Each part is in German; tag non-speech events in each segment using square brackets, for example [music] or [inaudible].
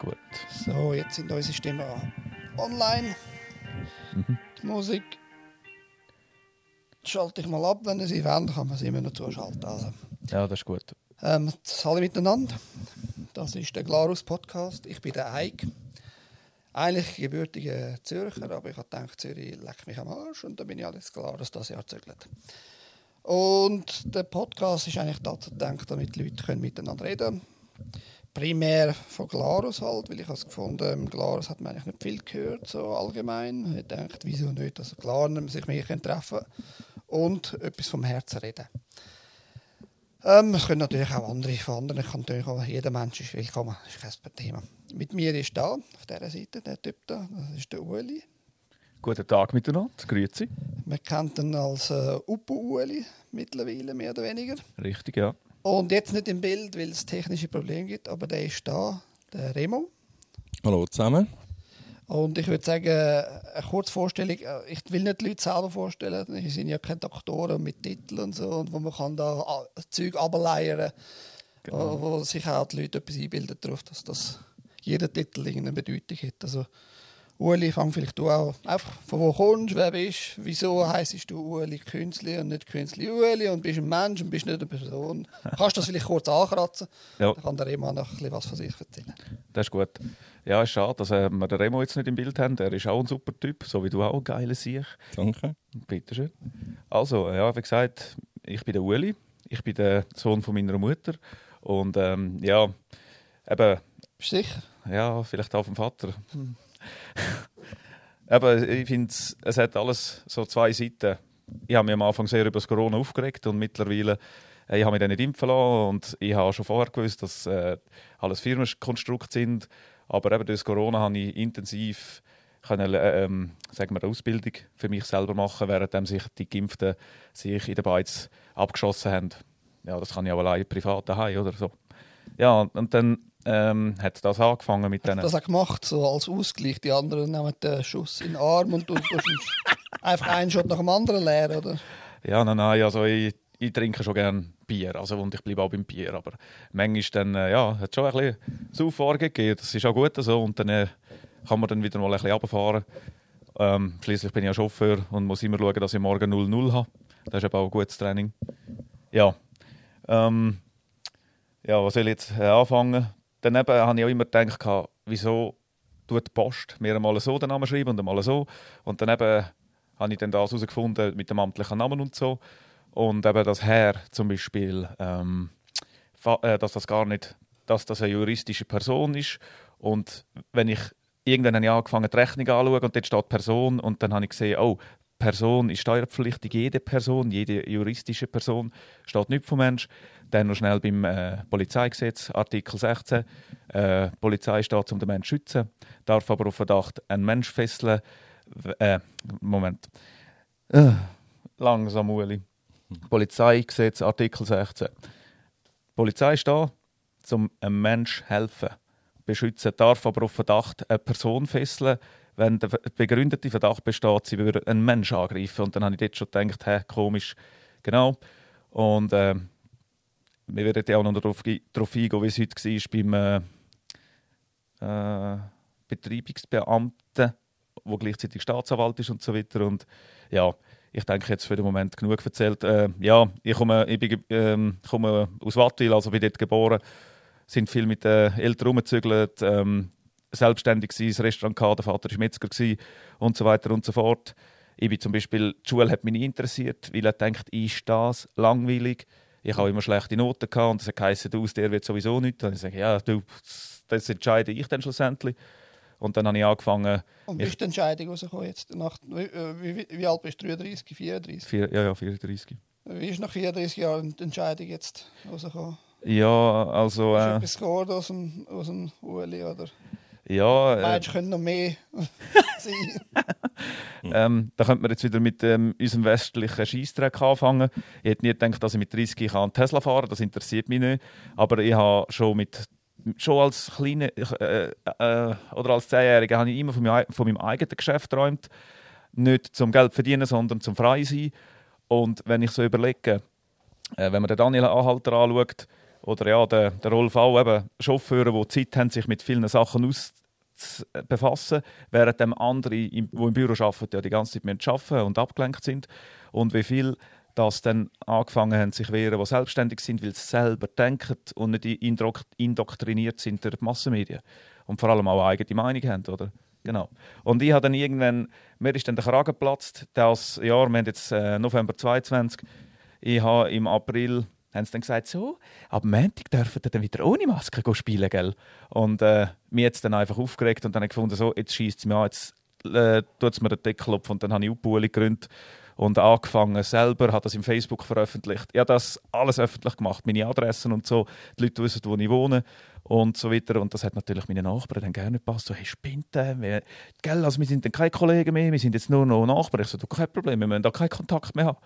Gut. So, jetzt sind unsere Stimmen online. Mhm. Die Musik schalte ich mal ab, wenn ihr sie wollt, kann man sie immer noch zuschalten. Also, Ja, das ist gut. ähm, alle miteinander. Das ist der Glarus Podcast. Ich bin der Eik. Eigentlich gebürtiger Zürcher, aber ich habe gedacht, Zürich leckt mich am Arsch und dann bin ich alles Glarus das Jahr gezögert. Und der Podcast ist eigentlich dazu gedacht, damit die Leute können miteinander reden Primär von Glarus halt, weil ich habe gefunden, im Glarus hat man eigentlich nicht viel gehört, so allgemein. Ich dachte, wieso nicht, dass Glarner sich mehr können treffen und etwas vom Herzen reden. Ähm, es können natürlich auch andere von anderen Kantonen kommen. Jeder Mensch ist willkommen, das ist kein Thema. Mit mir ist da, auf dieser Seite, der Typ da, das ist der Ueli. Guten Tag miteinander. Grüezi. Man kennt ihn als äh, Upo-Ueli mittlerweile, mehr oder weniger. Richtig, ja. Und jetzt nicht im Bild, weil es technische Probleme gibt, aber der ist da, der Remo. Hallo zusammen. Und ich würde sagen, eine kurze Vorstellung, äh, ich will nicht die Leute selber vorstellen, die sind ja keine Doktoren mit Titeln und so, und wo man kann da äh, Zeug ableiern, Genau. wo, wo sich auch die Leute etwas einbilden darauf, dass das jeder Titel irgendeine Bedeutung hat. Also Uli, fang vielleicht du auch einfach, von wo kommst, wer bist, wieso heisst du Uli Künstli und nicht Künstli Uli und bist ein Mensch und bist nicht eine Person. Kannst du das vielleicht kurz ankratzen? Ja. Dann kann der Remo noch ein bisschen was von sich erzählen. Das ist gut. Ja, ist schade, dass äh, wir den Remo jetzt nicht im Bild haben. Er ist auch ein super Typ, so wie du auch, geiler Sieg. Danke. Bitteschön. Also, ja, wie gesagt, ich bin der Uli. Ich bin der Sohn von meiner Mutter. Und ähm, ja, eben, Bist du sicher? ja, vielleicht auch vom Vater. [laughs] eben, ich finde, es hat alles so zwei Seiten. Ich habe mich am Anfang sehr über das Corona aufgeregt und mittlerweile äh, ich habe mich nicht impfen lassen und ich habe schon vorher gewusst, dass äh, alles Firmenkonstrukte sind. Aber eben durch Corona habe ich intensiv können, äh, ähm, sagen wir, eine Ausbildung für mich selber machen, während sich die Geimpften sich in der Beiz abgeschossen haben. Ja, das kann ich auch allein privat daheim oder so. Ja, und, und dann ähm, hat das angefangen mit diesen... das auch gemacht, so als Ausgleich? Die anderen nehmen den Schuss in den Arm und du [laughs] einfach einen Shot nach dem anderen leer, oder? Ja, nein, nein, also ich, ich trinke schon gerne Bier, also und ich bleibe auch beim Bier, aber manchmal dann, äh, ja, hat schon ein bisschen Sauffahren gegeben, das ist auch gut so und dann äh, kann man dann wieder mal ein bisschen runterfahren. Ähm, Schließlich bin ich ja Chauffeur und muss immer schauen, dass ich morgen 0-0 habe. Das ist eben auch ein gutes Training. Ja, ähm, ja, was soll ich jetzt äh, anfangen? Daneben habe ich auch immer gedacht, wieso tut die Post mir einmal so den Namen schreiben und einmal so. Und dann eben habe ich dann das herausgefunden mit dem amtlichen Namen und so. Und eben das Herr zum Beispiel, ähm, äh, dass das gar nicht, dass das eine juristische Person ist. Und wenn ich irgendwann habe ich angefangen, die Rechnung anzuschauen und dort steht Person und dann habe ich gesehen, oh, Person ist steuerpflichtig, jede Person, jede juristische Person, steht nicht vom Mensch. Dann noch schnell beim äh, Polizeigesetz, Artikel 16. Äh, Polizei steht, um den Menschen zu schützen, darf aber auf Verdacht einen Mensch fesseln. Äh, Moment. Äh, langsam, Uli. Polizeigesetz, Artikel 16. Die Polizei da, um einem Menschen helfen. Beschützen darf aber auf Verdacht eine Person fesseln, wenn der begründete Verdacht besteht, sie würde einen Menschen angreifen. Und dann habe ich dort schon gedacht, hä, komisch. Genau. Und äh, wir werden ja auch noch darauf, darauf eingehen, wie es heute war beim äh, äh, Betreibungsbeamten, wo gleichzeitig Staatsanwalt ist und so weiter. Und ja, ich denke jetzt für den Moment genug erzählt. Äh, ja, ich komme, ich bin, ähm, komme aus Wattwil, also bin dort geboren, sind viel mit den Eltern rumgezügelt, ähm, selbstständig gewesen, das Restaurant gehabt, der Vater war Metzger gewesen, und so weiter und so fort. Ich bin zum Beispiel, die Schule hat mich nie interessiert, weil er denkt, ist das langweilig. Ich habe immer schlechte Noten gehabt und es du, aus der wird sowieso nichts. Ich sage, ja, du, das entscheide ich dann schlussendlich. Und dann habe ich angefangen, Und wie ist die Entscheidung rausgekommen jetzt? Nach, wie, äh, wie, wie alt bist du? 33, 34? vier, ja, ja, 34. Wie ist nach 34 Jahren die Entscheidung jetzt rausgekommen? Ja, also, Ist äh, etwas geworden aus dem, aus dem Uli? Oder ja, äh, meinst du, könnte noch mehr [laughs] sein? [laughs] Ähm, da könnte man jetzt wieder mit ähm, unserem westlichen Scheissdreck anfangen. Ich hätte nie gedacht, dass ich mit 30 kann einen Tesla fahren das interessiert mich nicht. Aber ich habe schon mit schon als kleine äh, äh, oder als Zehnjähriger habe ich immer von, meinem- von meinem eigenen Geschäft geträumt. Nicht zum Geld verdienen, sondern zum frei sein. Und wenn ich so überlege, äh, wenn man den Daniel Anhalter anschaut, Oder ja, der, der Rolf auch, eben Chauffeure, die Zeit haben, sich mit vielen Sachen auszubefassen, befassen, während dem andere, die im Büro arbeiten, ja die ganze Zeit arbeiten und abgelenkt sind. Und wie viel das dann angefangen haben, sich wehren, die selbstständig sind, weil sie selber denken und nicht indoktriniert sind durch die Massenmedien. Und vor allem auch eine eigene Meinung haben, oder? Genau. Und ich habe dann irgendwann, mir ist dann der Kragen geplatzt, das Jahr, wir haben jetzt äh, November 22, ich habe im April haben sie dann gesagt, so, ab Montag dürfen wir dann wieder ohne Maske spielen, gell? Und äh, mir jetzt dann einfach aufgeregt und dann gefunden, so, jetzt schießt es mir an, jetzt äh, tut es mir den Deckel auf und dann habe ich Upuli gegründet und angefangen selber, habe das im Facebook veröffentlicht. Ich habe das alles öffentlich gemacht, meine Adressen und so, die Leute wissen, wo ich wohne und so weiter. Und das hat natürlich meine Nachbarn dann gerne gepasst. So, hey, spinnt wir, gell, also wir sind dann keine Kollegen mehr, wir sind jetzt nur noch Nachbarn. Ich so, kein Problem, wir müssen da keinen Kontakt mehr haben.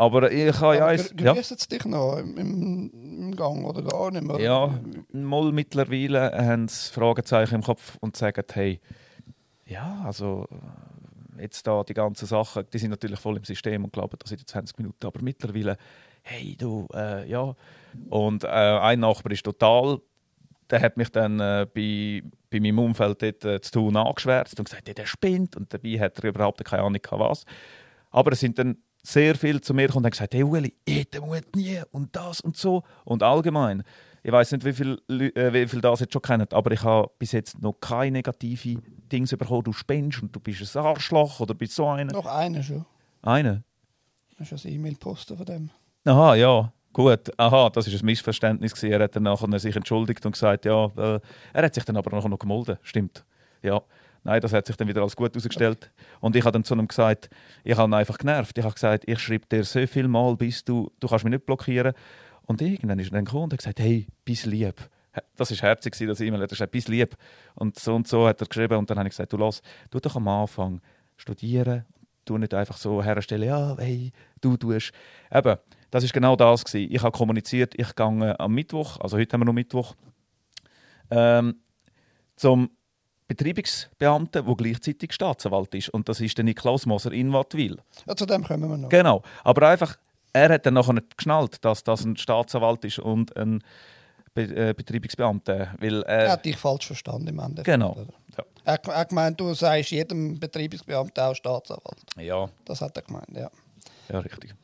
Aber ich habe ja... ja. Grüßt dich noch im, im, Gang oder gar nicht mehr? Ja, mal mittlerweile haben sie Fragezeichen im Kopf und sagen, hey, ja, also jetzt da die ganzen Sachen, die sind natürlich voll im System und glauben, das sind 20 Minuten, aber mittlerweile, hey du, äh, ja. Und äh, ein Nachbar ist total, der hat mich dann äh, bei, bei meinem Umfeld dort äh, zu tun angeschwärzt und gesagt, der spinnt und dabei hat er überhaupt keine Ahnung was. Aber es sind dann sehr viel zu mir gekommen und haben gesagt, hey Ueli, ich Mut nie und das und so. Und allgemein, ich weiß nicht, wie viel, äh, wie viel das jetzt schon kennen, aber ich habe bis jetzt noch keine negative Dinge bekommen. Du spinnst und du bist ein Arschloch oder bist so einer. Noch eine schon. Eine? Hast du ein E-Mail posten von dem? Aha, ja. Gut, aha, das war ein Missverständnis. Gewesen. Er hat dann nachher sich entschuldigt und gesagt, ja, äh, er hat sich dann aber noch gemolden. Stimmt. Ja. Nein, das hat sich dann wieder als gut herausgestellt. Und ich habe dann zu ihm gesagt, ich habe ihn einfach genervt. Ich habe gesagt, ich schreibe dir so viel Mal, bis du, du kannst mich nicht blockieren. Und irgendwann ist er dann gekommen und hat gesagt, hey, bis lieb. Das war herzig, das E-Mail. Er hat gesagt, bis lieb. Und so und so hat er geschrieben. Und dann habe ich gesagt, du lass, du doch am Anfang studieren. Du nicht einfach so herstellen, ja, hey, du tust. Eben, das ist genau das gewesen. Ich habe kommuniziert, ich gehe am Mittwoch, also heute haben wir noch Mittwoch, ähm, zum Betreibungsbeamten, der gleichzeitig Staatsanwalt ist. Und das ist der Niklaus Moser in Wattwil. Ja, zu dem kommen wir noch. Genau. Aber einfach, er hat dann nachher nicht geschnallt, dass das ein Staatsanwalt ist und ein Be äh, Betreibungsbeamter. Weil, äh, er hat dich falsch verstanden im Endeffekt. Genau. Ja. Er hat gemeint, du sagst jedem Betreibungsbeamten auch Staatsanwalt. Ja. Das hat er gemeint, ja. Ja, richtig.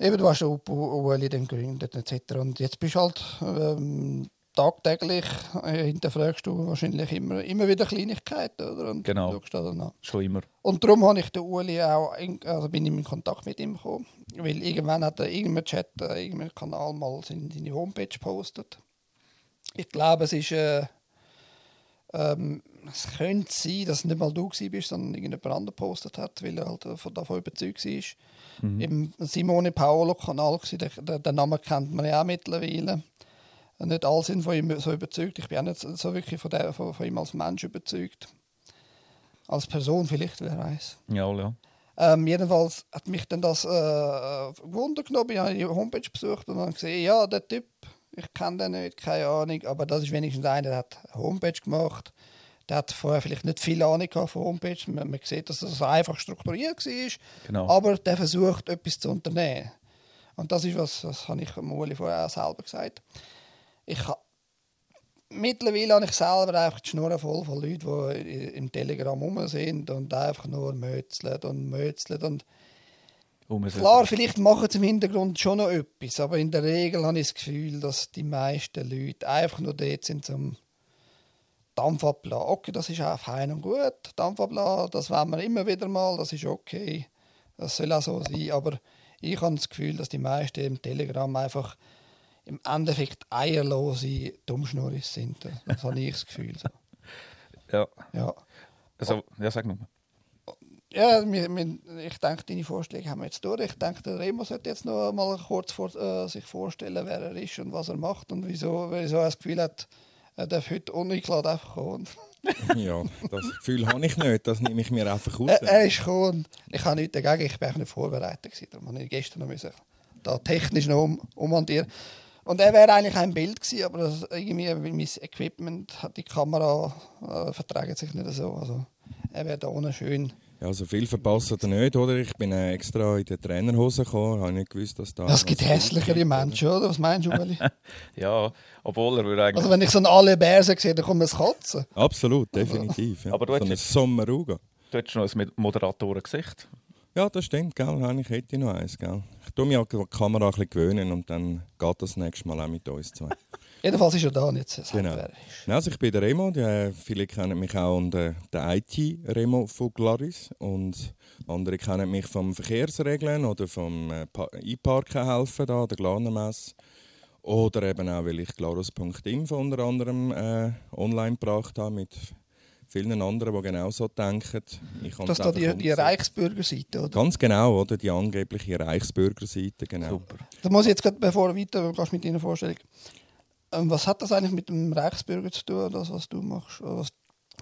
Eben, du hast Ueli dann gegründet etc. Und jetzt bist du halt ähm, tagtäglich äh, hinterfragst du wahrscheinlich immer, immer wieder Kleinigkeiten, oder? Und genau. Schon immer. Und darum habe ich den Uli auch, in, also bin ich in Kontakt mit ihm gekommen, weil irgendwann hat er irgendein Chat, äh, irgendein Kanal mal seine, seine Homepage gepostet. Ich glaube, es ist äh, ähm, es könnte sein, dass es nicht mal du bist, sondern irgendjemand anderes gepostet hat, weil er halt davon überzeugt war. Mhm. Im Simone Paolo-Kanal, den, den Namen kennt man ja auch mittlerweile nicht alle sind von ihm so überzeugt. Ich bin auch nicht so wirklich von, der, von, von ihm als Mensch überzeugt. Als Person vielleicht, wer weiß. Ja, ja. Ähm, jedenfalls hat mich dann das äh, gewundert genommen. Ich habe die Homepage besucht und dann gesehen, ja, der Typ, ich kenne den nicht, keine Ahnung, aber das ist wenigstens einer, der hat eine Homepage gemacht. Der hat vorher vielleicht nicht viel Ahnung von Homepage. Man, man sieht, dass das einfach strukturiert war. Genau. Aber der versucht, etwas zu unternehmen. Und das ist was, das habe ich Muli vorher auch selber gesagt ich mittlerweile habe ich selber einfach die Schnur voll von Leuten, die im Telegram rum sind und einfach nur mötzeln und mötzeln und Klar, vielleicht machen sie im Hintergrund schon noch etwas, aber in der Regel habe ich das Gefühl, dass die meisten Leute einfach nur dort sind zum Dampf abladen. Okay, das ist auch fein und gut, Dampf abladen, das wollen wir immer wieder mal, das ist okay, das soll auch so sein, aber ich habe das Gefühl, dass die meisten im Telegram einfach im Endeffekt eierlose Dummschnurris sind. Das habe ich das Gefühl. So. [laughs] Ja. ja. Also, ja, sag nochmal. Ja, ich denke, deine Vorschläge haben wir jetzt durch. Ich denke, der Remo sollte jetzt noch mal kurz vor, äh, sich vorstellen, wer er ist und was er macht und wieso, wieso er das Gefühl hat, er darf heute uneingeladen einfach kommen. [laughs] ja, das Gefühl habe ich nicht. Das nehme ich mir einfach aus. Er, er ist gekommen. Ich habe nichts dagegen. Ich bin nicht vorbereitet. Darum musste ich gestern noch müssen, da technisch noch um, ummontieren. Und er wäre eigentlich ein Bild gewesen, aber das, irgendwie mein Equipment hat die Kamera äh, verträgt sich nicht so. Also er wäre da ohne schön Ja, so viel verpassen oder nicht, oder? Ich bin äh, extra in der Trainerhose gekommen, habe nicht gewusst, dass da... Das gibt hässlichere gibt? Menschen, oder? Was meinst du, Ueli? [laughs] Ja, obwohl er würde eigentlich... Also wenn ich so einen alle Bärse sehe, dann kommt mir das Kotzen. Absolut, definitiv. Ja. Aber du so hättest Sommeruga. Du hättest noch ein Moderatoren-Gesicht. Ja, das stimmt, gell? Eigentlich hätte ich noch eins, gell? Ich tue mich an die Kamera ein bisschen gewöhnen und dann geht das nächste Mal auch mit uns zwei. [laughs] Jedenfalls ist er da und jetzt Genau. handwerkerisch. Ja, also ich bin der Remo, die, viele kennen mich auch unter der IT-Remo von Glaris und andere kennen mich vom Verkehrsregeln oder vom äh, Pa- Einparken helfen, da, der Glanermesse. Oder eben auch, weil ich glarus.info unter anderem äh, online gebracht habe mit vielen anderen, die genauso denken. Ich Das ist da die, die. Reichsbürgerseite, oder? Ganz genau, oder? Die angebliche Reichsbürgerseite, genau. Super. Da muss ich jetzt gerade, bevor du weiter gehst mit deiner Vorstellung, ähm, was hat das eigentlich mit dem Reichsbürger zu tun, das, was du machst? Was,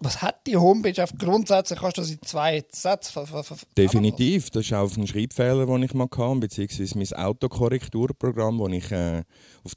was hat die Homepage auf grundsätzlich, kannst du das in zwei Sätzen Definitiv. Das ist auch ein Schreibfehler, den ich mal hatte, beziehungsweise mein Autokorrekturprogramm, das ich äh, auf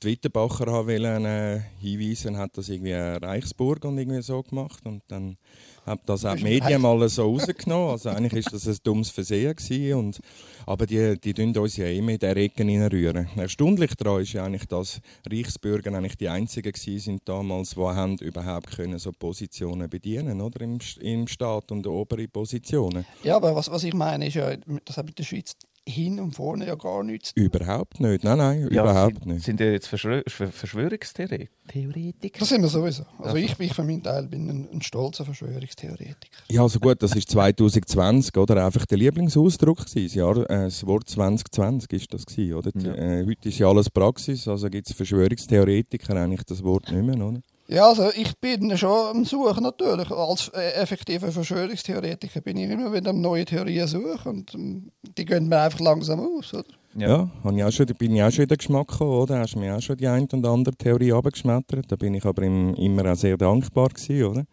habe wollen, äh, hinweisen hat das irgendwie Reichsburg und irgendwie so gemacht. Und dann hat das auch die du Medien mal so rausgenommen. Also eigentlich ist das ein dummes Versehen gewesen. Und, aber die, die tun uns ja immer in der Ecke reinrühren. Erstaunlich daran ist ja eigentlich, dass Reichsbürger eigentlich die einzigen gewesen sind damals, die haben überhaupt können so Positionen bedienen, oder? Im, im Staat und obere Positionen. Ja, aber was, was ich meine, ist ja, das hat mit der Schweiz hin und vorne ja gar nichts zu tun. Überhaupt nicht. Nein, nein, Ja, überhaupt sind, nicht. Sind die jetzt Verschwör Verschwör- Verschwörungstheoretiker? Das sind wir sowieso. Also ich, ich für meinen Teil bin ein, ein stolzer Verschwörungstheoretiker. Ja, also gut, das ist 2020, oder? Einfach der Lieblingsausdruck gewesen. Das, Jahr, äh, das Wort 2020 ist das gewesen, oder? Die, Ja. Äh, heute ist ja alles Praxis, also gibt es Verschwörungstheoretiker eigentlich das Wort nicht mehr, oder? Ja, also ich bin schon am Suchen natürlich. Als äh, effektiver Verschwörungstheoretiker bin ich immer wieder am neue Theorien suchen und ähm, die gehen mir einfach langsam aus, oder? Ja, hab ich auch schon, bin ich auch schon in den Geschmack gekommen, oder? Hast du mir auch schon die ein und andere Theorie abgeschmettert. Da bin ich aber im, immer auch sehr dankbar gewesen, oder?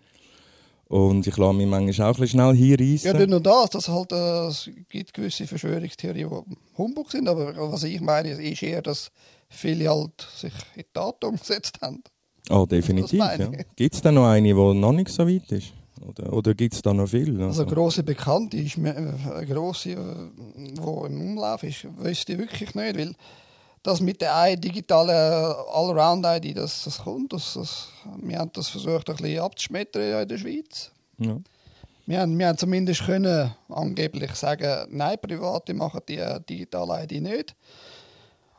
Und ich lasse mich manchmal auch ein bisschen schnell hinreissen. Ja, nicht nur das, das halt, äh, es gibt gewisse Verschwörungstheorien, die Humbug sind, aber was ich meine, ist eher, dass viele halt sich in die Tat umgesetzt haben. Oh, definitiv. Ja. Gibt es da noch eine, die noch nicht so weit ist? Oder, oder gibt es da noch viel? Also eine grosse Bekannte ist eine grosse, äh, die im Umlauf ist, wüsste ich wirklich nicht, weil das mit der digitalen äh, Allround-ID, das, das kommt, das, das, wir haben das versucht ein bisschen abzuschmettern in der Schweiz. ja. Wir haben, wir haben zumindest können angeblich sagen, nein, Private machen die äh, digitale ID nicht.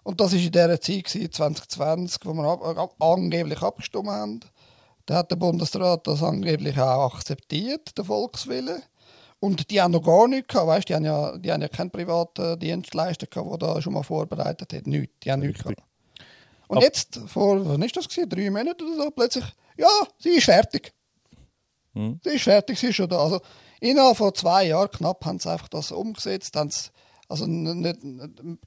Und das war in dieser Zeit, gewesen, 2020, wo wir ab, angeblich abgestimmt haben. Da hat der Bundesrat das angeblich auch akzeptiert, der Volkswille. Und die haben noch gar nichts gehabt, weißt, die haben ja, die haben ja keinen privaten Dienstleister gehabt, der da schon mal vorbereitet hat. Nichts, die haben nichts gehabt. Und Ab- jetzt, vor, was ist das gewesen, drei Monaten oder so, plötzlich, ja, sie ist fertig. Hm. Sie ist fertig, sie ist schon da. Also innerhalb von zwei Jahren knapp haben sie einfach das umgesetzt, haben es also nicht, nicht,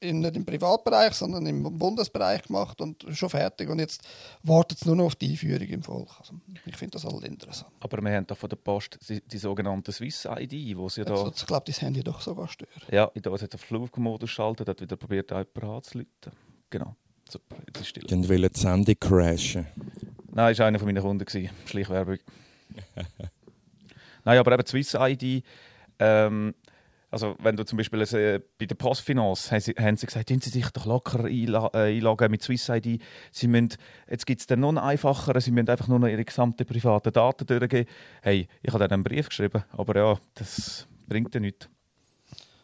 in, nicht im Privatbereich, sondern im Bundesbereich gemacht und schon fertig. Und jetzt wartet es nur noch auf die Einführung im Volk. Also, ich finde das halt interessant. Aber wir haben da von der Post die, die sogenannte Swiss ID, wo sie da... Also, ich glaube, das Handy doch sogar stören. Ja, in der hat auf Flugmodus schaltet, hat wieder probiert, jemanden anzuleiten. Genau. Super, jetzt ist still. Dann wollen die Sendung crashen. Nein, war einer von meinen Kunden. gewesen. Schleichwerbung. [laughs] Nein, aber eben die Swiss ID. Ähm, also, wenn du zum Beispiel äh, bei der Postfinance haben sie, haben sie gesagt, tun Sie sich doch locker einla äh, einloggen mit Swiss ID. Sie müssen, jetzt gibt es dann noch einen einfacheren, Sie müssen einfach nur noch Ihre gesamten privaten Daten durchgeben. Hey, ich habe dann einen Brief geschrieben, aber ja, das bringt ja nichts.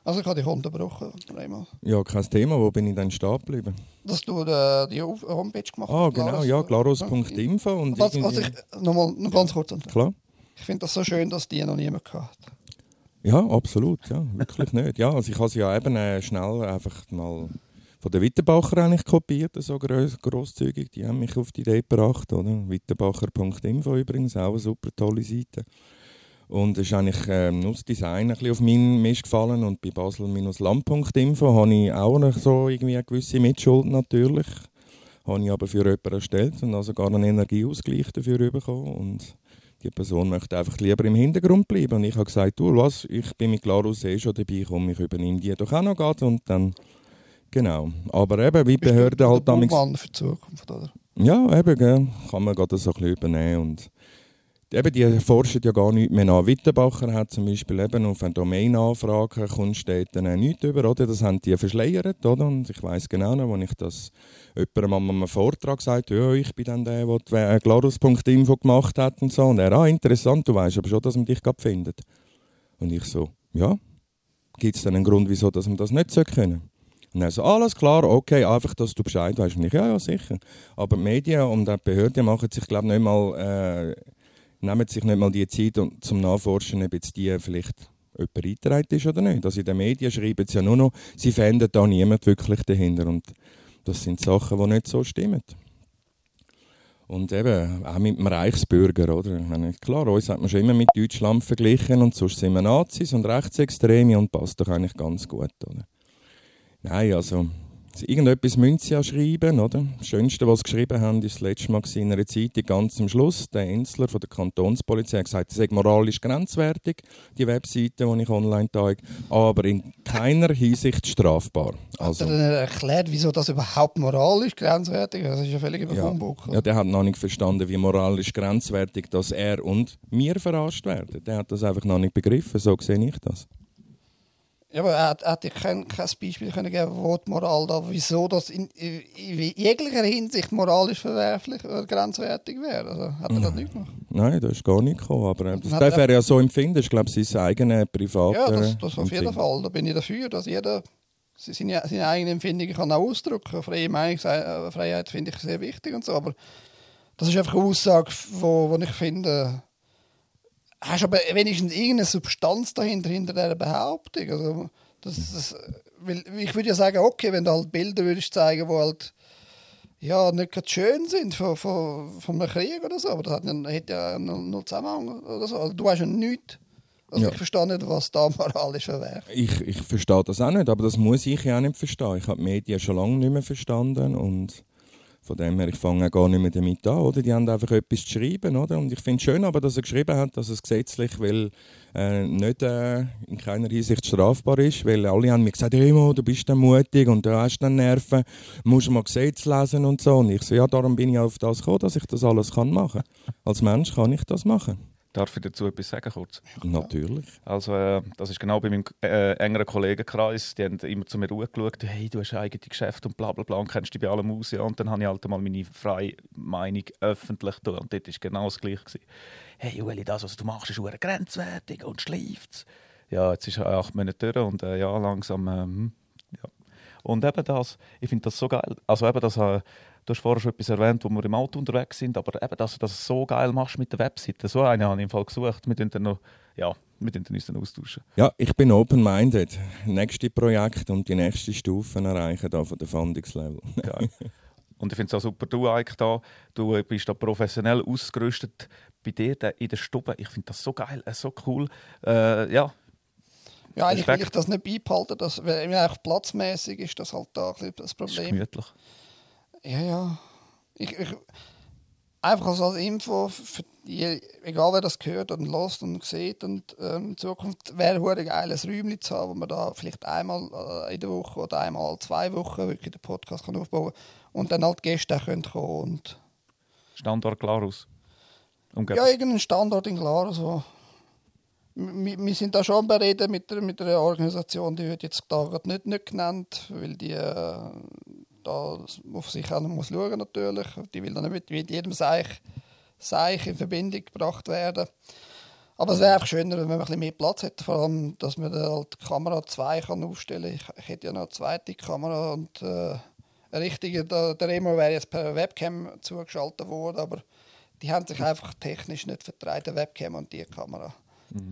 Also ich habe dich unterbrochen, Raymond. Ja, kein Thema. Wo bin ich dann stehen geblieben? Dass du äh, die Auf- Homepage gemacht Ah, hast. genau, ja, glaros.info. Und Was, was irgendwie- ich, nochmal, noch ganz kurz. Klar. Ich finde das so schön, dass die noch niemand gehabt hat. Ja, absolut, ja, wirklich nicht. Ja, also ich habe sie ja eben äh, schnell einfach mal von der Wittenbacher eigentlich kopiert, so groß, grosszügig. Die haben mich auf die Idee gebracht, oder? Wittenbacher.info übrigens, auch eine super tolle Seite. Und es ist eigentlich ähm, nur das Design ein bisschen auf meinen Mist gefallen und bei basel-lamp.info habe ich auch noch so irgendwie eine gewisse Mitschuld natürlich. Habe ich aber für jemanden erstellt und also gar einen Energieausgleich dafür bekommen und die Person möchte einfach lieber im Hintergrund bleiben. Und ich habe gesagt, du, was, ich bin mit Glarus eh schon dabei, komm, ich übernehme die doch auch noch grad. und dann, genau. Aber eben, wie Behörden halt damals... Für die Zukunft, oder? Ja, eben, gell, kann man gerade so ein bisschen übernehmen und eben, die forschen ja gar nicht mehr nach. Wittenbacher hat zum Beispiel eben auf eine Domain-Anfrage steht dann nichts über, oder? Das haben die verschleiert, oder? Und ich weiß genau noch, als ich das jemandem an einem Vortrag gesagt ja, ich bin dann der, der Glarus.info gemacht hat und so. Und er, ah, interessant, du weißt aber schon, dass man dich gerade findet. Und ich so, ja, gibt es dann einen Grund, wieso dass man das nicht können? Und er so, alles klar, okay, einfach, dass du Bescheid weißt. Und ich, ja, ja, sicher. Aber die Medien und die Behörden machen sich, glaube ich, nicht mal, äh, nehmen sich nicht mal die Zeit um, zum Nachforschen, ob jetzt die vielleicht jemand eingetragen ist oder nicht. Also in den Medien schreiben sie ja nur noch, sie fänden da niemand wirklich dahinter. Und das sind Sachen, die nicht so stimmen. Und eben, auch mit dem Reichsbürger, oder? Meine, klar, uns hat man schon immer mit Deutschland verglichen und sonst sind wir Nazis und Rechtsextreme und passt doch eigentlich ganz gut, oder? Nein, also irgendetwas müssen sie ja schreiben, oder? Das Schönste, was sie geschrieben haben, ist das letzte Mal in einer Zeitung ganz am Schluss. Der Enzler von der Kantonspolizei hat gesagt, es sei moralisch grenzwertig, die Webseite, die ich online zeige, aber in keiner Hinsicht strafbar. Also, hat er dann erklärt, wieso das überhaupt moralisch grenzwertig ist? Das ist ja völlig über ja, ja, der hat noch nicht verstanden, wie moralisch grenzwertig dass er und wir verarscht werden. Der hat das einfach noch nicht begriffen, so sehe ich das. Ja, aber er, er hätte kein, kein Beispiel können geben wo die Moral da, wieso das in, in, jeglicher Hinsicht moralisch verwerflich oder grenzwertig wäre. Also, hat er das nicht gemacht? Nein, das ist gar nicht gekommen. Aber das darf er ja so empfinden. Ich glaube, sein eigenes privates. Ja, das, das auf jeden Fall. Da bin ich dafür, dass jeder seine, seine eigenen Empfindungen kann auch ausdrücken kann. Freie Meinungsfreiheit finde ich sehr wichtig und so. Aber das ist einfach eine Aussage, wo, wo ich finde, hast aber wenigstens irgendeine Substanz dahinter, hinter dieser Behauptung. Also, das, das, weil ich würde ja sagen, okay, wenn du halt Bilder würdest zeigen, die halt ja, nicht gerade schön sind von, von, von einem Krieg oder so, aber das hat ja, ja null Zusammenhang oder so. Also, du hast ja nichts. Also ja. ich verstehe nicht, was da moralisch wäre. Ich, ich verstehe das auch nicht, aber das muss ich ja auch nicht verstehen. Ich habe die Medien schon lange nicht mehr verstanden und von dem her, ich fange gar nicht mehr damit an. Oder? Die haben einfach etwas zu schreiben. Oder? Und ich finde es schön, aber, dass er geschrieben hat, dass es gesetzlich weil, äh, nicht äh, in keiner Hinsicht strafbar ist. Weil alle haben mir gesagt, hey, du bist dann mutig und du hast dann Nerven, musst mal Gesetz lesen und so. Und ich so, ja, darum bin ich auf das gekommen, dass ich das alles kann machen kann. Als Mensch kann ich das machen. Darf ich dazu etwas sagen kurz? Natürlich. Also äh, das ist genau bei meinem äh, engeren Kollegenkreis. Die haben immer zu mir geschaut, hey, du hast ein eigenes Geschäft und bla bla bla und kennst dich bei allem aus. Ja. Und dann habe ich halt mal meine freie Meinung öffentlich getan. Und dort war genau das Gleiche. Gewesen. Hey Ueli, das, was du machst, ist grenzwertig und schleift Ja, jetzt ist acht Monate durch und äh, ja, langsam... Ähm, ja. Und eben das, ich finde das so geil. Also eben das... Äh, Du hast vorher schon etwas erwähnt, wo wir im Auto unterwegs sind, aber eben, dass du das so geil machst mit der Webseite. So eine habe ich im Fall gesucht. Wir dann noch, ja, wir uns dann austauschen. Ja, ich bin open-minded. Nächste Projekt und die nächste Stufe erreichen da von der Fundungslevel. Geil. Und ich finde es auch super, du Ike, da, du bist da professionell ausgerüstet bei dir in der Stube. Ich finde das so geil, äh, so cool. Äh, ja, ja, eigentlich will ich das nicht beibehalten. Das, weil eigentlich platzmäßig ist das halt da ein das Problem. Das ist gemütlich. Ja, ja. Ich, ich, einfach als Info, für die, egal wer das gehört und lost und sieht, und ähm, in Zukunft wäre es ein geiles Räumchen zu haben, wo man da vielleicht einmal äh, in der Woche oder einmal zwei Wochen wirklich den Podcast kann aufbauen kann und dann halt Gäste können kommen und Standort Glarus? Umgebung. Ja, irgendein Standort in Glarus, wo wir, wir sind da schon bereden mit, mit einer Organisation, die wird jetzt da nicht, nicht genannt, weil die äh, da auf sich auch muss schauen natürlich. Die will dann nicht mit jedem Seich, Seich in Verbindung gebracht werden. Aber es wäre einfach schöner, wenn man ein bisschen mehr Platz hätte. Vor allem, dass man halt die Kamera 2 kann aufstellen kann. Ich, ich, hätte ja noch eine zweite Kamera und äh, eine richtige, der, der Remo wäre jetzt per Webcam zugeschaltet worden, aber die haben sich einfach technisch nicht vertraut, die Webcam und die Kamera. Mhm.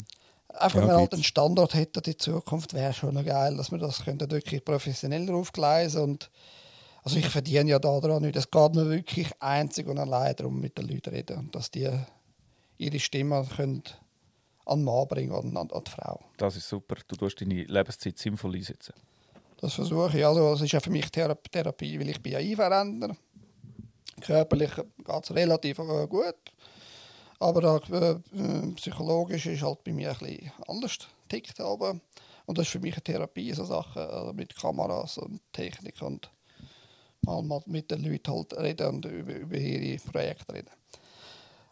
Einfach, wenn man halt einen Standort hätte in Zukunft, wäre schon noch geil, dass man das könnte wirklich professioneller aufgleisen und also ich verdiene ja daran nicht. Es geht mir wirklich einzig und allein darum, mit den Leuten zu reden und dass die ihre Stimme können an den Mann bringen und an, an die Frau. Das ist super. Du tust deine Lebenszeit sinnvoll einsetzen. Das versuche ich. Also, es ist ja für mich Therapie, weil ich bin ja Einverränder. Körperlich geht es relativ äh, gut. Aber äh, psychologisch ist halt bei mir ein bisschen anders tickt. Aber. Und das ist für mich eine Therapie, so Sachen also mit Kameras und Technik und mal, mal mit den Leuten halt reden und über, über ihre Projekte reden.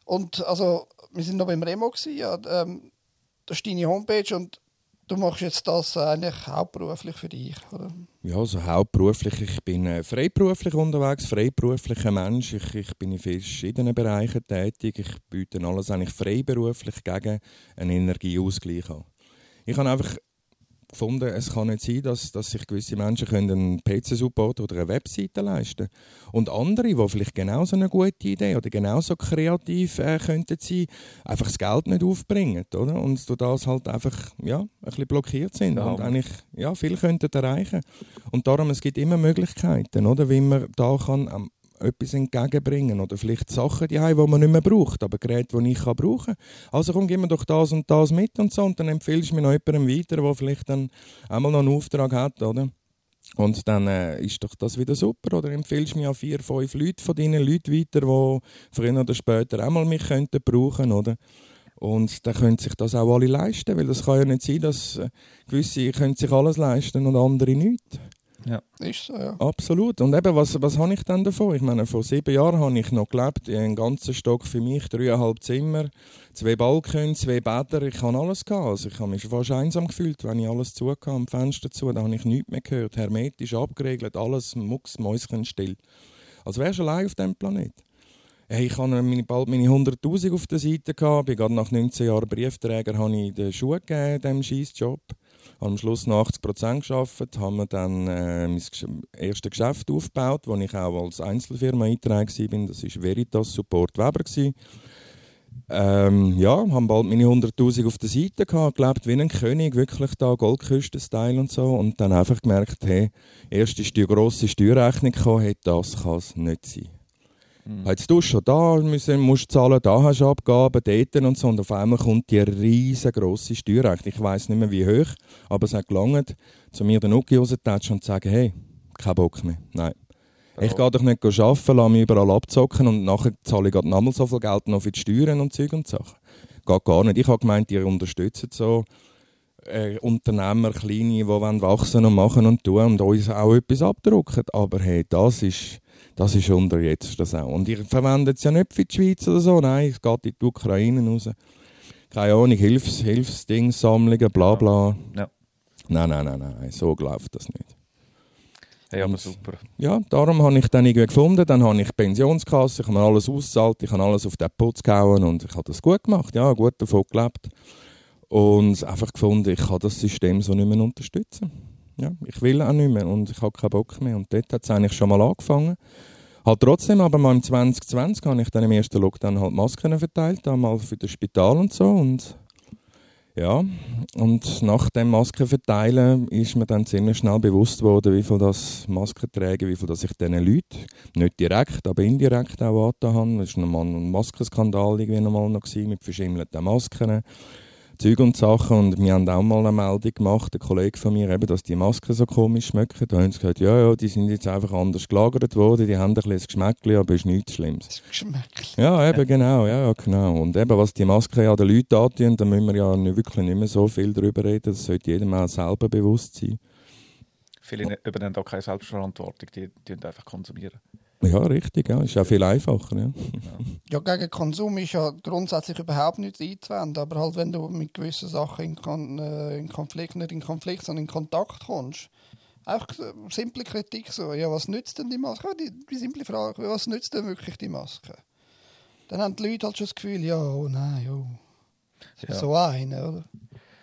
Und also, wir sind noch beim Remo gewesen, ja, ähm, das ist deine Homepage und du machst jetzt das eigentlich hauptberuflich für dich, oder? Ja, also hauptberuflich. Ich bin äh, freiberuflich unterwegs, freiberuflicher Mensch. Ich, ich bin in verschiedenen Bereichen tätig. Ich biete alles eigentlich freiberuflich gegen einen Energieausgleich an. Ich habe einfach gefunden, es kann nicht sein, dass, dass sich gewisse Menschen können einen PC-Support oder eine Webseite leisten können. Und andere, die vielleicht genauso eine gute Idee oder genauso kreativ äh, könnten sein, einfach das Geld nicht aufbringen, oder? Und durch das halt einfach, ja, ein bisschen blockiert sind Ja. und eigentlich, ja, viel könnten erreichen. Und darum, es gibt immer Möglichkeiten, oder? Wie man da kann etwas entgegenbringen oder vielleicht Sachen, die, die man nicht mehr braucht, aber Geräte, die ich brauchen kann. Also komm, gib mir doch das und das mit und so und dann empfiehlst du mir noch jemandem weiter, der vielleicht dann einmal noch einen Auftrag hat, oder? Und dann äh, ist doch das wieder super. Oder empfiehlst du mir an vier, fünf Leute von deinen Leuten weiter, die früher oder später auch mal mich könnten brauchen, oder? Und dann können sich das auch alle leisten, weil das kann ja nicht sein, dass äh, gewisse können sich alles leisten und andere nicht. Ist so, ja. Absolut. Und eben, was, was habe ich dann davon? Ich meine, vor sieben Jahren habe ich noch gelebt, einen ganzen Stock für mich, dreieinhalb Zimmer, zwei Balkone, zwei Bäder, ich habe alles gehabt. Also ich habe mich fast einsam gefühlt, wenn ich alles zu am Fenster zu, da habe ich nichts mehr gehört. Hermetisch abgeregelt, alles mucks, mäuschen still. Als wärst du allein auf diesem Planet. Hey, ich hatte meine, bald meine 100'000 auf der Seite, gehabt, bin gerade nach 19 Jahren Briefträger, habe ich den Schuh gegeben, diesem Job. Am Schluss noch 80 Prozent gearbeitet, haben wir dann äh, mein erstes Geschäft aufgebaut, wo ich auch als Einzelfirma eingetragen bin. Das war Veritas Support Weber. Ähm, ja, haben bald meine 100'000 auf der Seite gehabt, gelebt wie ein König, wirklich da Goldküsten-Style und so. Und dann einfach gemerkt, hey, erst ist die grosse Steuerrechnung gekommen, hey, das kann es nicht sein. Mhm. Jetzt du schon da müssen, musst zahlen, da hast du Abgaben, dort und so. Und auf einmal kommt die riesengroße Steuerrechnung. Ich weiss nicht mehr wie hoch, aber es hat gelangt, zu mir den Nuki rauszutatschen und zu sagen, hey, kein Bock mehr. Nein. Ich gehe doch nicht arbeiten, lasse mich überall abzocken und nachher zahle ich gerade nochmal so viel Geld noch für die Steuern und Zeug und Sachen. Geht gar nicht. Ich habe gemeint, ihr unterstützt so äh, Unternehmer, Kleine, die wachsen und machen und tun und uns auch etwas abdrucken. Aber hey, das ist, das ist unter jetzt das auch. Und ihr verwendet es ja nicht für die Schweiz oder so, nein, es geht in die Ukraine raus. Keine Ahnung, Hilfs, Hilfsdings, Sammlungen, bla bla. Ja. Nein, nein, nein, nein, so läuft das nicht. Hey, aber super. Ja, darum habe ich dann irgendwie gefunden, dann habe ich Pensionskasse, ich habe mir alles ausgezahlt, ich habe alles auf den Putz gehauen und ich habe das gut gemacht, ja, gut davon gelebt. Und einfach gefunden, ich kann das System so nicht mehr unterstützen. Ja, ich will auch nicht mehr und ich habe keinen Bock mehr. Und dort hat es eigentlich schon mal angefangen. Halt trotzdem, aber mal im 2020 habe ich dann im ersten Lockdown halt Masken verteilt, einmal für das Spital und so. Und ja, und nach dem Maskenverteilen ist mir dann ziemlich schnell bewusst worden, wie viel das Masken tragen, wie viel das ich diesen Leuten, nicht direkt, aber indirekt auch angetan habe. Es war nochmal ein Maskenskandal irgendwie nochmal noch gewesen, mit verschimmelten Masken. Zeug und Sachen. Und wir haben auch mal eine Meldung gemacht, ein Kollege von mir, eben, dass die Masken so komisch schmecken. Da haben sie gesagt, ja, ja, die sind jetzt einfach anders gelagert worden, die haben ein bisschen Geschmäckchen, aber ist nichts Schlimmes. Das Geschmäckchen. Ja, eben, genau, ja, ja, genau. Und eben, was die Masken ja den Leuten antun, da müssen wir ja nicht, wirklich nicht mehr so viel darüber reden. Das sollte jedem auch selber bewusst sein. Viele ne- übernehmen da keine Selbstverantwortung, die, die einfach konsumieren. Ja, richtig, ja. Ist auch viel einfacher, ja. Ja, gegen Konsum ist ja grundsätzlich überhaupt nichts einzuwenden, aber halt, wenn du mit gewissen Sachen in, Kon äh, in Konflikt, nicht in Konflikt, sondern in Kontakt kommst, einfach simple Kritik so, ja, was nützt denn die Maske? Ja, die, die simple Frage, was nützt denn wirklich die Maske? Dann haben die Leute halt schon das Gefühl, ja, oh nein, oh, Ja. so eine, oder?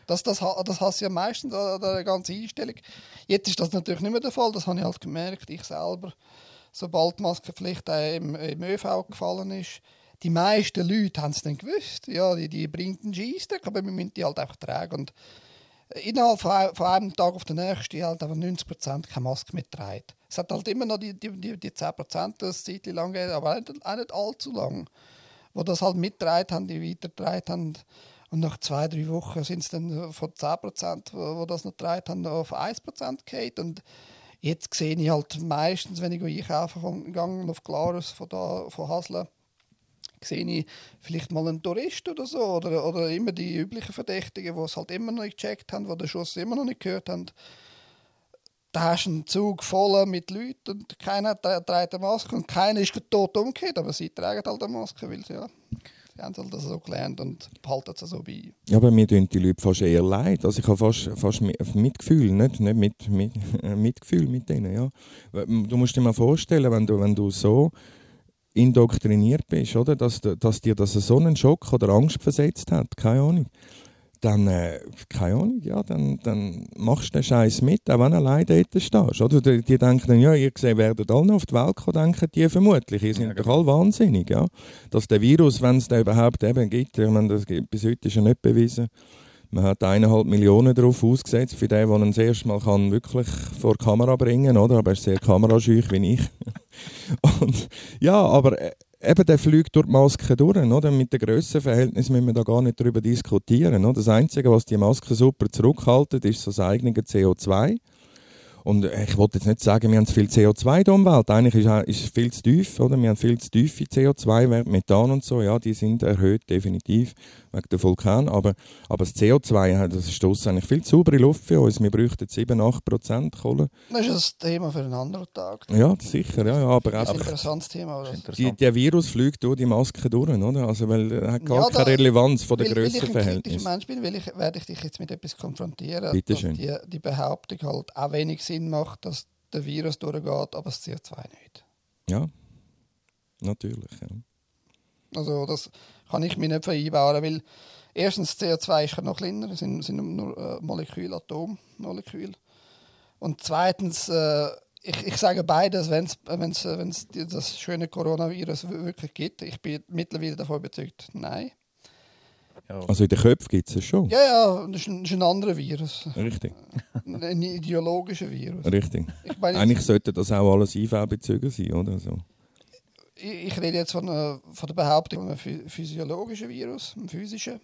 Das, das, das hast du ja meistens an der ganzen Einstellung. Jetzt ist das natürlich nicht mehr der Fall, das habe ich halt gemerkt, ich selber sobald die Maskenpflicht im, im ÖV gefallen ist, die meisten Leute haben es dann gewusst. Ja, die, die bringt einen Scheissdreck, aber wir müssen die halt einfach tragen. Und innerhalb von, von einem Tag auf den nächsten halt einfach 90% keine Maske mehr tragen. Es hat halt immer noch die, die, die, die 10%, das Zeit lang geht, aber auch nicht, allzu lang, wo das halt mitgetragen haben, die weitergetragen haben. Und nach zwei, drei Wochen sind es dann von 10%, wo, wo das noch getragen haben, auf 1% geht. Jetzt sehe ich halt meistens, wenn ich einkaufen auf Glarus von, da, von Hasle, sehe ich vielleicht mal einen Tourist oder so oder, oder immer die üblichen Verdächtigen, die es halt immer noch nicht gecheckt haben, die den Schuss immer noch nicht gehört haben. Da hast du einen Zug voll mit Leuten und keiner trägt eine Maske und keiner ist tot umgekehrt, aber sie tragen halt eine Maske, weil sie, ja, haben halt das so gelernt und behalten es so bei. Ja, aber mir tun die Leute fast eher leid. Also ich habe fast, fast mi- Mitgefühl, nicht, nicht mit, mit, [laughs] Mitgefühl mit denen, ja. Du musst dir mal vorstellen, wenn du, wenn du so indoktriniert bist, oder, dass, dass dir das so einen Schock oder Angst versetzt hat, keine Ahnung, dann, äh, keine Ahnung, ja, dann, dann machst du den Scheiß mit, auch wenn du allein dort stehst. Oder? Die, die denken dann, ja, ihr gesehen, werdet alle noch auf die Welt kommen, denken die vermutlich. Ihr sind Ja, doch alle wahnsinnig, ja. Dass der Virus, wenn es den überhaupt eben gibt, ich meine, das gibt, bis heute ist ja nicht bewiesen, man hat eineinhalb Millionen darauf ausgesetzt, für den, der ihn das erste Mal kann, wirklich vor die Kamera bringen oder? Aber er ist sehr kamerascheu wie ich. [laughs] Und, ja, aber äh, eben, der fliegt durch die Maske durch. Oder? Mit den Grössenverhältnissen müssen wir da gar nicht darüber diskutieren. Oder? Das Einzige, was die Maske super zurückhaltet, ist das eigene CO2. Und äh, ich wollte jetzt nicht sagen, wir haben zu viel CO2 in der Umwelt. Eigentlich ist es es viel zu tief. Oder? Wir haben viel zu tiefe CO2-Werte, Methan und so. Ja, die sind erhöht, definitiv, wegen der Vulkan. Aber, aber das CO2, ja, das ist eigentlich viel zu saubere Luft für uns. Wir bräuchten 7, 8 Prozent Kohle. Das ist ein Thema für einen anderen Tag. Ja, sicher. Ja, ja, aber Das ist ein interessantes Thema. Interessant. der Virus fliegt durch die Maske durch. Oder? Also, weil er hat gar Ja, keine Relevanz von der weil, weil ich ein kritischer Grössenverhältnis. Mensch bin, will ich, werde ich dich jetzt mit etwas konfrontieren, Bitte schön. die, die Behauptung halt auch wenig Sinn macht, dass der Virus durchgeht, aber das CO2 nicht. Ja, natürlich. Ja. Also das kann ich mir nicht vereinbaren, weil erstens CO2 ist ja noch kleiner, es sind, sind nur äh, Moleküle, Atommoleküle. Und zweitens, äh, ich, ich sage beides, wenn es das schöne Coronavirus wirklich gibt. Ich bin mittlerweile davon überzeugt, nein. Also in den Köpfen gibt es es schon. Ja, ja, das ist ein, das ist ein anderer Virus, Richtig, ein ideologischer Virus. richtig. Ich, meine, Eigentlich sollte das auch alles IV-bezogen sein, oder? So. Ich, rede jetzt von, äh, von der Behauptung von einem phy- physiologischen Virus, einem physischen.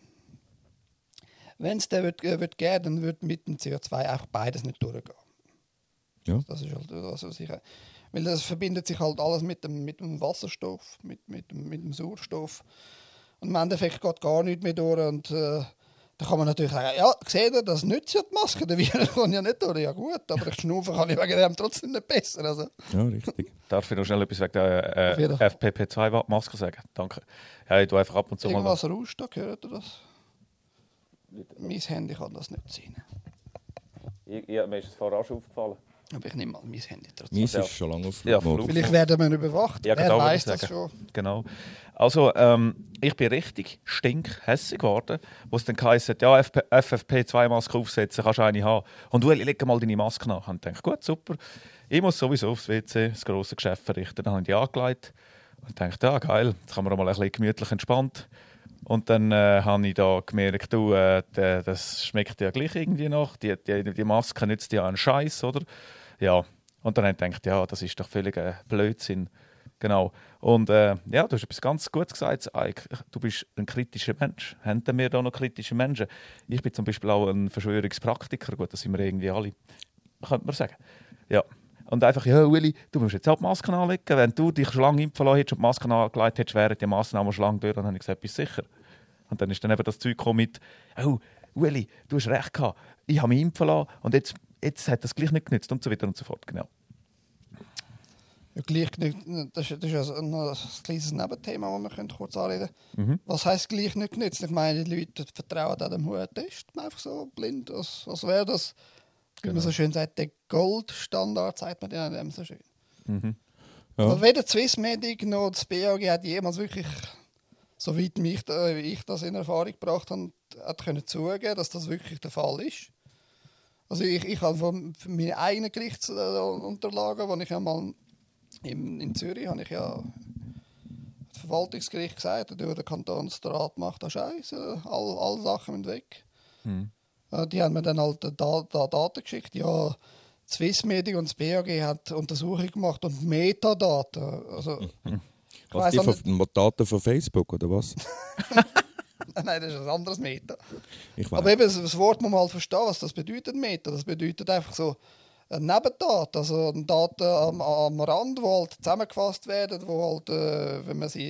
Wenn es den wird, äh, wird geben, dann wird mit dem CO2 auch beides nicht durchgehen. Ja. Das ist halt das, was ich. Weil das verbindet sich halt alles mit dem, mit dem Wasserstoff, mit, mit, dem, mit dem Sauerstoff. Und im Endeffekt geht gar nichts mehr durch. Und äh, da kann man natürlich sagen, ja, seht ihr, das nützt ja die Maske, der Virus [laughs] kann ja nicht durch. Ja gut, aber ich schnaufen kann ich wegen dem trotzdem nicht besser. Also, Ja, richtig. [laughs] Darf ich noch schnell etwas wegen der äh, Fall. FPP2-Maske sagen? Danke. Ja, ich tue einfach ab und zu mal... irgendwas rauscht da, hört ihr das? Mein Handy kann das nicht sehen. Ich, ja, mir ist es vorher auch schon aufgefallen. Aber ich nehme mal mein Handy trotzdem. Meins Ja. ist schon lange auf Ja, Flugmodus. Vielleicht werden wir überwacht. Ja, Wer genau, weiß würde ich das schon? Genau. Also, ähm, ich bin richtig stinkhässig geworden, wo es dann geheißen hat, ja, FP FFP2-Maske aufsetzen, kannst du eine haben. Und Ueli, leg mal deine Maske nach. Und ich dachte, gut, super. Ich muss sowieso aufs WC, das grosse Geschäft verrichten. Dann habe ich die angelegt und dachte, ja, geil, jetzt kann man auch mal ein bisschen gemütlich entspannt. Und dann äh, habe ich da gemerkt, du, äh, d- das schmeckt ja gleich irgendwie noch. Die, die, die Maske nützt ja einen Scheiß, oder? Ja. Und dann habe ich gedacht, ja, das ist doch völlig äh, Blödsinn. Genau. Und äh, ja, du hast etwas ganz Gutes gesagt. Du bist ein kritischer Mensch. Haben wir da noch kritische Menschen? Ich bin zum Beispiel auch ein Verschwörungspraktiker. Gut, das sind wir irgendwie alle. Könnte man sagen. Ja. Und einfach, ja, Uli, du musst jetzt auch die Masken anlegen. Wenn du dich schon lange impfen lassen hättest und die Masken angelegt hättest, wären die Massnahmen schon lange durch. Dann habe ich gesagt, bist sicher? Und dann ist dann eben das Zeug gekommen mit, oh, Uli, du hast recht gehabt. Ich habe mich impfen lassen und jetzt, jetzt hat das gleich nicht genützt und so weiter und so fort. Genau. Ja, gleich genügt, das, ist- das ist ein, ein kleines Nebenthema, das wir können kurz anreden Mhm. Was heisst gleich nicht genützt? Ich meine, die Leute vertrauen auch dem hohen Test einfach so blind, als, als wäre das, wie man Genau. so schön sagt, der Goldstandard, sagt man ja dem so schön. Mhm. Ja. Aber weder die Swissmedic noch das BAG hat jemals wirklich, soweit mich, da- ich das in Erfahrung gebracht habe, hat können zugeben, dass das wirklich der Fall ist. Also ich, ich habe von meinen eigenen Gerichtsunterlagen, wo ich ja mal in, in Zürich habe ich ja das Verwaltungsgericht gesagt, der Kantonsrat macht da Scheiße, all, alle Sachen müssen weg. Mhm. Äh, Die haben mir dann halt da, da Daten geschickt. Ja, Swissmedic und das BAG hat Untersuchungen gemacht und Metadaten. Also, ich Was, weiss die von, nicht- Daten von Facebook, oder was? [laughs] Nein, das ist ein anderes Meta. Aber eben, das- Wort muss man halt verstehen, was das bedeutet, Meta. Das bedeutet einfach so eine Nebendaten, also eine Daten am, am Rand, die halt zusammengefasst werden, wo halt, äh, wenn man sie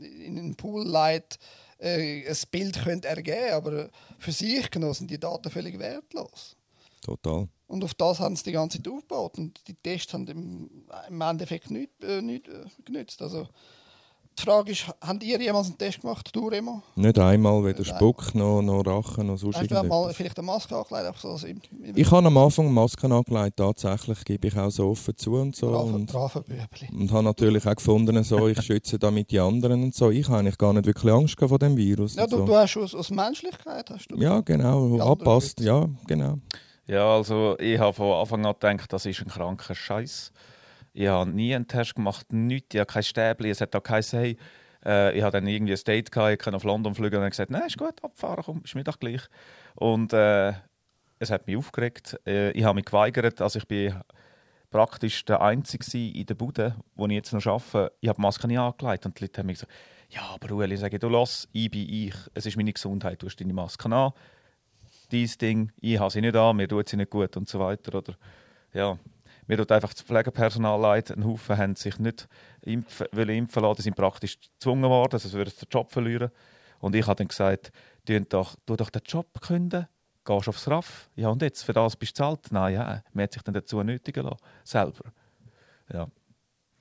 in einen Pool leitet, äh, ein Bild könnte ergeben aber für sich genommen sind die Daten völlig wertlos. Total. Und auf das haben sie die ganze Zeit aufgebaut. Und die Tests haben im, im Endeffekt nichts nicht, äh, genützt. Also, Die Frage ist, habt ihr jemals einen Test gemacht, du Remo? Nicht einmal, weder Nein. Spuck noch, noch Rachen noch sonst Hast du mal vielleicht eine Maske angelegt? einfach So, also im, im Ich habe am Anfang Masken angelegt, tatsächlich, gebe ich auch so offen zu und so. braven, Und, Bübli. und habe natürlich auch gefunden, so, ich schütze damit die anderen und so. Ich habe eigentlich gar nicht wirklich Angst gehabt vor dem Virus. Ja, du, so. du hast aus, aus Menschlichkeit hast du. ja genau, schützen. ja, genau. Ja, also ich habe von Anfang an gedacht, das ist ein kranker Scheiß. Ich habe nie einen Test gemacht, nichts, ich habe kein Stäbli, es hat auch geheißen, hey, äh, ich hatte dann irgendwie ein Date, gehabt, ich kann auf London fliegen und dann gesagt, nein, ist gut, abfahren, komm, ist mir doch gleich. Und äh, es hat mich aufgeregt. Äh, ich habe mich geweigert, also ich bin praktisch der Einzige in der Bude, wo ich jetzt noch arbeite. Ich habe die Maske nicht angelegt und die Leute haben mir gesagt, ja, aber Ueli, ich sage, du lass, ich bin ich, es ist meine Gesundheit, du hast deine Maske an, dein Ding, ich habe sie nicht an, mir tut sie nicht gut und so weiter. Oder, ja. Mir tut einfach das Pflegepersonal leid. Ein Haufen haben sich nicht impfen, wollen impfen lassen, die sind praktisch gezwungen worden, sonst würden sie den Job verlieren. Und ich habe dann gesagt, doch, tu doch den Job künden, gehst aufs RAF. Ja, und jetzt, für das bist du zahlt? Nein, ja, man hat sich dann dazu nötigen lassen, selber. Ja.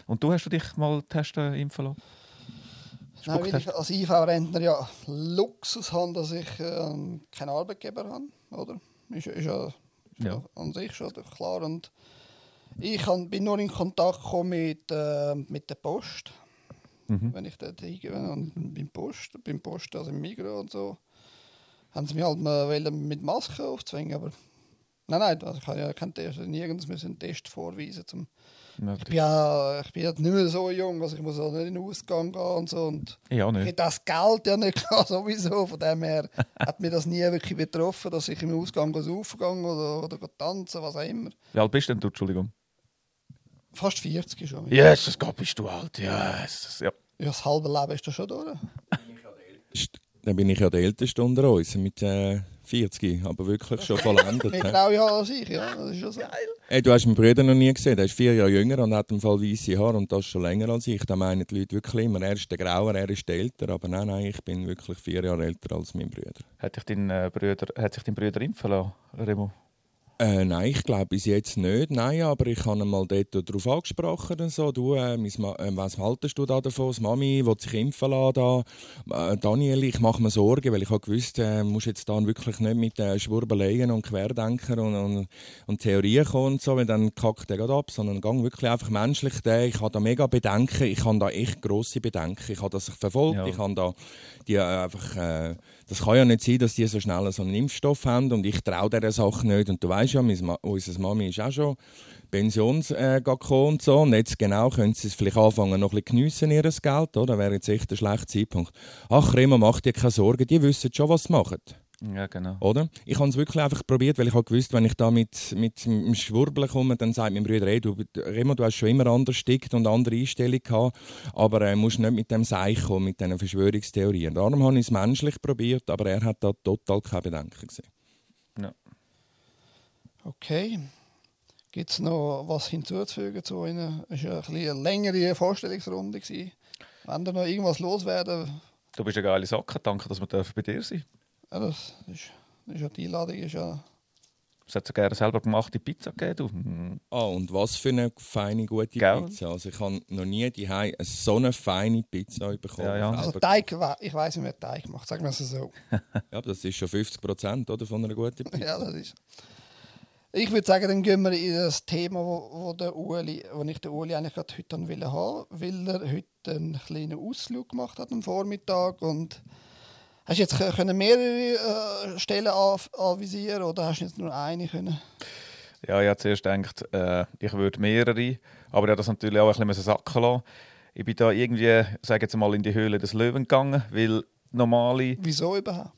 Und du hast du dich mal testen, impfen lassen? Nein, weil ich als IV-Rentner ja Luxus habe, dass ich äh, keinen Arbeitgeber habe, oder? Ist, ist ja. Ja. an sich schon klar. Und ich kann, bin nur in Kontakt gekommen mit, äh, mit der Post. Mhm. Wenn ich dort hingehe und beim Post, beim Post, also im Migros und so, haben sie mich halt mal mit Maske aufzwingen, aber nein, nein, also ich habe ja keinen Test, nirgends müssen einen Test vorweisen. Zum, Ja, ich bin ja, ich bin ja nicht mehr so jung, also ich muss auch nicht in den Ausgang gehen und so und Ich auch ich nicht. hätte das Geld ja nicht [laughs] gehabt, sowieso. Von dem her hat mir das nie wirklich betroffen, dass ich im Ausgang aufgegangen oder, oder tanzen, was auch immer. Wie alt bist du denn du, Entschuldigung? Fast 40 schon. Jesus Gott, bist du alt. Jesus. Ja. Ja, das halbe Leben ist da schon durch. Dann bin ich ja der Älteste unter uns, mit äh, 40, aber wirklich schon vollendet. Hä? graue Haare als ich, ja. Das ist schon so. Ey, du hast meinen Bruder noch nie gesehen. Der ist vier Jahre jünger und hat im Fall weiße Haare und das schon länger als ich. Da meinen die Leute wirklich immer, er ist der Grauer, er ist der Älter. Aber nein, nein, ich bin wirklich vier Jahre älter als mein Bruder. Hat, dich dein, äh, Bruder, hat sich dein Bruder impfen lassen, Remo? Äh, nein, ich glaube bis jetzt nicht. Nein, aber ich habe mal dort darauf angesprochen. Und so. Du, äh, äh, was haltest du da davon? Das Mami will sich impfen lassen. Da. Äh, Daniel, ich mache mir Sorgen, weil ich habe gewusst, äh, musst jetzt da wirklich nicht mit äh, Schwurbeleien und Querdenker und, und, und Theorien kommen und so, weil dann kackt er gerade ab, sondern gang wirklich einfach menschlich. Den. Ich habe da mega Bedenken. Ich habe da echt grosse Bedenken. Ich habe das verfolgt. Ja. Ich habe da die äh, einfach... Das kann ja nicht sein, dass die so schnell so einen Impfstoff haben und ich traue dieser Sache nicht. Und du weißt ja, unsere Mami ist auch schon Pensions äh, und so. Und jetzt genau können sie es vielleicht anfangen, noch ein bisschen geniessen, ihr Geld. Oder? Wäre jetzt echt ein schlechter Zeitpunkt. Ach, Remo, mach dir keine Sorgen, die wissen schon, was sie machen. Ja, genau. Oder? Ich habe es wirklich einfach probiert, weil ich habe gewusst, wenn ich da mit, mit dem Schwurbeln komme, dann sagt mein Bruder, hey, du, Remo, du hast schon immer anders gestickt und andere Einstellungen gehabt, aber äh, musst nicht mit dem Seich kommen, mit diesen Verschwörungstheorien. Darum habe ich es menschlich probiert, aber er hat da total keine Bedenken gesehen. Okay. Gibt es noch was hinzuzufügen zu Ihnen? Es war ein bisschen eine längere Vorstellungsrunde. Gewesen. Wenn da noch irgendwas loswerden, Du bist eine geile Socke. Danke, dass wir dürfen bei dir sein ja, das ist, das ist ja die Einladung ist ja Es hat sogar eine selber gemachte Pizza gegeben. Du. Ah, und was für eine feine, gute Gell? Pizza. Also ich habe noch nie die so eine feine Pizza bekommen. Ja, ja. Also Teig, ich weiß nicht, wer Teig macht, sagen wir es so. [laughs] ja, das ist schon 50 Prozent von einer guten Pizza. ja, das ist. Ich würde sagen, dann gehen wir in das Thema, wo, wo, der Uli, wo ich den Uli eigentlich gerade heute haben wollte haben, weil er heute einen kleinen Ausflug gemacht hat am Vormittag und hast du jetzt können mehrere äh, Stellen anv- anvisieren oder hast du jetzt nur eine können? Ja, ich habe zuerst gedacht, äh, ich würde mehrere, aber ich habe das natürlich auch ein bisschen sacken lassen. Ich bin da irgendwie, sage jetzt mal, in die Höhle des Löwen gegangen, weil normale Wieso überhaupt?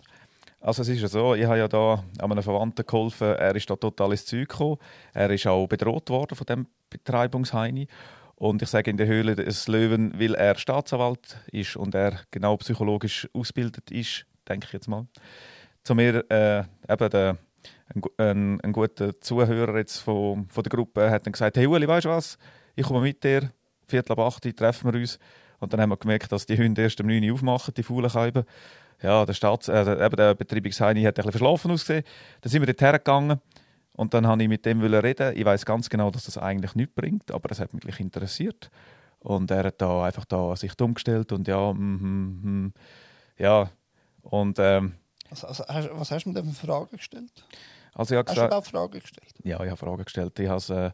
Also es ist ja so, ich habe ja da an einem Verwandten geholfen, er ist da total ins Zeug gekommen. Er ist auch bedroht worden von dem Betreibungsheini. Und ich sage in der Höhle des Löwen, weil er Staatsanwalt ist und er genau psychologisch ausgebildet ist, denke ich jetzt mal. Zu mir, äh, eben der, ein, ein, ein guter Zuhörer jetzt von, von der Gruppe hat dann gesagt, hey Uli, weißt du was, ich komme mit dir, Viertel ab 8 Uhr treffen wir uns. Und dann haben wir gemerkt, dass die Hunde erst um 9 Uhr aufmachen, die faulen Scheiben. Ja, der, Staats äh, der Betreibungsheini hat ein bisschen verschlafen ausgesehen. Dann sind wir dort hergegangen und dann habe ich mit dem reden. Ich weiß ganz genau, dass das eigentlich nichts bringt, aber es hat mich interessiert. Und er hat da einfach da sich dumm gestellt und ja, mhm, mhm, ja. Und ähm, Also, also, was hast du mir denn für Fragen gestellt? also ich habe Hast du gesagt, überhaupt Fragen gestellt? ja, ich habe Fragen gestellt. Ich habe,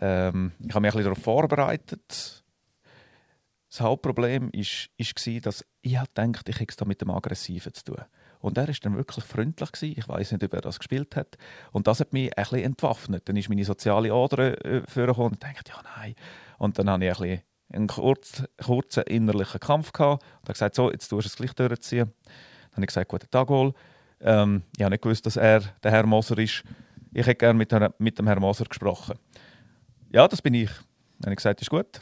äh, ähm, ich habe mich ein bisschen darauf vorbereitet. Das Hauptproblem ist, ist war, dass ich habe gedacht, ich hätte es da mit dem Aggressiven zu tun. Und er war dann wirklich freundlich. Gewesen. Ich weiß nicht, ob er das gespielt hat. Und das hat mich bisschen entwaffnet. Dann ist meine soziale Ader äh, vorgekommen und dachte, ja, nein. Und dann habe ich ein bisschen einen kurz, kurzen innerlichen Kampf gehabt und habe gesagt, so, jetzt tust du es gleich durchziehen. Dann habe ich gesagt, guten Tag wohl. Ähm, ich habe nicht gewusst, dass er der Herr Moser ist. Ich hätte gerne mit, mit dem Herrn Moser gesprochen. Ja, das bin ich. Dann habe ich gesagt, ist gut.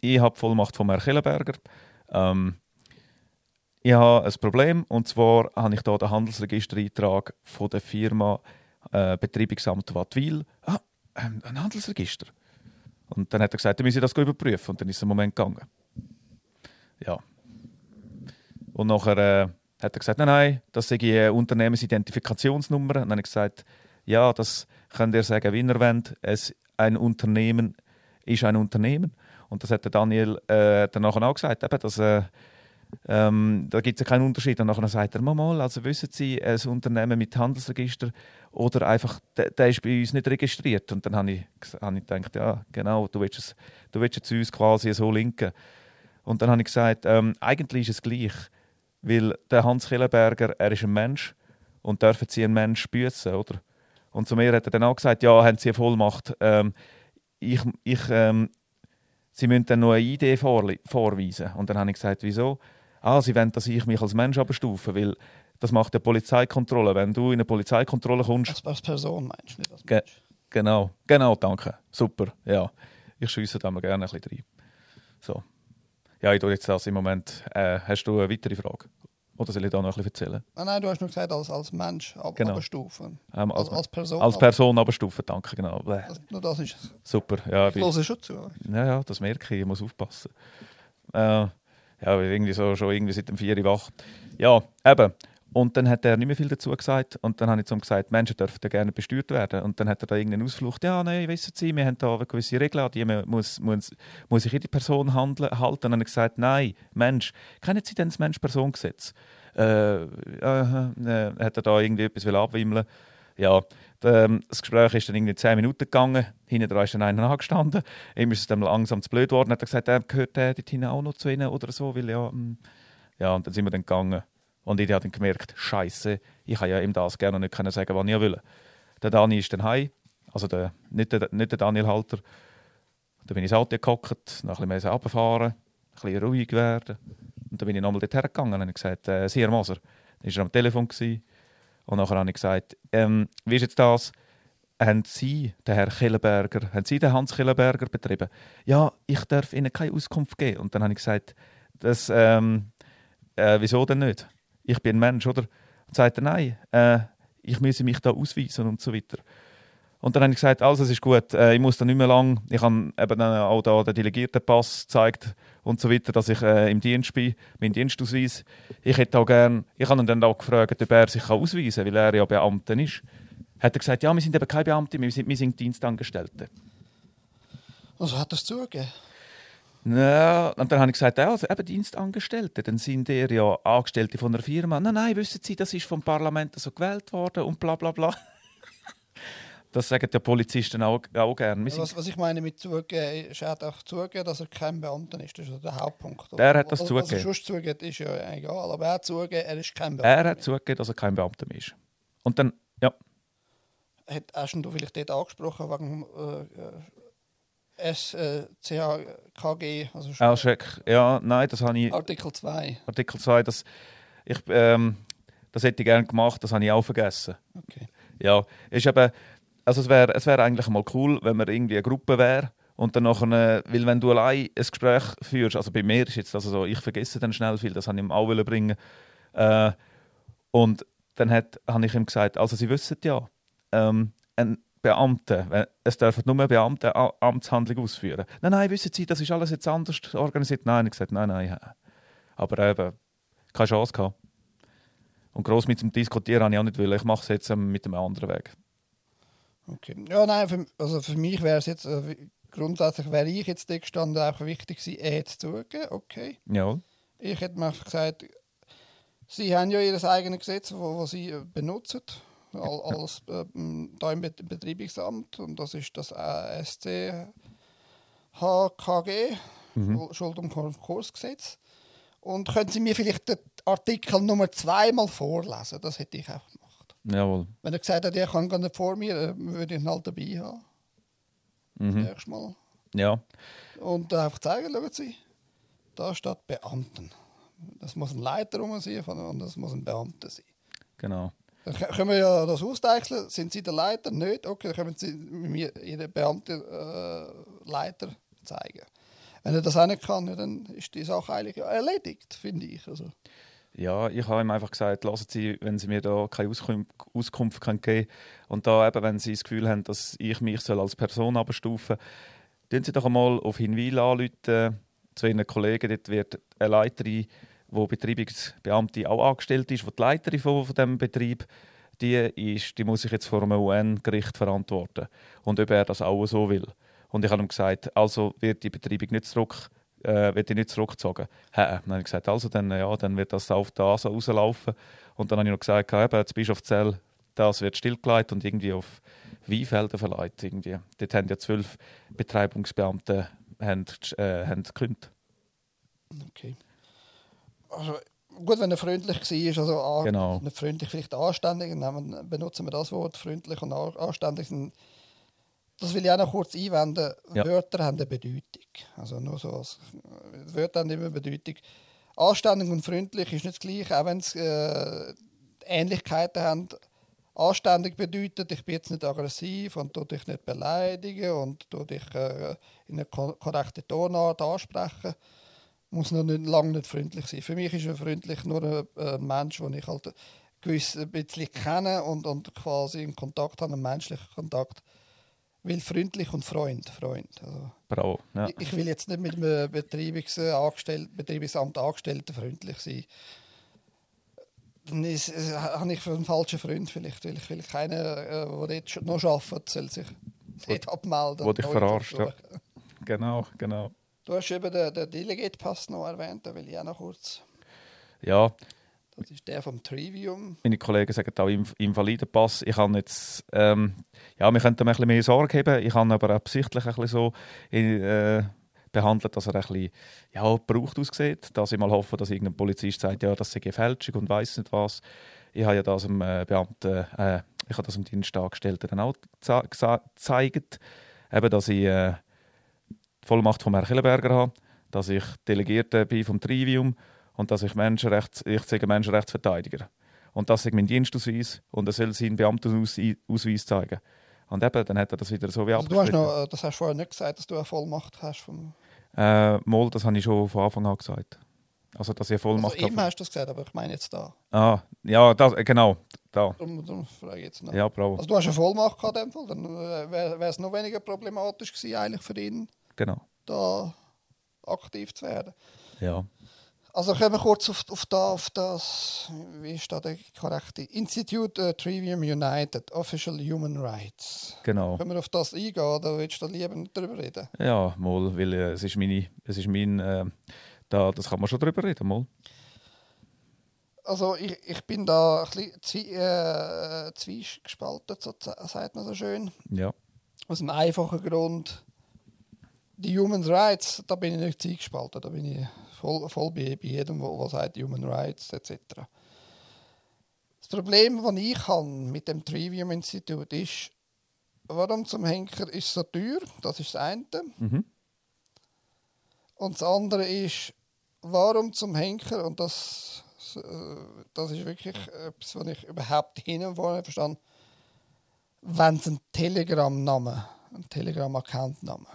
Ich habe Vollmacht von Herrn Killenberger. Ähm, ich habe ein Problem, und zwar habe ich hier den Handelsregistereintrag von der Firma äh, Betreibungsamt Wattwil. Ah, ähm, ein Handelsregister. Und dann hat er gesagt, dann müsse ich das überprüfen. Und dann ist es einen Moment gegangen. Ja. Und nachher äh, hat er gesagt, nein, nein, das sei eine Unternehmensidentifikationsnummer. Und dann habe ich gesagt, ja, das könnt ihr sagen, wie ihr wollt. Es, ein Unternehmen ist ein Unternehmen. Und das hat der Daniel äh, dann nachher auch gesagt, eben, dass, äh, ähm, da gibt es ja keinen Unterschied. Und nachher sagt er, mal, mal, also wissen Sie, ein Unternehmen mit Handelsregister oder einfach, der, der ist bei uns nicht registriert. Und dann habe ich, habe ich gedacht, ja, genau, du willst es, du willst es uns quasi so linken. Und dann habe ich gesagt, ähm, eigentlich ist es gleich, weil der Hans Killenberger, er ist ein Mensch und dürfen Sie einen Mensch büßen, oder? Und zu mir hat er dann auch gesagt, ja, haben Sie eine Vollmacht, ähm, ich, ich, ähm, Sie müssen dann noch eine Idee vorweisen. Und dann habe ich gesagt, wieso? Ah, Sie wollen, dass ich mich als Mensch abstufe, weil das macht eine Polizeikontrolle. Wenn du in eine Polizeikontrolle kommst, Als, als Person meinst du nicht als Ge- Mensch? Genau, genau, danke. Super, ja. Ich schiesse da mal gerne ein bisschen rein. So. Ja, ich tue jetzt das im Moment. Äh, hast du eine weitere Frage? Oder soll ich da noch ein bisschen erzählen? Nein, nein, du hast nur gesagt, als, als Mensch ab, Genau. abstufen. Ähm, Als, als, als Person. als Person abstufen, danke, genau. Das, nur das ist es. Super, ja. Ich Ich, höre schon zu. ja, ja, das merke ich, ich muss aufpassen. Äh, ja, irgendwie so, schon irgendwie seit dem 4 Uhr wach. Ja, eben. Und dann hat er nicht mehr viel dazu gesagt. Und dann habe ich zu ihm gesagt, Menschen dürfen da gerne besteuert werden. Und dann hat er da irgendeinen Ausflucht. Ja, nein, wissen Sie, wir haben da gewisse Regeln, an die muss, muss, muss sich jede Person handeln, halten. Und dann habe ich gesagt, nein, Mensch, kennen Sie denn das Mensch-Person-Gesetz? Äh, äh, äh, hat er da irgendwie etwas abwimmeln ja, ähm, das Gespräch ist dann irgendwie zehn Minuten gegangen. Hinten dran ist dann einer angestanden. Ihm ist es dann langsam zu blöd geworden. Hat er gesagt, er gehört der dort hinten auch noch zu ihnen oder so, weil ja, mm. ja, und dann sind wir dann gegangen. Und ich habe dann gemerkt, Scheiße, ich kann ja ihm das gerne nicht können sagen, was ich will. Der Dani ist dann heim, also der, nicht, der, nicht der Daniel Halter. Dann bin ich ins Auto gehockt, noch ein bisschen runterfahren, ein bisschen ruhig werden. Und dann bin ich nochmal dort hergegangen und habe gesagt, äh, Herr Moser, dann war er am Telefon. Gewesen. Und nachher habe ich gesagt, ähm, wie ist jetzt das? Haben Sie, den Herr Killenberger, haben Sie den Hans Killenberger betrieben? Ja, ich darf Ihnen keine Auskunft geben. Und dann habe ich gesagt, das, ähm, äh, wieso denn nicht? Ich bin ein Mensch, oder? Und sagt er, nein, äh, ich müsse mich da ausweisen und so weiter. Und dann habe ich gesagt, also es ist gut, äh, ich muss da nicht mehr lang. Ich habe eben dann auch da den Delegiertenpass gezeigt und so weiter, dass ich äh, im Dienst bin, meinen Dienstausweis. Ich hätte auch gern, ich habe ihn dann auch gefragt, ob er sich ausweisen kann, weil er ja Beamter ist. Hat er gesagt, ja, wir sind eben keine Beamte, wir sind, wir sind Dienstangestellte. Also hat er es zugegeben. Ja, und dann habe ich gesagt, ja, also eben Dienstangestellte, dann sind ihr ja Angestellte von einer Firma. Nein, nein, wissen Sie, das ist vom Parlament so gewählt worden und bla bla bla. [laughs] Das sagen die Polizisten auch, auch gerne. Was, was ich meine mit zugeben, ist, er hat auch zugegeben, dass er kein Beamter ist. Das ist ja der Hauptpunkt. Der hat das zugegeben. Was er sonst zugeht, ist ja egal. Aber er hat zugegeben, er ist kein Beamter. er hat zugegeben, dass er kein Beamter ist. Und dann, ja, Hat, hast du vielleicht dort angesprochen wegen äh, äh, SCHKG, also schon auch Scheck, ja, nein, das habe ich, Artikel 2. Artikel 2, das, ich, ähm, das hätte ich gerne gemacht, das habe ich auch vergessen. Okay. Ja, ist eben, also es wäre es wär eigentlich mal cool, wenn man irgendwie eine Gruppe wäre und dann nachher, weil wenn du allein ein Gespräch führst, also bei mir ist jetzt also so, ich vergesse dann schnell viel, das habe ich ihm auch bringen äh, und dann hat, habe ich ihm gesagt, also Sie wissen ja, ähm, ein Beamter, wenn- es dürfen nur Beamte A- Amtshandlung ausführen. Nein, nein, wissen Sie, das ist alles jetzt anders organisiert. Nein, ich gesagt, nein, nein, aber eben, keine Chance gehabt. Und gross mit dem Diskutieren habe ich auch nicht will. Ich mache es jetzt ähm, mit einem anderen Weg. okay. Ja, nein, für, also für mich wäre es jetzt äh, grundsätzlich wäre ich jetzt da gestanden, auch wichtig gewesen, eh zu zugeben, okay. Ja, Ich hätte mir einfach gesagt, sie haben ja ihr eigenes Gesetz, wo sie äh, benutzen, all, alles äh, da im Bet- Betreibungsamt und das ist das äh, SC HKG, Schuld- und Konkursgesetz. Und können Sie mir vielleicht den Artikel Nummer zwei mal vorlesen? Das hätte ich auch gemacht. jawohl. Wenn er gesagt hat, ich kann gar nicht vor mir, äh, würde ich ihn halt dabei haben. Mhm. Nächstes Mal. Ja, Und einfach zeigen, schauen Sie, da steht Beamten. Das muss ein Leiter rum sein und das muss ein Beamter sein. genau. Dann kö- können wir ja das ausdeichseln. Sind Sie der Leiter? Nicht? Okay, dann können Sie mir Ihren Beamten äh, Leiter zeigen. Wenn er das auch nicht kann, dann ist die Sache eigentlich erledigt, finde ich. Also, Ja, ich habe ihm einfach gesagt, lassen Sie, wenn Sie mir da keine Auskunft, Auskunft können geben und da eben, wenn Sie das Gefühl haben, dass ich mich soll als Person abstufen soll, Sie doch einmal auf Hinweil anrufen zu Ihren Kollegen. Dort wird eine Leiterin, die Betreibungsbeamte auch angestellt ist, die die Leiterin von, von diesem Betrieb die ist, die muss sich jetzt vor einem UN-Gericht verantworten. Und ob er das auch so will. Und ich habe ihm gesagt, also wird die Betreibung nicht zurück äh, wird die nicht zurückgezogen. Hä? Dann habe ich gesagt, also dann, ja, dann wird das auf da so rauslaufen. Und dann habe ich noch gesagt, eben, jetzt Bischofszell, das wird stillgelegt und irgendwie auf Weinfelden verleiht. Irgendwie. Dort haben ja zwölf Betreibungsbeamte haben, äh, haben gekündigt. okay. Also, gut, wenn er freundlich war, also an, Genau. freundlich, vielleicht anständig, dann benutzen wir das Wort, freundlich und an- anständig sind. Das will ich auch noch kurz einwenden. Ja. Wörter haben eine Bedeutung. Also nur so als, Wörter haben immer Bedeutung. Anständig und freundlich ist nicht das Gleiche, auch wenn es äh, Ähnlichkeiten haben. Anständig bedeutet, ich bin jetzt nicht aggressiv und tu dich nicht beleidigen und tu dich äh, in einer ko- korrekten Tonart ansprechen. Muss noch nicht, lange nicht freundlich sein. Für mich ist er freundlich nur ein, ein Mensch, den ich halt gewiss ein bisschen kenne und, und quasi in Kontakt habe, einen menschlichen Kontakt. Weil freundlich und Freund, Freund. Also, Bravo. Ja. ich- Ich will jetzt nicht mit einem Betreibungsangestellten, Betreibungsamt Angestellten freundlich sein. Dann ist, äh, habe ich für einen falschen Freund vielleicht, weil ich, weil keiner, äh, der schon noch arbeitet, soll sich dort abmelden. wo dich verarscht, ja. Genau, genau. Du hast eben den, den Delegate-Pass noch erwähnt, da will ich auch noch kurz. Ja, Das ist der vom Trivium. meine Kollegen sagen auch Inv Invalidenpass. Ich habe jetzt, ähm, ja, wir könnten ein bisschen mehr Sorge geben. Ich habe aber absichtlich ein bisschen so äh, behandelt, dass er ein bisschen ja, gebraucht aussieht. Dass ich mal hoffe, dass irgendein Polizist sagt, ja, das sei Fälschung und weiß nicht was. Ich habe ja das dem äh, Beamten, äh, ich habe das dem Dienstangestellten dann auch gezeigt, eben, dass ich äh, die Vollmacht von Herrn Killenberger habe, dass ich Delegierte bin vom Trivium und dass ich Menschenrechts, ich sage Menschenrechtsverteidiger. Und das ist mein Dienstausweis und er soll seinen Beamtenausweis zeigen. Und eben, dann hat er das wieder so wie Also du hast noch, äh, das hast du vorher nicht gesagt, dass du eine Vollmacht hast. Vom, Äh, mal, das habe ich schon von Anfang an gesagt. Also, dass ich eine also Vollmacht immer habe. hast du das gesagt, aber ich meine jetzt da. Ah, ja, das, äh, genau, da. Darum, darum frage ich jetzt noch. Ja, bravo. Also du hast eine Vollmacht gehabt in dem Fall, dann äh, wäre es noch weniger problematisch gewesen eigentlich für ihn, Genau. da aktiv zu werden. Ja. Also kommen wir kurz auf, auf, da, auf das, wie ist da der korrekte? Institute äh, Trivium United, Official Human Rights. Genau. Können wir auf das eingehen oder willst du da lieber nicht drüber reden? Ja, mal, weil äh, es ist meine, es ist mein, äh, da, das kann man schon drüber reden, mal. Also ich, ich bin da ein bisschen zwie, äh, zwiegespalten, so sagt man so schön. Ja. Aus dem einfachen Grund, die Human Rights, da bin ich nicht zwiegespalten, da bin ich voll, voll bei, bei jedem, der sagt Human Rights etc. Das Problem, das ich habe mit dem Trivium Institut ist, warum zum Henker ist es so teuer? Das ist das eine. Mhm. Und das andere ist, warum zum Henker, und das, das ist wirklich etwas, was ich überhaupt hin und vorne verstanden wenn es einen Telegram-Namen, einen Telegram-Account-Namen.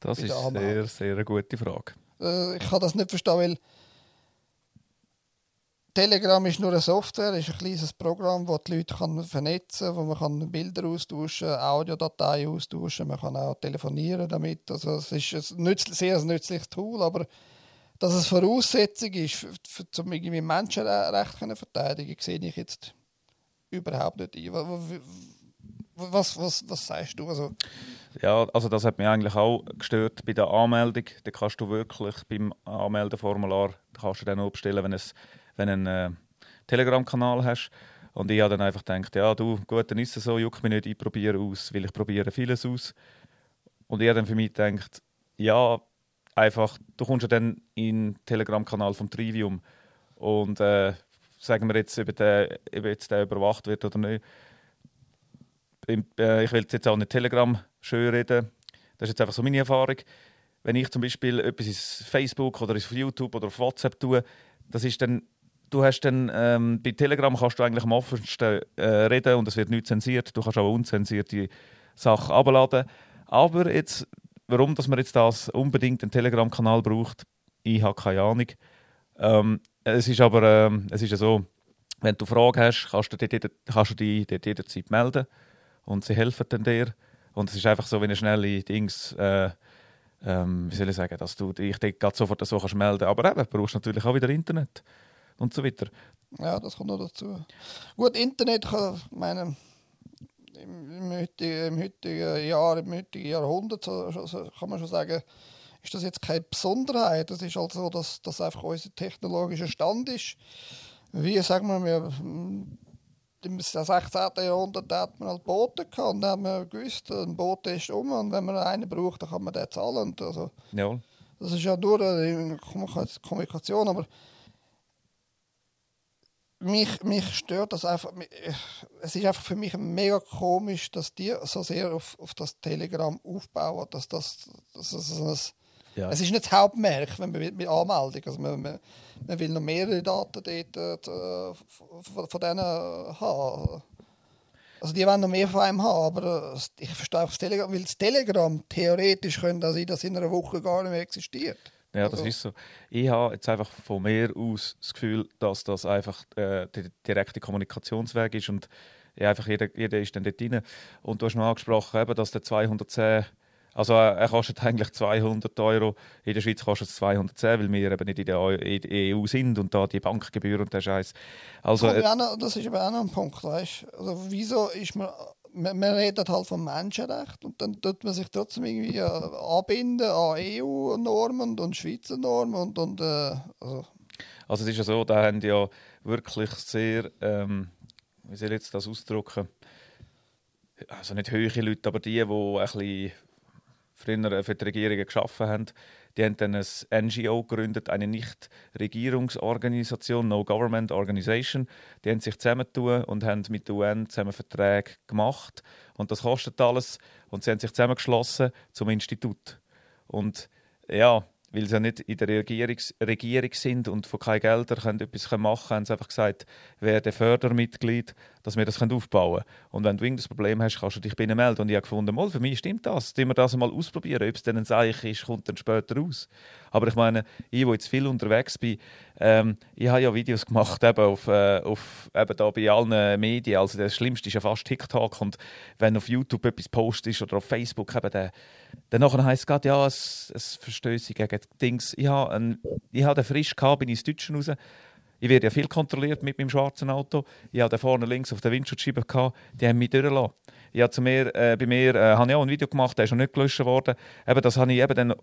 Das ist der sehr, sehr eine gute Frage. Äh, ich kann das nicht verstehen, weil Telegram ist nur eine Software, ist ein kleines Programm, das die Leute kann vernetzen kann, wo man kann Bilder austauschen kann, Audiodateien austauschen, man kann auch telefonieren damit. Also es ist ein sehr ein nützliches Tool, aber dass es Voraussetzung ist, um irgendwie Menschenrechte können verteidigen, sehe ich jetzt überhaupt nicht ein. Wa- wa- Was, was, was sagst du? Also, Ja, also das hat mich eigentlich auch gestört bei der Anmeldung. Da kannst du wirklich beim Anmeldeformular kannst du dann abstellen, wenn es wenn du einen äh, Telegram-Kanal hast. Und ich habe dann einfach gedacht, ja, du, gut, dann ist es so, juck mich nicht, ich probiere aus, weil ich probiere vieles aus. Und ich habe dann für mich gedacht, ja, einfach, du kommst ja dann in den Telegram-Kanal vom Trivium und äh, sagen wir jetzt, ob der, ob jetzt der überwacht wird oder nicht. Äh, ich will jetzt auch nicht Telegram schön reden. Das ist jetzt einfach so meine Erfahrung. Wenn ich zum Beispiel etwas auf Facebook oder auf YouTube oder auf WhatsApp tue, das ist dann, du hast dann, ähm, bei Telegram kannst du eigentlich am offensten äh, reden und es wird nicht zensiert. Du kannst auch unzensierte Sachen abladen. Aber jetzt, warum dass man jetzt das unbedingt einen Telegram-Kanal braucht, ich habe keine Ahnung. Ähm, es ist aber ähm, es ist so, wenn du Fragen hast, kannst du, dort, kannst du dich dort jederzeit melden und sie helfen dann dir. Und es ist einfach so wie eine schnelle Dings, äh, ähm, wie soll ich sagen, dass du dich sofort so kannst melden Aber eben, brauchst natürlich auch wieder Internet und so weiter. Ja, das kommt noch dazu. Gut, Internet kann, meine, im, heutigen, im heutigen Jahr, im heutigen Jahrhundert, so, so, kann man schon sagen, ist das jetzt keine Besonderheit. Das ist halt so, dass das einfach unser technologischer Stand ist. Wie sagen wir, wir im 16. Jahrhundert hat man halt Boote gehabt und dann haben wir gewusst, ein Boot ist um und wenn man einen braucht, dann kann man den zahlen. Also, ja. Das ist ja nur eine Kommunikation, aber mich, mich stört das einfach. Es ist einfach für mich mega komisch, dass die so sehr auf, auf das Telegram aufbauen, dass das, dass das, ja. Es ist nicht das Hauptmerk wenn man mit Anmeldung. Also man, man, man, will noch mehrere Daten dort, äh, von, von denen haben. Also die wollen noch mehr von einem haben, aber ich verstehe das Telegram, weil das Telegram theoretisch könnte sein, dass in einer Woche gar nicht mehr existiert. Ja, das also. ist so. Ich habe jetzt einfach von mir aus das Gefühl, dass das einfach äh, der direkte Kommunikationsweg ist und ja, einfach jeder, jeder ist dann dort drin. Und du hast noch angesprochen, eben, dass der 210 also er kostet eigentlich 200 Euro. In der Schweiz kostet es 210, weil wir eben nicht in der EU e sind und da die Bankgebühr und der Scheiß. Also, äh, noch, das ist aber auch noch ein Punkt, weißt? Also wieso ist man man, man redet halt vom Menschenrecht und dann tut man sich trotzdem irgendwie äh, anbinden an EU-Normen und Schweizer Normen und, und äh, also. also es ist ja so, da haben ja wirklich sehr, ähm, wie soll ich jetzt das ausdrücken, also nicht höhere Leute, aber die, die ein bisschen früher für die Regierungen geschaffen haben. Die haben dann ein NGO gegründet, eine Nichtregierungsorganisation, No Government Organization. Die haben sich zusammentun und haben mit der UN zusammen Verträge gemacht. Und das kostet alles. Und sie haben sich zusammengeschlossen zum Institut. Und ja, weil sie nicht in der Regierungs Regierung sind und von Geldern können etwas machen können, haben sie einfach gesagt, werde Fördermitglied, dass wir das aufbauen können. Und wenn du irgendein Problem hast, kannst du dich bei ihnen melden. Und ich habe gefunden, mal, für mich stimmt das. Sollen wir das mal ausprobieren? Ob es dann ein Zeichen ist, kommt dann später raus. Aber ich meine, ich, wo jetzt viel unterwegs bin, ähm, ich habe ja Videos gemacht eben auf, äh, auf eben da bei allen Medien. Also das Schlimmste ist ja fast TikTok. Und wenn auf YouTube etwas postest oder auf Facebook, eben der, dann heisst es gerade, ja, es, es verstößt gegen Dings. Ich habe, einen, ich habe den frisch gehabt, bin ins Deutsche raus. Ich werde ja viel kontrolliert mit meinem schwarzen Auto. Ich habe vorne links auf der Windschutzscheibe gehabt, die haben mich durchgelassen. Ich habe zu mir, äh, bei mir äh, habe ich auch ein Video gemacht, der ist noch nicht gelöscht worden. Eben, das habe ich eben dann äh,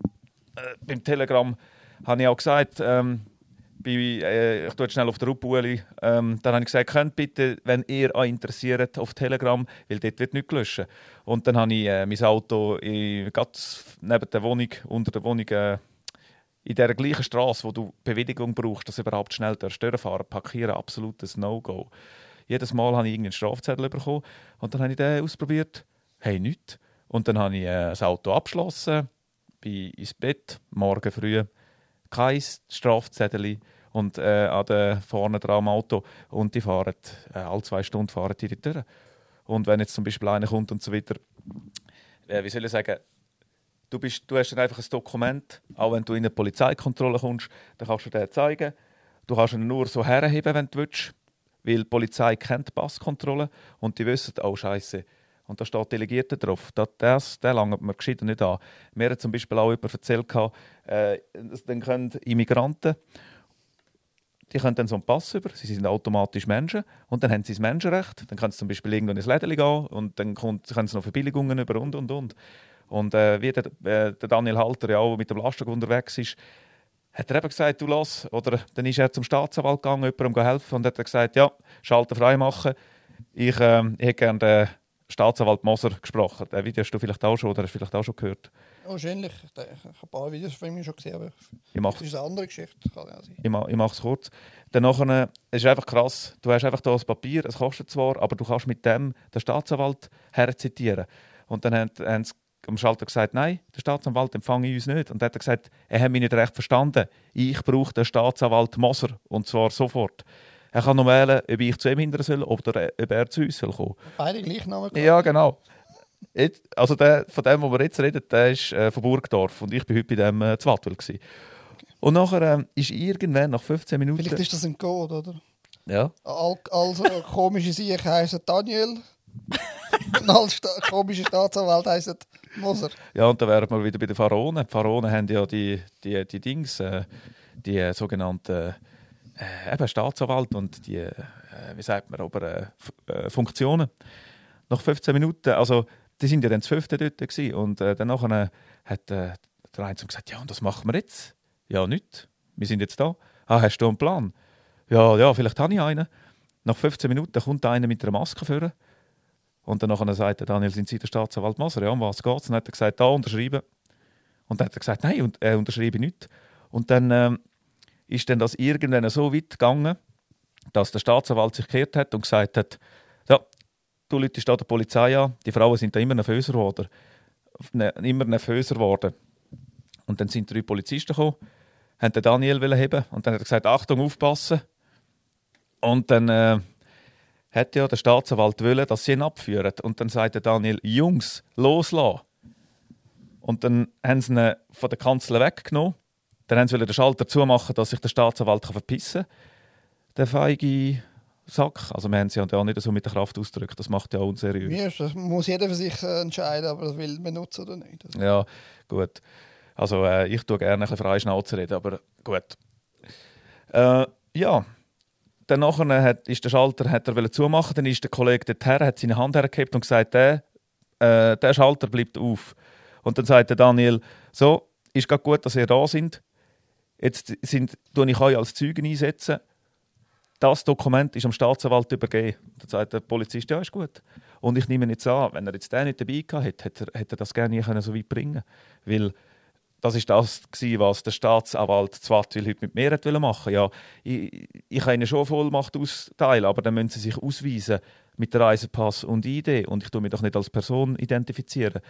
beim Telegram habe ich auch gesagt, ähm, bei, äh, ich tue schnell auf der Rupueli, ähm, dann habe ich gesagt, könnt bitte, wenn ihr euch interessiert, auf Telegram, weil dort wird nichts gelöscht. Und dann habe ich äh, mein Auto in, neben der Wohnung, unter der Wohnung, äh, in der gleichen Straße, wo du Bewilligung brauchst, dass du überhaupt schnell durchfahren parkieren, absolutes No-Go. Jedes Mal habe ich irgendeinen Strafzettel bekommen und dann habe ich den ausprobiert. Hey, nichts. Und dann habe ich äh, das Auto abgeschlossen, bin ins Bett, morgen früh kein Strafzettel und äh, an der, vorne dran am Auto und die fahren, äh, alle zwei Stunden fahren die durch. Und wenn jetzt zum Beispiel einer kommt und so weiter, äh, wie soll ich sagen, du, bist, du hast dann einfach ein Dokument, auch wenn du in eine Polizeikontrolle kommst, dann kannst du dir zeigen. Du kannst ihn nur so herheben, wenn du willst, weil die Polizei kennt die Passkontrolle und die wissen, oh Scheiße, und da steht Delegierte drauf. Das, das, der langt mir gescheit nicht an. Mir hat zum Beispiel auch jemand erzählt, äh, dann können Immigranten, die können dann so einen Pass über, sie sind automatisch Menschen und dann haben sie das Menschenrecht, dann können sie zum Beispiel irgendwo ins Läden gehen und dann können sie noch Verbilligungen über und und und. Und äh, wie der, äh, der Daniel Halter ja auch mit dem Lastwagen unterwegs ist, hat er eben gesagt, du lass, oder dann ist er zum Staatsanwalt gegangen, jemandem helfen und hat er gesagt, ja, Schalter frei machen. Ich, äh, ich hätte gerne den Staatsanwalt Moser gesprochen. Den Video hast du vielleicht auch schon, oder hast du vielleicht auch schon gehört. Wahrscheinlich. Ich, habe ein paar Videos von ihm schon gesehen, aber Ich mache das ist eine andere Geschichte. Kann ja sein. ich, ma, ich mache es kurz. Dann nachher, es ist einfach krass, du hast einfach da ein Papier, es kostet zwar, aber du kannst mit dem den Staatsanwalt herzitieren. Und dann haben, haben sie am Schalter gesagt, nein, der Staatsanwalt empfange uns nicht. Und dann hat er gesagt, er hat mich nicht recht verstanden. Ich brauche den Staatsanwalt Moser, und zwar sofort. Er kann noch wählen, ob ich zu ihm hindern soll oder ob er zu uns soll kommen. Beide Gleichnamen. Ja, genau. Jetzt, also der, von dem, wo wir jetzt reden, der ist äh, von Burgdorf und ich bin heute bei dem äh, Zwartwil. gewesen. Und nachher ähm, ist irgendwann, nach 15 Minuten... Vielleicht ist das ein Code, oder? ja. All, also [laughs] komische Sieg heißen Daniel. Und als sta komische Staatsanwalt heißen Moser. ja, und dann wären wir wieder bei den Pharaonen. Die Pharaonen haben ja die, die, die Dings, äh, die äh, sogenannten äh, eben Staatsanwalt und die, äh, wie sagt man, aber, äh, äh, Funktionen. Nach 15 Minuten, also die sind ja dann das fünfte dort gewesen, und äh, dann nachher hat äh, der eine gesagt, ja, und was machen wir jetzt? Ja, nichts. Wir sind jetzt da. Ah, hast du einen Plan? Ja, ja, vielleicht habe ich einen. Nach 15 Minuten kommt einer mit einer Maske führen. Und dann nachher sagt der Daniel, sind Sie der Staatsanwalt Moser? Ja, um was geht es? Und dann hat er gesagt, da unterschreiben. Und dann hat er gesagt, nein, und, äh, unterschreibe nicht. Und dann ähm, ist dann das irgendwann so weit gegangen, dass der Staatsanwalt sich gekehrt hat und gesagt hat, ja, du läutest da der Polizei an, die Frauen sind da immer nervöser geworden. Ne, immer nervöser geworden. Und dann sind drei Polizisten gekommen, haben den Daniel heben und dann hat er gesagt, Achtung, aufpassen. Und dann äh, hat ja der Staatsanwalt wollen, dass sie ihn abführen. Und dann sagt der Daniel, Jungs, loslassen. Und dann haben sie ihn von der Kanzel weggenommen. Dann haben sie den Schalter zumachen, dass sich der Staatsanwalt kann verpissen kann. Der feige Sack. Also wir haben sie ja auch nicht so mit der Kraft ausgedrückt. Das macht ja auch unseriös. Ist, das muss jeder für sich äh, entscheiden, ob er das will benutzen oder nicht. Also, Ja, gut. Also äh, ich tue gerne ein bisschen frei Schnauze reden, aber gut. Äh, ja, dann nachher hat, ist der Schalter hat er zumachen, dann ist der Kollege dorthin, hat seine Hand hergehoben und gesagt, der, äh, der Schalter bleibt auf. Und dann sagt der Daniel, so, ist gerade gut, dass ihr da sind. Jetzt sind, tue ich euch als Zeugen einsetzen. Das Dokument ist am Staatsanwalt übergeben. Dann sagt der Polizist, ja, ist gut. Und ich nehme jetzt an, wenn er jetzt den nicht dabei gehabt hätte, hätte er, das gerne nie können so weit bringen Weil das ist das gewesen, was der Staatsanwalt Zwartwil heute mit mir machen Ja, ich, ich kann ihnen schon Vollmacht austeilen, aber dann müssen sie sich ausweisen mit Reisepass und ID und ich tue mich doch nicht als Person identifizieren.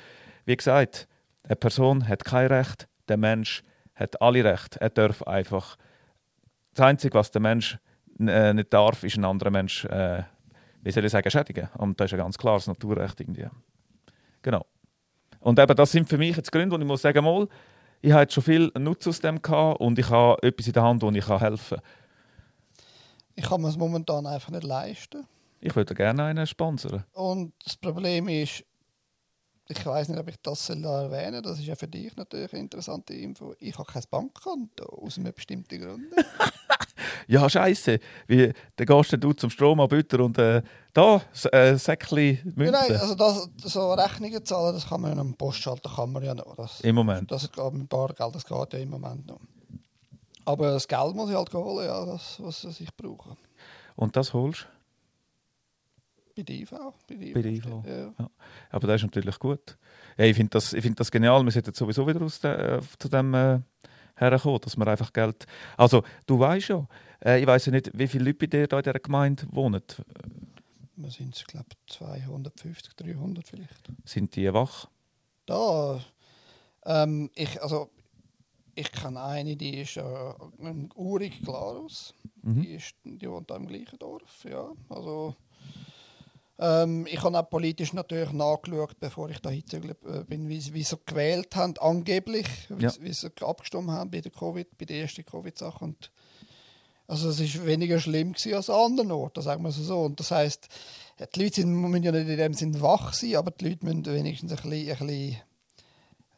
Wie gesagt, eine Person hat kein Recht, der Mensch hat alle Rechte. Er darf einfach. Das Einzige, was der Mensch äh, nicht darf, ist ein anderer Mensch, äh, wie soll ich sagen, schädigen. Und das ist ein ganz klares Naturrecht irgendwie. Genau. Und eben, das sind für mich jetzt Gründe, wo ich muss sagen, mal, ich habe jetzt schon viel Nutzen aus dem gehabt und ich habe etwas in der Hand, wo ich helfen kann. ich kann mir es momentan einfach nicht leisten. Ich würde gerne einen sponsern. Und das Problem ist, ich weiß nicht, ob ich das erwähnen soll. Das ist ja für dich natürlich eine interessante Info. Ich habe kein Bankkonto aus einem bestimmten Grund. [laughs] Ja, scheiße. Wie, dann gehst du zum Stromanbieter und äh, da, äh, Säckchen Münzen. Ja, nein, also das, so Rechnungen zahlen, das kann man ja am Postschalter kann man ja noch. Das, Im Moment. das geht mit Bargeld, das geht ja im Moment noch. Aber das Geld muss ich halt holen, ja, das, was, was ich brauche. Und das holst Bei der IV. Bei der Bei der IV. Ja. Aber das ist natürlich gut. Ja, ich finde das, ich find das genial. Wir sollten sowieso wieder aus de, äh, zu dem äh, herkommen, dass man einfach Geld. Also, du weißt ja, äh, ich weiß ja nicht, wie viele Leute bei dir da in dieser Gemeinde wohnen. Wir sind, ich glaube, 250, 300 vielleicht. Sind die wach? Da, ähm, ich, also, ich kenne eine, die ist äh, ein Urig Glarus. Mhm. Die, ist, die wohnt auch im gleichen Dorf, ja. Also, ähm, ich habe auch politisch natürlich nachgeschaut, bevor ich da hingezügelt äh, bin, wie, sie- wie sie gewählt haben, angeblich, wie, Ja. sie- wie sie abgestimmt haben bei der Covid, bei der ersten Covid-Sache. Und also es ist weniger schlimm gewesen als an anderen Orten, sagen wir es so. Und das heißt, die Leute sind, müssen ja nicht in dem Sinn wach sein, aber die Leute müssen wenigstens ein bisschen, ein bisschen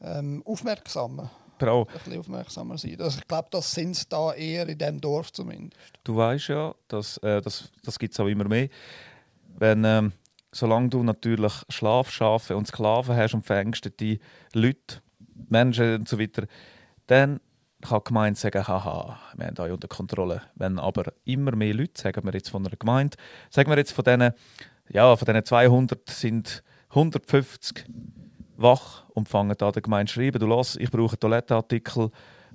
ähm, aufmerksamer, ein bisschen aufmerksamer sein. Also ich glaube, das sind sie da eher in dem Dorf zumindest. du weißt ja, dass, äh, das, das gibt es auch immer mehr. Wenn ähm, solange du natürlich Schlafschafe und Sklaven hast und verengstete Leute, Menschen und so weiter, dann kann die Gemeinde sagen, haha, wir haben euch unter Kontrolle. Wenn aber immer mehr Leute, sagen wir jetzt von einer Gemeinde, sagen wir jetzt von diesen, ja, von diesen 200 sind 150 wach und fangen an der Gemeinde zu schreiben, du lass, ich brauche Toilettenartikel,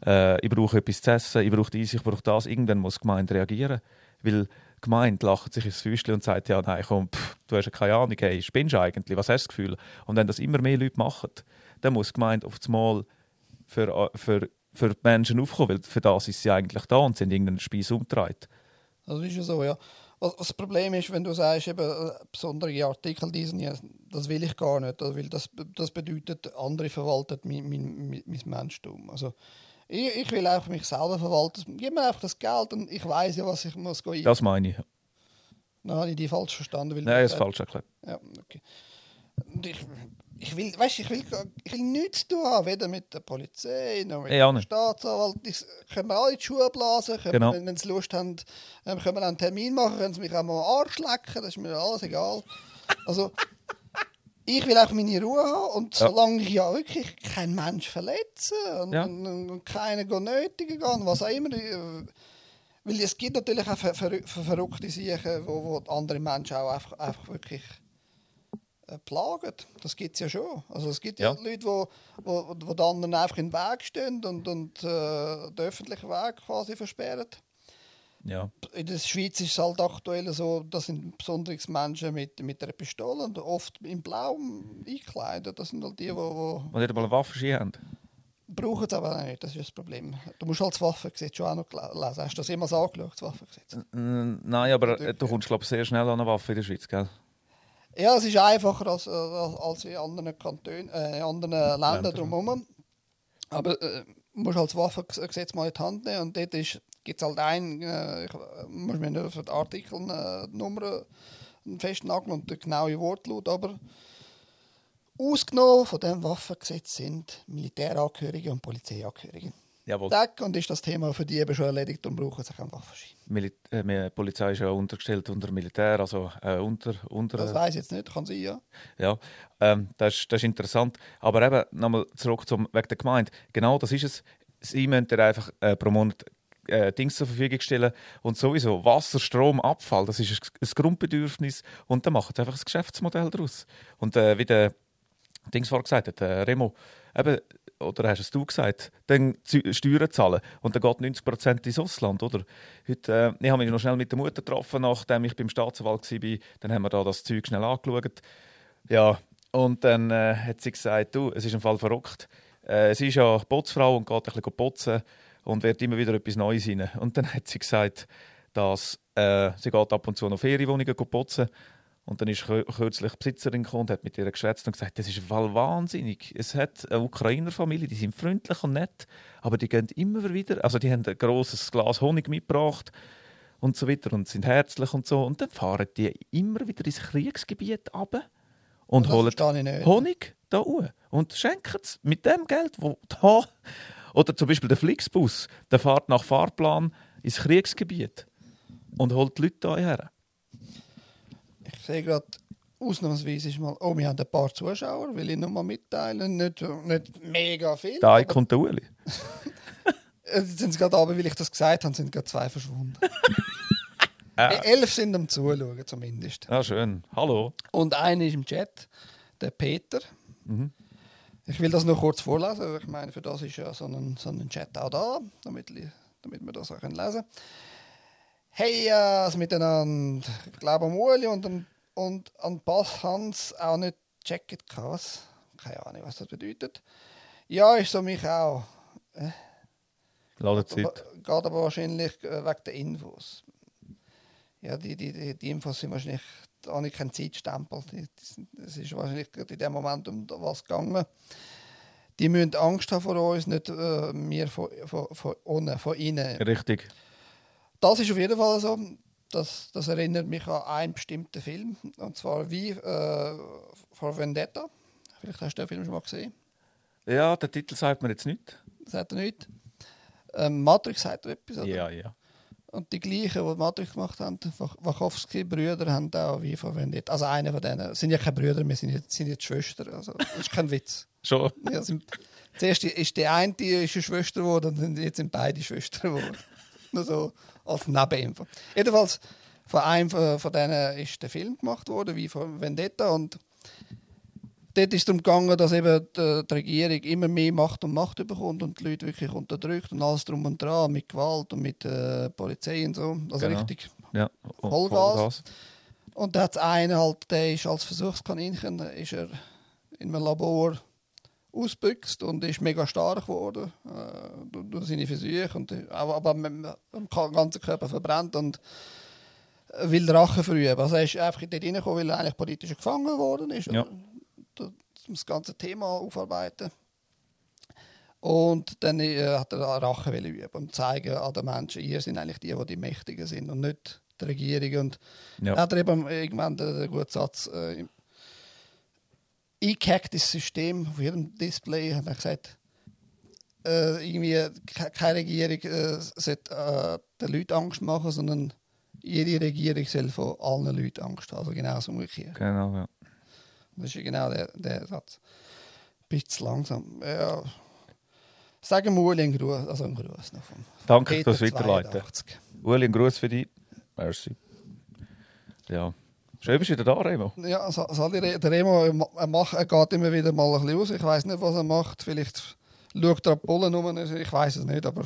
äh, ich brauche etwas zu essen, ich brauche dies, ich brauche das. Irgendwann muss die Gemeinde reagieren, weil die Gemeinde lacht sich ins Füßchen und sagt, ja, nein, komm, pff, du hast ja keine Ahnung, hey, spinnst du eigentlich, was hast du das Gefühl? Und wenn das immer mehr Leute machen, dann muss die Gemeinde auf das Mal für, für, für die Menschen aufkommen, weil für das ist sie eigentlich da und sind irgendeinen Speis umgetragen. Das ist ja so, ja. Das Problem ist, wenn du sagst, eben, äh, besondere Artikel diesen, das will ich gar nicht, weil das, das bedeutet, andere verwalten mein, mein, mein, mein Menschtum. Also, ich, ich will einfach mich selber verwalten. Gib mir einfach das Geld und ich weiß ja, was ich muss gehen. Das meine ich. Dann habe ich die falsch verstanden. Weil Nein, du ist falsch erklärt. Ja, okay. Und ich, ich will, weißt, ich will, ich will nichts zu tun haben, weder mit der Polizei noch mit dem. Staatsanwalt. Ich, können wir alle in die Schuhe blasen, können Genau. wenn, wenn sie Lust haben, ähm, können wir einen Termin machen, können sie mich auch mal am Arsch lecken, das ist mir alles egal. Also, ich will auch meine Ruhe haben und Ja. solange ich ja wirklich keinen Mensch verletze und, Ja. und, und keinen go nötigen kann, was auch immer. äh, Weil es gibt natürlich auch ver ver ver verrückte Sachen, wo, wo andere Menschen auch einfach, einfach wirklich äh, plagen. Das gibt es ja schon. Also es gibt ja, Ja. Leute, wo, wo, wo den anderen einfach in den Weg stehen und, und äh, den öffentlichen Weg quasi versperren. Ja. In der Schweiz ist es halt aktuell so, das sind besonders Menschen mit, mit einer Pistole und oft in Blau eingekleidet. Das sind halt die, die, die nicht einmal eine Waffe haben. brauchen es aber nicht. Das ist das Problem. Du musst halt das Waffengesetz schon auch noch lesen. Hast du das jemals angeschaut, das Waffengesetz? Nein, aber du kommst, glaube ich, sehr schnell an eine Waffe in der Schweiz, gell? Ja, es ist einfacher als, als, in anderen Kantonen, äh, in anderen Ländern Länder. drumherum. Aber äh, du musst halt das Waffengesetz mal in die Hand nehmen und dort gibt es halt einen, äh, ich muss mir nur für die Artikel äh, die Nummer äh, festnageln und den genauen Wortlaut, aber ausgenommen von diesem Waffengesetz sind Militärangehörige und Polizeiangehörige. Jawohl. Zack, und ist das Thema für die eben schon erledigt und brauchen sie keinen Waffenschein. Mili äh, die Polizei ist ja untergestellt unter Militär, also äh, unter, unter Das weiß ich jetzt nicht, kann sein, ja. Ja, ähm, das, ist, das ist interessant. Aber eben, nochmal zurück zum wegen der Gemeinde. Genau das ist es. Sie müssen einfach äh, pro Monat äh, Dings zur Verfügung stellen. Und sowieso Wasser, Strom, Abfall, das ist ein, Grundbedürfnis. Und dann machen sie einfach ein Geschäftsmodell daraus. Und äh, wie der Dings vorher gesagt hat, äh, Remo, eben, oder hast es du gesagt, dann Steuern zahlen und dann geht 90% ins Ausland, oder? Heute, äh, ich habe mich noch schnell mit der Mutter getroffen, nachdem ich beim Staatsanwalt war. Dann haben wir da das Zeug schnell angeschaut. Ja, und dann äh, hat sie gesagt, du, es ist im Fall verrückt. Äh, sie ist ja Putzfrau und geht ein bisschen putzen und wird immer wieder etwas Neues rein. Und dann hat sie gesagt, dass äh, sie geht ab und zu noch Ferienwohnungen putzen und dann ist kü- kürzlich die Besitzerin gekommen und hat mit ihr geschwätzt und gesagt, das ist wahnsinnig. Es hat eine Ukrainer-Familie, die sind freundlich und nett, aber die gehen immer wieder, also die haben ein grosses Glas Honig mitgebracht und so weiter und sind herzlich und so. Und dann fahren die immer wieder ins Kriegsgebiet runter und Das holen. Honig da hoch und schenken es mit dem Geld, wo da oder zum Beispiel der Flixbus, der fährt nach Fahrplan ins Kriegsgebiet und holt die Leute hierher. Ich sehe gerade, ausnahmsweise ist mal, oh, wir haben ein paar Zuschauer, will ich noch mal mitteilen. Nicht, nicht mega viel. Da kommt der Uli. [laughs] äh, sind sie gerade aber, weil ich das gesagt habe, sind gerade zwei verschwunden. [laughs] Ah. Äh, Elf sind am Zuschauen zumindest. Ja, schön. Hallo. Und einer ist im Chat, der Peter. Mhm. Ich will das noch kurz vorlesen. Ich meine, für das ist ja so ein, so ein Chat auch da, damit, damit wir das auch können lesen Hey, äh, also miteinander. Ich glaube, am Uli und, an- und an Pass Hans auch nicht gecheckt. Was? Keine Ahnung, was das bedeutet. Ja, ist so mich auch. Ladezeit. Aber- Geht aber wahrscheinlich äh, wegen der Infos. Ja, die, die, die, die Infos sind wahrscheinlich habe ich keinen Zeitstempel. Es ist wahrscheinlich gerade in dem Moment um was gegangen. Die müssen Angst haben vor uns, nicht äh, wir von, von, von, unten, von ihnen. Richtig. Das ist auf jeden Fall so. Das, das erinnert mich an einen bestimmten Film. Und zwar wie äh, vor Vendetta. Vielleicht hast du den Film schon mal gesehen. Ja, der Titel sagt mir jetzt nicht. Hat er nicht. Ähm, Matrix sagt er etwas. Oder? Ja, ja. Und die gleichen, die Matrix gemacht haben, Wachowski-Brüder, haben auch wie von Vendetta. Also einer von denen, sind ja keine Brüder, wir sind jetzt, sind jetzt Schwestern. Also, das ist kein Witz. [laughs] Schon. Ja, sind, zuerst ist die eine die ist eine Schwester geworden und jetzt sind beide Schwestern geworden. [laughs] Nur so als Nebeninfo. Jedenfalls, von einem von, von denen ist der Film gemacht worden, wie von Vendetta. Und dort ist es darum gegangen, dass eben die, die, Regierung immer mehr Macht und Macht bekommt und die Leute wirklich unterdrückt und alles drum und dran, mit Gewalt und mit äh, Polizei und so. Also Genau. richtig Ja. Vollgas. Und da hat einen halt, der ist als Versuchskaninchen, ist er in einem Labor ausgebüxt und ist mega stark geworden äh, durch, durch seine Versuche und äh, aber, aber mit dem ganzen Körper verbrannt und äh, will Rache verüben. Also er ist einfach dort reingekommen, weil er eigentlich politisch gefangen worden ist. Ja. Da- das ganze Thema aufarbeiten. Und dann äh, hat er Rache üben und zeigen an den Menschen, ihr sind eigentlich die, die die Mächtigen sind und nicht die Regierung. Und Ja. hat er eben irgendwann den, den guten Satz äh, eingehacktes System auf jedem Display, hat er gesagt, äh, irgendwie ke- keine Regierung äh, sollte äh, den Leuten Angst machen, sondern jede Regierung soll von allen Leuten Angst haben. Also genau das umgekehrt. Genau, ja. Das ist ja genau der, der Satz. Bisschen langsam. Ja. Sagen wir Uli einen Gruß, also einen Gruß noch vom Danke Peter fürs Weiterleiten. 82. Uli, ein Gruß für dich. Merci. Ja. Schön, bist du wieder da, Remo. Ja, Sali, Re- der Remo er macht, er geht immer wieder mal ein bisschen aus. Ich weiß nicht, was er macht. Vielleicht schaut er die Bullen rum. Ich weiß es nicht, aber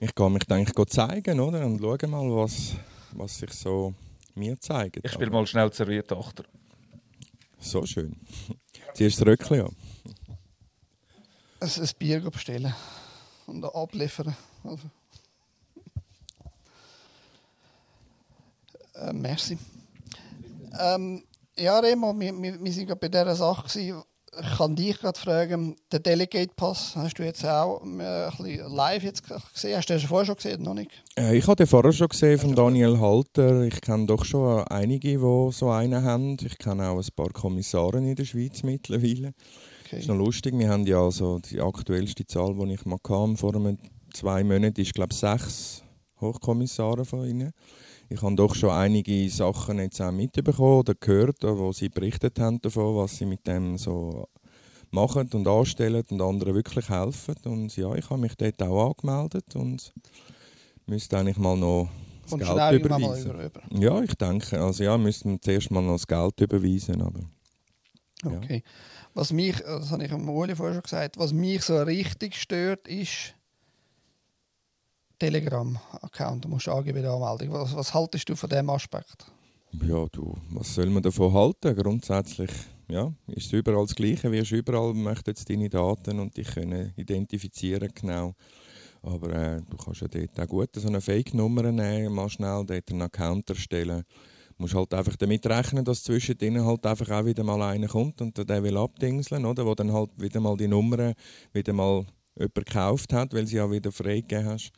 Ich gehe mich denke ich zeigen, oder? Und schaue mal, was, was sich so mir zeigt. Ich spiele mal schnell serviert Achter. So schön. Ziehst du das an? ein, ein Bier bestellen und abliefern. Also. Äh, merci. Ähm, ja, Remo, wir, wir, wir sind gerade bei dieser Sache. Gewesen. Ich kann dich gerade fragen, den Delegate Pass hast du jetzt auch äh, ein bisschen live jetzt gesehen? Hast du den schon vorher schon gesehen? Noch nicht? Äh, ich habe den vorher schon gesehen von Daniel Halter. Ich kenne doch schon einige, die so einen haben. Ich kenne auch ein paar Kommissare in der Schweiz mittlerweile. Okay. Das ist noch lustig. Wir haben ja also die aktuellste Zahl, die ich mal kam, vor einem zwei Monaten, ist glaube ich sechs Hochkommissare von ihnen. Ich habe doch schon einige Sachen jetzt auch mitbekommen oder gehört, wo sie berichtet haben davon, was sie mit dem so machen und anstellen und anderen wirklich helfen. Und ja, ich habe mich dort auch angemeldet und müsste eigentlich mal noch das Kommst du Geld überweisen. über. Ja, ich denke. Also ja, müssten zuerst mal noch das Geld überweisen, aber Ja. Okay. Was mich, das habe ich am Uli vorher schon gesagt, was mich so richtig stört, ist Telegram-Account. Du musst der Anmeldung. Was, was haltest du von diesem Aspekt? Ja, du, was soll man davon halten? Grundsätzlich ja, ist es überall das Gleiche. Wie überall möchten jetzt deine Daten und dich können identifizieren genau. Aber äh, du kannst ja dort auch gut so eine Fake-Nummer nehmen, mal schnell dort einen Account erstellen. Du musst halt einfach damit rechnen, dass zwischen denen halt einfach auch wieder mal einer kommt und der will abdingseln, oder? Wo dann halt wieder mal die Nummer wieder mal jemand gekauft hat, weil sie auch wieder freigegeben hast.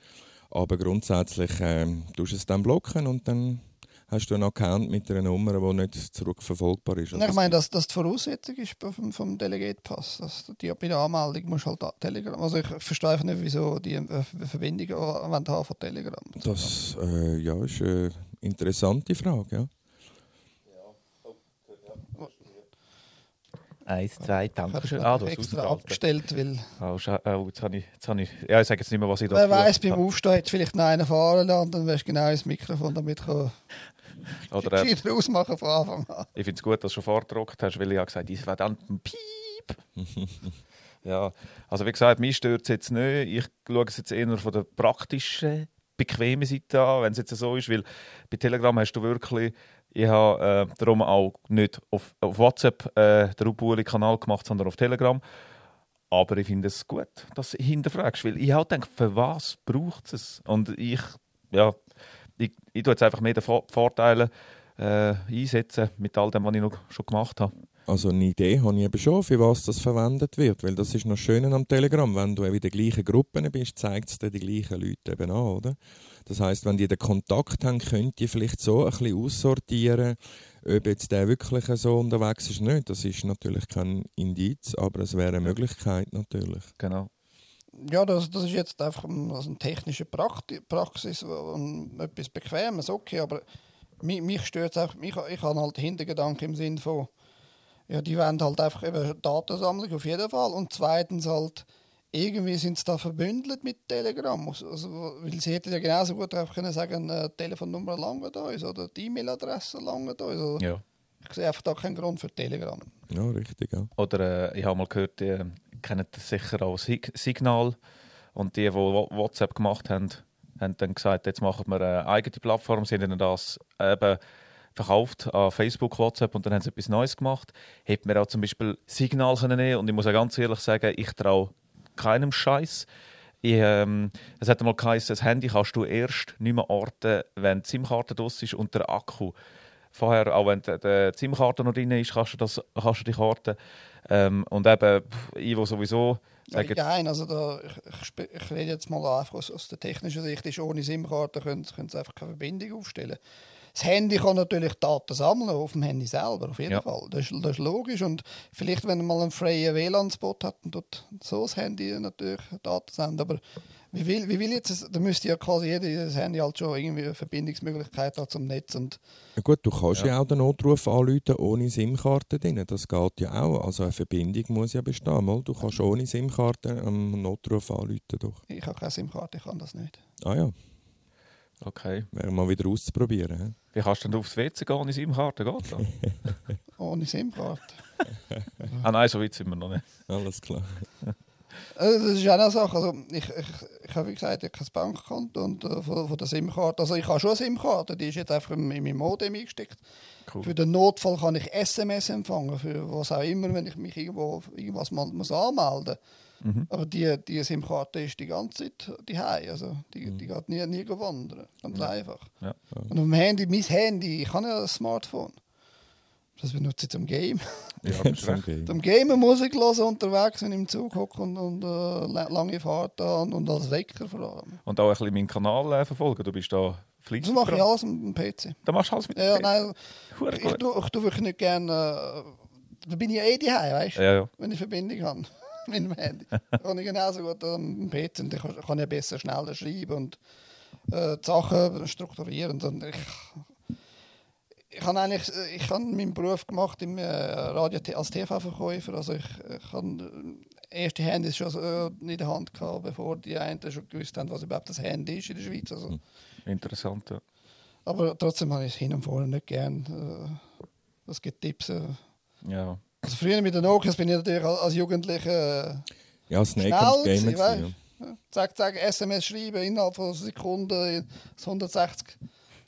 Aber grundsätzlich ähm, tust du es dann blocken und dann hast du einen Account mit einer Nummer, die nicht zurückverfolgbar ist. Ich meine, dass das die Voraussetzung ist vom, vom Delegate Pass. Dass die, bei der Anmeldung musst du halt Telegram. Also ich verstehe einfach nicht, wieso die äh, Verbindung haben von Telegram. das äh, ja, ist eine interessante Frage. Ja. Eins, zwei, danke habe schön. Ah, du hast extra abgestellt, weil Oh, oh, jetzt habe ich, jetzt habe ich... Ja, ich sage jetzt nicht mehr, was ich da wer weiß, beim Aufstehen hätte vielleicht noch einen fahren lassen und dann wärst du genau ins Mikrofon damit kommen. habe. [laughs] Oder, äh, ausmachen von Anfang an. ich finde es gut, dass du schon vorgedruckt hast, weil ich habe gesagt, ich werde dann Piep. [laughs] ja, also wie gesagt, mich stört es jetzt nicht. Ich schaue es jetzt eher von der praktischen, bequemen Seite an, wenn es jetzt so ist, weil bei Telegram hast du wirklich, ich habe äh, darum auch nicht auf, auf WhatsApp äh, den Rubuli-Kanal gemacht, sondern auf Telegram. Aber ich finde es gut, dass du hinterfragst, weil ich halt denke, für was braucht es? Und ich, ja, ich, ich tue jetzt einfach mehr Vor- Vorteile äh, einsetzen mit all dem, was ich noch schon gemacht habe. Also eine Idee habe ich eben schon, für was das verwendet wird. Weil das ist noch schön am Telegram. Wenn du eben in den gleichen Gruppen bist, zeigt es dir die gleichen Leute eben an, oder? Das heißt, wenn die den Kontakt haben, könnt ihr vielleicht so ein bisschen aussortieren, ob jetzt der wirklich so unterwegs ist oder nicht. Das ist natürlich kein Indiz, aber es wäre eine Möglichkeit natürlich. Genau. Ja, das, das ist jetzt einfach ein- also eine technische Praxis und etwas Bequemes, okay, aber mich, mich stört es auch, ich, ich habe halt Hintergedanken im Sinn von, ja, die wollen halt einfach eben Datensammlung auf jeden Fall und zweitens halt, irgendwie sind sie da verbündelt mit Telegram, also, weil sie hätten ja genauso gut einfach können sagen, äh, die Telefonnummer langt uns oder die E-Mail-Adresse langt uns. Also, Ja. Ich sehe einfach da keinen Grund für Telegram. Ja, richtig, ja. Oder äh, ich habe mal gehört, die kennen das sicher auch Sig Signal. Und die, die WhatsApp gemacht haben, haben dann gesagt, jetzt machen wir eine eigene Plattform. Sie haben ihnen das eben verkauft an Facebook, WhatsApp und dann haben sie etwas Neues gemacht. Hätte man auch zum Beispiel Signal können nehmen und ich muss auch ganz ehrlich sagen, ich traue keinem Scheiß. Ich, ähm, es hat mal geheißen, das Handy kannst du erst nicht mehr orten, wenn die SIM-Karte draus ist und der Akku. Vorher, auch wenn die, die SIM-Karte noch drin ist, kannst du, das, kannst du dich orten. Ähm, und eben, ich, wo sowieso Ja, Nein, also da, ich, ich rede jetzt mal einfach aus, aus der technischen Sicht, ist ohne SIM-Karte können, können sie einfach keine Verbindung aufstellen. Das Handy kann natürlich Daten sammeln, auf dem Handy selber, auf jeden Ja. Fall. Das ist, das ist logisch. Und vielleicht, wenn man mal einen freien WLAN-Spot hat, dann tut so das Handy natürlich Daten senden. Aber wie will, wie will jetzt, da müsste ja quasi jedes Handy halt schon irgendwie eine Verbindungsmöglichkeit haben zum Netz. Und Ja gut, du kannst ja, Ja. auch den Notruf anrufen ohne SIM-Karte drin. Das geht ja auch. Also eine Verbindung muss ja bestehen. Mal, du kannst ohne SIM-Karte einen Notruf anrufen. Doch. ich habe keine SIM-Karte, ich kann das nicht. Ah ja, okay, wäre mal wieder auszuprobieren. hä? wie kannst du denn aufs WC gehen ohne SIM-Karte? Geht das? [laughs] Ohne SIM-Karte. ah nein, so weit sind wir noch nicht. Alles klar. Also, das ist auch eine Sache. Also, ich, ich, ich habe wie gesagt, ich habe kein Bankkonto und äh, von, von der SIM-Karte. Also ich habe schon eine SIM-Karte, die ist jetzt einfach in, in mein Modem eingesteckt. Cool. Für den Notfall kann ich SMS empfangen, für was auch immer, wenn ich mich irgendwo irgendwas mal muss anmelden Mhm. Aber die, die SIM-Karte ist die ganze Zeit die also die, die geht nie, nie wandern. Ganz einfach. Ja. Und auf dem Handy, mein Handy, ich habe ja ein Smartphone. Das benutze ich zum Game. Ja, recht. [laughs] Okay. Zum Gamen Musik hören unterwegs, wenn ich im Zug hocke und, und äh, la- lange Fahrt habe und als Wecker vor allem. Und auch ein bisschen meinen Kanal äh, verfolgen. Du bist da fleissig. Das mache ich alles mit dem PC. Da machst du alles mit Ja, dem nein, Hure ich, tue, ich tue wirklich nicht gerne. Äh, da bin ich ja eh daheim, weißt du? Ja, ja. Wenn ich Verbindung habe [laughs] mit dem Handy. kann ich genauso gut am PC und ich kann, ja besser schneller schreiben und äh, die Sachen strukturieren. Und ich, ich habe eigentlich ich habe meinen Beruf gemacht im äh, Radio als TV-Verkäufer. Also ich, ich habe äh, erste Handys schon äh, in der Hand gehabt, bevor die einen schon gewusst haben, was überhaupt das Handy ist in der Schweiz. Also, Interessant, ja. aber trotzdem habe ich es hin und vorne nicht gern. Es gibt Tipps. Ja. Also früher mit den Nokias bin ich natürlich als Jugendlicher äh, Ja, Schnell gewesen, weißt ja, zack, zack, SMS schreiben, innerhalb von Sekunden das 160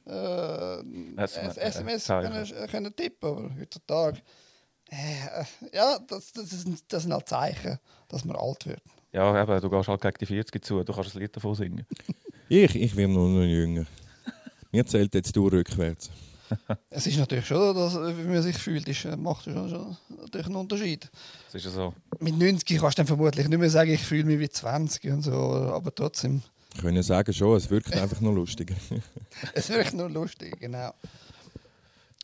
äh, SMS, SMS Zeichen. können, können tippen. Aber heutzutage, äh, ja, das, das, ist, das sind halt Zeichen, dass man alt wird. Ja, eben, du gehst halt gegen die 40 zu, du kannst ein Lied davon singen. Ich, ich nur noch jünger. Mir zählt jetzt du rückwärts. [laughs] Es ist natürlich schon, dass, wie man sich fühlt, ist, äh, macht schon, schon natürlich einen Unterschied. Das ist ja so. Mit 90 kannst du dann vermutlich nicht mehr sagen, ich fühle mich wie 20 und so, aber trotzdem, Ich könnte sagen schon, es wirkt einfach nur lustiger. [laughs] es wirklich nur lustig, genau.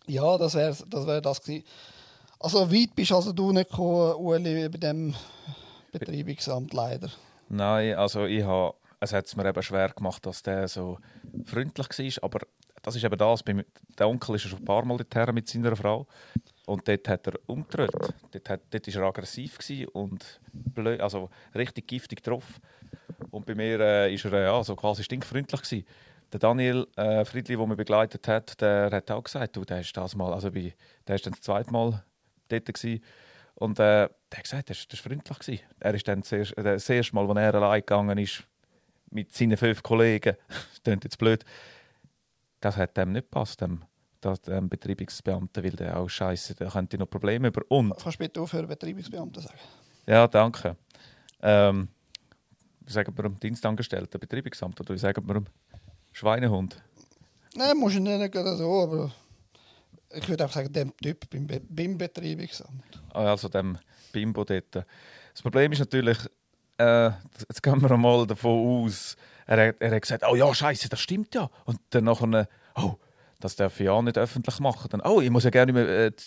Ja, das wäre das, wär das gewesen. Also weit bist also du nicht gekommen, Ueli, bei dem Betreibungsamt leider. Nein, also ich habe, es hat es mir eben schwer gemacht, dass der so freundlich war, aber das ist eben das, der Onkel ist schon ein paar Mal dorthin mit seiner Frau und dort hat er umgedreht. Dort, hat, dort war er aggressiv und blöd, also richtig giftig drauf. Und bei mir äh, ist er äh, ja, so quasi stinkfreundlich gewesen. Der Daniel äh, Friedli, der mich begleitet hat, der hat auch gesagt, du, der ist das mal, also bei, der ist dann das zweite Mal dort gewesen. Und äh, der hat gesagt, das war freundlich. Gewesen. Er ist dann äh, das erste Mal, als er allein gegangen ist, mit seinen fünf Kollegen, [laughs] das klingt jetzt blöd, das hat dem nicht gepasst, dem, das, dem Betreibungsbeamten, weil der auch scheiße, der könnte noch Probleme über. Und, Kannst du bitte aufhören, Betreibungsbeamte sagen? ja, danke. Ähm, wie sagen wir dem Dienstangestellten, Betreibungsamt, oder wie sagen wir dem Schweinehund? Nein, musst du nicht gerade so, aber ich würde auch sagen, dem Typ beim, Be beim Betreibungsamt. also dem Bimbo dort. Das Problem ist natürlich, äh, jetzt gehen wir mal davon aus, er, hat- er hat gesagt, oh ja, scheiße, das stimmt ja. Und dann nachher, oh, das darf ich ja nicht öffentlich machen. Dann, oh, ich muss ja gerne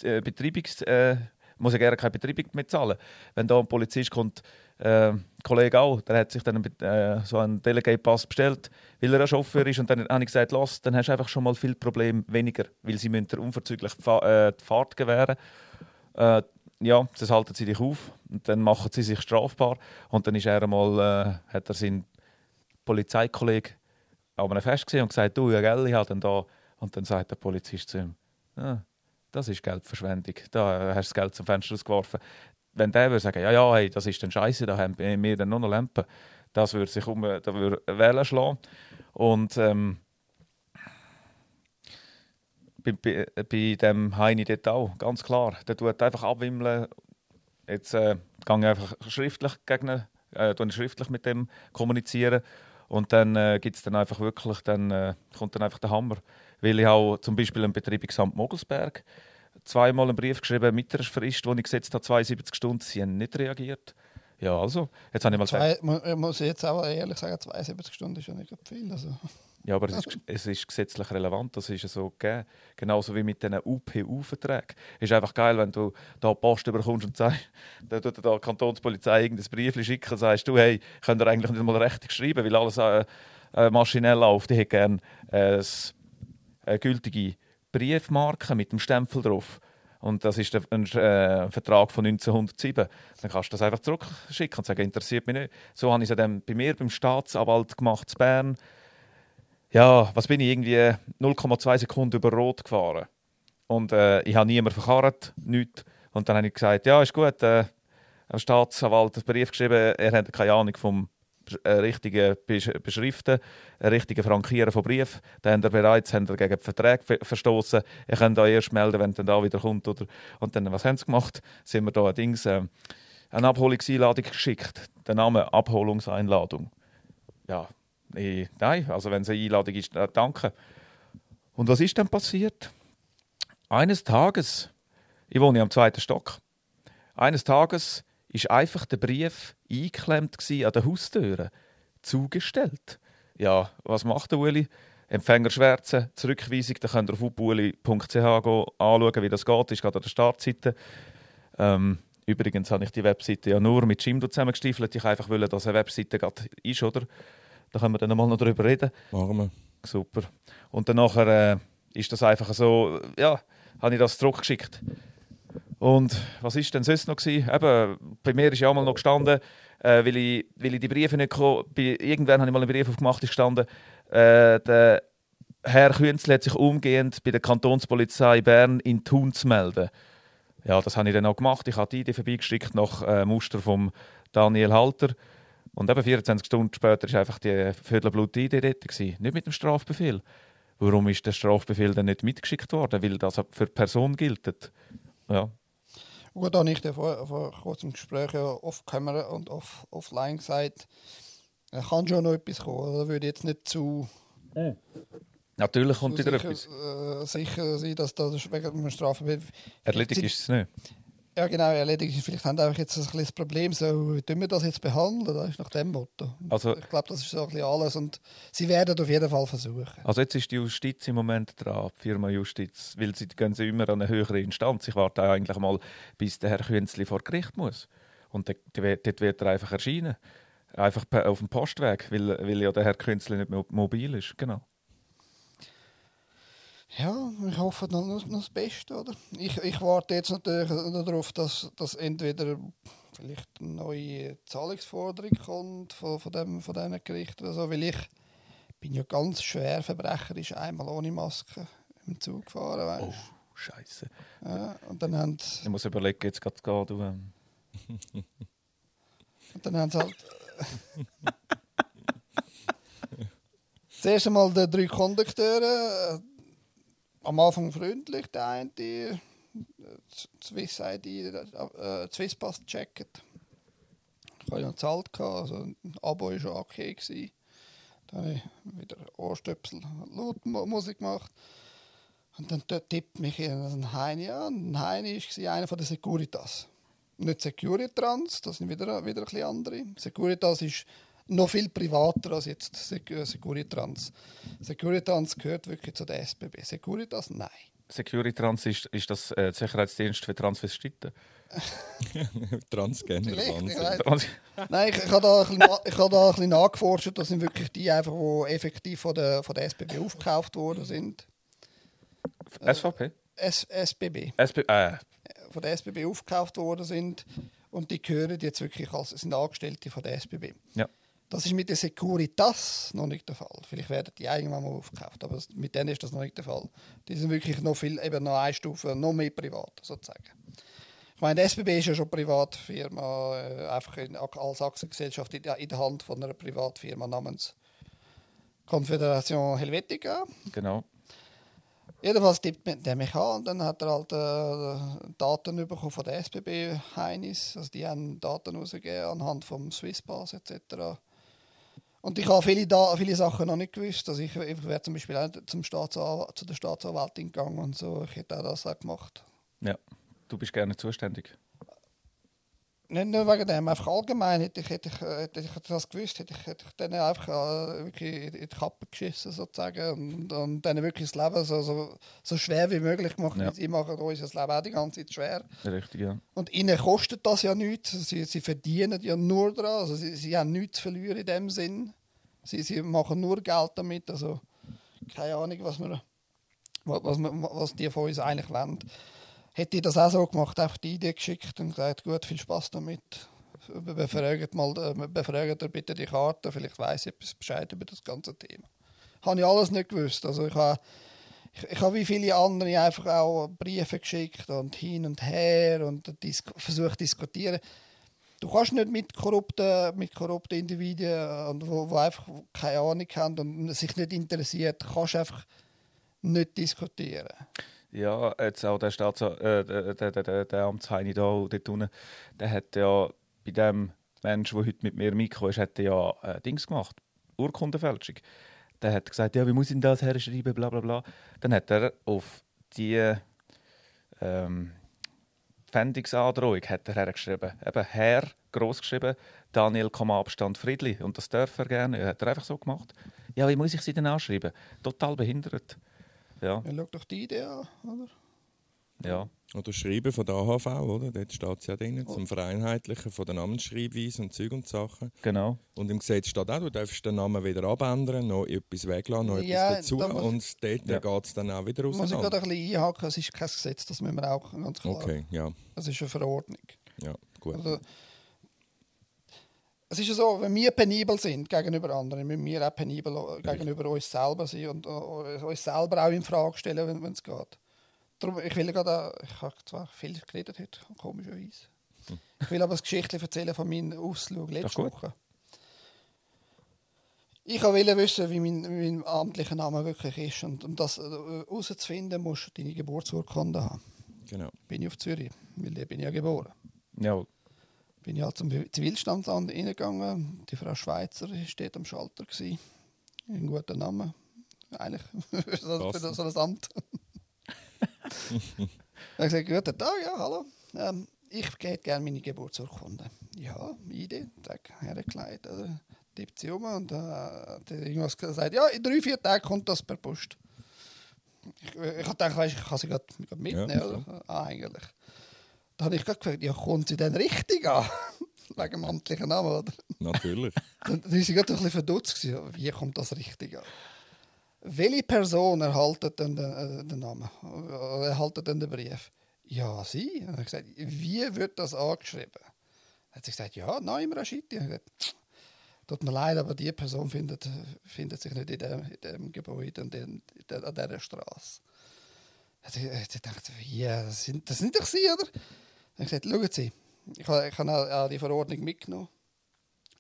äh, Betreibungsmitteilung äh, muss ja gerne keine Betreibung mehr zahlen. Wenn da ein Polizist kommt, äh, ein Kollege auch, der hat sich dann äh, so einen Delegate-Pass bestellt, weil er ein Chauffeur ist und dann habe ich gesagt, los, dann hast du einfach schon mal viel Problem weniger, weil sie müssen dir unverzüglich die, Fa äh, die Fahrt gewähren. Äh, ja, das halten sie dich auf und dann machen sie sich strafbar und dann ist er einmal, äh, hat er seinen Polizeikollegen an einem Fest und gesagt, du, ja, gell, ich habe dann da und dann sagt der Polizist zu ihm, ah, das ist Geldverschwendung, da hast du das Geld zum Fenster ausgeworfen. Wenn der würde sagen, ja, ja, hey, das ist dann scheiße, da haben wir dann nur noch Lampen, das würde sich um, da würde Wellen schlagen und ähm, bei, bei, bei dem Heini dort auch, ganz klar. Der tut einfach abwimmeln. Jetzt äh, gehe ich einfach schriftlich gegen äh, schriftlich mit dem kommunizieren. Und dann äh, gibt es dann einfach wirklich, dann äh, kommt dann einfach der Hammer. Weil ich auch zum Beispiel im Betreibungsamt Mogelsberg zweimal einen Brief geschrieben mit der Frist, wo ich gesetzt habe, 72 Stunden, sie haben nicht reagiert. Ja, also, jetzt habe ich mal Zwei, Ich muss jetzt auch ehrlich sagen, 72 Stunden ist ja nicht viel. Also. Ja, aber es ist, es ist gesetzlich relevant, das ist so gegeben. Genauso wie mit diesen UPU-Verträgen. Es ist einfach geil, wenn du da Post bekommst und sagst, dann tut da die Kantonspolizei irgendein Brief schicken und sagst, du, hey, könnt ihr eigentlich nicht mal richtig schreiben, weil alles äh, äh, maschinell läuft. Ich hätte gerne äh, eine gültige Briefmarke mit dem Stempel drauf. Und das ist ein äh, Vertrag von 1907. Dann kannst du das einfach zurückschicken und sagen, interessiert mich nicht. So habe ich es dann bei mir beim Staatsanwalt gemacht in Bern ja, was bin ich, irgendwie 0,2 Sekunden über Rot gefahren. Und äh, ich habe niemanden verkarrt, nichts. Und dann habe ich gesagt, ja, ist gut, äh, der Staatsanwalt einen Brief geschrieben, er hat keine Ahnung vom äh, richtigen Beschriften, äh, richtigen Frankieren von Brief. Dann haben er bereits haben er gegen die Verträge verstoßen. Er kann da erst melden, wenn er da wieder kommt. Oder, und dann, was haben sie gemacht? Sind wir da ein Dings, äh, eine Abholungseinladung geschickt. Der Name Abholungseinladung. Ja, ich, nein, also wenn es eine Einladung ist, äh, danke. Und was ist dann passiert? Eines Tages, ich wohne am zweiten Stock, eines Tages ist einfach der Brief eingeklemmt an der Haustür, zugestellt. Ja, was macht der Uli? Empfänger schwärzen, Zurückweisung, da könnt ihr auf upuli.ch anschauen, wie das geht, ist gerade an der Startseite. Ähm, übrigens habe ich die Webseite ja nur mit Jimdo zusammengestiefelt. Ich einfach wollte, dass eine Webseite gerade ist, oder? Da können wir dann mal noch drüber reden. Machen wir. Super. Und dann nachher, äh, ist das einfach so, ja, habe ich das zurückgeschickt. Und was ist denn sonst noch gewesen? Eben, bei mir ist ja auch mal noch gestanden, äh, weil, ich, weil ich die Briefe nicht komme, irgendwann habe ich mal einen Brief aufgemacht, ist gestanden, äh, der Herr Künzli hat sich umgehend bei der Kantonspolizei Bern in Thun zu melden. Ja, das habe ich dann auch gemacht. Ich habe die Idee vorbeigeschickt nach äh, Muster von Daniel Halter. Und eben 24 Stunden später war einfach die Viertelblut-ID dort. Gewesen. Nicht mit dem Strafbefehl. Warum ist der Strafbefehl dann nicht mitgeschickt worden? Weil das für die Person gilt. Ja. Gut, da habe ich vor, vor kurzem Gespräch ja off-camera und off, offline gesagt, da kann schon noch etwas kommen. Da würde jetzt nicht zu. Mm. Natürlich kommt wieder sicher, etwas. Äh, sicher sein, dass das wegen dem Strafbefehl. Erledigt ist es nicht. Ja, genau, erledigt. Vielleicht haben wir jetzt ein kleines Problem, so, wie tun wir das jetzt behandeln? Das ist nach dem Motto. Also, ich glaube, das ist so ein bisschen alles und sie werden auf jeden Fall versuchen. Also jetzt ist die Justiz im Moment dran, die Firma Justiz, weil sie gehen sie immer an eine höhere Instanz. Ich warte eigentlich mal, bis der Herr Künzli vor Gericht muss. Und dort wird er einfach erscheinen. Einfach auf dem Postweg, weil, weil ja der Herr Künzli nicht mobil ist. Genau. Ja, ich hoffe noch, noch das Beste, oder? Ich, ich warte jetzt natürlich darauf, dass, dass entweder vielleicht eine neue Zahlungsforderung kommt von, von, dem, von diesen Gerichten oder so, weil ich bin ja ganz schwer verbrecherisch einmal ohne Maske im Zug gefahren, weißt Oh, Scheiße. Ja, und dann haben Ich muss überlegen, jetzt geht es gehen, du. Ähm. [laughs] und dann haben sie halt... [laughs] Zuerst einmal die drei Kondukteure am Anfang freundlich, der eine, die Swiss ID, äh, Swisspass checkt. Ich hatte ja gezahlt, also ein Abo war schon okay. Gewesen. Dann habe ich wieder Ohrstöpsel laut gemacht. Und dann tippt mich ein Heini an. Ein Heini war einer den Securitas. Nicht Securitrans, das sind wieder, wieder ein bisschen andere. Securitas ist noch viel privater als jetzt äh, Securitrans. Securitrans gehört wirklich zu der SBB. Securitas, nein. Securitrans ist, ist das äh, Sicherheitsdienst für Transvestiten. [laughs] Transgender Wahnsinn. Nein, ich, ich habe da, habe da ein bisschen nachgeforscht. Das sind wirklich die, einfach, die effektiv von der, von der SBB aufgekauft worden sind. SVP? S, SBB. SP, äh, Von der SBB aufgekauft worden sind. Und die gehören jetzt wirklich als sind Angestellte von der SBB. ja. Das ist mit der Securitas noch nicht der Fall. Vielleicht werden die irgendwann mal aufgekauft, aber mit denen ist das noch nicht der Fall. Die sind wirklich noch viel, eben noch eine Stufe, noch mehr privat sozusagen. Ich meine, die SBB ist ja schon Privatfirma, äh, einfach in, als Aktiengesellschaft in, der- in der Hand von einer Privatfirma namens Confederation Helvetica. Genau. Jedenfalls tippt man den mich an und dann hat er halt äh, Daten bekommen von der SBB Heinis. Also die haben Daten rausgegeben anhand vom Swisspass etc. Und ich habe viele, da viele Sachen noch nicht gewusst. Also ich, ich wäre zum Beispiel auch zum zu der Staatsanwältin gegangen und so. Ich hätte auch das auch gemacht. Ja. Du bist gerne zuständig. Nicht nur wegen dem, einfach allgemein hätte ich, hätte ich, äh, hätte ich das gewusst, hätte ich, hätte ich denen einfach äh, wirklich in die Kappe geschissen sozusagen und, und denen wirklich das Leben so, so, so schwer wie möglich gemacht. Ja. Sie machen uns das Leben auch die ganze Zeit schwer. Richtig, ja. Und ihnen kostet das ja nichts. Sie, sie verdienen ja nur daran. Also sie, sie haben nichts zu verlieren in dem Sinn. Sie, sie machen nur Geld damit. Also keine Ahnung, was, wir, was, was, was die von uns eigentlich wollen. Hätte ich das auch so gemacht, einfach die Idee geschickt und gesagt, gut, viel Spaß damit. Be- Befragt, mal, äh, befragt bitte die Karte, vielleicht weiß ich etwas Bescheid über das ganze Thema. Habe ich alles nicht gewusst. Also ich habe ich, ich habe wie viele andere einfach auch Briefe geschickt und hin und her und dis versucht zu diskutieren. Du kannst nicht mit korrupten, mit korrupten Individuen, und wo, wo einfach keine Ahnung haben und sich nicht interessiert, kannst einfach nicht diskutieren. Ja, jetzt auch der, Staats äh, der, der, der, der, Amtsheini da dort unten, der hat ja bei dem Mensch, der heute mit mir Mikro ist, hat ja äh, Dings gemacht, Urkundenfälschung. Der hat gesagt, ja, wie muss ich denn das herschreiben, bla bla bla. Dann hat er auf die ähm, Pfändungsandrohung hat er hergeschrieben, eben Herr, groß geschrieben, Daniel, Abstand, Friedli. Und das darf er gerne. Hat er einfach so gemacht. Ja, wie muss ich sie denn anschreiben? Total behindert. Ja, Ja, schau doch die Idee an, oder? ja. Oder Schreiben von der AHV, oder? Dort steht es ja drin, zum Vereinheitlichen von der Namensschreibweise und Zeug und Sachen. Genau. Und im Gesetz steht auch, du darfst den Namen wieder abändern, noch etwas weglassen, noch Ja, etwas dazu. da muss- Und dort Ja. geht es dann auch wieder Muss ich gerade ein bisschen einhaken, es ist kein Gesetz, das müssen wir auch ganz klar. Okay, ja, Es ist eine Verordnung. ja, gut. Also, es ist ja so, wenn wir penibel sind gegenüber anderen, müssen wir auch penibel gegenüber uns selber sein und äh, uns selber auch in Frage stellen, wenn es geht. Darum, ich will gerade, ich habe zwar viel geredet heute, komischerweise. Ich will aber eine Geschichte erzählen von meinem Ausflug letzte. Woche. Ich wollte wissen, wie mein, mein amtlicher Name wirklich ist. Und um das äh, herauszufinden, musst du deine Geburtsurkunde haben. Genau. Bin ich auf Zürich, weil da bin ich ja geboren Ja, bin ich halt zum Zivilstandsamt reingegangen. Die Frau Schweizer steht am Schalter. Gewesen. Ein guter Name. Eigentlich [laughs] für so, für so ein Amt. [laughs] er hat gesagt, guten Tag, ja, hallo. Ähm, ich hätte gerne meine Geburtsurkunde. Ja, Idee, Tag hergelegt. Also, tippt sie um und äh, hat irgendwas gesagt. Ja, in drei, vier Tagen kommt das per Post. Ich, ich habe gedacht, weißt, ich kann sie gerade mitnehmen. Ja, oder? Ah, eigentlich. Da habe ich gerade gefragt, ja, kommt sie denn richtig an? [laughs] Wegen dem amtlichen Namen, oder? Natürlich. [laughs] Dann, dann ist sie gerade ein bisschen verdutzt. gewesen. Wie kommt das richtig an? Welche Person erhaltet denn den, äh, den Namen? Oder Erhaltet denn den Brief? Ja, sie. Und ich gesagt, wie wird das angeschrieben? Dann hat sie gesagt, ja, Naim Rashidi. Und ich gesagt, Tut mir leid, aber die Person findet, findet sich nicht in dem, in dem Gebäude und in, in der, an dieser Straße. Sie gedacht, wie, das sind, das sind doch Sie, oder? Dann gesagt, schauen Sie, ich habe, ich habe die Verordnung mitgenommen,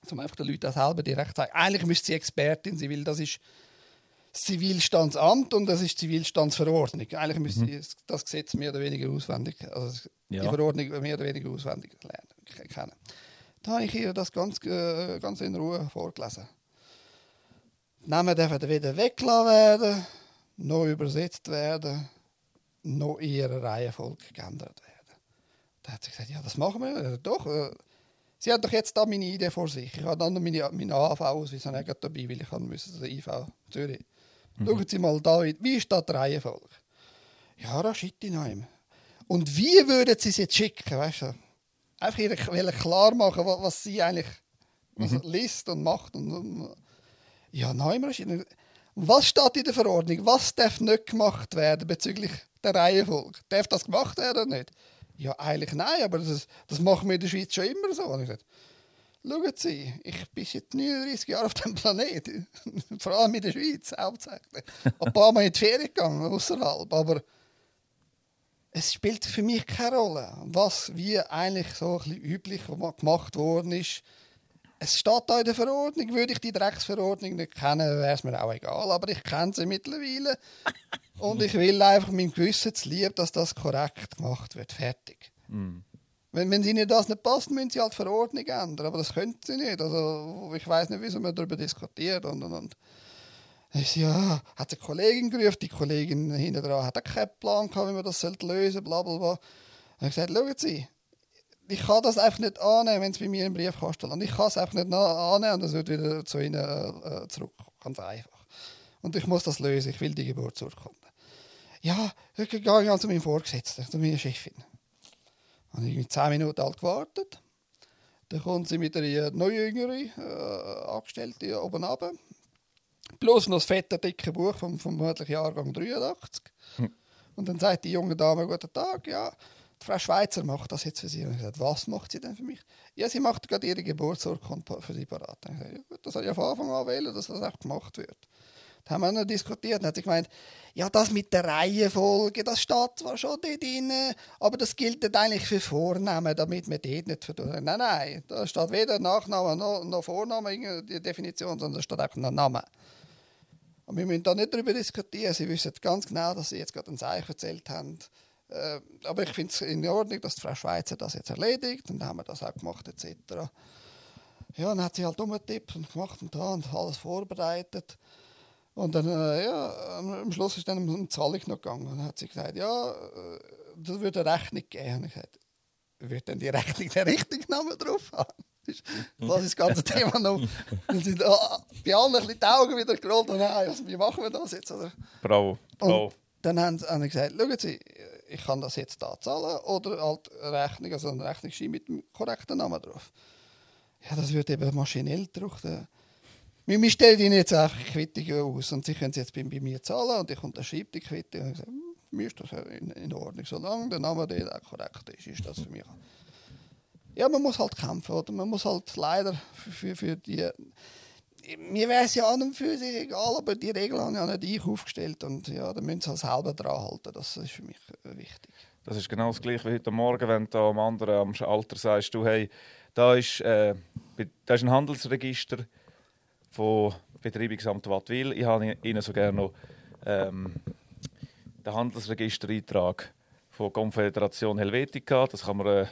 um einfach den Leuten selber direkt zu sagen. Eigentlich müsste sie Expertin sein, weil das ist das Zivilstandsamt und das ist die Zivilstandsverordnung. Eigentlich müsste sie das Gesetz mehr oder weniger auswendig, also Ja. die Verordnung mehr oder weniger auswendig lernen, kennen. Da habe ich ihr das ganz, äh, ganz in Ruhe vorgelesen. Die Namen dürfen weder weggelassen werden, noch übersetzt werden, noch in ihrer Reihenfolge geändert werden. Da hat sie gesagt, ja, das machen wir. Äh, doch, äh, sie hat doch jetzt da meine Idee vor sich. Ich habe dann noch meine, meine AV-Ausweis dabei, weil ich müssen, der IV Zürich. Schauen Sie mal da, wie ist da die Reihenfolge? Ja, Rashidi Naim. Und wie würden sie es jetzt schicken, weißt du? Einfach ihr klar machen, was, was sie eigentlich was Mhm. liest und macht. Und, und, ja, Rashidi. Was steht in der Verordnung? Was darf nicht gemacht werden bezüglich der Reihenfolge? Darf das gemacht werden oder nicht? Ja, eigentlich nein, aber das, das machen wir in der Schweiz schon immer so. Und ich gesagt, Schauen Sie, ich bin jetzt 39 Jahre auf dem Planeten. [laughs] Vor allem in der Schweiz hauptsächlich. Ein paar Mal in die Ferien gegangen, außerhalb. Aber es spielt für mich keine Rolle, was wie eigentlich so ein bisschen üblich gemacht worden ist. Es steht da in der Verordnung. Würde ich die Drecksverordnung nicht kennen, wäre es mir auch egal. Aber ich kenne sie mittlerweile. Und ich will einfach meinem Gewissen zu lieb, dass das korrekt gemacht wird. Fertig. Wenn, wenn ihnen das nicht passt, müssen sie halt die Verordnung ändern. Aber das können sie nicht. Also, ich weiß nicht, wieso man darüber diskutiert. Und, und, und. Ich ja, hat eine Kollegin gerufen, die Kollegin hinten dran hat auch keinen Plan gehabt, wie man das sollte lösen bla bla bla. Und ich gesagt, schauen Sie, ich kann das einfach nicht annehmen, wenn es bei mir im Briefkasten landet. Ich kann es einfach nicht annehmen und es wird wieder zu Ihnen äh, zurück. Ganz einfach. Und ich muss das lösen, ich will die Geburtsurkunde. Ja, ich gehe also zu meinem Vorgesetzten, zu meiner Chefin. Habe ich zehn Minuten alt gewartet. Dann kommt sie mit einer noch jüngeren äh, Angestellte oben runter. Plus noch das fette, dicke Buch vom, vom vermutlich Jahrgang 83. Und dann sagt die junge Dame, guten Tag, ja, Frau Schweizer macht das jetzt für Sie. Und ich gesagt, was macht sie denn für mich? Ja, sie macht gerade ihre Geburtsurkunde für Sie parat. Und Ich gesagt, ja, gut, das soll ich von Anfang an wählen, dass das auch gemacht wird. Da haben wir noch diskutiert und hat sie gemeint, ja, das mit der Reihenfolge, das steht zwar schon dort drin, aber das gilt nicht eigentlich für Vornamen, damit wir dort nicht verdurren. Nein, nein, da steht weder Nachname noch, noch Vorname in der Definition, sondern da steht einfach noch Name. Und wir müssen da nicht darüber diskutieren. Sie wissen ganz genau, dass Sie jetzt gerade ein Zeichen erzählt haben. Äh, aber ich finde es in Ordnung, dass die Frau Schweizer das jetzt erledigt. Und dann haben wir das auch gemacht, etc. Ja, dann hat sie halt umgetippt und gemacht und da und alles vorbereitet. Und dann, äh, ja, am Schluss ist dann um die Zahlung noch gegangen. Und dann hat sie gesagt, ja, äh, das würde eine Rechnung geben. Und ich gesagt, wird denn die Rechnung den richtigen Namen drauf haben? Das ist das ganze Thema noch. Dann sind ah, bei allen ein bisschen die Augen wieder gerollt. Und nein, also, wie machen wir das jetzt? Oder? Bravo. Bravo. Und dann haben haben sie gesagt, schauen Sie, ich kann das jetzt da zahlen oder halt Rechnung, also eine Rechnung schreiben mit dem korrekten Namen drauf. Ja, das wird eben maschinell gedruckt. Wir, stellen Ihnen jetzt einfach eine Quittung aus und Sie können sie jetzt bei, bei mir zahlen und ich unterschreibe die Quittung. Und sage, hm, für mich ist das in, in Ordnung. Solange der Name dort auch korrekt ist, ist das für mich. Ja, man muss halt kämpfen, oder? Man muss halt leider für, für, für die. Mir wäre es ja an und für sich egal, aber die Regeln habe ja nicht ich aufgestellt und ja, da müssen sie halt selber dran halten. Das ist für mich äh, wichtig. Das ist genau das gleiche wie heute Morgen, wenn du am anderen am Alter sagst, du, hey, da ist, äh, da ist ein Handelsregister von Betreibungsamt Wattwil. Ich habe Ihnen so gerne noch ähm, den Handelsregistereintrag von Konföderation Helvetica. Das kann man, äh,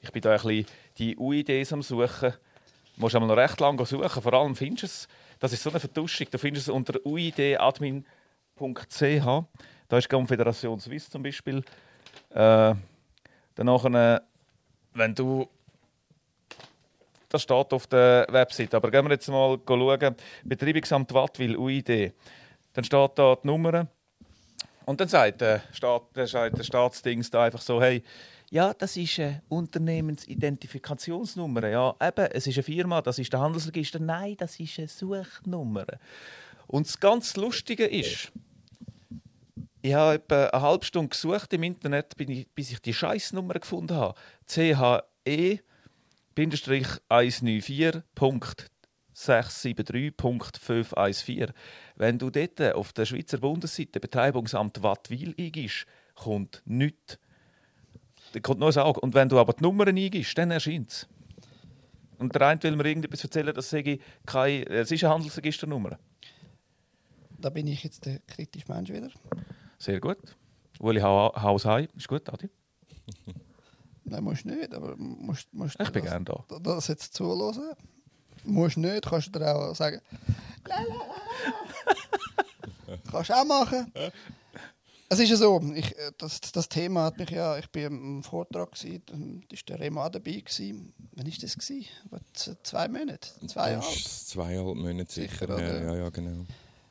ich bin da ein bisschen die UIDs am Suchen. Du musst einmal noch recht lange suchen. Vor allem findest du es, das ist so eine Vertuschung, du findest es unter uidadmin.ch. Da ist Konföderation Suisse zum Beispiel. Äh, danach, äh, wenn du das steht auf der Website. Aber gehen wir jetzt mal schauen. Betreibungsamt Wattwil, UID. Dann steht da die Nummer. Und dann sagt der, Staat, der, der Staatsdings da einfach so, hey, ja, das ist eine Unternehmensidentifikationsnummer. Ja, eben, es ist eine Firma, das ist der Handelsregister. Nein, das ist eine Suchnummer. Und das ganz Lustige ist, ich habe etwa eine halbe Stunde gesucht im Internet, bis ich die Scheißnummer gefunden habe. CHE 194.673.514. Wenn du dort auf der Schweizer Bundesseite Betreibungsamt Wattwil eingibst, kommt nichts. Da kommt nur ein Auge. Und wenn du aber die Nummern eingibst, dann erscheint es. Und der eine will mir irgendetwas erzählen, das sage keine, es ist eine Handelsregisternummer. Da bin ich jetzt der kritische Mensch wieder. Sehr gut. Uli hau- Haus heim. Ist gut, Adi? [laughs] Nein, musst nicht, aber musst, musst Ich bin das, gerne da. das jetzt zuhören. Musst nicht, kannst du dir auch sagen. [laughs] Kannst du auch machen. Es ist ja so, ich, äh, das, das Thema hat mich ja, ich bin im Vortrag gewesen, dann ist der Remo auch dabei gewesen. Wann ist das gewesen? Zwei Monate? Zwei Das Jahre? ist zweieinhalb Monate sicher. Sicher, ja, ja, ja, genau.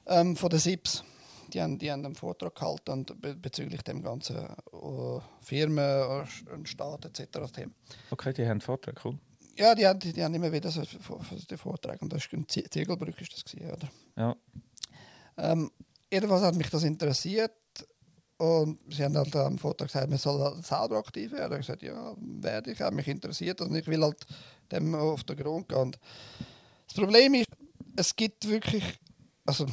Ähm, von den SIPs. die haben, die haben einen Vortrag gehalten und be bezüglich dem ganzen uh, Firmen und Staat etc. Thema. Okay, die haben einen Vortrag, cool. Ja, die haben, die haben immer wieder so die Vorträge und das war ein Ziegelbrück, ist das gewesen, oder? Ja. Ähm, jedenfalls hat mich das interessiert und sie haben halt am Vortrag gesagt, man soll halt selber aktiv werden. Ich habe gesagt, ja, werde ich, hat mich interessiert und ich will halt dem auf den Grund gehen. Und das Problem ist, es gibt wirklich, also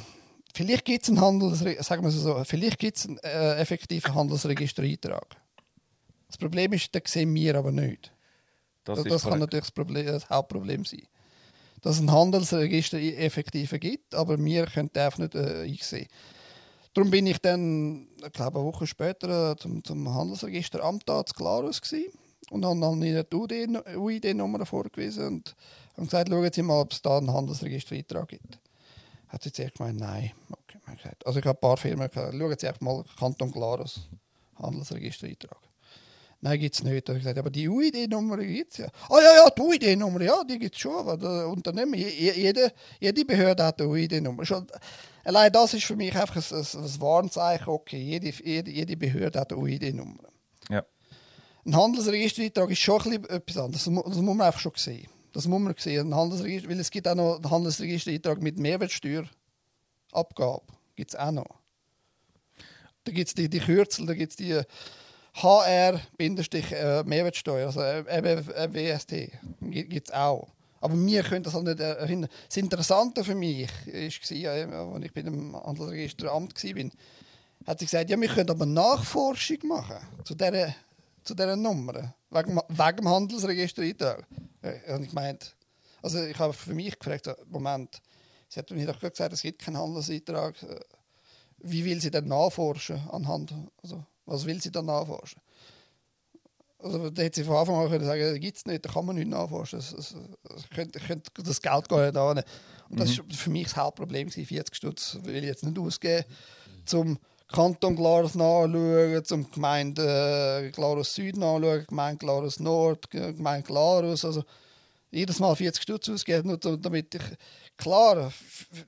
vielleicht gibt es einen Handelsregister, sagen wir so, vielleicht gibt es einen äh, effektiven Handelsregistereintrag. Das Problem ist, den sehen wir aber nicht. Das, Das, das kann natürlich das, Problem, das Hauptproblem sein. Dass es ein Handelsregister effektiv gibt, aber wir können den einfach nicht äh, einsehen. Darum bin ich dann, ich glaube, eine Woche später äh, zum, zum Handelsregisteramt da zu Glarus gewesen und habe dann ihnen die UID-Nummer vorgewiesen und habe gesagt, schauen Sie mal, ob es da einen Handelsregistereintrag gibt. Hat sie zuerst gemeint, nein. Okay. Also ich habe ein paar Firmen gesagt, schauen Sie mal Kanton Glarus, Handelsregistereintrag. Nein, gibt es nicht. Ich gesagt, aber die UID-Nummer gibt es ja. Ah ja, ja, die UID-Nummer, ja, die gibt es schon. Aber das Unternehmen, je- je- jede, jede Behörde hat eine UID-Nummer. Allein das ist für mich einfach ein, ein, ein Warnzeichen, okay, jede, jede, jede Behörde hat eine UID-Nummer. Ja. Ein Handelsregistereintrag ist schon ein bisschen etwas anderes. Das, mu- das muss man einfach schon sehen. Das muss man sehen. Ein Handelsregister, weil es gibt auch noch einen Handelsregistereintrag mit Mehrwertsteuerabgabe. Gibt es auch noch. Da gibt es die, die Kürzel, da gibt es die HR-Mehrwertsteuer, also eben äh, WST. Gibt es auch. Aber wir können das halt nicht erinnern. Das Interessante für mich war, als ich bei dem Handelsregisteramt war, hat sie gesagt, ja, wir können aber Nachforschung machen zu dieser, zu dieser Nummer, wegen, wegen dem Handelsregistereintrag. Ja, Und ich meinte, also ich habe für mich gefragt, Moment, sie hat mir doch gesagt, es gibt keinen Handelseintrag. Äh, Wie will sie denn nachforschen anhand, also was will sie dann nachforschen? Also da hätte sie von Anfang an können sagen, gibt es nicht, da kann man nicht nachforschen. Das, das, das, könnte, könnte, das Geld geht nicht an. Und das war für mich das Hauptproblem, gewesen, 40 Stutz will ich jetzt nicht ausgeben, zum Kanton Glarus nachschauen, zum Gemeinde äh, Glarus Süd nachschauen, Gemeinde Glarus Nord, Gemeinde Glarus, also jedes Mal 40 Stutz ausgeben, nur damit ich, klar,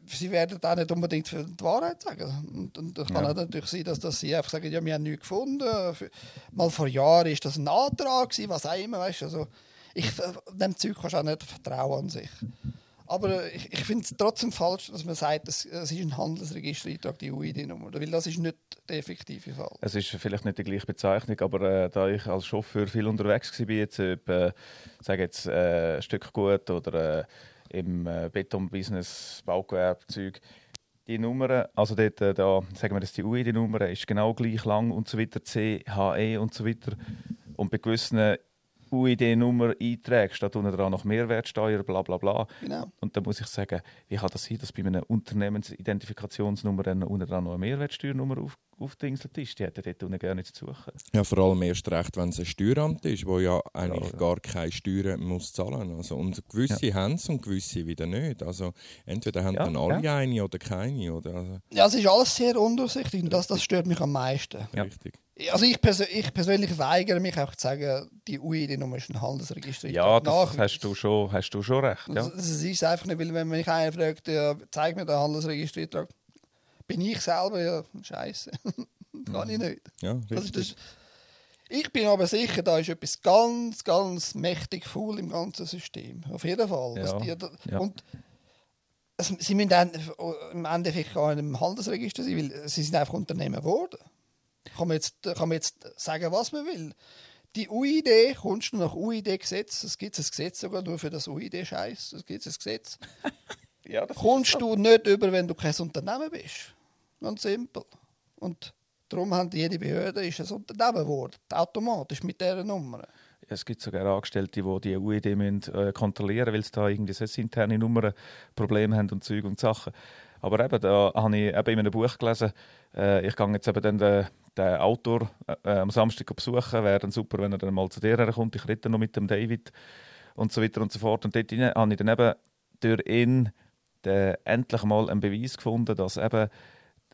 sie werden auch nicht unbedingt für die Wahrheit sagen. Und, und das kann Ja. auch natürlich sein, dass, dass sie einfach sagen, ja, wir haben nichts gefunden. Mal vor Jahren ist das ein Antrag gewesen, was auch immer, weißt du, also ich, dem Zeug kannst du auch nicht vertrauen an sich. Aber ich, ich finde es trotzdem falsch, dass man sagt, es, es ist ein Handelsregistereintrag, die UID-Nummer, weil das ist nicht der effektive Fall. Es ist vielleicht nicht die gleiche Bezeichnung, aber äh, da ich als Chauffeur viel unterwegs war, jetzt, ob, äh, sage jetzt äh, Stück gut oder äh, im äh, Betonbusiness, Baugewerbezeug, die Nummer, also dort, äh, da, sagen wir das die UID-Nummer, ist genau gleich lang und so weiter, CHE und so weiter. Und bei gewissen UID-Nummer einträgst, da tun dran noch Mehrwertsteuer, bla bla bla. Genau. Und da muss ich sagen, wie kann das sein, dass bei einer Unternehmensidentifikationsnummer dann unten dran noch eine Mehrwertsteuernummer auf, aufdingselt ist? Die hätten dort unten gerne nichts zu suchen. Ja, vor allem erst recht, wenn es ein Steueramt ist, wo ja eigentlich Ja, ja. gar keine Steuern muss zahlen. Also, und gewisse haben es und gewisse wieder nicht. Also entweder haben Ja, dann alle ja. eine oder keine. Oder, also, Ja, es ist alles sehr undurchsichtig und das, das stört mich am meisten. Ja. Richtig. Also ich, persö ich persönlich weigere mich auch zu sagen, die UID-Nummer ist ein Handelsregister. Ja, das Nachweis. hast du, schon, hast du schon recht. Ja. Das, das ist einfach nicht, weil wenn mich einer fragt, ja, zeig mir den Handelsregistereintrag, bin ich selber ja scheiße. [laughs] Kann ich nicht. Ja, Das ist das. Ich bin aber sicher, da ist etwas ganz, ganz mächtig faul im ganzen System. Auf jeden Fall. Ja, da, ja. Und es, sie müssen dann im Endeffekt gar nicht im Handelsregister sein, weil sie sind einfach Unternehmen geworden. Kann man jetzt, kann man jetzt sagen, was man will. Die UID kommst du nach UID-Gesetz. Es gibt ein Gesetz sogar nur für das UID-Scheiß. Es gibt ein Gesetz. [laughs] Ja, das kommst du nicht über, wenn du kein Unternehmen bist. Ganz simpel. Und darum haben jede Behörde ist ein Unternehmen geworden. Automatisch mit dieser Nummer. Es gibt sogar Angestellte, die die UID müssen, äh, kontrollieren weil sie da irgendwie so interne Nummern Probleme haben und Zeug und Sachen. Aber eben, da habe ich eben in einem Buch gelesen, äh, ich gehe jetzt eben dann den, den Autor äh, am Samstag besuchen, wäre dann super, wenn er dann mal zu dir kommt. Ich rede noch mit dem David und so weiter und so fort. Und dort habe ich dann eben durch ihn den, endlich mal einen Beweis gefunden, dass eben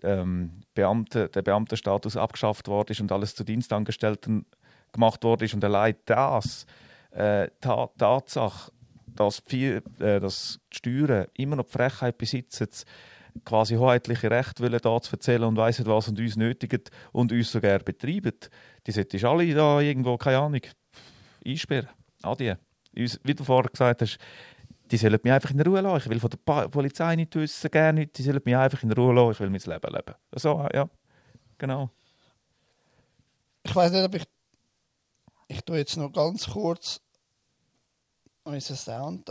ähm, Beamte, der Beamtenstatus abgeschafft worden ist und alles zu Dienstangestellten gemacht worden ist. Und allein das, äh, Ta Tatsache, dass die, äh, dass die Steuern immer noch die Frechheit besitzen, quasi hoheitliche Rechte wollen, da zu erzählen und weiss was und uns nötigen und uns sogar betreiben, die solltest alle da irgendwo, keine Ahnung, einsperren. Adi. Uns, wie du vorher gesagt hast, die sollen mich einfach in Ruhe lassen. Ich will von der Polizei nicht wissen, gerne nicht. Die sollen mich einfach in Ruhe lassen. Ich will mein Leben leben. So, ja, genau. Ich weiß nicht, ob ich. Ich tue jetzt noch ganz kurz unseren Sound.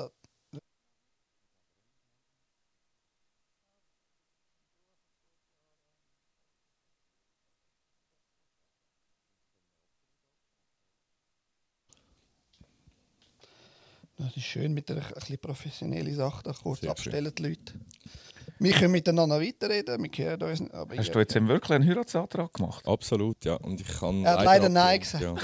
Das ist schön mit einer ein bisschen professionellen Sache, da kurz Sehr abstellen die Leute. Wir können miteinander weiterreden, wir hören uns nicht. Aber Hast ich- du jetzt eben wirklich einen Heiratsantrag gemacht? Absolut, ja. Und ich kann Er hat leider Nein abgelehnt,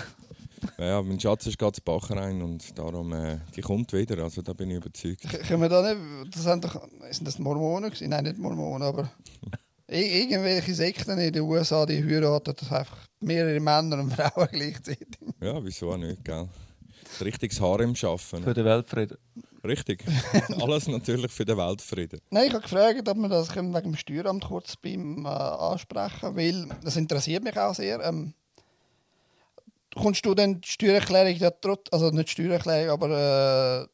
Ja. ja, mein Schatz ist gerade zu Bachrein und darum, äh, die kommt wieder, also da bin ich überzeugt. Können wir da nicht, das sind doch, sind das Mormonen gewesen? Nein, nicht Mormonen, aber irgendwelche Sekten in den USA, die heiraten das einfach mehrere Männer und [laughs] Frauen gleichzeitig. Ja, wieso auch nicht, gell? Richtiges Harem schaffen. Für den Weltfrieden. Richtig. [laughs] Alles natürlich für den Weltfrieden. Nein, ich habe gefragt, ob wir das können wegen dem Steueramt kurz beim äh, ansprechen, weil das interessiert mich auch sehr. Ähm, kommst du dann die Steuererklärung ja trotz, also nicht Steuererklärung, aber äh,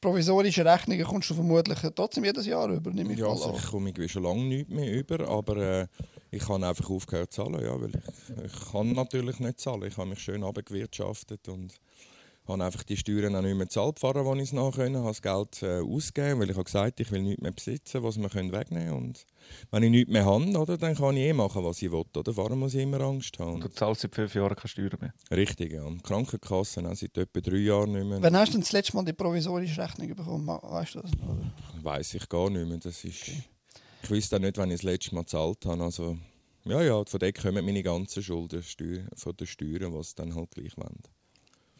provisorische Rechnungen kommst du vermutlich trotzdem jedes Jahr über, nehme ich Ja, also ich komme irgendwie schon lange nicht mehr über, aber äh, ich habe einfach aufgehört zu zahlen, ja, weil ich, ich kann natürlich nicht zahlen. Ich habe mich schön abgewirtschaftet und habe einfach die Steuern auch nicht mehr gezahlt, vorher, wo ich es nachher können, habe das Geld äh, ausgegeben, weil ich habe gesagt, ich will nichts mehr besitzen, was wir können wegnehmen können. Und wenn ich nichts mehr habe, oder, dann kann ich eh machen, was ich will. Oder? Warum muss ich immer Angst haben? Und du zahlst seit fünf Jahren keine Steuern mehr. Richtig, ja. Und die Krankenkassen auch seit etwa drei Jahren nicht mehr. Wann hast du denn das letzte Mal die provisorische Rechnung bekommen? Weißt du das? noch, Oder? Weiß ich gar nicht mehr. Das ist, Ich wüsste auch nicht, wann ich das letzte Mal gezahlt habe. Also, ja, ja, von dort kommen meine ganzen Schulden von den Steuern, die sie dann halt gleich wollen.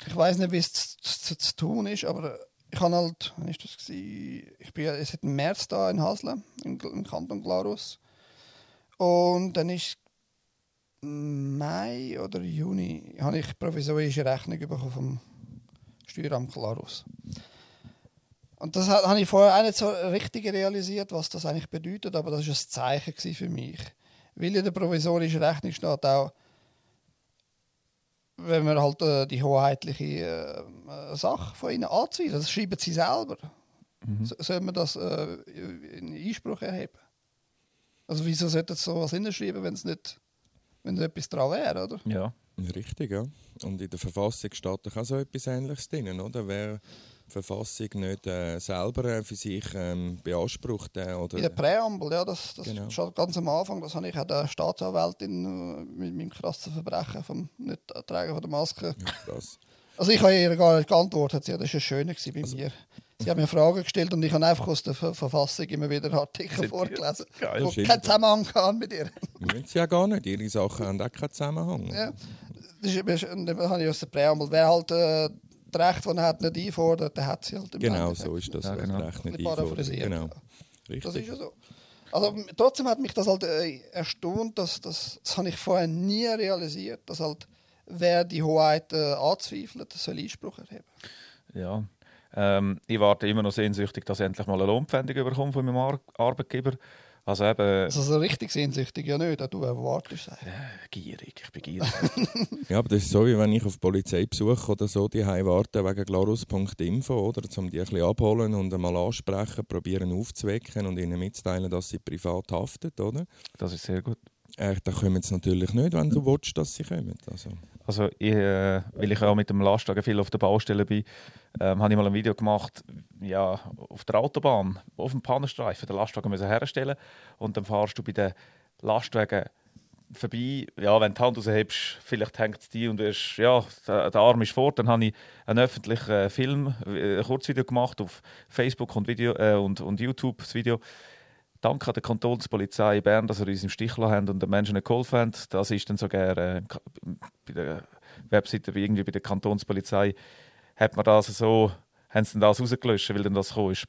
Ich weiß nicht, wie es zu, zu, zu tun ist, aber ich habe halt, wann ist das gewesen? Ich bin ja seit März da in Hasle, im, im Kanton Glarus. Und dann ist Mai oder Juni habe ich provisorische Rechnung bekommen vom Steueramt Glarus. Und das ha- habe ich vorher auch nicht so richtig realisiert, was das eigentlich bedeutet, aber das war ein Zeichen für mich. Weil in der provisorischen Rechnung steht auch, wenn man halt äh, die hoheitliche äh, Sache von ihnen anzieht, das schreiben sie selber. So, soll man das äh, in Einspruch erheben? Also wieso sollte es sowas hinschreiben, wenn es nicht, wenn da etwas dran wäre, oder? Ja. Richtig, ja. Und in der Verfassung steht doch auch so etwas Ähnliches drin, oder? Wer Verfassung nicht äh, selber äh, für sich ähm, beansprucht äh, oder... In der Präambel, ja, das, das Genau. steht ganz am Anfang, das habe ich auch der Staatsanwältin äh, mit meinem krassen Verbrechen vom Nicht-Tragen von der Maske. Ja. Also ich habe ihr gar nicht geantwortet, sie, das war schön bei Also mir. Sie hat mir Fragen gestellt und ich habe einfach aus der Ver Verfassung immer wieder Artikel vorgelesen, Geil, stimmt. keinen Zusammenhang haben mit ihr. Müssen sie ja gar nicht. Ihre Sachen haben auch keinen Zusammenhang. Ja. Das ist, dann habe ich aus der Präambel, wer halt äh, das Recht, das er hat, nicht einfordert, der hat sie halt im Genau, Endeffekt. so ist das. Ja, Ja, genau. Recht Ein nicht paraphrasiert. Genau. Das ist Richtig. ja so. Also trotzdem hat mich das halt äh, erstaunt, dass das, das habe ich vorher nie realisiert, dass halt wer die Hoheit äh, anzweifelt, soll Einspruch erheben. Ja. Ähm, ich warte immer noch sehnsüchtig, dass ich endlich mal eine Lohnpfändung bekomme von meinem Ar Arbeitgeber. Also eben, Also so richtig sehnsüchtig ja nicht, du erwartest es. äh, gierig, ich bin gierig. [laughs] Ja, aber das ist so, wie wenn ich auf Polizeibesuch oder so die warte wegen glarus.info, oder? Um die ein bisschen abholen und einmal ansprechen, probieren aufzuwecken und ihnen mitzuteilen, dass sie privat haften, oder? Das ist sehr gut. Äh, da kommen sie natürlich nicht, wenn du willst, dass sie kommen. Also, Also ich, äh, weil ich auch mit dem Lastwagen viel auf der Baustelle bin, ähm, habe ich mal ein Video gemacht, ja, auf der Autobahn, auf dem Pannenstreifen, den Lastwagen müssen herstellen und dann fahrst du bei den Lastwagen vorbei, ja, wenn du die Hand raushebst, vielleicht hängt es dir und wirst, ja, der, Arm ist fort, dann habe ich einen öffentlichen Film, äh, ein Kurzvideo gemacht auf Facebook und, Video, äh, und, und YouTube, das Video. Danke an der Kantonspolizei Bern, dass ihr uns im Stich gelassen habt und den Menschen geholfen habt. Das ist dann sogar äh, bei der Webseite wie irgendwie bei der Kantonspolizei hat man das so, haben sie das rausgelöscht, weil dann das gekommen ist.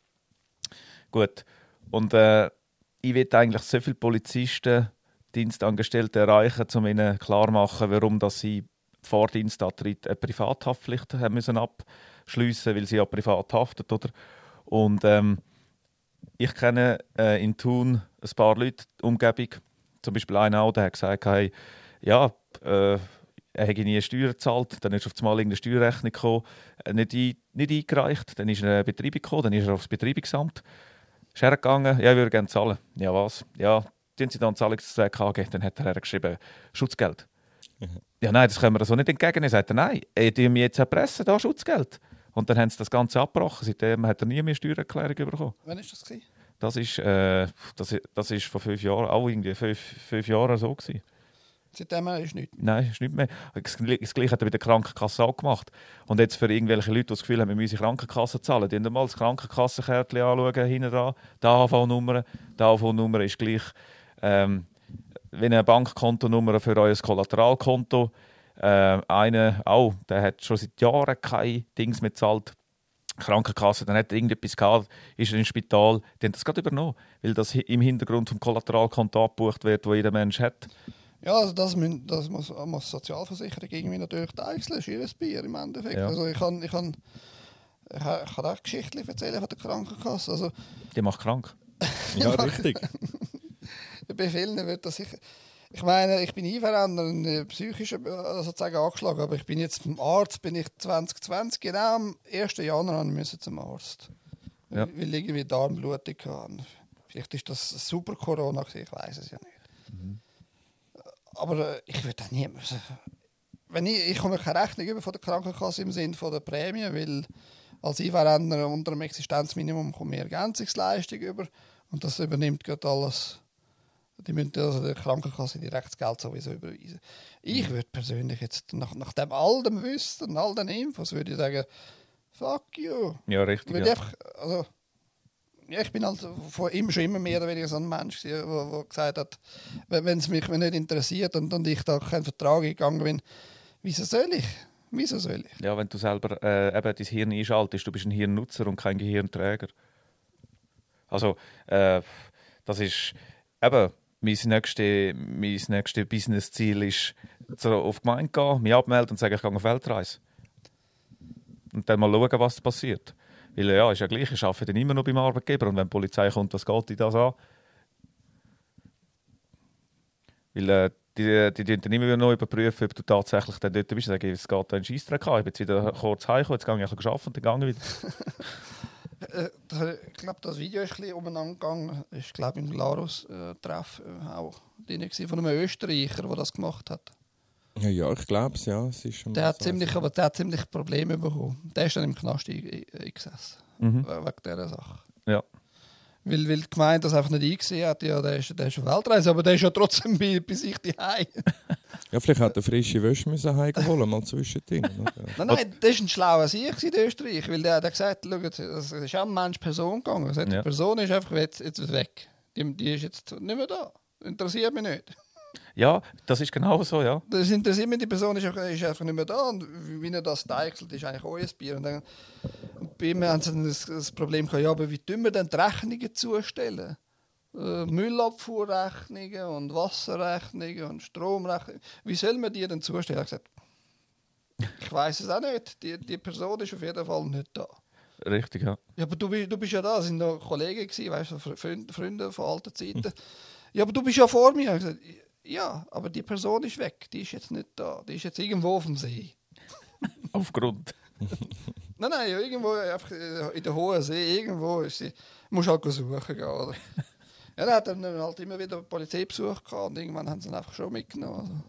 Gut. Und äh, ich will eigentlich so viele Polizisten, Dienstangestellte erreichen, um ihnen klarmachen, warum dass sie vor Dienstantritt eine Privathaftpflicht haben müssen abschliessen, weil sie ja privat haftet, oder? Und ähm, ich kenne äh, in Thun ein paar Leute, die Umgebung, zum Beispiel einer auch, der hat gesagt, hey, ja, äh, er hätte nie Steuern gezahlt, dann ist auf einmal irgendeine Steuerrechnung gekommen, äh, nicht, ein, nicht eingereicht, dann ist er eine Betreibung gekommen, dann ist er aufs Betreibungsamt, ist hergegangen, ja, ich würde gerne zahlen. Ja, was? Ja, tun Sie dann Zahlungsverträge angeben, dann hat er geschrieben, Schutzgeld. Ja, nein, das können wir so nicht entgegennehmen. Er sagt, nein, ich tue mich jetzt erpressen, da Schutzgeld. Und dann haben sie das Ganze abgebrochen. Seitdem hat er nie mehr Steuererklärung bekommen. Wann war das? Gewesen? Das ist, äh, das, das ist vor fünf Jahren, auch irgendwie fünf, fünf Jahre so gewesen. Seitdem ist nichts. Nein, ist nicht mehr. Das Gleiche hat er bei der Krankenkasse auch gemacht. Und jetzt für irgendwelche Leute, die das Gefühl haben, wir müssen Krankenkasse zahlen, die mal das Krankenkassenkärtchen anschauen, hinten dran, die AHV-Nummer. Die AHV-Nummer ist gleich ähm, wie eine Bankkontonummer für euer Kollateralkonto. Äh, einer auch, der hat schon seit Jahren kein Dings mehr gezahlt. Krankenkasse, dann hat er irgendetwas gehabt, ist er im Spital, die haben das gerade übernommen, weil das im Hintergrund vom Kollateralkonto abgebucht wird, wo jeder Mensch hat. Ja, also das, müssen, das muss, muss Sozialversicherung irgendwie natürlich deichseln, ist ihr Bier im Endeffekt. Ja. Also ich kann, ich kann, ich kann, ich kann auch Geschichten erzählen von der Krankenkasse. Also, Die macht krank. [laughs] Ja, richtig. [laughs] bei vielen wird das sicher... Ich meine, ich bin äh, psychisch äh, sozusagen angeschlagen, aber ich bin jetzt zum Arzt, bin ich 2020, genau am 1. Januar ich zum Arzt. Ja. Weil ich irgendwie Darmblutung hatte. Vielleicht ist das super Corona, ich weiß es ja nicht. Mhm. Aber äh, ich würde auch nie müssen. Wenn ich, ich komme keine Rechnung über von der Krankenkasse im Sinne von der Prämie, weil als Einverränder unter dem Existenzminimum kommt mehr Ergänzungsleistung über und das übernimmt gerade alles. Die müssen also der Krankenkasse direkt das Geld sowieso überweisen. Ich würde persönlich jetzt nach, nach dem all dem Wissen, all den Infos, würde ich sagen, fuck you. Ja, richtig. Weil Ja. ich also, ja, ich bin halt von immer, schon immer mehr oder weniger so ein Mensch, der gesagt hat, wenn es mich nicht interessiert und, und ich da keinen Vertrag gegangen bin, wieso soll ich? Wieso soll ich? Ja, wenn du selber äh, eben dein Hirn einschaltest, du bist ein Hirnnutzer und kein Gehirnträger. Also, äh, das ist eben, mein nächstes mein nächste Business-Ziel ist, so auf die Gemeinde gehen, mich abmelden und sagen, ich gehe auf Weltreise. Und dann mal schauen, was passiert. Weil ja, ist ja gleich, ich arbeite dann immer noch beim Arbeitgeber und wenn die Polizei kommt, was geht die das an? Weil äh, die, die, die dann immer wieder neu überprüfen, ob du tatsächlich dann dort bist. Sagen, es geht da ein Scheissdreck an. Ich bin jetzt wieder kurz heimgekommen, jetzt gehe ich ein arbeiten und dann gehe ich wieder. [laughs] Äh, da- ich glaube, das Video ist ein bisschen umeinander gegangen. Ich glaube, im Glarus-Treff äh, auch drin gewesen, von einem Österreicher, der das gemacht hat. Ja, ja ich glaube es, ja. Es ist schon Der hat so. ziemlich, aber der hat ziemlich Probleme bekommen. Der ist dann im Knast ein- ein- eingesessen. Mhm. we- Wegen dieser Sache. Weil, weil die Gemeinde das einfach nicht eingesehen hat. Ja, der ist, der ist auf Weltreise, aber der ist ja trotzdem bei, bei sich daheim. Ja, vielleicht hat er frische Wäsche müssen heimholen, mal zwischendrin. Nein, nein, das war ein schlauer Sieg in Österreich, weil der hat gesagt, schau, es ist auch ein Mensch-Person gegangen. Er sagt, Ja. Die Person ist einfach jetzt, jetzt weg. Die, die ist jetzt nicht mehr da. Interessiert mich nicht. Ja, das ist genau so, ja. Das interessiert die Person ist einfach, ist einfach nicht mehr da. Und wie er das deichselt, ist eigentlich euer Bier. Und, dann, bei mir haben sie dann das, das Problem gehabt, ja, aber wie tun wir denn die Rechnungen zustellen? Äh, Müllabfuhrrechnungen und Wasserrechnungen und Stromrechnungen. Wie soll man die denn zustellen? Ich habe gesagt, ich weiß es auch nicht. Die, die Person ist auf jeden Fall nicht da. Richtig, ja. Ja, aber du, du bist ja da, es sind noch Kollegen gewesen, weißt du, Freunde, Freunde von alten Zeiten. Ja, aber du bist ja vor mir. Ich gesagt, ja, aber die Person ist weg, die ist jetzt nicht da, die ist jetzt irgendwo auf dem See. [laughs] Aufgrund. [laughs] Nein, nein, ja, irgendwo einfach äh, in der hohen See, irgendwo ist sie. Musst halt suchen gehen, oder? [laughs] Ja, dann hat dann halt immer wieder Polizeibesuch gehabt und irgendwann haben sie ihn einfach schon mitgenommen.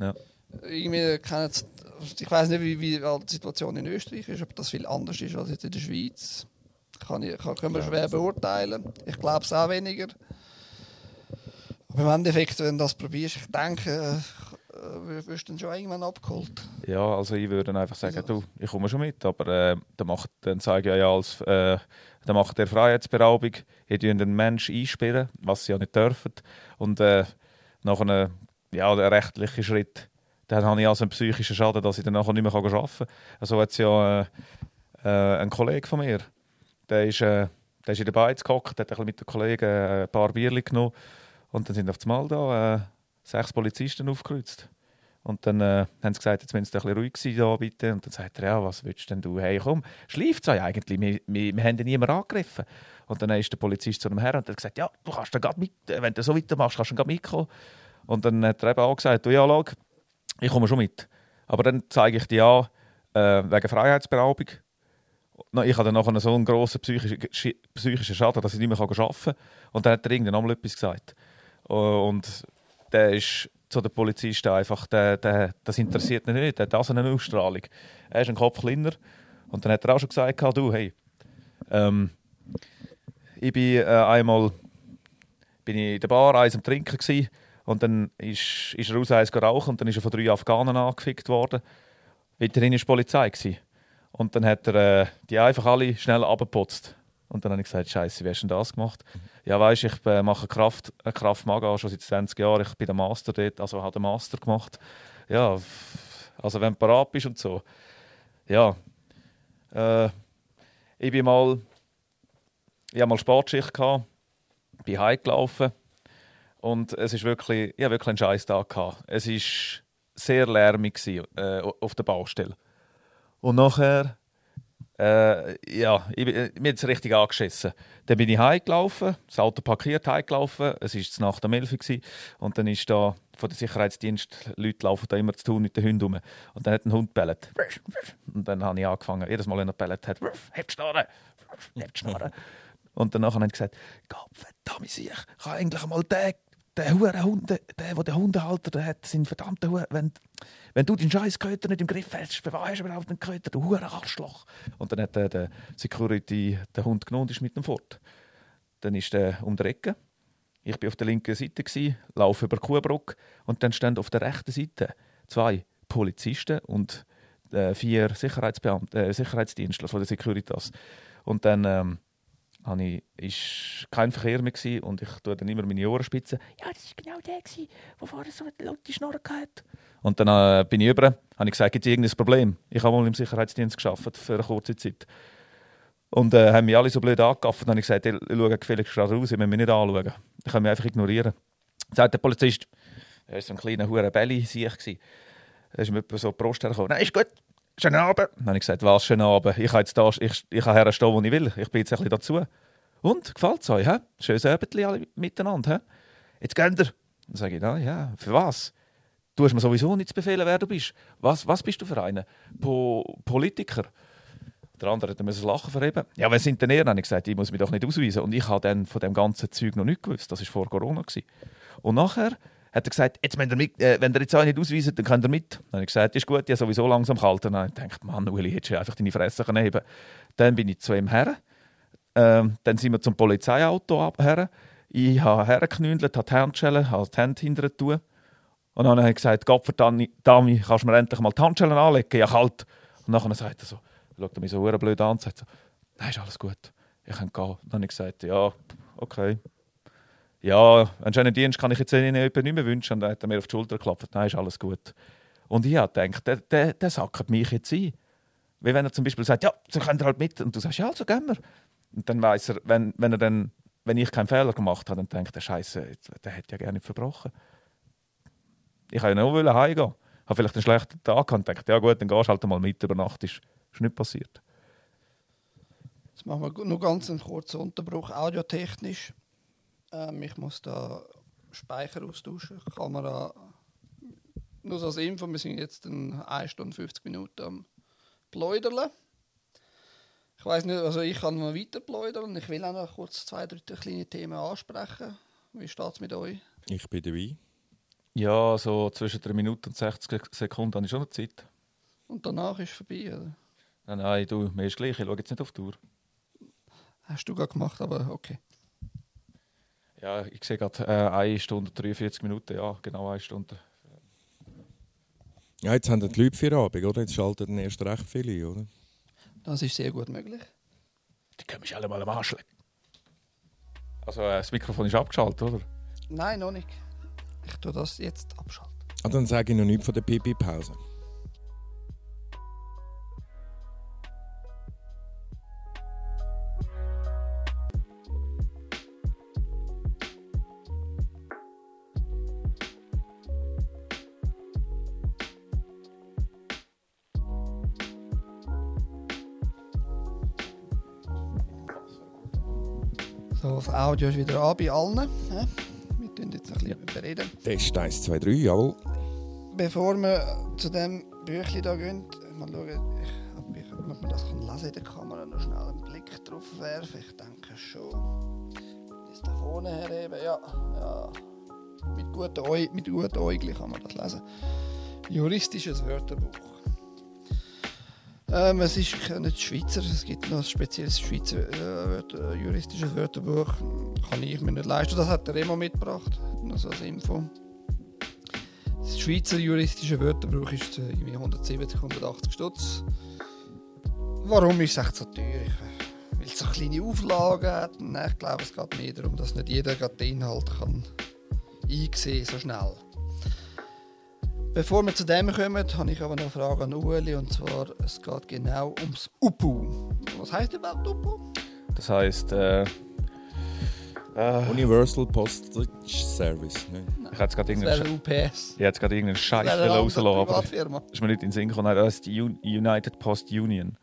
Ja. Also, irgendwie kennen sie, ich weiß nicht, wie, wie die Situation in Österreich ist, ob das viel anders ist als jetzt in der Schweiz. Kann ich, kann, können wir schwer beurteilen. Ich glaube es auch weniger. Aber im Endeffekt, wenn du das probierst, ich denke, äh, wirst du dann schon irgendwann abgeholt. Ja, also ich würde einfach sagen, du, ich komme schon mit, aber äh, dann, macht, dann sage ich ja als, äh, dann macht der Freiheitsberaubung, ihr dürft einen Menschen einsperren, was sie ja nicht dürfen. Und äh, nach einem ja, der rechtlichen Schritt, dann habe ich also einen psychischen Schaden, dass ich dann nachher nicht mehr arbeiten kann. Also hat ja äh, äh, ein Kollege von mir, der ist, äh, der ist in der Beiz gehockt, hat ein bisschen mit den Kollegen äh, ein paar Bierchen genommen und dann sind auf einmal da äh, sechs Polizisten aufgekreuzt. Und dann äh, haben sie gesagt, jetzt müssen sie ein bisschen ruhig sein bitte. Und dann sagt er, ja, was willst denn du? Hey, komm, schleift es eigentlich? Wir, wir, wir haben ja niemanden angegriffen. Und dann ist der Polizist zu einem Herrn und hat gesagt, ja, du kannst dann mit, äh, wenn du so weitermachst, kannst du dann mitkommen. Und dann hat er eben auch gesagt, du, ja, schau, ich komme schon mit. Aber dann zeige ich dir an, äh, wegen Freiheitsberaubung. Ich habe dann so einen grossen psychischen, psychischen Schaden, dass ich nicht mehr arbeiten kann. Und dann hat er irgendwann nochmal etwas gesagt. Und der ist zu den Polizisten einfach, der, der, das interessiert ihn nicht, der hat also eine Ausstrahlung. Er ist ein Kopf kleiner. Und dann hat er auch schon gesagt, du, hey, ähm, ich bin äh, einmal bin ich in der Bar eins am Trinken gewesen, und dann ist, ist er raus eins geraucht und dann ist er von drei Afghanen angefickt worden. Weiterhin war die Polizei. Gewesen. Und dann hat er äh, die einfach alle schnell abgeputzt. Und dann habe ich gesagt, Scheiße, wie hast du denn das gemacht? Ja, weißt du, ich äh, mache Kraft, äh, Kraft Maga schon seit 20 Jahren. Ich bin der Master dort, also habe den Master gemacht. Ja, also wenn du parat bist und so. Ja, äh, ich bin mal, ich hatte mal Sportschicht gehabt, bin heimgelaufen und es ist wirklich, ich hatte wirklich einen scheiß Tag gehabt. Es war sehr lärmig gewesen, äh, auf der Baustelle. Und nachher, äh, ja, ich, äh, mir hat es richtig angeschissen. Dann bin ich heimgelaufen, das Auto parkiert, heimgelaufen. Es war nach der Melfe und dann ist da von der Sicherheitsdienst, laufen da immer zu tun mit den Hunden rum. Und dann hat ein Hund bellet. Und dann habe ich angefangen, jedes Mal, wenn er bellet hat, hebt Schnorren, hebt Schnorren. Und danach habe ich gesagt, Gott verdammt, ich kann eigentlich einmal den der hure Hund, der, der den Hundehalter hat, sind verdammte Hure. Wenn, wenn du den scheiß Köter nicht im Griff hast, bewahrst du überhaupt den Köter, du hure Arschloch. Und dann hat der, der Security den Hund genommen und ist mit ihm fort. Dann ist er um die Ecke. Ich war auf der linken Seite, gewesen, laufe über die Kuhbrücke und dann stehen auf der rechten Seite zwei Polizisten und äh, vier Sicherheitsbeamte, äh, Sicherheitsdienstler von der Securitas. Und dann ähm, war ich, kein Verkehr mehr gewesen, und ich tue dann immer meine Ohren spitzen. Ja, das war genau der, der vorher so eine laute Schnorre hatte. Und dann äh, bin ich über, habe ich gesagt, gibt es irgendein Problem? Ich habe mal im Sicherheitsdienst geschafft für eine kurze Zeit. Und äh, haben mich alle so blöd angegafft. Dann habe ich gesagt, ich schaue gefälligst gerade raus, ich muss mich nicht anschauen. Ich kann mich einfach ignorieren. Sagt der Polizist, er war so ein kleiner hure Belly, sehe ich. Da ist mir so die Brust hergekommen. Nein, ist gut, schönen Abend. Dann habe ich gesagt, was, schönen Abend. Ich kann jetzt da, ich, ich kann herstehen, wo ich will. Ich bin jetzt ein bisschen dazu. Und, gefällt es euch? He? Schönes Abendli alle miteinander. He? Jetzt geht ihr. Dann sage ich, ah, ja, für was? Du hast mir sowieso nicht zu befehlen, wer du bist. Was, was bist du für einen? Po Politiker? Der andere hat ein Lachen verheben. Ja, wer sind denn ihr? Dann habe ich gesagt, ich muss mich doch nicht ausweisen. Und ich habe dann von dem ganzen Zeug noch nicht gewusst. Das war vor Corona. Gewesen. Und nachher hat er gesagt, jetzt, wenn, mit, äh, wenn ihr jetzt auch nicht ausweisen, dann könnt ihr mit. Dann habe ich gesagt, ist gut, ich sowieso langsam kalt. dann habe ich gedacht, Mann, Uli, hättest du einfach deine Fresse können heben Dann bin ich zu ihm her. Ähm, dann sind wir zum Polizeiauto her. Ich habe hergeknündelt, habe die Handschellen, habe die Hände hinter tun. Und dann habe ich gesagt, Gott verdammt, Dami, kannst du mir endlich mal die Handschellen anlegen? Ja, kalt. Und dann sagt er so, schaut er mich so blöd an und sagt so, nein, ist alles gut, ich kann gehen. Dann habe ich gesagt, ja, okay ja, einen schönen Dienst kann ich jetzt Ihnen nicht mehr wünschen. Und dann hat er mir auf die Schulter geklopft, nein, ist alles gut. Und ich habe gedacht, der, der, der sackert mich jetzt ein. Wie wenn er zum Beispiel sagt, ja, so könnt ihr halt mit. Und du sagst, ja, also gehen wir. Und dann weiß er, wenn, wenn, er dann, wenn ich keinen Fehler gemacht habe, dann denkt er, Scheiße, der hätte ja gerne nicht verbrochen. Ich wollte ja nur heimgehen. Ich habe vielleicht einen schlechten Tag und dachte, ja gut, dann gehst du halt mal mit über Nacht. Ist, ist nicht passiert. Jetzt machen wir noch ganz einen kurzen Unterbruch, audiotechnisch. Ähm, ich muss da Speicher austauschen. Kamera. Nur so als Info, wir sind jetzt in 1 Stunde 50 Minuten am Pläudern. Ich weiß nicht, also ich kann mal weiter pläudern. Ich will auch noch kurz zwei, drei kleine Themen ansprechen. Wie steht es mit euch? Ich bin dabei. Ja, so zwischen 3 Minuten und 60 Sekunden habe ich schon noch Zeit. Und danach ist es vorbei, oder? Nein, nein, du, mir ist gleich. Ich schaue jetzt nicht auf die Tour. Hast du gerade gemacht, aber okay. Ja, ich sehe gerade äh, 1 Stunde 43 Minuten, ja, genau eine Stunde. Ja, jetzt haben die Leute vier Abend, oder? Jetzt schalten erst recht viele, oder? Das ist sehr gut möglich. Die können mich alle mal am Arsch Also äh, das Mikrofon ist abgeschaltet, oder? Nein, noch nicht. Ich tue das jetzt abschalten. Ah, dann sage ich noch nichts von der Pipi-Pause. Das Audio ist wieder an bei allen. Wir tun jetzt ein bisschen bereden. Test 1, 2, 3, jawohl. Bevor wir zu dem Büchlein hier gehen, mal schauen, ich, ob, ich, ob man das kann lesen in der Kamera, noch schnell einen Blick drauf werfen. Ich denke schon. Das da vorne herheben, ja. ja. Mit guten, Äu mit guten Äuglein kann man das lesen. Juristisches Wörterbuch. Ähm, es ist nicht Schweizer, es gibt noch ein spezielles Schweizer äh, äh, juristisches Wörterbuch. Kann ich mir nicht leisten. Das hat der Remo mitgebracht, noch so als Info. Das Schweizer juristische Wörterbuch ist äh, irgendwie 170, 180 Stutz. Warum ist es echt so teuer? Ich- Weil es so kleine Auflagen hat. Nein, ich glaube, es geht mehr darum, dass nicht jeder den Inhalt kann einsehen so schnell. Bevor wir zu dem kommen, habe ich aber noch eine Frage an Ueli. Und zwar, es geht genau ums UPU. Was heißt überhaupt UPU? Das heisst, äh, äh, Universal Postage Service. Ne? ich hätte gerade irgendeinen, UPS. ich hätte gerade irgendeinen Scheiß rauslassen aber ist mir nicht in den Sinn gekommen. Nein, Das ist die Un- United Post Union.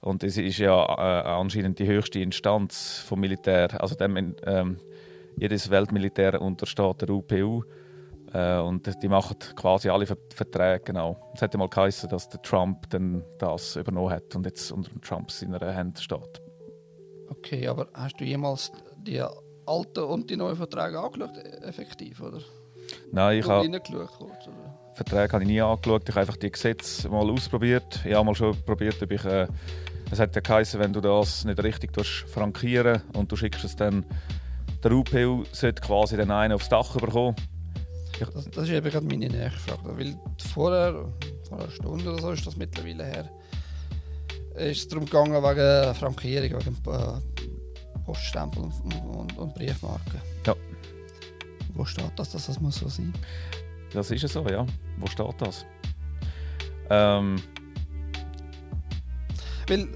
Und das ist ja äh, anscheinend die höchste Instanz vom Militär. Also dem, ähm, jedes Weltmilitär untersteht der UPU. Äh, und die machen quasi alle Ver Verträge. Genau. Es hätte mal geheißen, dass der Trump dann das übernommen hat und jetzt unter dem Trump seiner Hand steht. Okay, aber hast du jemals die alten und die neuen Verträge angeschaut, effektiv, oder? Nein, ich habe? Verträge habe ich nie angeschaut. Ich habe einfach die Gesetze mal ausprobiert. Ich habe mal schon probiert, ob ich. Äh, es hat ja geheißen, wenn du das nicht richtig frankieren und du schickst es dann. Der UPU sollte quasi den einen aufs Dach bekommen. Das, das ist eben gerade meine nächste Frage. Weil vorher, vor einer Stunde oder so, ist das mittlerweile her, ist es darum gegangen wegen Frankierung, wegen äh, Poststempel und, und, und Briefmarken. Ja. Wo steht das, dass das muss so sein? Das ist ja so, ja. Wo steht das? Ähm, Weil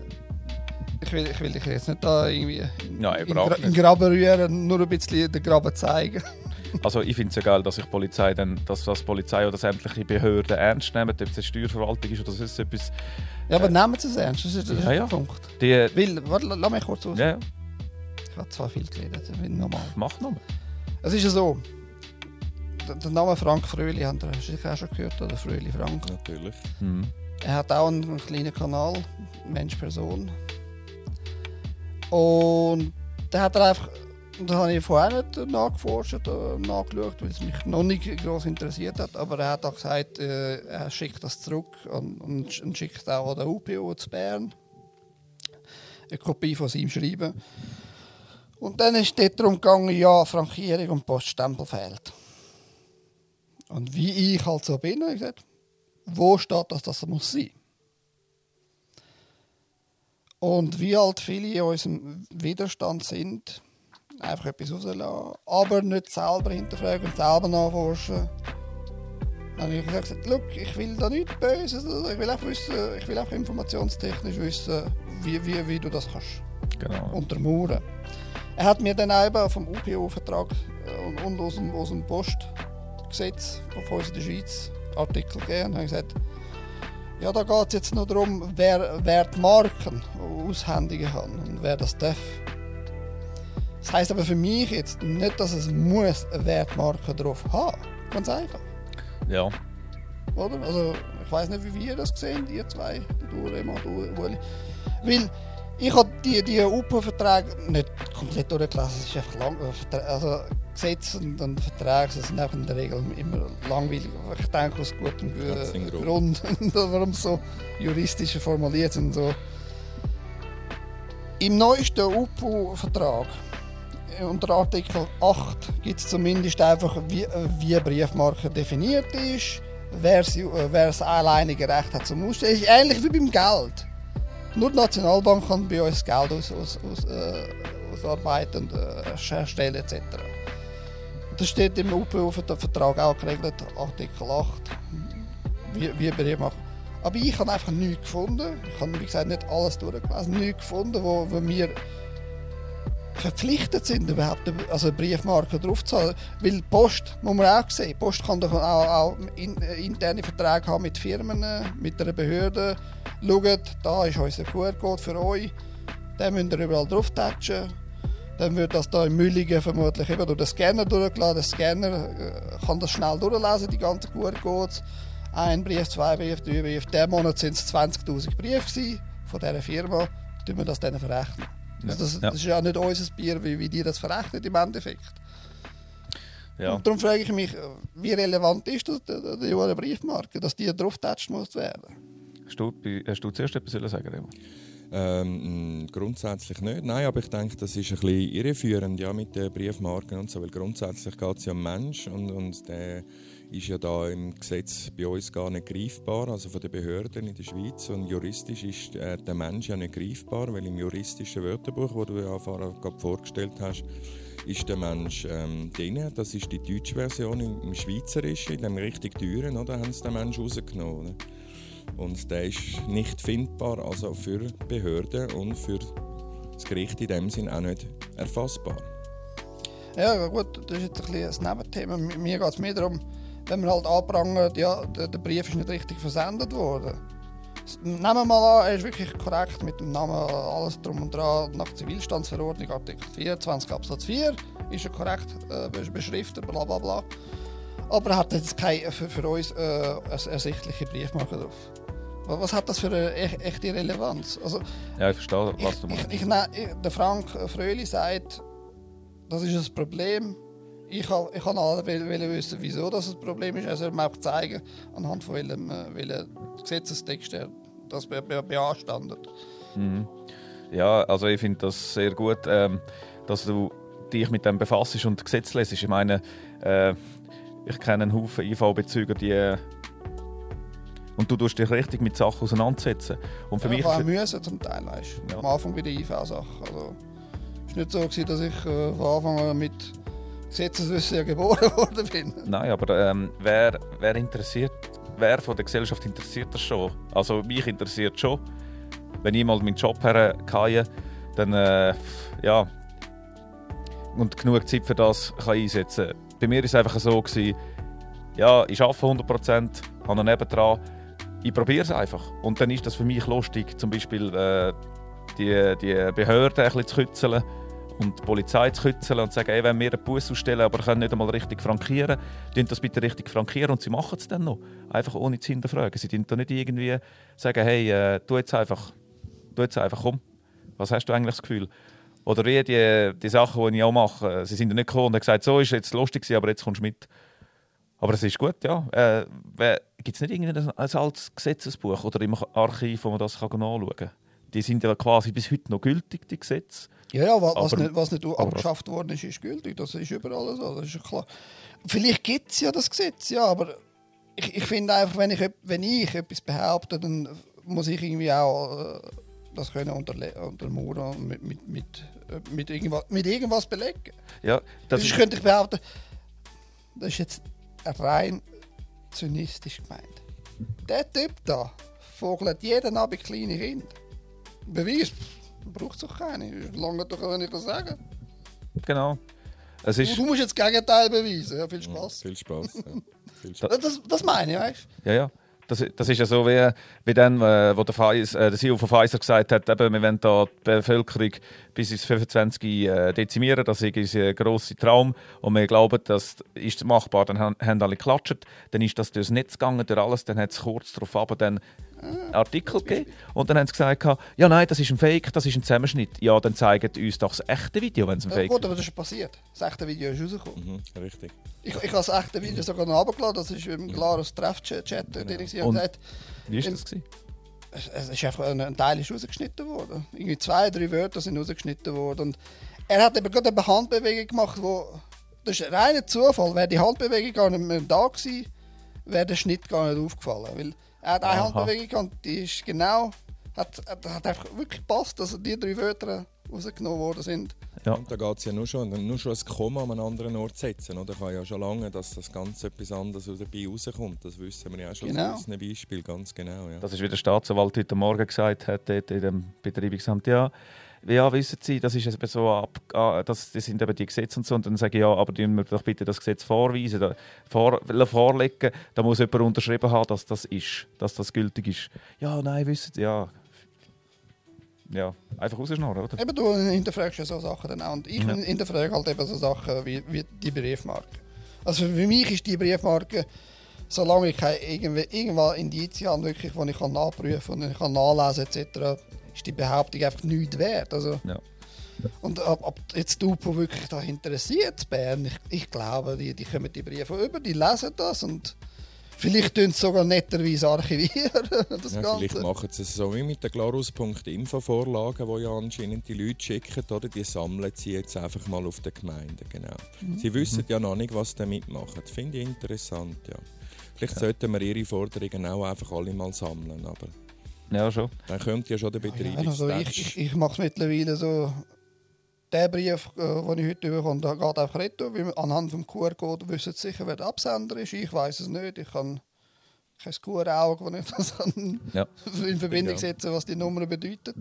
ich will, ich will dich jetzt nicht da irgendwie in, Nein, in, Gra- in. Graben rühren, nur ein bisschen den Graben zeigen. Also ich finde es ja geil, dass sich die Polizei dann, dass das Polizei oder sämtliche Behörden ernst nehmen, ob es eine Steuerverwaltung ist oder sonst etwas. Ja, aber nehmen Sie es ernst, das ist, das ist Ja, ja. der Punkt. Die, Weil, warte, lass mich kurz aus. ja, Ich habe zwar viel geredet, wie normal. mach noch. Es ist ja so, der, der Name Frank Fröhli, habt ihr sicher auch schon gehört, oder Fröhli Frank. Natürlich. Mhm. Er hat auch einen, einen kleinen Kanal, Mensch-Person. Und da hat er einfach, und das habe ich vorher nicht nachgeforscht oder nachgeschaut, weil es mich noch nicht groß interessiert hat, aber er hat auch gesagt, äh, er schickt das zurück und, und, sch- und schickt auch an den UPO zu Bern eine Kopie von seinem Schreiben. Und dann ist es darum gegangen, ja, Frankierung und Poststempel fehlt. Und wie ich halt so bin, habe ich gesagt, wo steht, dass das muss sein? Und wie halt viele in unserem Widerstand sind, einfach etwas rauslassen, aber nicht selber hinterfragen und selber nachforschen. Dann habe ich gesagt, Look, ich will da nichts Böses, ich will auch wissen, ich will auch informationstechnisch wissen, wie, wie, wie du das kannst Genau. untermauern. Er hat mir dann eben vom UPO-Vertrag und, und aus dem, aus dem Postgesetz von uns in der Schweiz Artikel gegeben und habe gesagt, ja, da geht es jetzt nur darum, wer, wer die Marken aushändigen kann und wer das darf. Das heisst aber für mich jetzt nicht, dass es muss eine Wertmarke drauf haben. Ganz einfach, Ja. oder? Also ich weiß nicht, wie wir das sehen, ihr zwei, du Remo, du Ueli. Weil ich habe die, die UPO-Verträge nicht komplett durchgelesen. Es ist einfach lang. äh, Also Gesetze und, und Verträge das sind auch in der Regel immer langweilig. Ich denke aus gutem äh, Grund. [laughs] Warum so juristisch formuliert sind. So. Im neuesten UPO-Vertrag äh, unter Artikel 8 gibt es zumindest einfach, wie, äh, wie Briefmarke definiert ist, äh, wer das alleinige Recht hat zum Ausstellen. Ist ähnlich wie beim Geld. Nur die Nationalbank kann bei uns Geld aus, aus, aus, äh, ausarbeiten und äh, erstellen etc. Das steht im UPO-Vertrag auch geregelt, Artikel 8, wie, wie Briefmarke. Aber ich habe einfach nichts gefunden. Ich habe, wie gesagt, nicht alles durchgelesen. Nichts gefunden, wo, wo wir verpflichtet sind, überhaupt also eine Briefmarke. Weil die Post, muss man auch sehen, Post kann doch auch, auch in, äh, interne Verträge haben mit Firmen, äh, mit einer Behörde. Schaut, da ist unser QR-Code für euch. Den müsst ihr überall drauf touchen. dann wird das da in Mülligen vermutlich eben durch den Scanner durchgeladen. Der Scanner äh, kann das schnell durchlesen, die ganze QR-Codes. Ein Brief, zwei Briefe, drei Briefe. Diesen Monat sind es 20'000 Briefe von dieser Firma. Tun wir das dann verrechnen. Also das, Ja. das ist ja nicht unser Bier, wie, wie die das verrechnen im Endeffekt. Ja. Und darum frage ich mich, wie relevant ist das, die, die, die hohe Briefmarke, dass die draufgetatscht muss werden? Hast du, hast du zuerst etwas sagen Remo? Ähm, mh, grundsätzlich nicht. Nein, aber ich denke, das ist ein bisschen irreführend ja, mit den Briefmarken und so, weil grundsätzlich geht es ja um Mensch und, und der ist ja da im Gesetz bei uns gar nicht greifbar, also von den Behörden in der Schweiz und juristisch ist äh, der Mensch ja nicht greifbar, weil im juristischen Wörterbuch, wo du ja gerade vorgestellt hast, ist der Mensch ähm, drin. Das ist die deutsche Version. Im, Schweizerischen, in dem richtig teuren, oder, haben sie den Mensch rausgenommen. Oder? Und der ist nicht findbar, also für Behörden und für das Gericht in dem Sinn auch nicht erfassbar. Ja, gut, das ist jetzt ein, bisschen ein Nebenthema. Mi- Mir geht es mehr darum, wenn man halt anprangert, ja, der, der Brief ist nicht richtig versendet worden. Nehmen wir mal an, er ist wirklich korrekt mit dem Namen, alles drum und dran, nach Zivilstandsverordnung, Artikel 24 Absatz 4, ist er korrekt äh, besch- beschriftet, bla bla bla. Aber er hat jetzt keine für, für uns äh, ers- ersichtliche Briefmarke drauf. Wa- Was hat das für eine ech- echte Relevanz? Also, Ja, ich verstehe, was ich, du meinst. ich, ne- ich, der Frank Fröhli sagt, das ist ein Problem. Ich kann, ich kann alle wissen, wieso das ein Problem ist. Er soll mir auch zeigen, anhand von welchem, äh, welchem Gesetzestext er das be be beanstandet. Ja, also ich finde das sehr gut, ähm, dass du dich mit dem befasst und Gesetz lesest. Ich meine, äh, ich kenne einen Haufen IV-Bezüger, die äh, und du tust dich richtig mit Sachen auseinandersetzen. Und für ja, mich auch müssen zum Teil, weißt. Ja. Am Anfang bei der IV-Sache. Also, es war nicht so, gewesen, dass ich äh, von Anfang an mit Gesetzeswissen ja geboren [laughs] worden bin. Nein, aber ähm, wer, wer interessiert, wer von der Gesellschaft interessiert das schon? Also mich interessiert schon. Wenn ich mal meinen Job hergehe, dann äh, ja und genug Zeit für das kann einsetzen. Bei mir ist es einfach so gewesen, ja, ich arbeite 100%, habe noch nebendran, ich probiere es einfach. Und dann ist das für mich lustig, zum Beispiel äh, die, die Behörden ein bisschen zu kützeln und die Polizei zu kützeln und zu sagen, ey, wenn wir einen Bus ausstellen, aber können nicht einmal richtig frankieren, tun das bitte richtig frankieren und sie machen es dann noch. Einfach ohne zu hinterfragen. Sie tun da nicht irgendwie sagen, hey, äh, tu jetzt einfach, tu jetzt einfach, komm. Was hast du eigentlich das Gefühl? Oder wie die, die Sachen, die ich auch mache, sie sind ja nicht gekommen und haben gesagt, so ist jetzt lustig aber jetzt kommst du mit. Aber es ist gut, ja. Äh, Gibt es nicht irgendein ein altes Gesetzesbuch oder im Archiv, wo man das kann nachschauen kann? Die sind ja quasi bis heute noch gültig, die Gesetze. Ja, ja, wa- was, Aber- nicht, was nicht abgeschafft worden ist, ist gültig. Das ist überall so, das ist klar. Vielleicht gibt es ja das Gesetz, ja, aber ich, ich finde einfach, wenn ich, wenn ich etwas behaupte, dann muss ich irgendwie auch äh, das können untermauern mit, mit, mit, äh, mit, irgendwas, mit irgendwas belegen. Ja, das Sonst ist, könnte ich behaupten, das ist jetzt rein zynistisch gemeint. Der Typ da vogelt jeden Abend kleine Kinder. Beweis braucht es doch keine. Lange doch, wenn ich das sage. genau. Es Du, ist, du musst jetzt das Gegenteil beweisen. Ja, viel Spaß. Viel Spaß. Ja. Viel [laughs] Spaß. Das, das meine ich, weißt ja, ja. Das, das ist ja so wie, wie dann, äh, wo der, Pfizer, äh, der CEO von Pfizer gesagt hat, eben, wir wollen da die Bevölkerung bis ins 25 äh, dezimieren, das ist unser grosser Traum und wir glauben, das ist machbar. Dann haben, haben alle geklatscht, dann ist das durchs Netz gegangen, durch alles, dann hat es kurz darauf aber dann Artikel gegeben und dann haben sie gesagt, ja nein, das ist ein Fake, das ist ein Zusammenschnitt. Ja, dann zeigt uns doch das echte Video, wenn es ein. Fake Gut, aber das ist passiert. Das echte Video ist rausgekommen. Mhm, richtig. Ich, ich habe das echte Video sogar noch runtergeladen. Das ist im Klaros Treff-Chat, den ich sie Und- gesagt Wie ist das? Gewesen? es, es ist einfach ein, ein Teil ist rausgeschnitten worden. Irgendwie zwei, drei Wörter sind rausgeschnitten worden. Und er hat eben gerade eine Handbewegung gemacht, wo das ist ein reiner Zufall. Wäre die Handbewegung gar nicht mehr da gewesen, wäre der Schnitt gar nicht aufgefallen. Weil er hat eine Aha. Handbewegung gehabt, die ist genau, hat, hat, einfach wirklich gepasst, dass die drei Wörter rausgenommen worden sind. Ja. Und da geht es ja nur schon, nur schon ein Komma an einen anderen Ort setzen. Oder? kann ja schon lange, dass das ganz etwas anderes dabei rauskommt. Das wissen wir ja auch schon Genau. aus einem Beispiel, ganz genau. Ja. Das ist wie der Staatsanwalt heute Morgen gesagt hat, dort in dem Betreibungsamt, ja, ja, wissen Sie, das ist eben so ab, ah, das, das sind eben die Gesetze und so. Und dann sage ich, ja, aber tun wir doch bitte das Gesetz vorweisen, da, vor, vorlegen. Da muss jemand unterschrieben haben, dass das ist, dass das gültig ist. Ja, nein, wissen Sie, ja. ja, einfach rausschnorren, oder? Eben, du hinterfragst ja so Sachen dann auch. Und ich Ja. hinterfrage halt eben so Sachen wie, wie die Briefmarke. Also für mich ist die Briefmarke, solange ich keine irgendwann Indizien habe, wirklich, die ich kann nachprüfen und ich kann nachlesen etc., ist die Behauptung einfach nichts wert. Also, Ja. Und ob, ob jetzt die UPO wirklich da interessiert, Bern, ich, ich glaube, die, die kommen die Briefe über, die lesen das und vielleicht tun sie sogar netterweise archivieren, [laughs] das Ja, Ganze. vielleicht machen sie es so wie mit den Glarus.info-Vorlagen, die ja anscheinend die Leute schicken, oder? Die sammeln sie jetzt einfach mal auf den Gemeinden, genau. Mhm. Sie wissen ja noch nicht, was sie damit machen. Finde ich interessant, ja. Vielleicht sollten wir ihre Forderungen auch einfach alle mal sammeln, aber Ja, schon. dann kommt ja schon der Ja, Betrieb also ins ich, ich, ich mache es mittlerweile so. Der Brief, äh, den ich heute bekomme, der geht einfach retour. Weil anhand des QR-Code wissen sie sicher, wer der Absender ist. Ich weiß es nicht. Ich kann kein QR-Auge, das ich [laughs] das kann Ja. in Verbindung Ja. setzen was die Nummer bedeutet.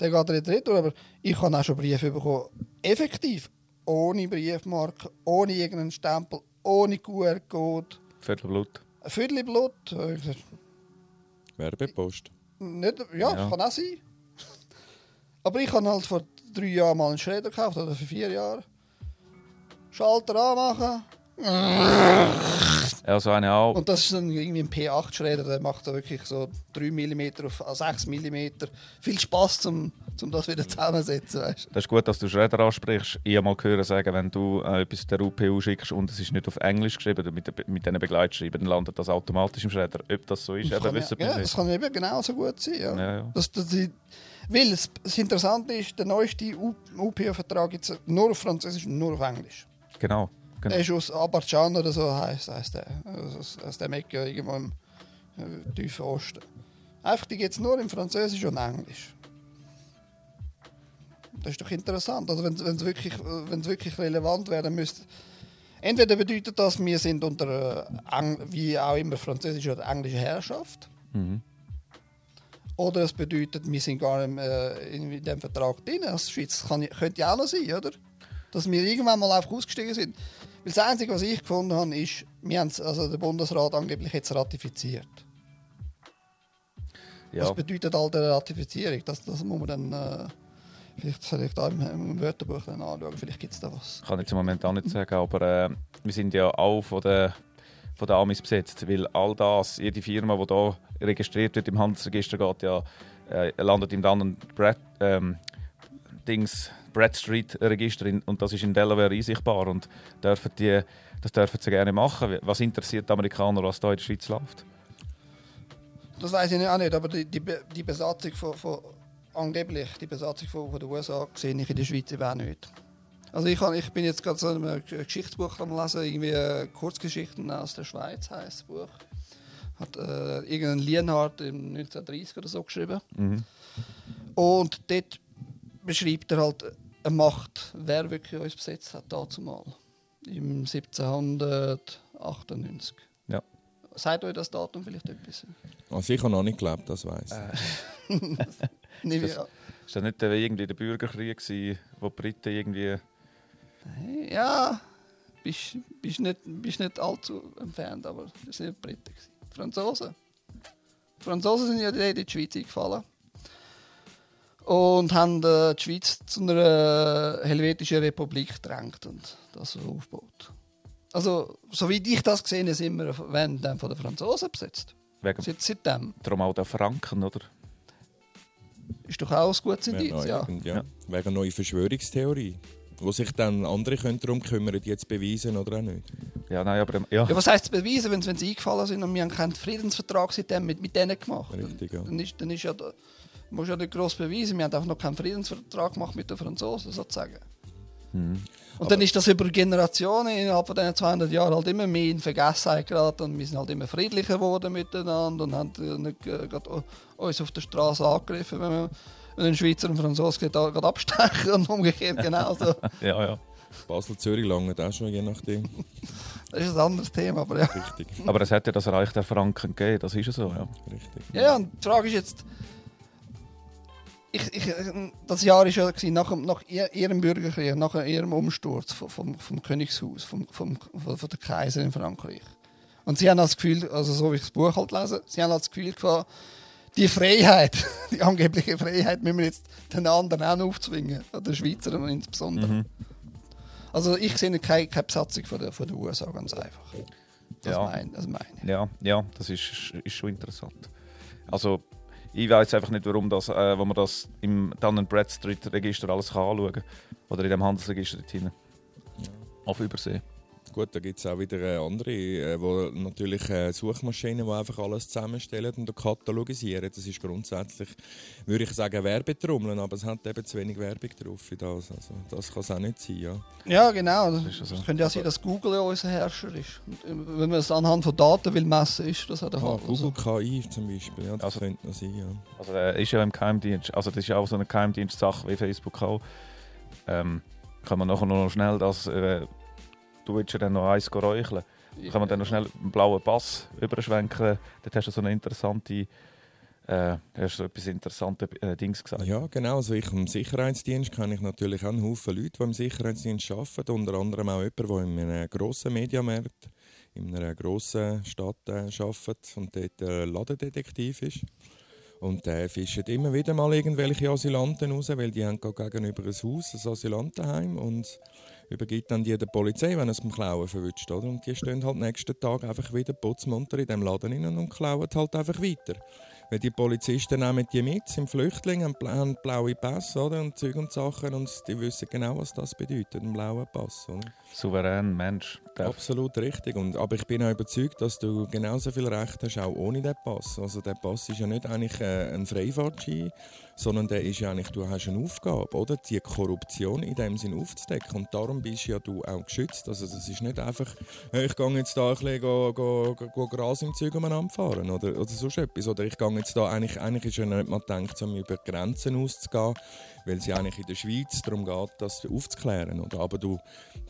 Der geht nicht retour. Aber ich habe auch schon Briefe bekommen, effektiv, ohne Briefmarke, ohne irgendeinen Stempel, ohne QR-Code. Viertel Blut. Ich sag, Werbepost. Nicht, ja, Ja. kann auch sein. [laughs] Aber ich habe halt vor drei Jahren mal einen Schredder gekauft, oder vor vier Jahren. Schalter anmachen. Ja, so eine auch. Und das ist dann irgendwie ein P8-Schredder, der macht da wirklich so 3 mm auf 6 mm. Viel Spaß, um, um das wieder zusammenzusetzen, weißt Das ist gut, dass du Schredder ansprichst. Ich habe mal gehört sagen, wenn du äh, etwas der UPU schickst und es ist nicht auf Englisch geschrieben, mit, de- mit diesen Begleitschreiben, dann landet das automatisch im Schredder. Ob das so ist, Das eben kann, wissen ja, wir ja, das nicht. kann eben genauso gut sein. Ja. Ja, ja. Das, das, die, weil es, das Interessante ist, der neueste UPO-Vertrag gibt es nur auf Französisch und nur auf Englisch. Genau. Genau. Der ist aus Abarcan oder so heißt, heißt der. Aus, aus dem Ecke irgendwo im äh, tiefen Osten. Einfach, die gibt es nur im Französisch und Englisch. Das ist doch interessant. Also wenn es wirklich, wenn's wirklich relevant wäre, dann müsste... Entweder bedeutet das, wir sind unter, äh, wie auch immer, französischer oder englischer Herrschaft. Mhm. Oder es bedeutet, wir sind gar nicht äh, in dem Vertrag drin als Schweiz. Das kann, könnte ja auch noch sein, oder? Dass wir irgendwann mal einfach ausgestiegen sind. Weil das Einzige, was ich gefunden habe, ist, wir haben also der Bundesrat angeblich jetzt ratifiziert. Ja. Was bedeutet all der Ratifizierung? Das, das muss man dann äh, vielleicht, vielleicht auch im, im Wörterbuch dann anschauen. Vielleicht gibt es da was. kann ich jetzt im Moment auch nicht sagen, aber äh, wir sind ja auch von den, von den Amis besetzt, weil all das, jede Firma, die da registriert wird im Handelsregister, geht ja, äh, landet im anderen Brad, ähm, Dings, Bradstreet Register in, und das ist in Delaware einsichtbar und dürfen die, das dürfen sie gerne machen. Was interessiert die Amerikaner, was da in der Schweiz läuft? Das weiß ich auch nicht, aber die, die, die Besatzung von, von angeblich die Besatzung von, von den USA sehe ich in der Schweiz eben auch nicht. Also ich, kann, ich bin jetzt gerade so in einem G- Geschichtsbuch am lesen, irgendwie äh, Kurzgeschichten aus der Schweiz heißt das Buch. Hat äh, irgendein Lienhardt im 1930 oder so geschrieben. Mhm. Und dort beschreibt er halt eine Macht, wer wirklich uns besetzt hat, dazu mal. Im 1798. Ja. Sagt euch das Datum vielleicht etwas? Also ich habe noch nicht geglaubt, das weiß Äh. [laughs] ich. Nicht das- Ist das nicht äh, irgendwie der Bürgerkrieg, gewesen, wo die Briten irgendwie... Ja, bist, bist, nicht, bist nicht allzu entfernt, aber das sind nicht die Briten. Die Franzosen. Die Franzosen sind ja in die Schweiz eingefallen. Und haben äh, die Schweiz zu einer helvetischen Republik gedrängt und das so aufgebaut. Also, soweit ich das gesehen habe, sind wir wenn, dann von den Franzosen besetzt. Wegen Seit, seitdem. darum auch der Franken, oder? Ist doch auch ein gutes Indiz, ja. ja. Ja. Wäre eine neue Verschwörungstheorie. Wo sich dann andere können darum kümmern, die jetzt beweisen oder auch nicht. Ja, nein, aber... Ja, Ja, was heisst es beweisen, wenn, wenn sie eingefallen sind und wir haben keinen Friedensvertrag seitdem mit, mit denen gemacht? Richtig, ja. Dann ist, dann ist ja, da, musst ja nicht gross beweisen, wir haben einfach noch keinen Friedensvertrag gemacht mit den Franzosen, sozusagen. Mhm. Und dann ist das über Generationen innerhalb von diesen 200 Jahren halt immer mehr in Vergessenheit geraten und wir sind halt immer friedlicher geworden miteinander und haben nicht äh, gerade uns auf der Straße angegriffen, wenn wir wenn ein Schweizer und Franzose gerade abstechen und umgekehrt genauso. [laughs] ja, ja. Basel-Zürich lange auch schon, je nachdem. Das ist ein anderes Thema, aber ja. Richtig, Aber es hätte das Reich der Franken gegeben, das ist ja so, ja. richtig. Ja, ja, und die Frage ist jetzt, ich, ich, das Jahr war ja gewesen, nach, nach ihr- ihrem Bürgerkrieg, nach ihrem Umsturz vom, vom, vom Königshaus, vom, vom, von, der Kaiser in Frankreich. Und sie haben das Gefühl, also so wie ich das Buch halt lese, sie haben das Gefühl gehabt, die Freiheit, [laughs] die angebliche Freiheit, müssen wir jetzt den anderen auch aufzwingen. Den Schweizer insbesondere. Mhm. Also ich sehe keine, keine Besatzung von der, von der USA, ganz einfach. Das Ja. das meine ich. Ja, ja, das ist, ist schon interessant. Also, ich weiß einfach nicht, warum das, äh, wo man das im Dun Bradstreet Register alles kann anschauen kann. Oder in dem Handelsregister dort hinten. Auf Übersee. Gut, da gibt es auch wieder äh, andere, äh, wo natürlich äh, Suchmaschinen, die einfach alles zusammenstellen und katalogisieren. Das ist grundsätzlich, würde ich sagen, Werbetrommeln, aber es hat eben zu wenig Werbung drauf für das. Also, das kann es auch nicht sein, ja. Ja, genau. Das, es könnte ja sein, dass Google ja unser Herrscher ist. Und, äh, wenn man es anhand von Daten will messen, ist das auch der Ah, Fall. Google KI zum Beispiel, ja, das Also- könnte noch sein, ja. Also, äh, ist ja im Geheimdienst. Also, das ist ja auch so eine Geheimdienstsache wie Facebook auch. Ähm, kann man nachher noch schnell das. Äh, du willst ja dann noch eins räucheln. Kann man dann noch schnell einen blauen Pass überschwenken. Dort hast du so eine interessante. Äh, du hast so etwas interessantes äh, Dings gesagt. Ja, genau. Also ich im Sicherheitsdienst kenne ich natürlich auch einen Haufen Leute, die im Sicherheitsdienst arbeiten. Unter anderem auch jemand, der in einem grossen Mediamarkt in einer grossen Stadt äh, arbeitet und dort äh, Ladendetektiv ist. Und der fischt immer wieder mal irgendwelche Asylanten raus, weil die haben gerade gegenüber ein Haus, ein Asylantenheim und übergibt dann die der Polizei, wenn es beim Klauen verwünscht. Oder? Und die stehen halt nächsten Tag einfach wieder putzmunter in dem Laden rein und klauen halt einfach weiter. Weil die Polizisten nehmen die mit, sind Flüchtlinge, haben bla- haben blaue Pässe oder? und Zeug und Sachen und die wissen genau, was das bedeutet, ein blauer Pass. Oder? Souverän Mensch. Darf- Absolut richtig. Und, aber ich bin auch überzeugt, dass du genauso viel Recht hast, auch ohne den Pass. Also der Pass ist ja nicht eigentlich äh, ein Freifahrtschein, sondern der ist ja eigentlich, du hast eine Aufgabe, oder? Die Korruption in dem Sinn aufzudecken. Und darum bist ja du auch geschützt. Also das ist nicht einfach, hey, ich gehe jetzt da ein bisschen go, go, go, go Gras im Zeug umeinander fahren oder, oder so etwas. Oder ich gehe jetzt da, eigentlich, eigentlich ist ja nicht mal gedacht, um über Grenzen auszugehen, weil es ja eigentlich in der Schweiz darum geht, das aufzuklären. Oder? Aber du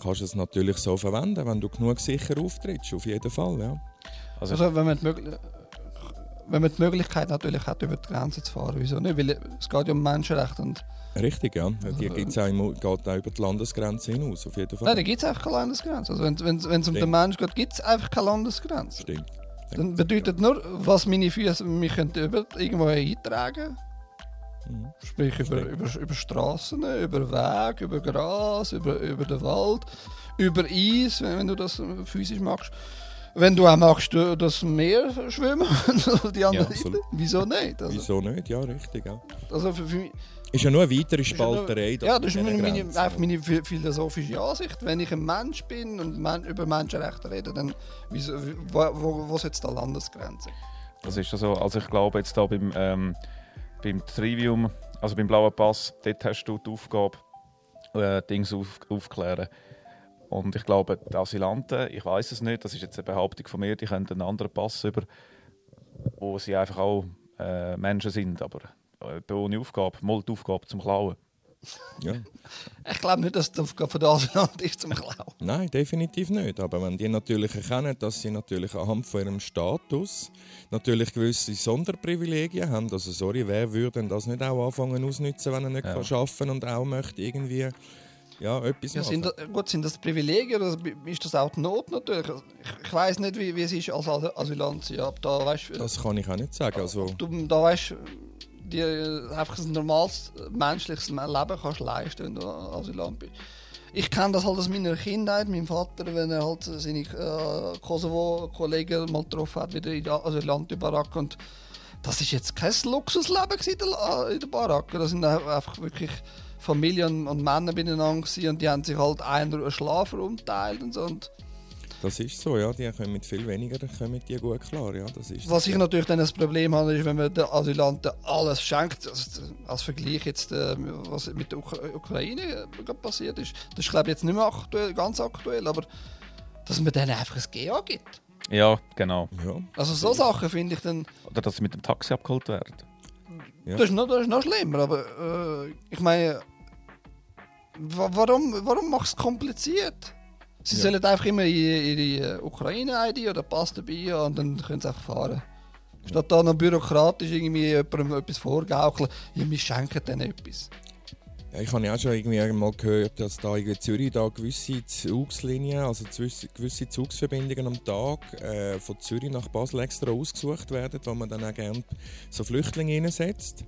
kannst es natürlich so verwenden, wenn du genug sicher auftrittst, auf jeden Fall, ja. Also, Also wenn man, die wenn man die Möglichkeit natürlich hat, über die Grenze zu fahren, wieso nicht? Weil es geht ja um Menschenrechte. Und Richtig, ja. Die gibt's auch, im- geht auch über die Landesgrenze hinaus, auf jeden Fall. nein, da gibt es einfach keine Landesgrenze. Also wenn es um den. Menschen geht, gibt es einfach keine Landesgrenze. Stimmt. Dann bedeutet nur, was meine Füße mich über, irgendwo eintragen Mhm. Sprich über, über, über Straßen, über Weg, über Gras, über, über den Wald, über Eis, wenn, wenn du das äh, physisch magst. Wenn du auch magst, du- das Meer schwimmen, [laughs] die andere Seite, absolut. wieso nicht? Also, Wieso nicht? Ja, richtig, ja. also für, für mich, Ist ja nur eine weitere ja nur- Spalterei. Ja, das ist meine, meine, einfach meine phi- philosophische Ansicht. Wenn ich ein Mensch bin und men über Menschenrechte rede, dann wieso, wo, wo, wo ist jetzt da Landesgrenze? Das ist ja so. Also ich glaube jetzt da beim, ähm, beim Trivium, also beim blauen Pass, dort hast du die Aufgabe, äh, Dings auf, aufklären. Und ich glaube, die Asylanten, ich weiß es nicht, das ist jetzt eine Behauptung von mir, die können einen anderen Pass über, wo sie einfach auch äh, Menschen sind, aber äh, ohne Aufgabe, mal die Aufgabe zum Klauen. Ja. Ich glaube nicht, dass die Aufgabe von der Asylant ist zum Klauen. Nein, definitiv nicht. Aber wenn die natürlich erkennen, dass sie natürlich anhand von ihrem Status natürlich gewisse Sonderprivilegien haben, also sorry, wer würde das nicht auch anfangen ausnutzen, wenn er nicht Ja. kann arbeiten und auch möchte irgendwie ja, etwas Ja, machen? sind das, gut, sind das Privilegien oder ist das auch die Not natürlich? Ich, ich weiß nicht, wie, wie es ist als As- Asylant. Aber da weißt Das kann ich auch nicht sagen. Also, du, da weißt die einfach ein normales menschliches Leben kannst leisten, wenn du Asylant bist. Ich kenne das halt aus meiner Kindheit. Mein Vater, wenn er halt seine äh, Kosovo-Kollegen mal getroffen hat, wieder in der Asylantenbaracke und das ist jetzt kein Luxusleben in der, in der Baracke. Das sind einfach wirklich Familien und Männer beieinander und die haben sich halt einen Schlafraum geteilt und so. Und das ist so, ja. Die kommen mit viel weniger kommen die gut klar, ja. Das ist was ich natürlich dann das Problem habe, ist, wenn man den Asylanten alles schenkt, also als Vergleich jetzt, äh, was mit der Ukra Ukraine äh, passiert ist, das ist glaube ich jetzt nicht mehr aktuell, ganz aktuell, aber dass man denen einfach ein GA gibt. Ja, genau. ja, Also so Sachen finde ich dann, Oder dass sie mit dem Taxi abgeholt werden. Ja. das, ist noch, das ist noch schlimmer, aber äh, ich meine, wa warum, warum machst du es kompliziert? Sie Ja. sollen einfach immer ihre, ihre Ukraine-ID oder Pass dabei haben und dann können sie einfach fahren. Statt da noch bürokratisch irgendwie jemandem etwas vorgaukeln, ja, wir schenken denen etwas. Ja, ich habe ja auch schon irgendwie mal gehört, dass da in Zürich da gewisse Zugslinien, also gewisse, Zugsverbindungen am Tag äh, von Zürich nach Basel extra ausgesucht werden, wo man dann auch gerne so Flüchtlinge hineinsetzt.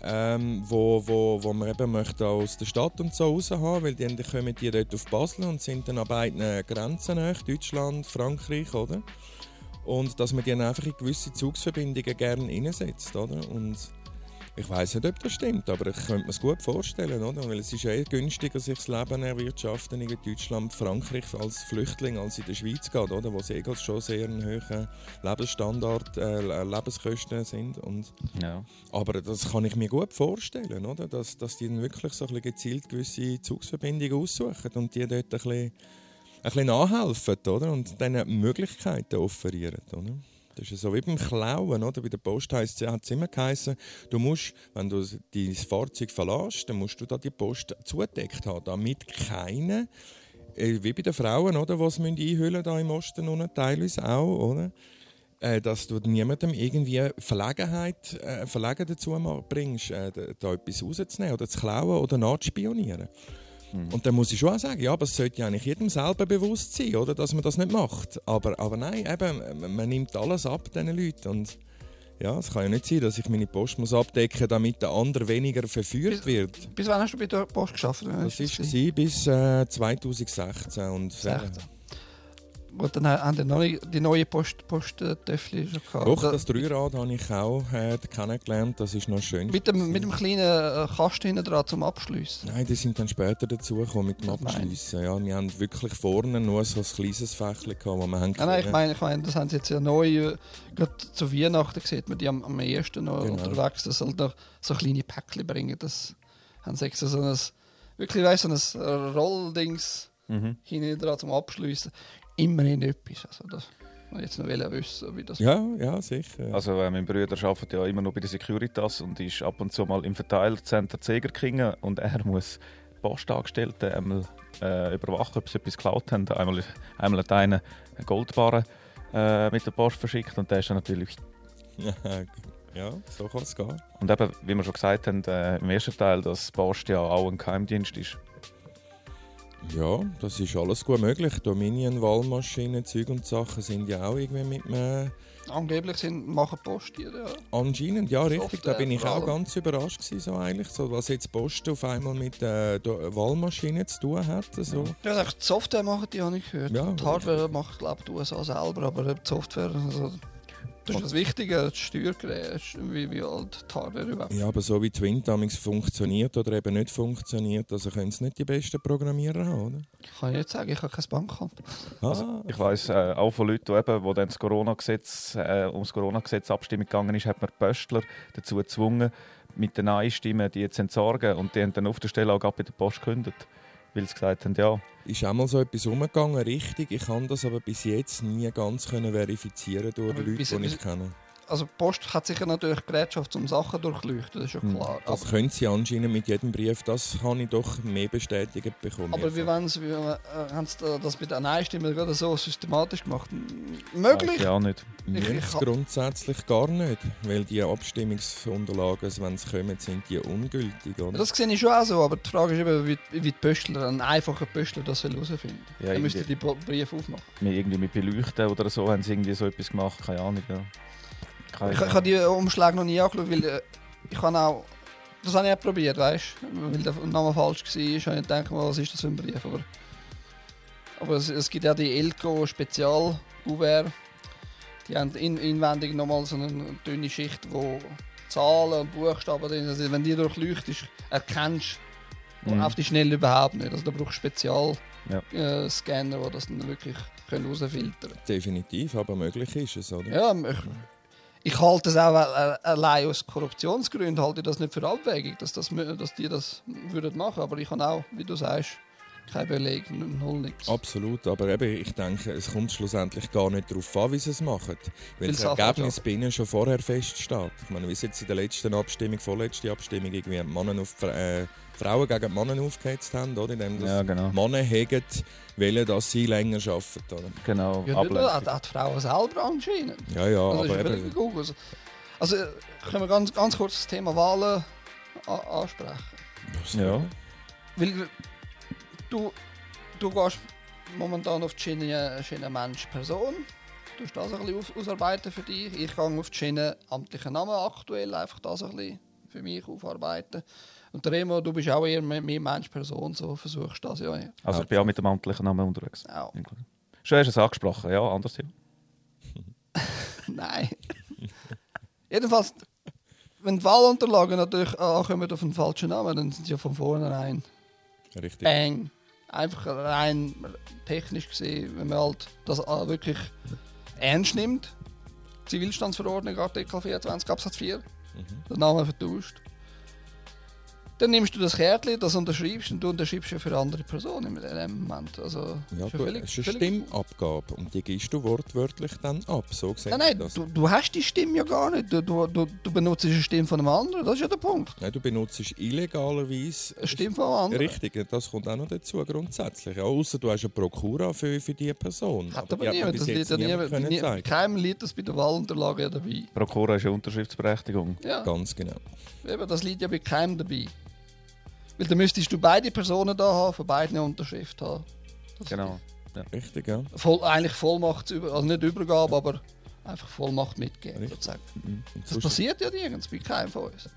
Ähm, wo, wo, wo man eben möchte aus der Stadt und so raus haben, weil die, kommen die dort auf Basel und sind dann an beiden Grenzen nach, Deutschland, Frankreich, oder? Und dass man die einfach in gewisse Zugsverbindungen gerne hineinsetzt, oder? Und ich weiß nicht, ob das stimmt, aber ich könnte mir es gut vorstellen, oder? Weil es ist eher günstiger, sich das Leben erwirtschaften in Deutschland, Frankreich als Flüchtling, als in der Schweiz geht, oder? Wo eh schon sehr einen hohen Lebensstandard, äh, Lebenskosten sind. Und, Ja. aber das kann ich mir gut vorstellen, oder? Dass, dass die dann wirklich so ein bisschen gezielt gewisse Zugsverbindungen aussuchen und die dort ein bisschen, ein bisschen nachhelfen, oder? Und dann Möglichkeiten offerieren, oder? Das so wie beim Klauen, oder? Bei der Post heisst hat es immer geheißen, du musst, wenn du dein Fahrzeug verlässt, dann musst du da die Post zugedeckt haben, damit keine, äh, wie bei den Frauen, oder, die es einhüllen da im Osten unten, teilweise auch, oder? Äh, dass du niemandem irgendwie Verlegenheit, äh, Verlegen dazu bringst, äh, da etwas rauszunehmen oder zu klauen oder nachzuspionieren. Und dann muss ich schon auch sagen, ja, aber es sollte ja eigentlich jedem selber bewusst sein, oder, dass man das nicht macht. Aber, aber nein, eben, man- nimmt alles ab diesen Leuten. Und ja, es kann ja nicht sein, dass ich meine Post muss abdecken muss, damit der andere weniger verführt wird. Bis wann hast du bei der Post geschafft? Das war bis äh, 2016. Und, äh, 16. Gut, dann haben die neue, die neue Post, Posttöffel schon gehabt. Doch, Da- das Dreirad habe ich auch äh, kennengelernt. Das ist noch schön. mit, dem, mit dem kleinen äh, Kasten hinten dran zum Abschliessen. Nein, die sind dann später dazugekommen mit dem. Abschliessen. Ja, wir haben wirklich vorne nur so ein kleines Fächchen gehabt, wo wir haben Nein, nein, ich meine, ich meine, das haben sie jetzt ja neu, äh, gerade zu Weihnachten sieht man die am, am ersten noch Genau. unterwegs, das soll noch so kleine Päckchen bringen. Das haben sie extra so ein, wirklich, du, so ein Rolldings Mhm. hinten dran zum Abschliessen. Immerhin etwas. Also das jetzt noch wissen, wie das Ja, ja, sicher. Also äh, mein Bruder arbeitet ja immer noch bei der Securitas und ist ab und zu mal im Verteilercenter Zegerkingen und er muss Postangestellten einmal äh, überwachen, ob sie etwas geklaut haben. Einmal, einmal hat einer eine Goldbarre äh, mit der Post verschickt und der ist dann natürlich... ja, so kann es gehen. Und eben, wie wir schon gesagt haben, äh, im ersten Teil, dass Post ja auch ein Geheimdienst ist. Ja, das ist alles gut möglich. Dominion, Wahlmaschinen, Zeug und Sachen sind ja auch irgendwie mit mir. angeblich sind, machen Post die, ja. Anscheinend, ja, richtig. Da bin ich auch ganz überrascht gewesen, so eigentlich. So, was jetzt Post auf einmal mit äh, der Wahlmaschine zu tun hat. So. Ja, die Software machen die, habe ich gehört. Ja. die Hardware macht, glaube ich, die USA selber, aber die Software, also, das ist das Wichtige, das Steuergerät, wie, wie alt die Hardware überhaupt Ja, aber so wie Twin damals funktioniert oder eben nicht funktioniert, also können es nicht die besten Programmierer haben, oder? Kann ich nicht sagen, ich habe kein Bankkonto. Ah, Ich weiss äh, auch von Leuten, die eben, wo dann das Corona-Gesetz, äh, ums Corona-Gesetz Abstimmung gegangen ist, hat man die Pöstler dazu gezwungen, mit den Nein-Stimmen die zu entsorgen. Und die haben dann auf der Stelle auch bei der Post gekündigt. Weil sie gesagt haben, ja, ist auch mal so etwas umgegangen, richtig. Ich kann das aber bis jetzt nie ganz können verifizieren durch die Aber Leute, bis- die ich kenne. Also die Post hat sicher natürlich Gerätschaft, um Sachen durchleuchten, das ist ja Hm. klar. Das aber können sie anscheinend mit jedem Brief, das habe ich doch mehr bestätigt bekommen. aber wie wollen sie, wie, äh, haben sie da- das mit der Nein-Stimme gerade so systematisch gemacht? Möglich? ja nicht. Ich- ich grundsätzlich gar nicht, weil die Abstimmungsunterlagen, wenn sie kommen, sind die ungültig, oder? Das sehe ich schon auch so, aber die Frage ist eben, wie, wie die Pöstler, ein einfacher Pöstler das soll herausfinden Ja, Dann müsste die Briefe aufmachen. Mit, irgendwie mit Beleuchten oder so haben sie irgendwie so etwas gemacht. Keine Ahnung. Ja. Keine Ich, ich habe die Umschläge noch nie angeschaut, weil äh, ich habe auch. Das habe ich auch probiert, weißt du? Weil der Name falsch war, habe ich gedacht, was ist das für ein Brief? Aber, aber es, es gibt ja die Elco Spezial Gouverne. Die haben in, inwendig nochmal so eine dünne Schicht, wo Zahlen und Buchstaben drin sind. Also wenn die durchleuchtest, erkennst du Mhm. auf die schnell überhaupt nicht. Also da brauchst du Spezial Ja. äh, Scanner, die das dann wirklich können rausfiltern können. Definitiv, aber möglich ist es, oder? Ja, ich, ich halte es auch äh, allein aus Korruptionsgründen halte ich das nicht für abwegig, dass, das, dass die das würden machen. Aber ich habe auch, wie du sagst, kein Beleg, null nichts. Absolut, aber eben, ich denke, es kommt schlussendlich gar nicht darauf an, wie sie es machen. Weil das Ergebnis bei ihnen schon vorher feststeht. Ich meine, wie es jetzt in der letzten Abstimmung, vorletzte Abstimmung, irgendwie Männer auf, äh, Frauen gegen die Männer aufgeheizt haben, oder? Indem das Ja, genau. Männer hegen, wollen, dass sie länger arbeiten. Oder? Genau, Ja, nicht auch die Frauen selber anscheinend. Ja, ja, Also, aber eben, Google. Also, also äh, können wir ganz, ganz kurz das Thema Wahlen ansprechen. Ja. Weil du, du gehst momentan auf die Schiene, Schiene Mensch-Person. Du hast das ein bisschen aus, ausarbeiten für dich. Ich gehe auf die Schiene amtlichen Namen aktuell, einfach das ein bisschen für mich aufarbeiten. Und der Remo, du bist auch eher mehr, Mensch-Person, so versuchst du das ja. Also ich bin auch mit dem amtlichen Namen unterwegs. Auch. Schon hast du es angesprochen, ja, anders Thema. [laughs] Nein. [laughs] Jedenfalls, wenn die Wahlunterlagen natürlich ankommen auf einen falschen Namen, dann sind sie ja von vornherein Richtig. bang. Einfach rein technisch gesehen, wenn man halt das äh, wirklich ernst nimmt. Zivilstandsverordnung, Artikel 24 Absatz 4, der Name vertauscht. Dann nimmst du das Kärtchen, das unterschreibst und du unterschreibst ja für andere Personen in dem Moment. Also, Ja, ist ja du, völlig- es ist eine völlig- Stimmabgabe und die gibst du wortwörtlich dann ab. So Nein, nein, das. du, du hast die Stimme ja gar nicht. Du, du, du, benutzt eine Stimme von einem anderen, das ist ja der Punkt. Nein, du benutzt illegalerweise. Eine Stimme von einem anderen. Richtig, das kommt auch noch dazu, grundsätzlich. Ja, außer du hast eine Prokura für, für diese Person. Hat aber man niemand. Das jetzt liegt ja niemand niemand. können nie- zeigen. Keinem liegt das bei der Wahlunterlage ja dabei. Prokura ist ja Unterschriftsberechtigung. Ja, Ganz genau. eben, das liegt ja bei keinem dabei. Weil dann müsstest du beide Personen da haben, von beiden eine Unterschrift haben. Das Genau. Richtig, ja. Voll, eigentlich Vollmacht, also nicht Übergabe, aber einfach Vollmacht mitgeben. Richtig. Sozusagen. Und Das passiert ja nirgends bei keinem von uns.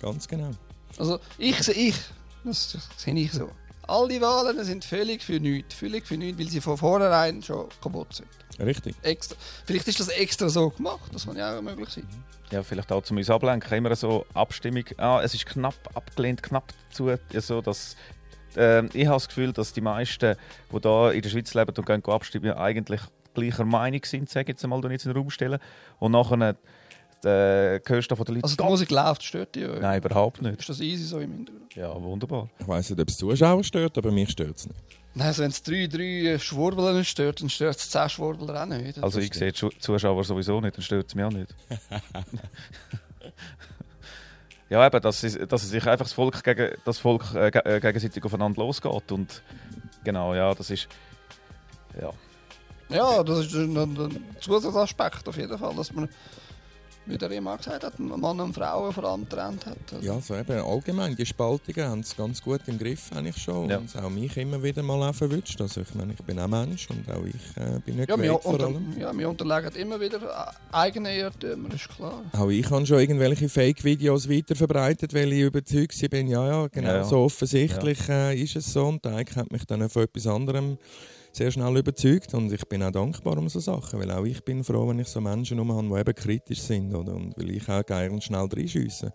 Ganz genau. Also ich sehe ich, das sehe ich so. Alle Wahlen sind völlig für nichts. Völlig für nichts, weil sie von vornherein schon kaputt sind. Richtig. Extra. Vielleicht ist das extra so gemacht, das kann ja auch möglich sein. Ja, vielleicht auch zu uns ablenken. Immer so Abstimmung. Ah, es ist knapp abgelehnt, knapp. Ja, so, dass, ähm, ich habe das Gefühl, dass die meisten, die da in der Schweiz leben und gehen abstimmen, eigentlich gleicher Meinung sind, sage ich jetzt die ich jetzt in den Raum stellen. Und nachher äh, hörst du von den Leuten, Also die Musik läuft, stört die euch? nein, überhaupt nicht. Ist das easy so im Hintergrund? Ja, wunderbar. Ich weiss nicht, ob es Zuschauer stört, aber mich stört es nicht. Nein, also wenn es drei, drei Schwurbeln nicht stört, dann stört es zehn Schwurbler auch nicht. Also ich sehe die Zuschauer sowieso nicht, dann stört es mich auch nicht. [laughs] ja, eben, dass, es- dass es sich einfach das Volk, gegen, das Volk äh, äh, gegenseitig aufeinander losgeht. Und genau, ja, das ist. Ja. Ja, das ist ein, ein, ein Zusatzaspekt auf jeden Fall, dass man, wie der immer gesagt hat, Mann und Frauen vor allem getrennt hat. Also, Ja, so eben allgemein, die Spaltungen haben es ganz gut im Griff eigentlich schon. Ja. Und es auch mich immer wieder mal auch verwünscht. Also ich meine, ich bin auch Mensch und auch ich äh, bin nicht ja, wir, gewählt vor allem. ja, wir unterlegen immer wieder äh, eigene Irrtümer, ist klar. Auch ich habe schon irgendwelche Fake-Videos weiterverbreitet, weil ich überzeugt war, bin, ja, ja, genau Ja, ja. so offensichtlich Äh, ist es so. Und der Eik hat mich dann von etwas anderem sehr schnell überzeugt und ich bin auch dankbar um so Sachen, weil auch ich bin froh, wenn ich so Menschen um habe, die eben kritisch sind oder? und weil ich auch gerne schnell reinschiesse.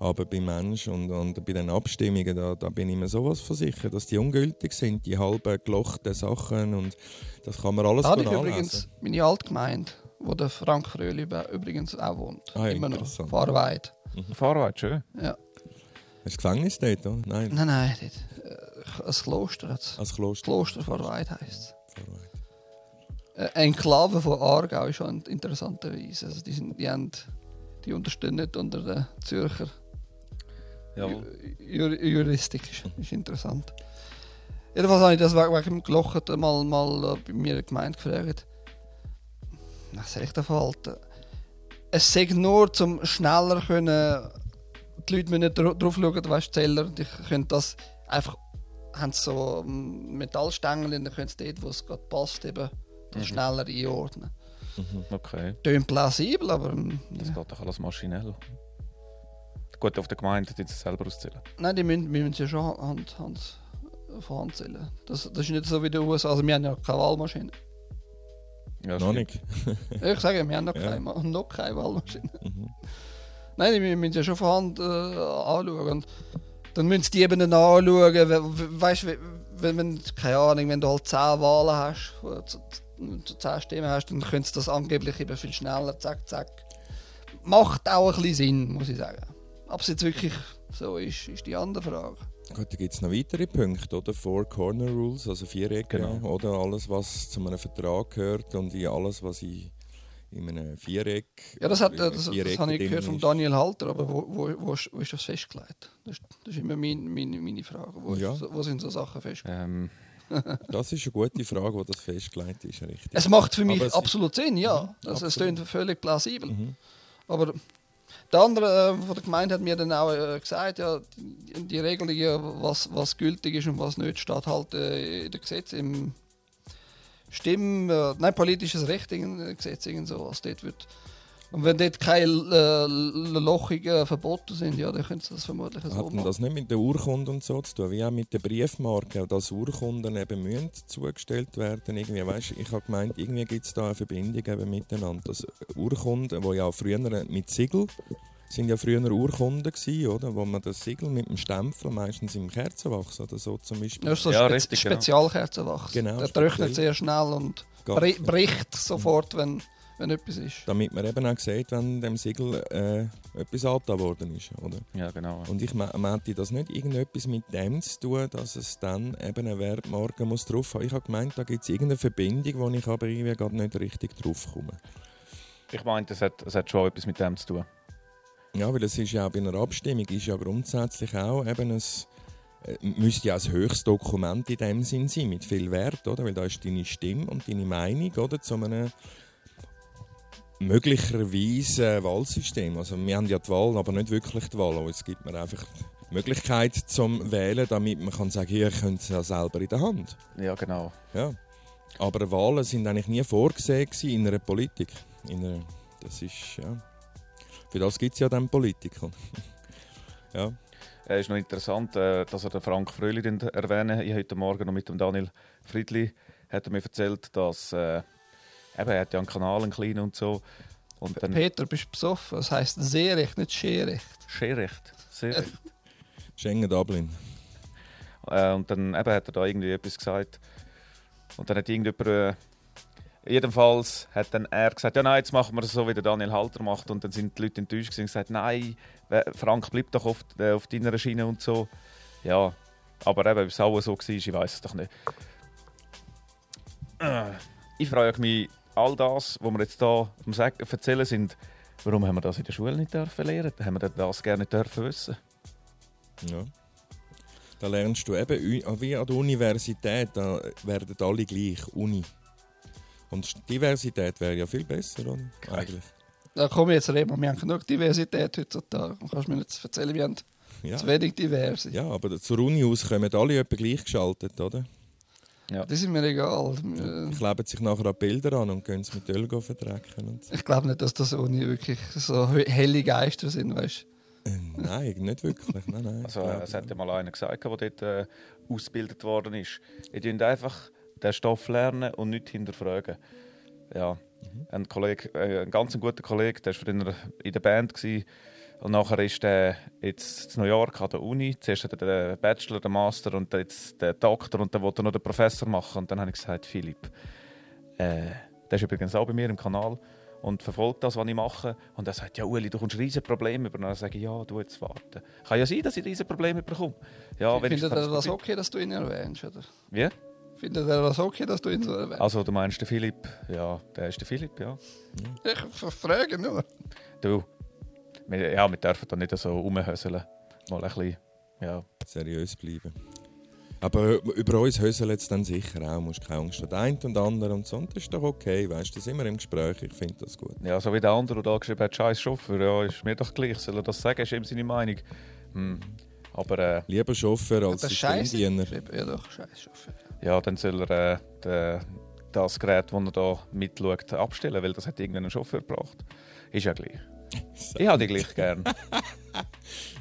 Aber bei Menschen und, und bei den Abstimmungen, da, da bin ich mir sowas versichert, dass die ungültig sind, die halben gelochten Sachen und das kann man alles Da habe ich übrigens meine Altgemeinde, wo der Frank Fröhli übrigens auch wohnt. Ah, ja, immer noch. Fahrweit. Fahrweit, schön. Ja. Ist das Gefängnis dort, oder? Nein, Nein, nein, dort. Ein Kloster als Kloster. Kloster Fahrweit heisst es. Äh, Enklave von Aargau ist schon interessanterweise. Also die, sind, die, haben, die unterstehen nicht unter der Zürcher Ja. Ju Ju Juristik. Ist, ist interessant. Jedenfalls habe ich das wegen dem Gelochten mal, mal bei mir Gemeinde gefragt. Was soll ich da verhalten? Es sagt nur, zum schneller können die Leute müssen nicht dra- drauf schauen, weißt du, Zeller, die können das einfach, haben so ähm, Metallstängel, dann können sie dort, wo es gerade passt, eben das Mhm. schneller einordnen. Okay. Tönt plausibel, aber ähm, Das ja. geht doch alles maschinell. Gut, auf der Gemeinde die es selber auszählen. Nein, die müssen, wir müssen ja schon Hand, Hand, von Hand zählen. Das, das ist nicht so wie in den USA. Also wir haben ja keine Wahlmaschine. Ja, Noch nicht. Ich sage, wir haben noch, Ja. keine, noch keine Wahlmaschine. Mhm. Nein, die müssen ja schon von Hand äh, anschauen. Und dann müssen sie die eben dann anschauen. we- we- Weißt du, wenn, wenn, keine Ahnung, wenn du halt 10 Wahlen hast, zu, zu 10 Stimmen hast, dann können sie das angeblich eben viel schneller, zack, zack. Macht auch ein bisschen Sinn, muss ich sagen. Ob es jetzt wirklich so ist, ist die andere Frage. Gut, da gibt es noch weitere Punkte, oder? Four Corner Rules, also Vierecke, Genau. oder? Alles, was zu einem Vertrag gehört und in alles, was in, in einem Viereck. Ja, das, hat, das, das Viereck habe ich gehört von ist. Daniel Halter, aber wo, wo, wo, ist, wo ist das festgelegt? Das, ist- das ist immer mein, meine, meine Frage. Wo, ist Ja. so, wo sind so Sachen festgelegt? Ähm, [laughs] Das ist eine gute Frage, wo das festgelegt ist, richtig. Es macht für mich ist- absolut Sinn, ja. Also, es klingt völlig plausibel. Mhm. Aber Der andere äh, von der Gemeinde hat mir dann auch äh, gesagt, ja, die, die Regelungen, was, was gültig ist und was nicht, steht halt äh, in der Gesetz im Stimmen, äh, nein, politisches Recht in äh, Gesetz irgend so, was dort wird. Und wenn dort keine äh, lochigen Verbote sind, ja, dann können sie das vermutlich so Hat machen. das nicht mit der Urkunde und so zu tun, wie auch mit der Briefmarke, dass Urkunden eben müssen zugestellt werden? Irgendwie, weißt, ich habe gemeint, irgendwie gibt es da eine Verbindung eben miteinander. Dass Urkunden, die ja auch früher mit Siegel, sind ja früher Urkunden gewesen, oder? Wo man das Siegel mit dem Stempel, meistens im Kerzenwachs oder so zum Beispiel, Das ist so Ja, Spe richtig, genau. Spezialkerzenwachs. Genau, Der trocknet sehr schnell und bri genau. bricht sofort, wenn, wenn etwas ist. damit man eben auch sieht, wenn dem Siegel äh, etwas angetan worden ist, oder? Ja, genau. Und ich me- meinte das nicht irgendetwas mit dem zu tun, dass es dann eben eine Wertmarke muss drauf haben. Ich habe gemeint, da gibt es irgendeine Verbindung, wo ich aber irgendwie gerade nicht richtig drauf komme. Ich meinte, es hat, es hat schon etwas mit dem zu tun. Ja, weil es ist ja auch bei einer Abstimmung ist ja grundsätzlich auch eben ein äh, müsste ja ein höchstes Dokument in dem Sinn sein, mit viel Wert, oder? Weil da ist deine Stimme und deine Meinung, oder? Zu einem möglicherweise Wahlsystem. Also wir haben ja die Wahl, aber nicht wirklich die Wahl. Es gibt mir einfach die Möglichkeit zum Wählen, damit man kann sagen, hier ihr könnt es ja selber in der Hand. Ja, genau. Ja. Aber Wahlen sind eigentlich nie vorgesehen in einer Politik. In einer, das ist, ja. Für das gibt es ja dann Politiker. [laughs] ja. Es ist noch interessant, äh, dass er den Frank Fröhlich den erwähnen. Ich heute Morgen noch mit dem Daniel Friedli hat er mir erzählt, dass äh, eben, er hat ja einen Kanal, einen kleinen und so. Und dann Peter, bist du besoffen? Das heisst Seerecht, nicht Scherecht. Scherecht. Sehr recht. [laughs] Schengen Dublin. Äh, und dann eben hat er da irgendwie etwas gesagt. Und dann hat irgendjemand. Jedenfalls hat dann er gesagt: Ja, nein, jetzt machen wir es so, wie der Daniel Halter macht. Und dann sind die Leute enttäuscht und gesagt: Nein, Frank, bleib doch auf, äh, auf deiner Schiene und so. Ja, aber eben, ob es auch so war, ich weiß es doch nicht. Ich frage mich, all das, was wir jetzt hier erzählen sind, warum haben wir das in der Schule nicht dürfen lernen? Haben wir das gerne nicht dürfen wissen? Ja. Da lernst du eben, wie an der Universität, da werden alle gleich, Uni. Und Diversität wäre ja viel besser, oder? Eigentlich. Da komme ich jetzt reden. Wir haben genug Diversität heutzutage. Du kannst mir nicht erzählen, wir haben Ja. zu wenig Diverse. ja, aber zur Uni aus kommen alle etwa gleichgeschaltet, oder? Das ist mir egal. Äh, Kleben sich nachher an Bilder an und gehen es mit Öl verdrecken. Und so. Ich glaube nicht, dass das Uni wirklich so helle Geister sind, weißt Äh, Nein, nicht wirklich. Nein, nein. Also, äh, es hat ja mal einer gesagt, der dort äh, ausgebildet worden ist. Dürft einfach den Stoff lernen und nicht hinterfragen. Ja, ein, Kollege, äh, ein ganz guter Kollege, der war früher in der Band. Gewesen. Und nachher ist er jetzt in New York an der Uni. Zuerst hat er den Bachelor, den Master und jetzt den Doktor und dann wollte er noch den Professor machen. Und dann habe ich gesagt, Philipp, äh, der ist übrigens auch bei mir im Kanal und verfolgt das, was ich mache. Und er sagt, ja Uli, du kommst riesen Probleme über. Und dann sage ich, ja, du jetzt warten. Kann ja sein, dass ich riesen Probleme bekomme. Ja, du. wenn ich Findet er das das okay, dass du ihn erwähnst? Oder? Wie? Findet er das okay, dass du ihn so erwähnst? Also du meinst den Philipp? Ja, der ist der Philipp, ja. Ich frage nur. Du, wir, ja, wir dürfen da nicht so rumhöseln. Mal ein bisschen, ja. seriös bleiben. Aber über uns höseln jetzt dann sicher auch. Musst keine Angst haben. Der eine und der andere und so. Und das ist doch okay, weißt du. Sind wir im Gespräch. Ich finde das gut. Ja, so wie der andere, der da geschrieben hat, scheiß Chauffeur, ja, ist mir doch gleich. Soll er das sagen? Ist ihm seine Meinung. Hm. Aber äh, Lieber Chauffeur als. Systemdiener. Ja, doch, Scheiße. Ja, dann soll er äh, den, das Gerät, das er da mitschaut, abstellen, weil das hat irgendeinen Chauffeur gebracht. Ist ja gleich. [laughs] Ich habe die gleich gern. [laughs]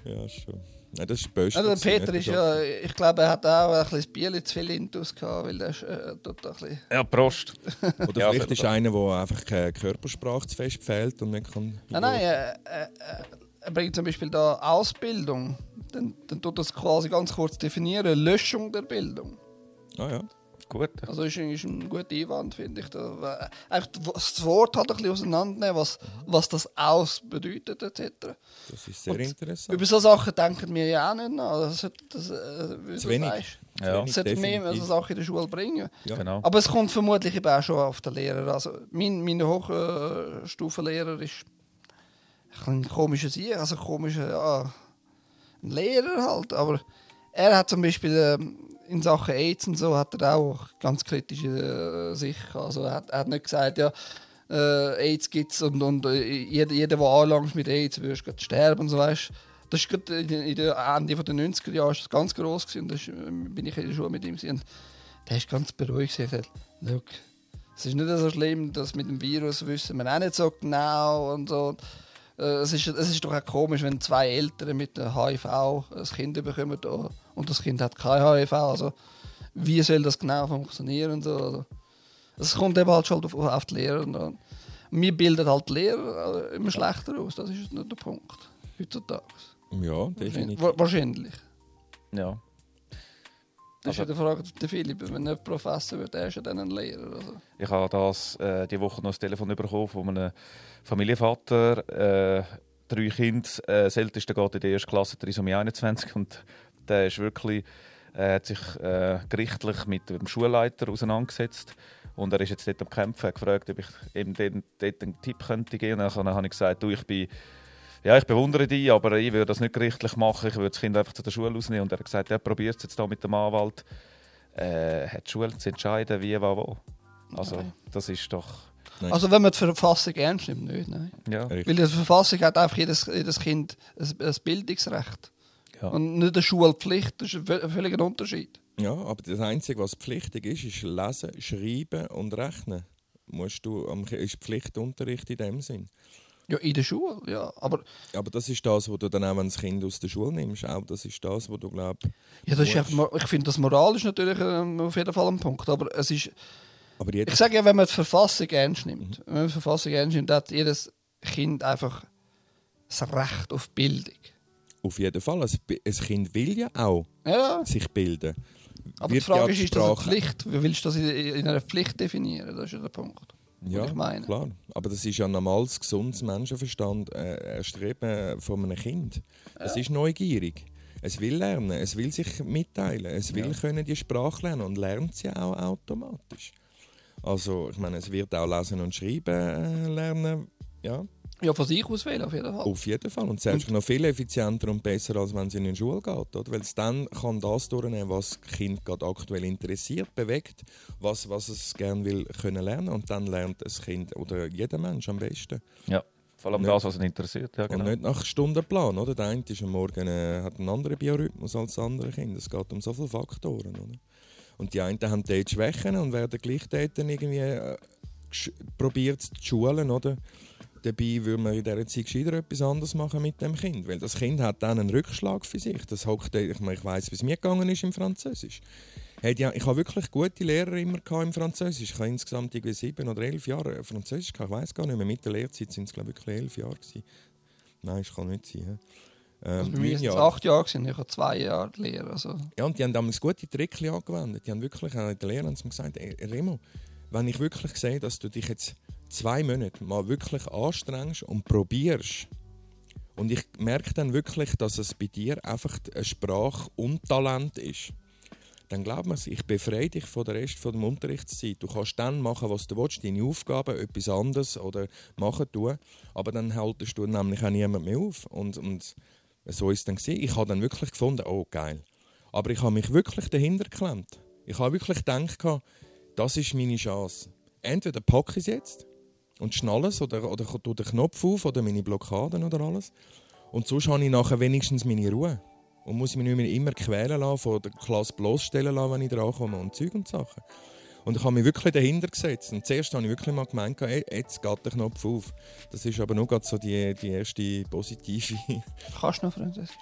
Ja, schon. Nein, das ist böse. Also, Peter ist ja, ich glaube, er hat auch ein bisschen Bier zu viel Intus gehabt, weil er äh, tut ein bisschen. Ja, Prost. [laughs] Oder Ja, vielleicht selber ist das. einer, der einfach keine Körpersprache zu fest fehlt und nicht kann. Nein, nein, äh, äh, er bringt zum Beispiel da Ausbildung. Dann, dann tut das quasi ganz kurz definieren: Löschung der Bildung. Ah ja. Gut. Also ist, ist ein guter Einwand, finde ich. Da, äh, einfach das Wort halt ein bisschen auseinandernehmen, was, was das aus bedeutet, etc. Das ist sehr Und interessant. Über so Sachen denken wir ja auch nicht nach. Das, sollte- das, äh, Zu wenig. sagst. Ja. sollte mehr so Sachen in der Schule bringen. Ja. Genau. Aber es kommt vermutlich eben auch schon auf den Lehrer. Also mein, mein Hochstufenlehrer ist ein komischer Sieg, also ein komischer ja, ein Lehrer halt. Aber er hat zum Beispiel ähm, in Sachen AIDS und so hat er auch ganz kritische äh, Sicht. Also er hat, er hat nicht gesagt, ja, äh, AIDS gibt es und, und äh, jeder, jeder, der anlangt mit AIDS, wirst du sterben und so weißt Das ist gerade Ende der 90er Jahre das ganz groß gewesen. Und da ist- bin ich in der Schule mit ihm gewesen. und der ist ganz beruhigt. Er hat gesagt, «Schau, es ist nicht so schlimm, dass mit dem Virus wissen wir auch nicht so genau und so. Äh, Es ist, es ist doch auch komisch, wenn zwei Eltern mit HIV ein Kind bekommen oh, und das Kind hat kein HIV. Also, wie soll das genau funktionieren? So. Also, es kommt eben halt schon auf, auf die Lehrer. Und, und wir bilden halt die Lehrer äh, immer schlechter aus. Das ist nicht der Punkt. Heutzutage. Ja, definitiv. Wa- Wahrscheinlich. Ja. Das ist Also- ja die Frage der Philipp. Wenn nicht Professor wird, er ist ja dann ein Lehrer. Also. Ich habe das äh, die Woche noch das Telefon bekommen von einem Familienvater, äh, drei Kinder. Äh, das älteste geht in die erste Klasse, Trisomie 21 und der ist wirklich, äh, hat sich äh, gerichtlich mit dem Schulleiter auseinandergesetzt und er ist jetzt dort am Kämpfen, hat gefragt, ob ich ihm dort, dort einen Tipp könnte geben. Und dann habe ich gesagt, du, ich bin ja, ich bewundere dich, aber ich würde das nicht gerichtlich machen. Ich würde das Kind einfach zu der Schule ausnehmen. Und er hat gesagt, ja, probiert es jetzt da mit dem Anwalt. Äh, hat die Schule zu entscheiden, wie, was, wo. Also, Nein. das ist doch. Nein. also wenn man die Verfassung ernst nimmt, nicht. Nein. Ja. Weil die Verfassung hat einfach jedes, jedes Kind ein, ein Bildungsrecht. Ja. Und nicht eine Schulpflicht. Das ist ein vö- ein völliger Unterschied. Ja, aber das Einzige, was pflichtig ist, ist Lesen, Schreiben und Rechnen. Musst du am, ist Pflichtunterricht in dem Sinn. Ja, in der Schule, ja. Aber Aber das ist das, was du dann auch, wenn das Kind aus der Schule nimmst, auch das ist das, was du glaubst. ja, das ist mor- ich finde, das moralisch natürlich ähm, auf jeden Fall ein Punkt. Aber es ist, Aber ich sage ja, wenn man die Verfassung ernst nimmt, wenn man die Verfassung ernst nimmt, hat jedes Kind einfach das Recht auf Bildung. auf jeden Fall, ein, Kind will ja auch Ja, sich bilden. aber Wird die Frage ja ist, ist das eine Pflicht? Wie willst du das in, in einer Pflicht definieren? Das ist ja der Punkt. Ja, ich meine. klar. Aber das ist ja ein normales, gesundes Menschenverstand, äh, Erstreben von einem Kind. Es ist neugierig. Es will lernen, es will sich mitteilen, es will können die Sprache lernen und lernt sie auch automatisch. Also, ich meine, es wird auch lesen und schreiben äh, lernen, ja, Ja, von sich aus wählen, auf jeden Fall. auf jeden Fall. Und selbst noch viel effizienter und besser, als wenn sie in die Schule geht. Oder? Weil es dann kann das durchnehmen, was das Kind gerade aktuell interessiert, bewegt, was, was es gerne will können lernen. Und dann lernt das Kind oder jeder Mensch am besten. ja. Vor allem Nicht- das, was ihn interessiert. Ja, genau. Und nicht nach Stundenplan. Oder? Der eine ist am Morgen, äh, hat einen anderen Biorhythmus als das andere Kind. Es geht um so viele Faktoren. Oder? Und die einen haben dort Schwächen und werden gleich dort irgendwie äh, probiert zu schulen. Oder? Dabei würde man in dieser Zeit gescheiter etwas anderes machen mit dem Kind. Weil das Kind hat dann einen Rückschlag für sich. Das hockt, ich, meine, ich weiss, wie es mir gegangen ist im Französisch. Ich habe wirklich gute Lehrer immer im Französisch. Ich habe insgesamt irgendwie sieben oder elf Jahre Französisch gehabt. Ich weiß gar nicht mehr. Mit der Lehrzeit sind es glaube ich wirklich elf Jahre gewesen. Nein, das kann nicht sein. Ähm, Also bei mir sind es acht Jahre, gewesen. ich habe zwei Jahre Lehre. Also. Ja, und die haben damals gute Tricks angewendet. Die haben wirklich, auch in der Lehre haben gesagt, Remo, wenn ich wirklich sehe, dass du dich jetzt zwei Monate mal wirklich anstrengst und probierst, und ich merke dann wirklich, dass es bei dir einfach eine Sprache und Talent ist, dann glaub mir, ich befreie dich von der Rest von der Unterrichtszeit. Du kannst dann machen, was du willst, deine Aufgaben, etwas anderes oder machen tun, aber dann haltest du nämlich auch niemand mehr auf. Und, und so ist es dann gewesen. Ich habe dann wirklich gefunden, oh geil. Aber ich habe mich wirklich dahinter geklemmt. Ich habe wirklich gedacht, das ist meine Chance. Entweder packe ich es jetzt und schnalle es oder, oder tue den Knopf auf oder meine Blockaden oder alles. Und sonst habe ich nachher wenigstens meine Ruhe. Und muss ich mich nicht mehr immer quälen lassen, von der Klasse bloßstellen lassen, wenn ich drankomme und Zeug und Sachen. Und ich habe mich wirklich dahinter gesetzt. Und zuerst habe ich wirklich mal gemeint, ey, jetzt geht der Knopf auf. Das ist aber nur gerade so die, die erste positive... [laughs] Kannst du noch Französisch?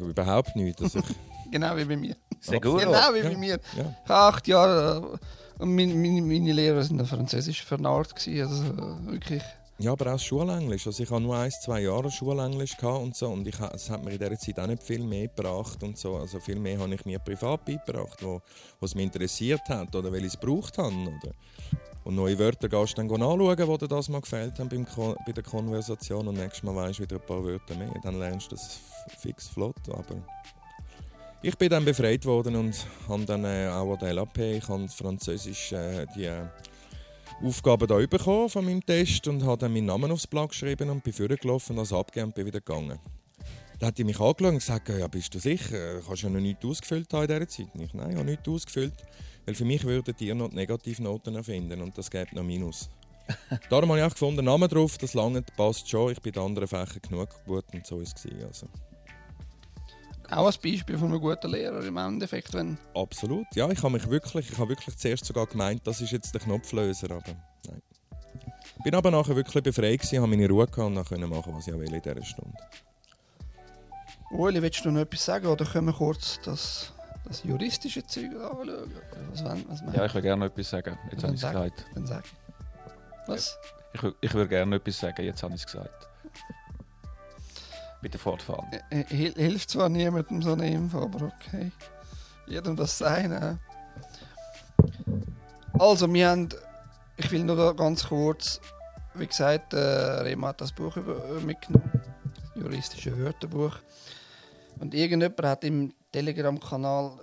Überhaupt nicht. Also ich, [laughs] Genau wie bei mir. Seguro. Genau wie Ja. bei mir. ja. Ich habe acht Jahre äh, meine, meine, meine Lehrer sind Französisch vernarrt also wirklich. Ja, aber auch Schulenglisch. Also ich habe nur ein, zwei Jahre Schulenglisch und so und ich, es hat mir in dieser Zeit auch nicht viel mehr gebracht und so. Also viel mehr habe ich mir privat beigebracht, wo was mich interessiert hat oder weil ich es gebraucht habe. Oder? Und neue Wörter gehst du dann anschauen, wo dir das mal gefällt haben bei der Konversation und nächstes Mal weißt du wieder ein paar Wörter mehr. Dann lernst du das fix flott, aber... Ich bin dann befreit worden und habe dann äh, auch der LAP, ich habe Französisch äh, die... Äh, Aufgaben da bekommen von meinem Test und habe dann meinen Namen aufs Blatt geschrieben und bin vorgelaufen, das abgegeben und bin wieder gegangen. Dann hat die mich angeschaut und gesagt, ja, bist du sicher? Hast du ja noch nichts ausgefüllt haben in dieser Zeit? Ich, nein, ich habe nichts ausgefüllt, weil für mich würden die noch die Negativnoten erfinden und das gäbe noch Minus. [laughs] Darum habe ich auch gefunden, Namen drauf, das lange passt schon. Ich bin in anderen Fächern genug gut und so ist es. Also. Auch ein Beispiel von einem guten Lehrer im Endeffekt, wenn Absolut, ja, ich habe mich wirklich, ich habe wirklich zuerst sogar gemeint, das ist jetzt der Knopflöser, aber nein. Bin aber nachher wirklich befreit gewesen, habe meine Ruhe gehabt und dann können machen, was ich will in dieser Stunde. Uli, willst du noch etwas sagen oder können wir kurz das, das juristische Zeug anschauen? Was, was Ja, ich würde gerne noch etwas sagen. Jetzt habe ich es sag. gesagt. Dann sag. Was? Ich, ich würde gerne noch etwas sagen. Jetzt habe ich es gesagt. Bitte fortfahren. Hil- Hilft zwar niemandem so eine Info, aber okay. Jedem das Seine. Also, wir haben, ich will nur ganz kurz, wie gesagt, äh, Rema hat das Buch äh, mitgenommen, das juristische Wörterbuch. Und irgendjemand hat im Telegram-Kanal,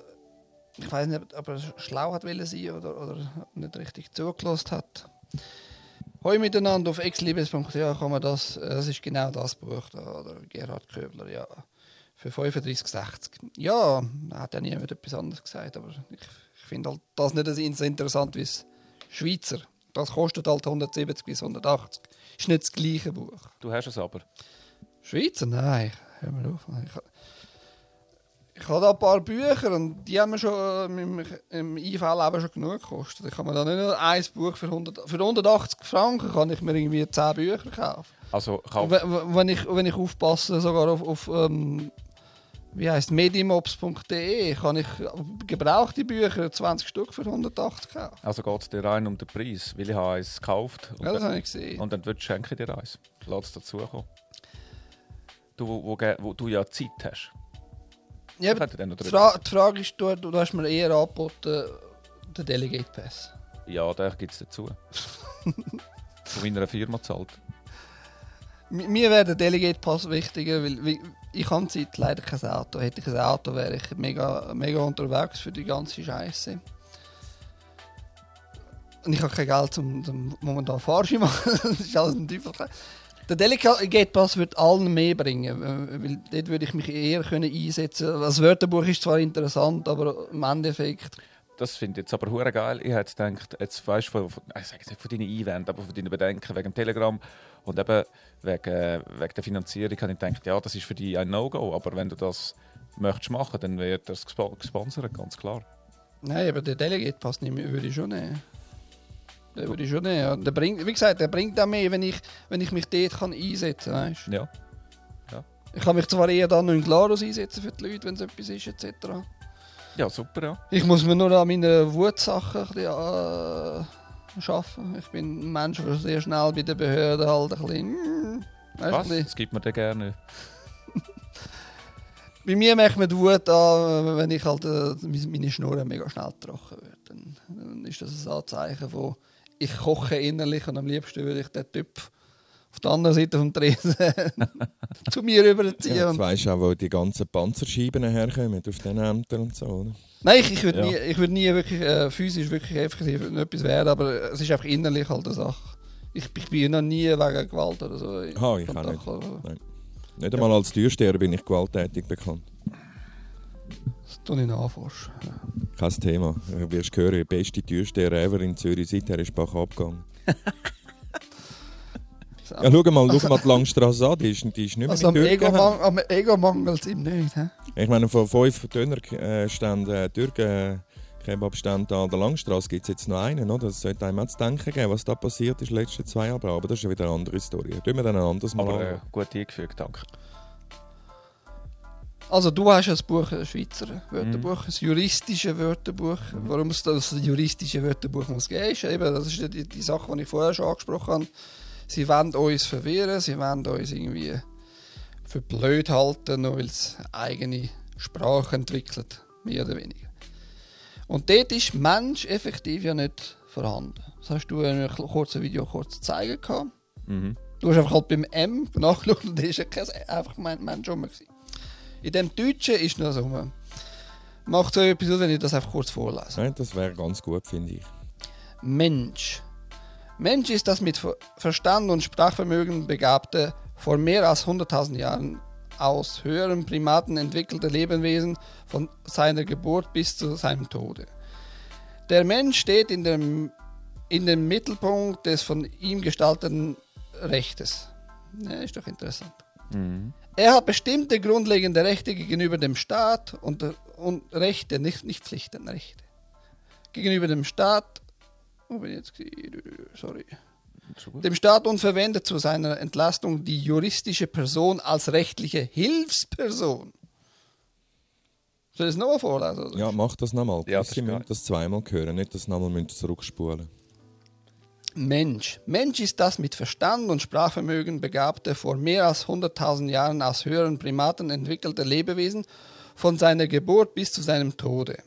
ich weiß nicht, ob er schlau hat wollen sein oder, oder nicht richtig zugelassen hat. Hoi miteinander auf exlibes.ch kann man das, das ist genau das Buch da, oder Gerhard Köbler, ja. Für 35,60. Ja, hat ja niemand etwas anderes gesagt, aber ich, ich finde halt das nicht so interessant wie das Schweizer. Das kostet halt 170 bis 180. Ist nicht das gleiche Buch. Du hast es aber. Schweizer? Nein, hör mal auf. Ich, ich habe da ein paar Bücher und die haben mir schon äh, im, im IV-Leben schon genug gekostet. Ich kann mir da nicht nur ein Buch für, 100, für 180 Franken kann ich mir irgendwie 10 Bücher kaufen. Also, kauf, wenn, ich, wenn ich aufpasse, sogar auf, auf ähm, wie heißt medimops.de, kann ich gebrauchte Bücher 20 Stück für 180 kaufen. also geht es dir rein um den Preis. Weil ich habe eins gekauft und, Ja, das dann, habe ich gesehen. und dann schenke ich dir eins. Lass es dazukommen. Du, wo, wo, wo du ja Zeit hast. Ja, aber die, Fra Frage ist, du, du hast mir eher angeboten, den Delegate Pass. Ja, der gibt es dazu. [laughs] Von meiner Firma zahlt. Mi- Mir wäre der Delegate Pass wichtiger, weil ich habe Zeit leider kein Auto. Hätte ich ein Auto, wäre ich mega, mega unterwegs für die ganze Scheiße. Und ich habe kein Geld, zum, zum momentan Fahrschein machen. [laughs] das ist alles ein Teufel. Der Delegate Pass wird allen mehr bringen, äh, weil dort würde ich mich eher können einsetzen. Das Wörterbuch ist zwar interessant, aber im Endeffekt Das finde ich jetzt aber hure geil. Ich hätte gedacht, jetzt weißt du, von, von, ich sage jetzt nicht von deinen Einwänden, aber von deinen Bedenken wegen dem Telegram und eben wegen, äh, wegen der Finanzierung habe ich gedacht, ja, das ist für dich ein No-Go. Aber wenn du das möchtest machen, dann wird das gespo- gesponsert, ganz klar. Nein, aber der Delegate Pass nicht mehr, würde ich schon nehmen. Den würde ich schon nehmen. ja. Der bringt, wie gesagt, der bringt auch mehr, wenn ich, wenn ich mich dort kann einsetzen kann. Weißt? Ja. Ich kann mich zwar eher dann in Glarus einsetzen für die Leute, wenn es etwas ist, etc. Ja, super, ja. Ich muss mir nur an meinen Wutsachen ein bisschen äh, arbeiten. Ich bin ein Mensch, der sehr schnell bei den Behörden halt ein bisschen... mm, Was? bisschen- Das gibt mir dann gerne. [laughs] Bei mir merkt man die Wut an, wenn ich halt äh, meine Schnur mega schnell trocken wird. Dann, dann ist das ein Anzeichen von, ich koche innerlich und am liebsten würde ich den Typ auf der anderen Seite vom Tresen [laughs] zu mir rüberziehen. Ja, und- jetzt weisst du auch, wo die ganzen Panzerscheiben herkommen, auf den Ämtern und so. Oder? Nein, ich, ich würde Ja. nie, ich würd nie wirklich äh, physisch wirklich effektiv etwas werden, aber es ist einfach innerlich halt eine Sache. Ich, ich bin noch nie wegen Gewalt oder so. in Ah, ich auch nicht. gekommen. Nicht einmal als Türsteher bin ich gewalttätig bekannt. Das tue ich nachforschen. Kein Thema. Du wirst hören, der beste Türsteher ever in Zürich, seither ist Bach abgegangen. [laughs] Ja, schau mal, schau mal die Langstrasse an, die ist, die ist nicht mehr Also am Ego, Türken. am Ego mangelt es ihm nicht. He? Ich meine, von fünf Dönerständen, äh, Türken, Kebabständen an der Langstrasse gibt es jetzt noch einen, oder? Das sollte einem auch zu denken geben, was da passiert ist in den letzten zwei Jahren. Aber das ist ja wieder eine andere Story. Tun wir dann ein anderes Mal Aber äh, an. gut eingefügt, danke. Also du hast ein Buch, ein Schweizer Wörterbuch, ein juristisches Wörterbuch. Warum es das juristische Wörterbuch muss geben, ist eben, das ist die, die Sache, die ich vorher schon angesprochen habe. Sie wollen uns verwirren, sie wollen uns irgendwie für blöd halten, nur weil es eigene Sprache entwickelt, mehr oder weniger. Und dort ist Mensch effektiv ja nicht vorhanden. Das hast du in einem kurzen Video kurz zeigen. Mhm. Du hast einfach halt beim M nachgeschaut und da ist ja kein, einfach mein Mensch rum. gewesen. In dem Deutschen ist noch so. Macht so etwas aus, wenn ich das einfach kurz vorlese. Nein, das wäre ganz gut, finde ich. Mensch. Mensch ist das mit Ver- Verstand und Sprachvermögen begabte, vor mehr als 100.000 Jahren aus höheren Primaten entwickelte Lebewesen von seiner Geburt bis zu seinem Tode. Der Mensch steht in der in den Mittelpunkt des von ihm gestalteten Rechtes. Ja, ist doch interessant. Mhm. Er hat bestimmte grundlegende Rechte gegenüber dem Staat und, und Rechte, nicht, nicht Pflichten, Rechte. Gegenüber dem Staat, wo bin ich jetzt? Sorry. Dem Staat und verwendet zu seiner Entlastung die juristische Person als rechtliche Hilfsperson. Soll ich es nochmal vorlesen? oder? Ja, mach das nochmal. Ja, Ja, das das zweimal hören, nicht, dass Sie nochmal müssen Mensch. Mensch ist das mit Verstand und Sprachvermögen begabte, vor mehr als 100.000 Jahren aus höheren Primaten entwickelte Lebewesen von seiner Geburt bis zu seinem Tode.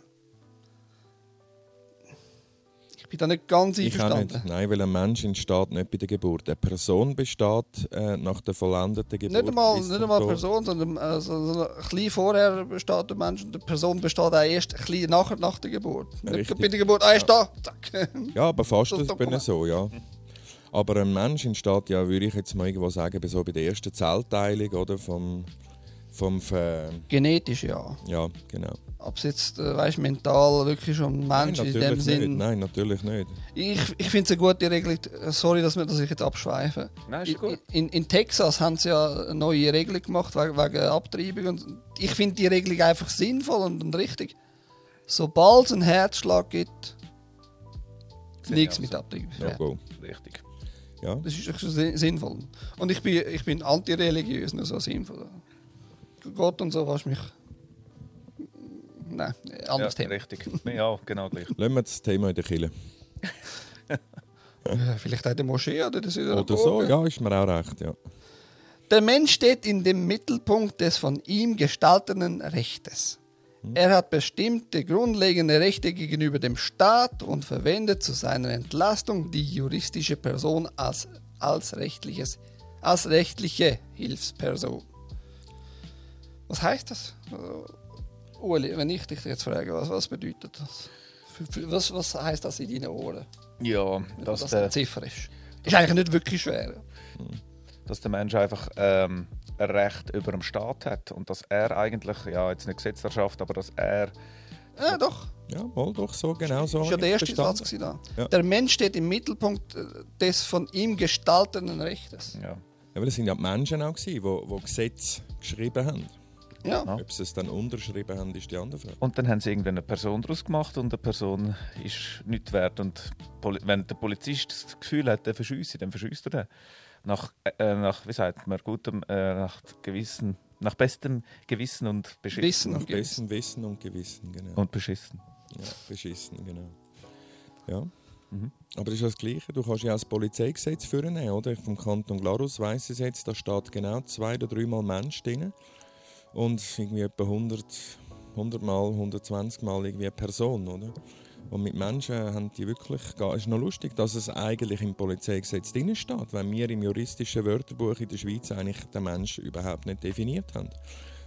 Ich bin da nicht ganz einverstanden. nicht. Nein, weil ein Mensch entsteht nicht bei der Geburt. Eine Person besteht äh, nach der vollendeten Geburt. Nicht einmal, nicht einmal Tod. Person, sondern äh, so, so ein bisschen vorher besteht der Mensch und die Person besteht auch erst ein bisschen nachher, nach der Geburt. Nicht Richtig. bei der Geburt, ah, ist da, zack. [laughs] Ja, aber fast Das das bin so, ja. Aber ein Mensch entsteht ja, würde ich jetzt mal irgendwo sagen, bei so bei der ersten Zellteilung, oder? Vom, vom Ver Genetisch ja. ja, genau. Ob es jetzt, äh, weißt, mental wirklich schon ein Mensch Nein, in dem. Sinn. Nein, natürlich nicht. Ich, ich finde es eine gute Regelung. Sorry, dass, wir, dass ich jetzt abschweife. Nein, ist In, gut. in, in Texas haben sie ja eine neue Regelung gemacht wegen, wegen Abtreibung. Und ich finde die Regelung einfach sinnvoll und, und richtig. Sobald es einen Herzschlag gibt, nichts mit so. Abtreibung. Ja, go. Richtig. Ja. Das ist sin- sinnvoll. Und ich bin, ich bin antireligiös, nur so sinnvoll. Gott und so was mich. Nein, anderes ja, Thema. Richtig. Ja, genau gleich. Lassen wir das Thema in der Kille. Ja, [laughs] Vielleicht auch der Moschee oder der Oder so, ja, ist mir auch recht, ja. Der Mensch steht in dem Mittelpunkt des von ihm gestalteten Rechtes. Er hat bestimmte grundlegende Rechte gegenüber dem Staat und verwendet zu seiner Entlastung die juristische Person als, als, rechtliches, als rechtliche Hilfsperson. Was heißt das? Äh, Uli, wenn ich dich jetzt frage, was, was bedeutet das? Was, was heißt das in deinen Ohren? Ja, dass das der, eine Ziffer ist. Ist eigentlich nicht wirklich schwer. dass der Mensch einfach ähm, ein Recht über dem Staat hat und dass er eigentlich, ja, jetzt nicht Gesetz erschafft, aber dass er Ja, doch. Ja, mal doch so, genau so. Das war ja der erste verstanden. Satz. Da. Ja. Der Mensch steht im Mittelpunkt äh, des von ihm gestalteten Rechtes. ja, Ja, weil es sind ja die Menschen auch die, die Gesetze geschrieben haben. Ja. Ja. Ob sie es dann unterschrieben haben, ist die andere Frage. Und dann haben sie eine Person daraus gemacht und eine Person ist nichts wert. Und Poli wenn der Polizist das Gefühl hat, der verschießt, dann verschießt er den. Nach, äh, nach, wie sagt man, gutem, äh, nach gewissen, nach bestem Gewissen und beschissen. Wissen Nach bestem Wissen und Gewissen, genau. Und beschissen. Ja, beschissen, genau. Ja. Mhm. Aber das ist das Gleiche. Du kannst ja auch das Polizeigesetz vornehmen, oder? Vom Kanton Glarus weiss ich es jetzt, da steht genau zwei oder dreimal Mensch drin. Und irgendwie etwa 100, 100 Mal, 120 Mal irgendwie eine Person, oder? Und mit Menschen haben die wirklich... Es ist noch lustig, dass es eigentlich im Polizeigesetz drin steht, wenn wir im juristischen Wörterbuch in der Schweiz eigentlich den Menschen überhaupt nicht definiert haben.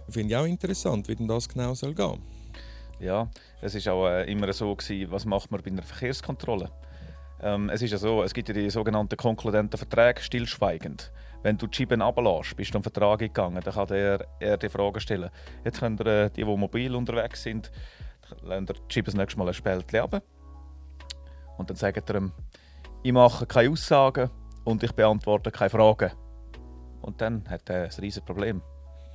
Finde ich auch interessant, wie denn das genau soll gehen. Ja, es ist auch äh, immer so gewesen, was macht man bei einer Verkehrskontrolle? Ähm, es ist ja so, es gibt ja die sogenannten konkludenten Verträge stillschweigend. Wenn du die Scheiben runterlässt, bist du einen Vertrag gegangen, dann kann der er die Frage stellen. Jetzt können ihr, äh, die, die mobil unterwegs sind, lassen die Scheiben das nächste Mal ein Spältchen runter. Und dann sagt er ihm, ich mache keine Aussagen und ich beantworte keine Fragen. Und dann hat er ein riesiges Problem.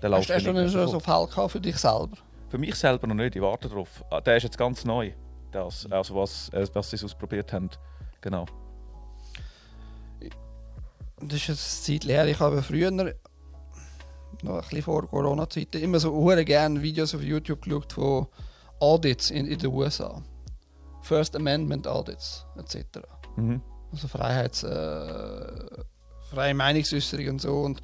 Dann Hast du schon nicht so davon. Fall für dich selber? Für mich selber noch nicht, ich warte darauf. Ah, Der ist jetzt ganz neu, das, also was, äh, was sie ausprobiert haben. Genau. Das ist jetzt eine Zeit leer. Ich habe früher, noch ein bisschen vor Corona-Zeiten, immer so hure gerne Videos auf YouTube geschaut von Audits in, in den USA. First Amendment Audits etc. Mhm. Also Freiheits, äh, freie Meinungsäußerung und so. Und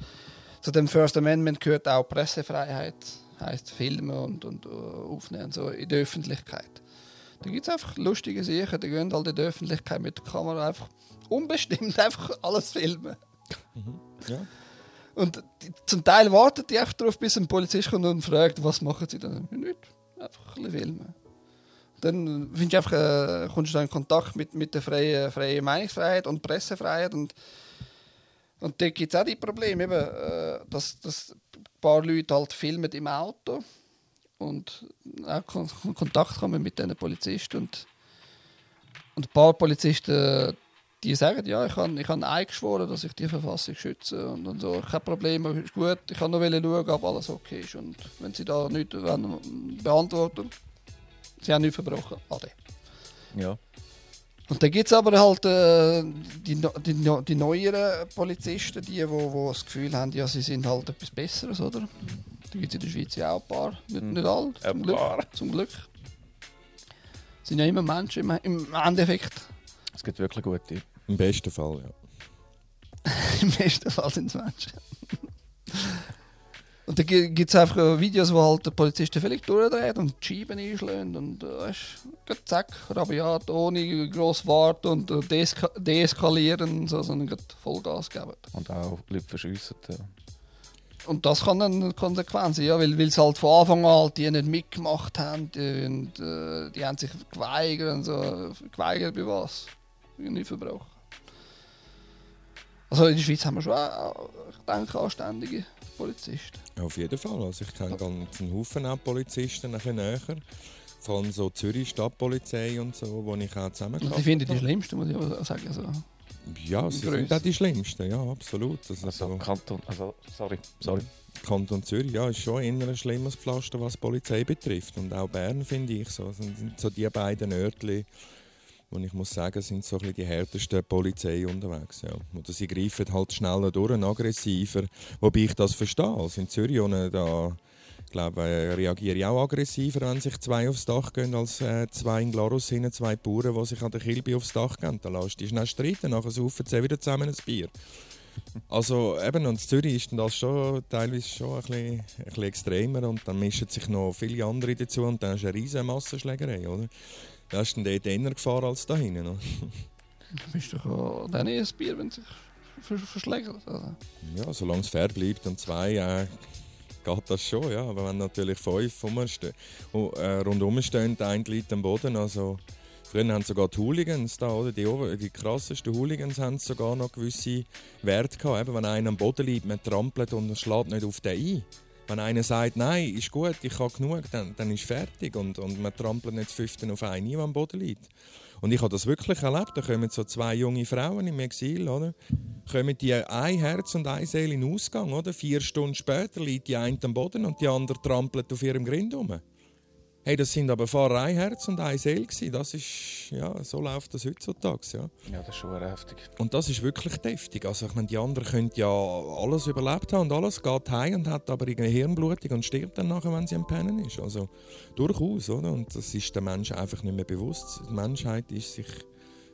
zu dem First Amendment gehört auch Pressefreiheit, heißt Filmen und, und äh, Aufnehmen so in der Öffentlichkeit. Da gibt es einfach lustige Sachen, die gehen halt in der Öffentlichkeit mit der Kamera einfach unbestimmt [laughs] einfach alles filmen. Ja. Und die, zum Teil wartet die einfach darauf, bis ein Polizist kommt und fragt, was machen sie dann? Nicht. Einfach ein filmen. Dann findest du einfach, äh, kommst du dann in Kontakt mit, mit der freien, freien Meinungsfreiheit und Pressefreiheit. Und, und da gibt es auch die Probleme, eben, äh, dass, dass ein paar Leute halt filmen im Auto und auch kon Kontakt kommen mit diesen Polizisten. Und, und ein paar Polizisten die sagen, ja, ich habe ich hab eingeschworen, dass ich die Verfassung schütze und, und so. Kein Problem, ist gut. Ich kann nur schauen, ob alles okay ist. Und wenn sie da nichts beantworten, sie haben nichts verbrochen. Ade. Ja. Und dann gibt es aber halt äh, die, die, die neueren Polizisten, die wo, wo das Gefühl haben, ja, sie sind halt etwas Besseres, oder? Da gibt es in der Schweiz ja auch ein paar, nicht, Hm. nicht alle, zum Glück. Zum Glück. Sind ja immer Menschen im, im Endeffekt. Es gibt wirklich gute. Im besten Fall, ja. [laughs] Im besten Fall sind es Menschen. [laughs] Und dann gibt es einfach äh, Videos, wo halt der Polizist völlig durchdreht und die Scheiben einschlägt und äh, weißt, grad zack, rabiat, ohne gross warten und äh, deeska deeskalieren so, sondern grad Vollgas geben. Und auch Leute verschiessen. Ja. Und das kann dann eine Konsequenz sein, ja, weil, sie halt von Anfang an halt die nicht mitgemacht haben die, und äh, die haben sich geweigert und so. Geweigert bei was? Nicht verbrochen. Also in der Schweiz haben wir schon, äh, ich denke, anständige Polizisten. Auf jeden Fall. Also ich kenne einen Haufen auch Polizisten ein bisschen näher. Vor allem so Zürich Stadtpolizei und so, wo ich auch zusammengearbeitet ich finde die habe. schlimmsten, muss ich aber sagen. Also, Ja, sie sind auch die schlimmsten, ja, absolut. Also, Also, so Kanton, also, sorry, sorry. Kanton Zürich ja, ist schon eher ein schlimmes Pflaster, was die Polizei betrifft. Und auch Bern, finde ich, so, sind, sind so die beiden Örtchen, wo ich muss sagen, sind so ein bisschen die härtesten Polizei unterwegs. Ja. Oder sie greifen halt schneller durch, aggressiver, wobei ich das verstehe. Also in Zürich da glaube, äh, reagiere ich auch aggressiver, wenn sich zwei aufs Dach gehen, als äh, zwei in Glarus hinten, zwei Bauern, die sich an der Kilbe aufs Dach gehen. Da lässt du schnell streiten, nachher saufen sie wieder zusammen ein Bier. Also eben, und in Zürich ist dann das schon teilweise schon ein bisschen, ein bisschen extremer und dann mischen sich noch viele andere dazu und dann du eine riesige Massenschlägerei, oder? Da ist dann dort eher Gefahr als da hinten. oder? [laughs] du bist doch auch dann ein Bier, wenn es sich ver verschlägt. Also. Ja, solange es fair bleibt und zwei, äh, geht das schon, ja. Aber wenn natürlich fünf rumste- äh, rundum stehen, ein liegt am Boden, also... Früher haben sogar die Hooligans da, oder? Die, die krassesten Hooligans haben sogar noch gewisse Werte gehabt. Eben, wenn einer am Boden liegt, man trampelt und schlägt nicht auf den ein. Wenn einer sagt, nein, ist gut, ich habe genug, dann, dann ist fertig. Und, und man trampelt nicht das Fünfte auf einen, der am Boden liegt. Und ich habe das wirklich erlebt. Da kommen so zwei junge Frauen im Exil, oder? Kommen die ein Herz und eine Seele in den Ausgang, oder? Vier Stunden später liegt die eine am Boden und die andere trampelt auf ihrem Grind rum. Hey, das sind aber vorher ein Herz und eine Seele gewesen. Das ist, ja, so läuft das heutzutage, ja. Ja, das ist schon heftig. Und das ist wirklich deftig. Also ich meine, die anderen können ja alles überlebt haben und alles geht heim und hat aber irgendeine Hirnblutung und stirbt dann nachher, wenn sie am Pennen ist. Also durchaus, oder? Und das ist den Menschen einfach nicht mehr bewusst. Die Menschheit ist sich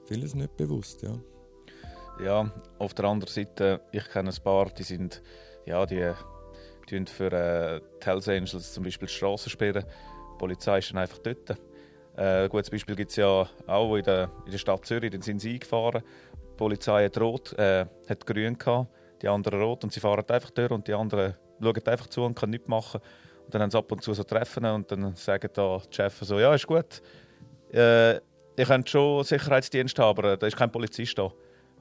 vieles nicht bewusst, ja. Ja, auf der anderen Seite, ich kenne ein paar, die sind, ja, die tun für äh, Hells Angels zum Beispiel die Straßen sperren. Polizei ist dann einfach dort. Äh, ein gutes Beispiel gibt es ja auch in der, in der Stadt Zürich, dann sind sie eingefahren. Die Polizei hat rot, äh, hat grün gehabt, die anderen rot und sie fahren einfach durch und die anderen schauen einfach zu und können nichts machen. Und dann haben sie ab und zu so Treffen und dann sagen da die Chefs so, ja, ist gut, äh, ihr könnt schon Sicherheitsdienst aber äh, da ist kein Polizist da.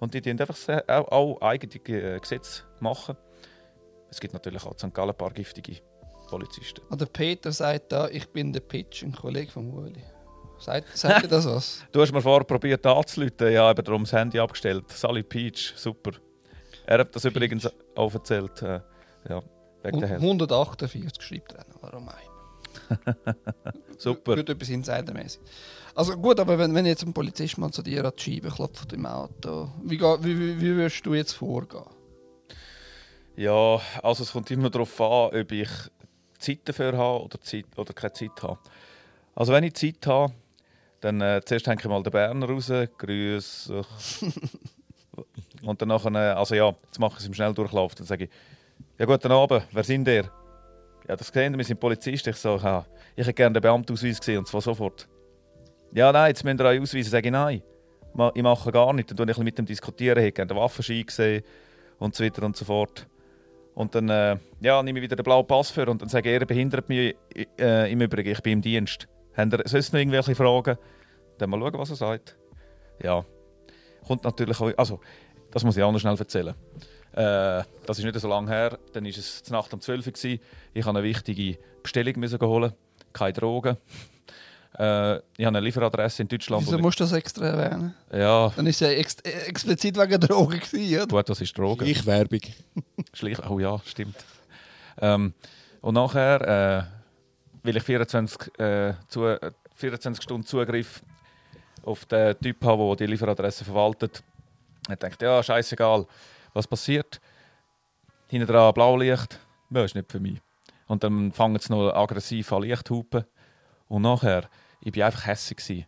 Und die tun einfach auch, auch eigene Gesetze machen. Es gibt natürlich auch in St. Gallen ein paar giftige Polizisten. Und der Peter sagt da, ich bin der Pitch, ein Kollege von Ueli. Sagt, sagt ihr das was? [laughs] Du hast mir vorher probiert anzuleiten, ja, eben darum das Handy abgestellt. Sally Peach, super. Er hat das Peach. übrigens auch erzählt. Äh, ja, wegen der Hälfte. 148 schreibt er, warum ein? [laughs] Super. Gut etwas insidermäßig. Also gut, aber wenn, wenn jetzt ein Polizist mal zu dir an die Scheibe klopft im Auto, wie, wie, wie würdest du jetzt vorgehen? Ja, also es kommt immer darauf an, ob ich Zeit dafür habe oder, Zeit, oder keine Zeit habe. Also wenn ich Zeit habe, dann äh, zuerst hänge ich mal den Berner raus, grüße. [laughs] und dann nachher, äh, also ja, jetzt mache ich es im Schnelldurchlauf. Dann sage ich, ja guten Abend, wer sind ihr? Ja, das sehen wir sind Polizisten. Ich so, ja, ich hätte gerne den Beamtenausweis gesehen und zwar sofort. Ja, nein, jetzt müsst ihr euch ausweisen. Sage ich, nein, ich mache gar nicht. Dann tue ich ein bisschen mit dem diskutieren, ich hätte gerne den Waffenschein gesehen und so weiter und so fort. Und dann äh, ja, nehme ich wieder den blauen Pass für und dann sage er behindert mich äh, im Übrigen, ich bin im Dienst. Habt ihr sonst noch irgendwelche Fragen? Dann mal schauen, was er sagt. Ja, kommt natürlich auch, also, das muss ich auch noch schnell erzählen. Äh, das ist nicht so lange her, dann war es zur Nacht um 12 Uhr. Ich musste eine wichtige Bestellung holen, keine Drogen. Äh, ich habe eine Lieferadresse in Deutschland. Wieso musst du das extra erwähnen? ja, Dann ist ja ex äh, explizit wegen Drogen gewesen, oder? gut, das ist Drogen. Ich Werbung. [laughs] Schleich, oh ja, stimmt. Ähm, und nachher, äh, weil ich 24, äh, zu, äh, 24 Stunden Zugriff auf den Typ habe, der die Lieferadresse verwaltet, ich dachte, ja, scheißegal, was passiert. Hinten dran Blaulicht, das ist nicht für mich. Und dann fangen sie noch aggressiv an Licht zu hupen. Und nachher, ich war einfach gewesen.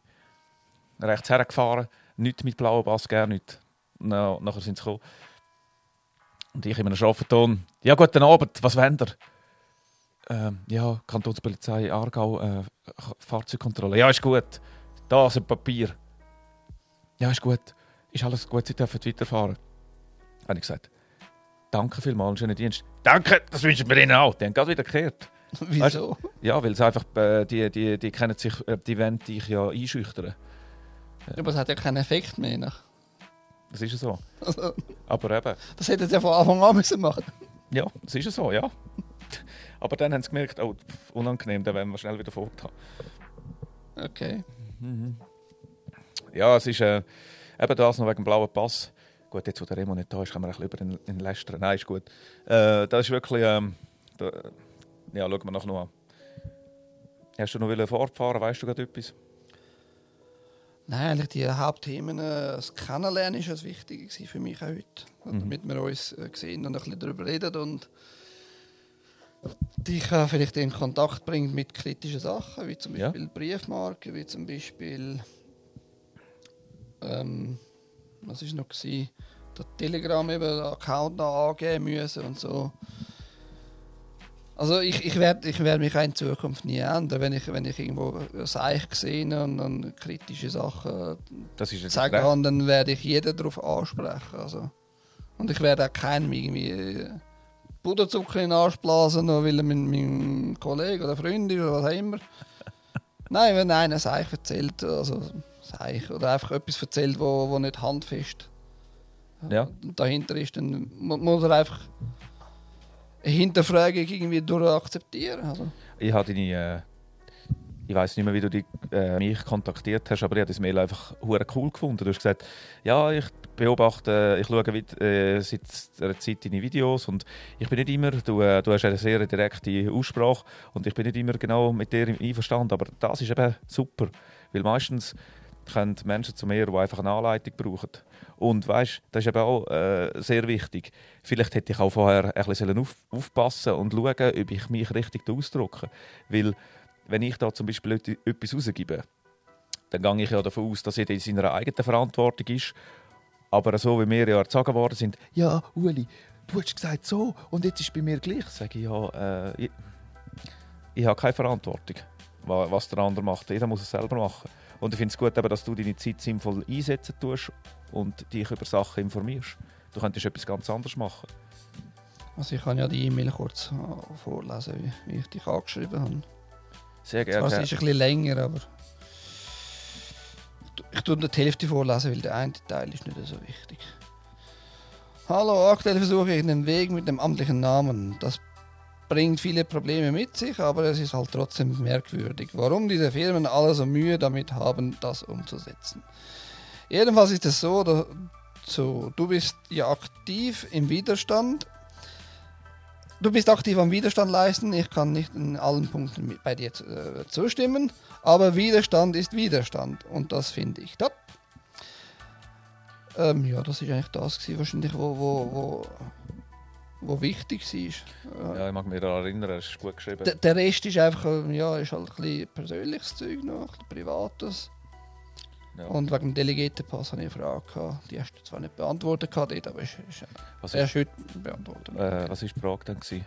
Rechts hergefahren, nichts mit blauem Bass, gar nichts. Na, nachher sind sie gekommen. Und ich in einem schroffen Ton. Ja, guten Abend, was wollt ihr? Ähm, ja, Kantonspolizei Aargau, äh, Fahrzeugkontrolle. Ja, ist gut. Da ist ein Papier. Ja, ist gut. Ist alles gut, Sie dürfen weiterfahren. Habe ich gesagt. Danke vielmals, schönen Dienst. Danke, das wünschen wir Ihnen auch. Die haben gerade wieder gekehrt. [laughs] Wieso? Ja, weil sie einfach, äh, die, die, die kennen sich, äh, die wollen dich ja einschüchtern. Aber es hat ja keinen Effekt mehr. Nach. Das ist ja so. Also, Aber eben, das hätten sie ja von Anfang an müssen machen ja, das ist ja so, ja. [laughs] Aber dann haben sie gemerkt, oh, unangenehm, dann wollen wir schnell wieder fort haben. Okay. Ja, es ist äh, eben das noch wegen dem blauen Pass. Gut, jetzt wo der Remo nicht da ist, kann man ein bisschen über den, den lästern. Nein, ist gut. Äh, das ist wirklich, ähm, da, ja, schauen wir nachher noch an. Hast du noch wollen fortfahren, weißt du gerade etwas? Nein, eigentlich die Hauptthemen, äh, das Kennenlernen ist das Wichtige für mich auch heute. Damit wir uns äh, sehen und ein bisschen darüber reden und dich vielleicht in Kontakt bringt mit kritischen Sachen, wie zum Ja. Beispiel Briefmarken, wie zum Beispiel ähm, was ist noch gewesen? Der Telegram eben den Account angeben müssen und so. Also ich, ich werde ich werd mich auch in Zukunft nie ändern, wenn ich, wenn ich irgendwo Seich sehe und, und kritische Sachen Das ist recht. kann, dann werde ich jeden darauf ansprechen. Also. Und ich werde auch keinem irgendwie äh, Puderzucker in den Arsch blasen, nur weil er mit meinem Kollegen oder Freund ist oder was auch immer. [laughs] Nein, wenn einer ein Seich erzählt, also Seich, oder einfach etwas erzählt, wo, wo nicht handfest Ja. dahinter ist, dann mu- muss er einfach eine Hinterfragung irgendwie durch akzeptieren. Also. Ich habe deine, äh, ich weiß nicht mehr, wie du die, äh, mich kontaktiert hast, aber ich habe das Mail einfach hure cool gefunden. Du hast gesagt, ja, ich beobachte, ich schaue äh, seit einer Zeit deine Videos und ich bin nicht immer, du, äh, du hast eine sehr direkte Aussprache und ich bin nicht immer genau mit dir einverstanden, aber das ist eben super, weil meistens kommen Menschen zu mir, die einfach eine Anleitung brauchen. Und weißt, das ist eben auch äh, sehr wichtig. Vielleicht hätte ich auch vorher ein bisschen auf, aufpassen und schauen, ob ich mich richtig ausdrücke. Weil, wenn ich da zum Beispiel etwas rausgebe, dann gehe ich ja davon aus, dass jeder in seiner eigenen Verantwortung ist. Aber so wie wir ja erzogen worden sind, ja, Uli, du hast gesagt so und jetzt ist es bei mir gleich, sage ich ja, äh, ich, ich habe keine Verantwortung, wa- was der andere macht. Jeder muss es selber machen. Und ich finde es gut, eben, dass du deine Zeit sinnvoll einsetzen tust und dich über Sachen informierst. Du könntest etwas ganz anderes machen. Also ich kann ja die E-Mail kurz äh, vorlesen, wie, ich dich angeschrieben habe. Sehr gerne. es ist ein bisschen länger, aber ich tue nur die Hälfte vorlesen, weil der eine Teil ist nicht so wichtig. Hallo, aktuell versuche ich den Weg mit dem amtlichen Namen. Das bringt viele Probleme mit sich, aber es ist halt trotzdem merkwürdig, warum diese Firmen alle so Mühe damit haben, das umzusetzen. Jedenfalls ist es so, du bist ja aktiv im Widerstand. Du bist aktiv am Widerstand leisten. Ich kann nicht in allen Punkten bei dir äh, zustimmen, aber Widerstand ist Widerstand und das finde ich top. Ähm, ja, das ist eigentlich das gewesen, wahrscheinlich, wo, wo, wo, wo wichtig war. Ja, ich mag mich daran erinnern, es ist gut geschrieben. Der, der Rest ist einfach, ähm, ja, ist halt ein bisschen persönliches Zeug noch, ein bisschen privates. Ja. Und wegen dem Delegiertenpass habe ich eine Frage gehabt. Die hast du zwar nicht beantwortet, gehabt aber ist, ist was, erst ist, heute beantwortet. äh, was ist die Frage dann? Gewesen?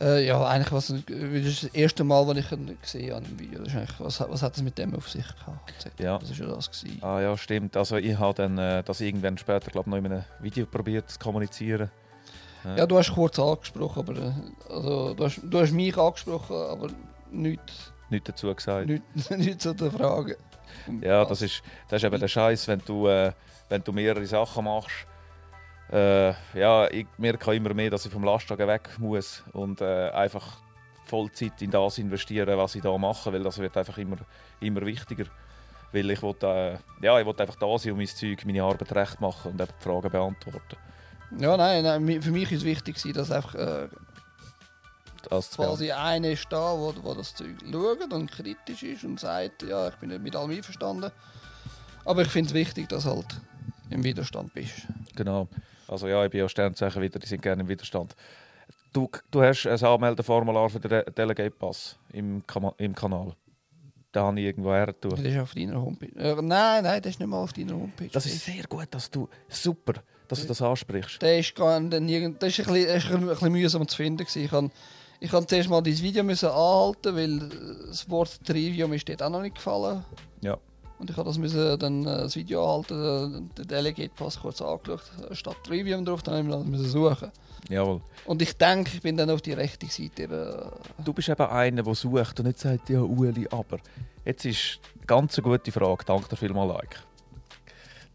Äh, ja, eigentlich was, wie das, ist das erste Mal, als ich ihn gesehen habe im Video. Was, was hat es mit dem auf sich gehabt? Ja. Das ist ja das gewesen. Ah ja, stimmt. Also ich habe dann äh, das irgendwann später, glaube noch in einem Video probiert zu kommunizieren. Ja, du hast kurz angesprochen, aber äh, also, du, hast, du hast mich angesprochen, aber nichts Nichts dazu gesagt. nicht, [laughs] nicht zu der Frage. Ja, das ist, das ist eben der Scheiß, wenn du, äh, wenn du mehrere Sachen machst. Äh, ja, ich merke immer mehr, dass ich vom Lastwagen weg muss und äh, einfach Vollzeit in das investieren, was ich da mache, weil das wird einfach immer, immer wichtiger. Weil ich will, äh, ja, ich will einfach da sein und mein Zeug, meine Arbeit recht machen und eben die Fragen beantworten. Ja, nein, nein, für mich ist es wichtig, dass einfach äh, Das quasi einer ist da, wo, wo das Zeug schaut und kritisch ist und sagt, ja, ich bin nicht mit allem einverstanden. Aber ich finde es wichtig, dass du halt im Widerstand bist. Genau. Also ja, ich bin ja Sternzeichen wieder, die sind gerne im Widerstand. Du, du hast ein Anmeldeformular für den De- Delegate Pass im, im Kanal. Da habe ich irgendwo her. Das ist auf deiner Homepage. Äh, nein, nein, das ist nicht mal auf deiner Homepage. Das ist sehr gut, dass du super, dass du das ansprichst. Der ist, gar nicht, das ist ein bisschen, das ist ein bisschen mühsam zu finden. Ich kann, ich zuerst mal dieses Video müssen anhalten, weil das Wort Trivium ist dort auch noch nicht gefallen. Ja. Und ich habe das müssen dann äh, das Video anhalten, äh, den Delegate Pass kurz angeschaut, statt Trivium drauf, dann habe ich das müssen suchen. Jawohl. Und ich denke, ich bin dann auf die rechte Seite. Äh, Du bist eben einer, der sucht und nicht sagt, ja, Ueli, aber. Jetzt ist eine ganz eine gute Frage. Danke dir vielmals, Like.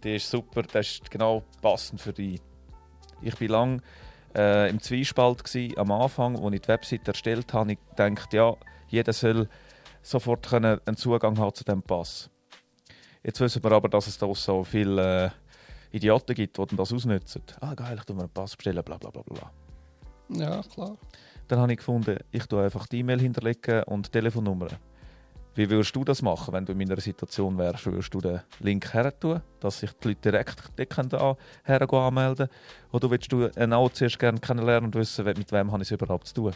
Die ist super, das ist genau passend für dich. Ich war lange äh, im Zwiespalt gewesen, am Anfang, als ich die Website erstellt habe. Ich dachte, ja, jeder soll sofort können einen Zugang haben zu diesem Pass. Jetzt wissen wir aber, dass es da so viele äh, Idioten gibt, die das ausnutzen. Ah, geil, ich tue mir einen Pass bestellen, bla bla bla bla. ja, klar. Dann habe ich gefunden, ich tue einfach die E-Mail hinterlegen und die Telefonnummer. Wie würdest du das machen, wenn du in meiner Situation wärst? Würdest du den Link her tun, dass sich die Leute direkt hergehen anmelden Oder willst du einen auch zuerst gerne kennenlernen und wissen, mit wem habe ich es überhaupt zu tun?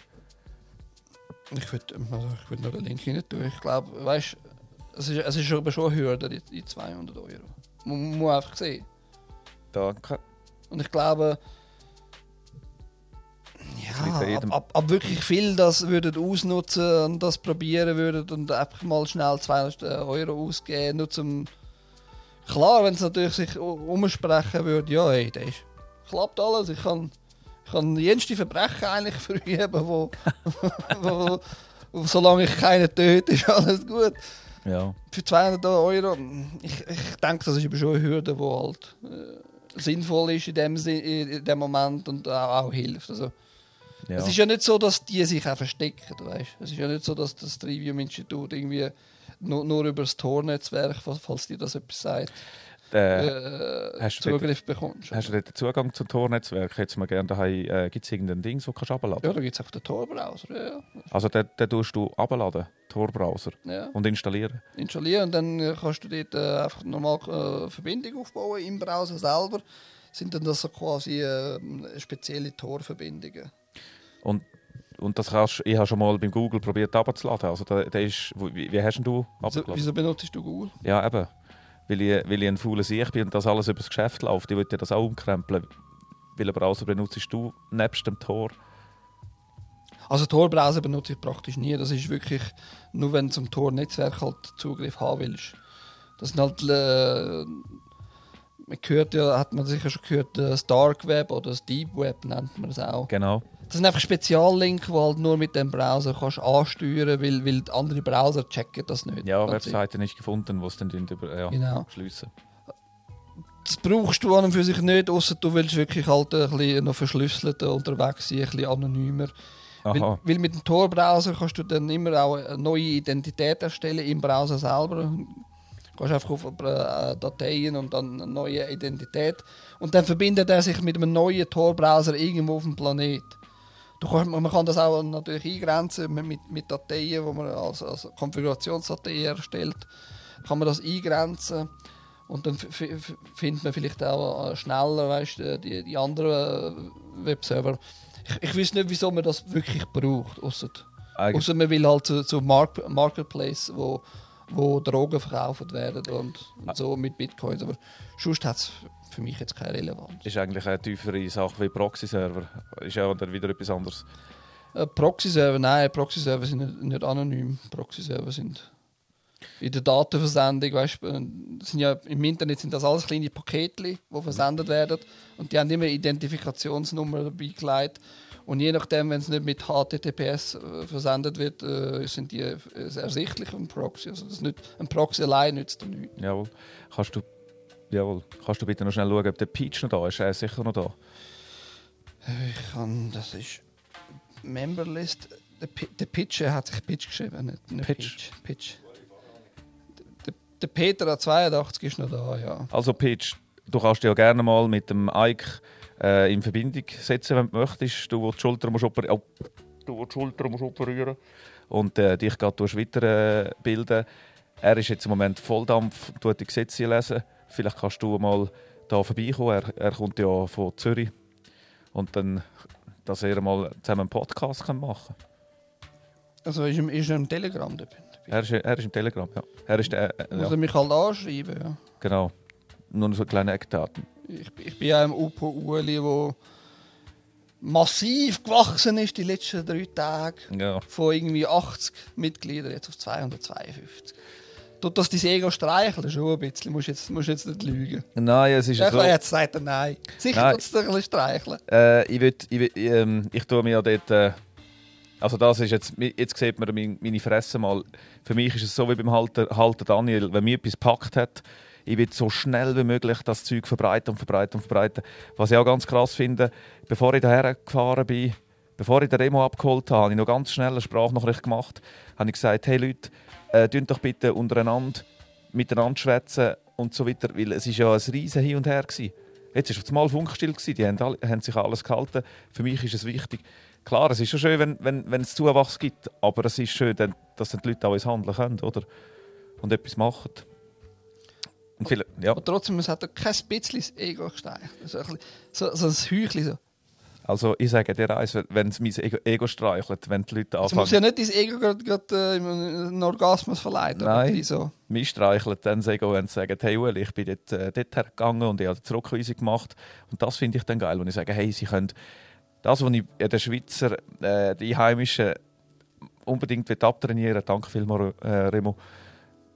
Ich würde also ich würd noch den Link rein tun. Ich glaube, weißt es ist, es ist aber schon eine Hürde, die, die 200 Euro. Man muss einfach sehen. Danke. Und ich glaube, ja, ab, ab, ab wirklich viel das würden ausnutzen und das probieren würden und einfach mal schnell 200 Euro ausgeben, nur zum klar, wenn es natürlich sich umsprechen würde, ja, hey, das ist, klappt alles, ich kann ich kann jenste Verbrechen eigentlich [laughs] verüben, wo, wo, wo solange ich keinen töte, ist alles gut. Ja. Für 200 Euro, ich, ich denke, das ist aber schon eine Hürde, die halt äh, sinnvoll ist in dem, in dem Moment und auch, auch hilft. Also, ja. Es ist ja nicht so, dass die sich auch verstecken, weißt? Es ist ja nicht so, dass das Trivium-Institut irgendwie nur, nur über das Tor-Netzwerk, falls- falls dir das etwas sagt, äh, äh, hast du Zugriff bekommst. hast du dort den Zugang zum Tor-Netzwerk? Jetzt mal gerne daheim. Äh, Gibt es irgendein Ding, das du kannst abladen ja, da gibt es auch den Tor-Browser. Ja, Also den, den tust du abladen, Tor-Browser, ja. und installieren. Installieren und dann äh, kannst du dort äh, einfach normal äh, Verbindung aufbauen im Browser selber. Sind dann das so quasi äh, spezielle Tor-Verbindungen. Und, und das kannst, ich habe schon mal beim Google probiert abzuladen. Also der, der ist, wie, wie hast du Wieso, abgeladen? wieso benutzt du Google? Ja, eben. Weil ich, weil ich ein fauler Sieg bin und das alles über das Geschäft läuft. Ich würde das auch umkrempeln. Welchen Browser benutzt du nebst dem Tor? Also Tor-Browser benutze ich praktisch nie. Das ist wirklich nur, wenn du zum Tor-Netzwerk halt Zugriff haben willst. Das sind halt, äh, man hört ja, hat man sicher schon gehört, das Dark Web oder das Deep Web nennt man das auch. Genau. Das sind einfach Speziallinks, die halt nur mit dem Browser kannst ansteuern, weil, weil die andere Browser checken das nicht. Ja, Webseiten nicht gefunden, wo es dann über, ja, Genau. schliessen. das brauchst du an und für sich nicht, außer du willst wirklich halt ein bisschen noch verschlüsselter unterwegs sein, ein bisschen anonymer. Weil, weil mit dem Tor-Browser kannst du dann immer auch eine neue Identität erstellen im Browser selber. Du gehst einfach auf äh, Dateien und dann eine neue Identität. Und dann verbindet er sich mit einem neuen Tor-Browser irgendwo auf dem Planet. Du kannst, man kann das auch natürlich eingrenzen mit, mit, Dateien, die man als, als Konfigurationsdatei erstellt. Kann man das eingrenzen. Und dann findet man vielleicht auch äh, schneller weißt, die, die anderen äh, Webserver. Ich, ich weiß nicht, wieso man das wirklich braucht. Eigentlich, ausser man will halt zu, zu Mark Marketplace, wo, wo Drogen verkauft werden und, und so mit Bitcoins. Aber sonst hat es für mich jetzt keine Relevanz. ist eigentlich eine tiefere Sache wie Proxy-Server. Ist ja dann wieder etwas anderes. Äh, Proxy-Server, nein, Proxy-Server sind nicht, nicht anonym. Proxy-Server sind in der Datenversendung, weißt, du, sind ja, im Internet sind das alles kleine Pakete, die versendet werden und die haben immer Identifikationsnummer dabei gelegt. Und je nachdem, wenn es nicht mit HTTPS äh, versendet wird, äh, sind die äh, ersichtlich im Proxy. Also das nicht, ein Proxy allein nützt dir nichts. Jawohl. Kannst du, jawohl. Kannst du bitte noch schnell schauen, ob der Peach noch da ist? Er ist sicher noch da. Ich kann, das ist Memberlist. Der, Pi- der Pitch er hat sich Pitch geschrieben, nicht, nicht Pitch. Pitch. Pitch. Der, der Peter 82 ist noch da, ja. Also Pitch, du kannst dich ja gerne mal mit dem Ike äh, in Verbindung setzen, wenn du möchtest. Du, wo die Schulter musst operieren, oh, du, die Schulter musst operieren und äh, dich gerade weiterbilden. Er ist jetzt im Moment Volldampf, tut die Gesetze lesen. Vielleicht kannst du mal da vorbeikommen. Er, er kommt ja von Zürich. Und dann, dass er mal zusammen einen Podcast kann machen Also ist, er- ist er im Telegram Peter. Er ist, er ist im Telegram, ja. Er ist der, äh, Muss ja, er mich halt anschreiben, ja. genau. Nur so kleine Eckdaten. Ich, ich bin ja im Upo Uli, wo massiv gewachsen ist die letzten drei Tage. Ja. Von irgendwie 80 Mitgliedern jetzt auf 252. Tut das dein Ego streicheln? Schon ein bisschen. Musst jetzt, musst jetzt nicht lügen. Nein, es ist Ja, so. jetzt sagt er nein. Sicher tut es dich ein bisschen streicheln. Äh, ich, würd, ich, würd, ähm, ich tue mir ja dort. Äh, also, das ist jetzt. Jetzt sieht man mein, meine Fresse mal. Für mich ist es so wie beim Halter, Halter Daniel. Wenn mir etwas gepackt hat, ich will so schnell wie möglich das Zeug verbreiten und verbreiten und verbreiten. Was ich auch ganz krass finde, bevor ich daher gefahren bin, bevor ich den Remo abgeholt habe, habe ich noch ganz schnell eine Sprachnachricht gemacht. Habe ich gesagt: Hey Leute, äh, doch bitte untereinander miteinander schwätzen und so weiter. Weil es ist ja ein riesen Hin und Her gewesen. Jetzt war es mal Funkstill, gewesen. die haben, alle, haben sich alles gehalten. Für mich ist es wichtig. Klar, es ist schon schön, wenn, wenn, wenn es Zuwachs gibt, aber es ist schön, dass dann die Leute auch ins Handeln können oder? und etwas machen. Und viele, ja, Aber trotzdem, es hat kein bisschen das Ego gesteigert. So so, ein Heuchli. So. Also ich sage dir eins, wenn es mein Ego, Ego streichelt, wenn die Leute Es muss ja anfangen, nicht dein Ego gerade, äh, in einen Orgasmus verleiten. Nein. So. mich streicheln, dann das Ego, wenn sie sagen, hey Ueli, ich bin dort, äh, dort hergegangen und ich habe die Zurückweisung gemacht. Und das finde ich dann geil, wenn ich sage, hey, sie können das, was ich den Schweizer, äh, die Einheimischen unbedingt abtrainieren will, danke vielmals, äh, Remo,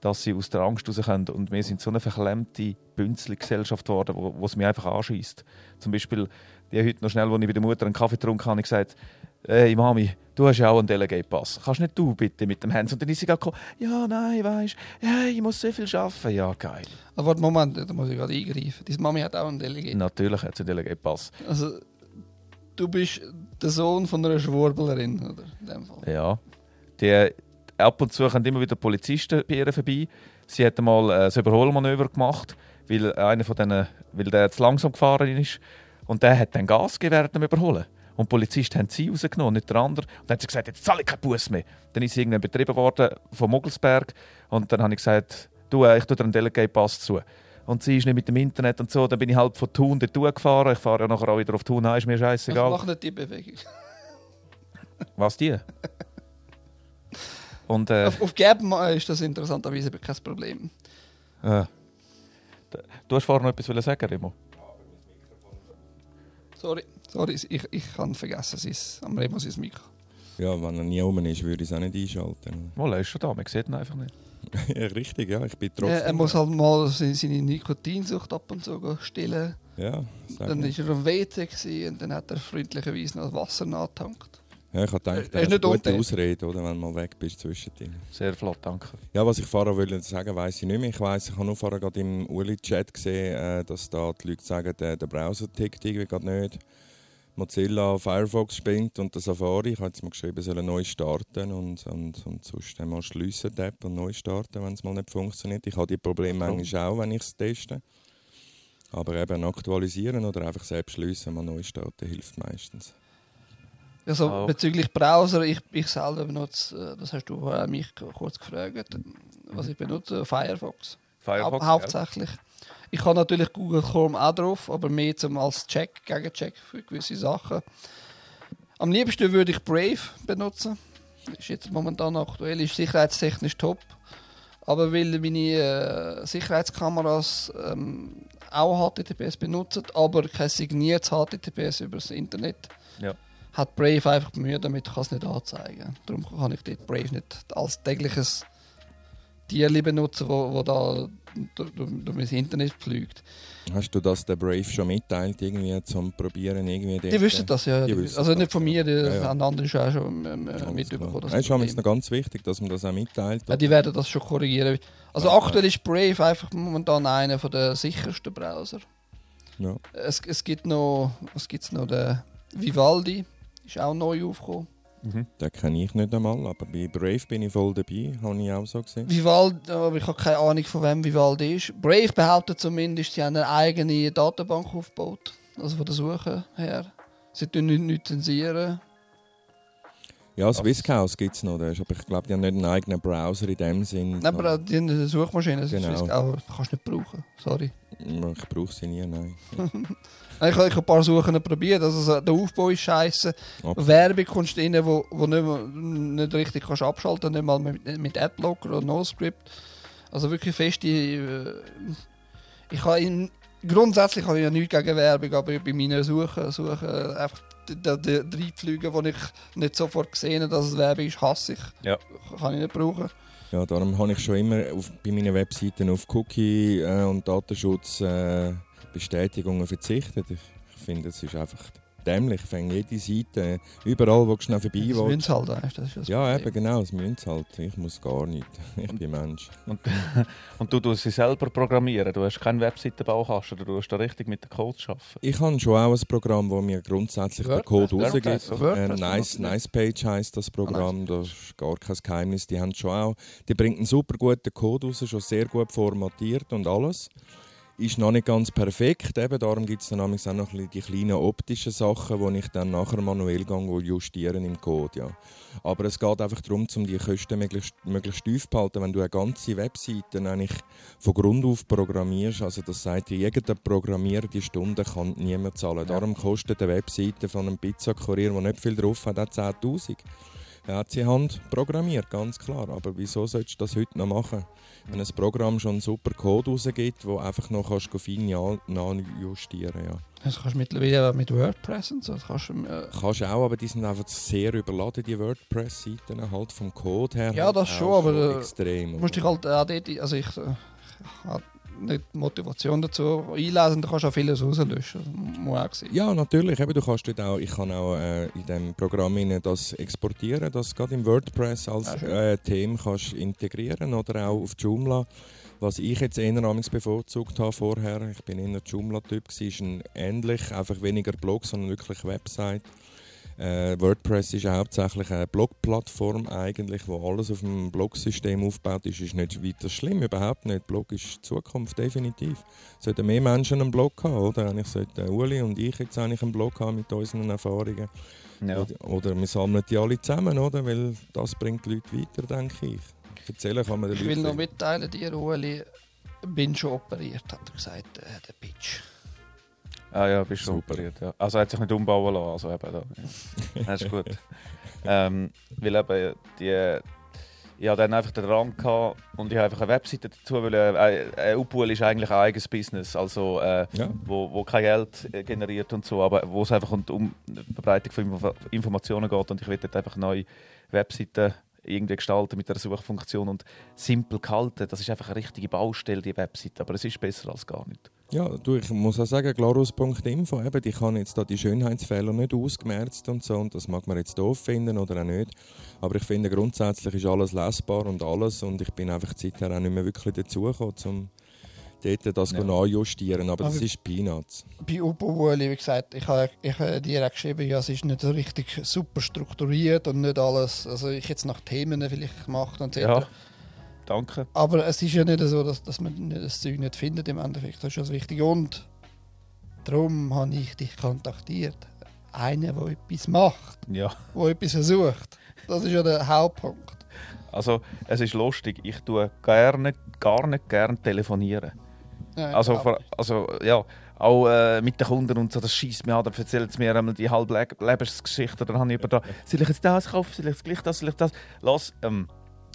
dass sie aus der Angst rauskommen. Und wir sind so eine verklemmte Bünzli-Gesellschaft geworden, wo, wo es mich einfach anschießt. Zum Beispiel, die heute noch schnell, als ich bei der Mutter einen Kaffee getrunken habe, habe ich gesagt, hey Mami, du hast ja auch einen Delegate-Pass. Kannst nicht du bitte mit dem Hans? Und dann ist sie gerade gekommen, ja, nein, weißt ja, ich muss so viel arbeiten. Ja, geil. Aber warte, Moment, da muss ich gerade eingreifen. Deine Mami hat auch einen Delegate. Natürlich hat sie einen Delegate-Pass. Also, du bist der Sohn von einer Schwurblerin, oder? In dem Fall. Ja. Die, ab und zu kommen immer wieder Polizisten bei ihr vorbei. Sie hat einmal äh, ein Überholmanöver gemacht, weil einer von denen, weil der zu langsam gefahren ist. Und der hat dann Gas gegeben während dem Überholen. Und die Polizisten haben sie rausgenommen, nicht der andere. Und dann hat sie gesagt, jetzt zahle ich keinen Bus mehr. Dann ist sie irgendwann betrieben worden von Mogelsberg. Und dann habe ich gesagt, du, äh, ich tue dir einen Delegate-Pass zu. Und sie ist nicht mit dem Internet und so. Dann bin ich halt von Thun dort gefahren. Ich fahre ja nachher auch wieder auf Thun heim, ist mir Ich scheißegal. mache nicht die Bewegung. [laughs] Was die? Und äh, Auf, auf Gap äh, ist das interessanterweise kein Problem. äh, du hast vorher noch etwas sagen, Remo? Sorry, sorry ich, ich kann vergessen, es ist am Remo sein Mikro. Ja, wenn er nie oben ist, würde ich es auch nicht einschalten. [laughs] Mal, er ist schon da, man sieht ihn einfach nicht. ja, richtig, ja, ich bin Ja, trotzdem... er muss halt mal seine, seine Nikotinsucht ab und zu stillen. Ja, Dann war er am WC gewesen und dann hat er freundlicherweise noch Wasser nachgetankt. Ja, ich habe gedacht, ist das ist nicht eine gute unten. Ausrede, oder, wenn du mal weg bist zwischendrin. Sehr flott, danke. Ja, was ich vorher wollte sagen, weiß ich nicht mehr. Ich weiß, ich habe nur vorher gerade im Uli-Chat gesehen, äh, dass da die Leute sagen, der, der Browser tickt irgendwie gerade nicht. Mozilla Firefox spinnt und der Safari, ich habe jetzt mal geschrieben, soll neu starten und, und, und sonst dann mal schliessen die App und neu starten, wenn es mal nicht funktioniert. Ich habe die Probleme manchmal auch, wenn ich es teste. Aber eben aktualisieren oder einfach selbst schliessen, mal neu starten, hilft meistens. Also Auch. bezüglich Browser, ich, ich selber benutze, äh, das hast du mich kurz gefragt, was ich benutze, Firefox. Firefox, Hau hauptsächlich. Ich habe natürlich Google Chrome auch drauf, aber mehr zum als Check, Gegencheck für gewisse Sachen. Am liebsten würde ich Brave benutzen. Ist jetzt momentan aktuell, ist sicherheitstechnisch top. Aber weil meine äh, Sicherheitskameras ähm, auch HTTPS benutzen, aber kein signiertes HTTPS über das Internet, Ja. Hat Brave einfach Mühe damit, kann es nicht anzeigen. Darum kann ich dort Brave nicht als tägliches Tierli benutzen, wo, wo da durch, mein Internet fliegt. Hast du das der Brave schon mitteilt, irgendwie zum Probieren? Irgendwie Die wissen äh, das, ja. die wissen also nicht von mir, die Ja, ja. haben andere schon, auch schon äh, Alles mitbekommen. das Es ist Problem. noch ganz wichtig, dass man das auch mitteilt. Ja, die werden das schon korrigieren. Also Ja, aktuell ist Brave einfach momentan einer der sichersten Browser. Ja. Es, es gibt noch, was gibt's noch, der Vivaldi ist auch neu aufgekommen. Mhm. Den kenne ich nicht einmal, aber bei Brave bin ich voll dabei, habe ich auch so gesehen. Vivaldi, aber ich habe keine Ahnung von wem Vivaldi ist. Brave behauptet zumindest, sie haben eine eigene Datenbank aufgebaut. Also von der Suche her. Sie tun nichts nicht zensieren. Ja, Swisscaus gibt es noch, ist, aber ich glaube, die haben nicht einen eigenen Browser in dem Sinn. Nein, aber die haben eine Suchmaschine. Das Genau. ist auch, kannst du nicht brauchen. Sorry. Ich brauche sie nie, nein. [laughs] Ich habe ein paar Suchen probiert. Also so, der Aufbau ist scheiße. Werbung kommst du rein, wo, wo nicht, mehr, nicht richtig kannst abschalten nicht mal mit, mit Adblocker oder NoScript. Also wirklich feste. Äh, ich habe in, grundsätzlich habe ich ja nichts gegen Werbung, aber bei meinen Suchen, Suchen äh, einfach die, die, die ich nicht sofort gesehen habe, dass es Werbung ist, hasse ich. Ja. Kann ich nicht brauchen. Ja, darum habe ich schon immer auf, bei meinen Webseiten auf Cookie äh, und Datenschutz äh, Bestätigungen verzichtet. Ich, ich finde, es ist einfach dämlich. Ich finde jede Seite, überall, wo du schnell vorbei Das willst. halt, weißt das ist das Ja, Problem. eben genau, das müssen halt. Ich muss gar nicht. [laughs] Ich bin Mensch. Und, [laughs] und du tust sie selber programmieren. Du hast keinen Webseitenbaukasten, du tust da richtig mit den Codes arbeiten. Ich habe schon auch ein Programm, das mir grundsätzlich den WordPress, Code rausgibt. Äh, nice, nice Page heisst das Programm, das ist gar kein Geheimnis. Die haben schon auch, die bringt einen super guten Code raus, schon sehr gut formatiert und alles. Ist noch nicht ganz perfekt, eben, darum gibt es dann auch noch die kleinen optischen Sachen, die ich dann nachher manuell justieren im Code. Ja. Aber es geht einfach darum, um die Kosten möglichst, möglichst tief zu halten. Wenn du eine ganze Webseite eigentlich von Grund auf programmierst, also das sagt dir, jeder Programmierer die Stunde kann niemand zahlen. Darum kostet eine Webseite von einem Pizzakurier, der nicht viel drauf hat, auch 10'000. Er hat sie Hand programmiert, ganz klar. Aber wieso solltest du das heute noch machen? Wenn ein Programm schon einen super Code rausgibt, wo einfach noch kannst du fein ja- nachjustieren ja. Das kannst du mittlerweile mit WordPress und so. Das kannst du, äh, Kannst du auch, aber die sind einfach sehr überladen, die WordPress-Seiten, halt vom Code her. Ja, halt das auch schon, aber, äh, extrem. Du musst dich halt auch dort, also ich, äh, ich nicht die Motivation dazu einlesen, da kannst du auch vieles rauslöschen. Das muss auch sein. Ja, natürlich. Eben, du kannst dort auch, ich kann auch äh, in dem Programm das exportieren, das gerade im WordPress als Ah, äh, Thema kannst integrieren oder auch auf Joomla. Was ich jetzt eher bevorzugt habe vorher, ich bin eher Joomla-Typ, ist ein ähnlich, einfach weniger Blog, sondern wirklich Website. Äh, WordPress ist hauptsächlich eine Blog-Plattform eigentlich, wo alles auf einem Blog-System aufgebaut ist. Ist nicht weiter schlimm, überhaupt nicht. Blog ist die Zukunft, definitiv. Sollten mehr Menschen einen Blog haben, oder? Eigentlich sollten Uli und ich jetzt eigentlich einen Blog haben mit unseren Erfahrungen. Ja. Oder, oder wir sammeln die alle zusammen, oder? Weil das bringt die Leute weiter, denke ich. Erzählen kann man den Ich will noch mitteilen, dir, Ueli, bin schon operiert, hat er gesagt, äh, der Pitch. Ah ja, bist du Super. Ja. Also er hat sich nicht umbauen lassen. Also eben, da. Ja. Das ist gut. ähm, weil eben die, ich hatte dann einfach den Rang gehabt und ich habe einfach eine Webseite dazu, weil äh, Upul ist eigentlich ein eigenes Business, also äh, Ja. wo, wo kein Geld äh, generiert und so, aber wo es einfach um, um die Verbreitung von Info Informationen geht und ich will dort einfach neue Webseiten irgendwie gestalten mit der Suchfunktion und simpel gehalten. Das ist einfach eine richtige Baustelle, die Webseite, aber es ist besser als gar nicht. Ja, du, ich muss auch sagen, glarus.info, eben, die kann jetzt da die Schönheitsfehler nicht ausgemerzt und so, und das mag man jetzt doof finden oder auch nicht. Aber ich finde, grundsätzlich ist alles lesbar und alles, und ich bin einfach seither auch nicht mehr wirklich dazugekommen, um dort das Ja. nachjustieren. Aber das Aber- ist Peanuts. Bei Upo Ueli, wie gesagt, ich habe ich habe dir auch geschrieben, ja, es ist nicht so richtig super strukturiert und nicht alles, also ich jetzt nach Themen vielleicht gemacht und so. Ja, danke. Aber es ist ja nicht so, dass, dass man das Zeug nicht findet im Endeffekt. Das ist ja das Wichtige. Und darum habe ich dich kontaktiert. Einer, der etwas macht, Ja. der etwas versucht. Das ist ja der Hauptpunkt. Also, es ist lustig, ich tue gerne, gar nicht gern telefonieren. Ja, Also, vor, also ja, auch äh, mit den Kunden und so, das schießt mir an, dann erzählt es mir einmal die halbe Le Lebensgeschichte, dann habe ich über da, soll ich jetzt das kaufen, soll ich jetzt gleich das, soll ich das? Lass, ähm,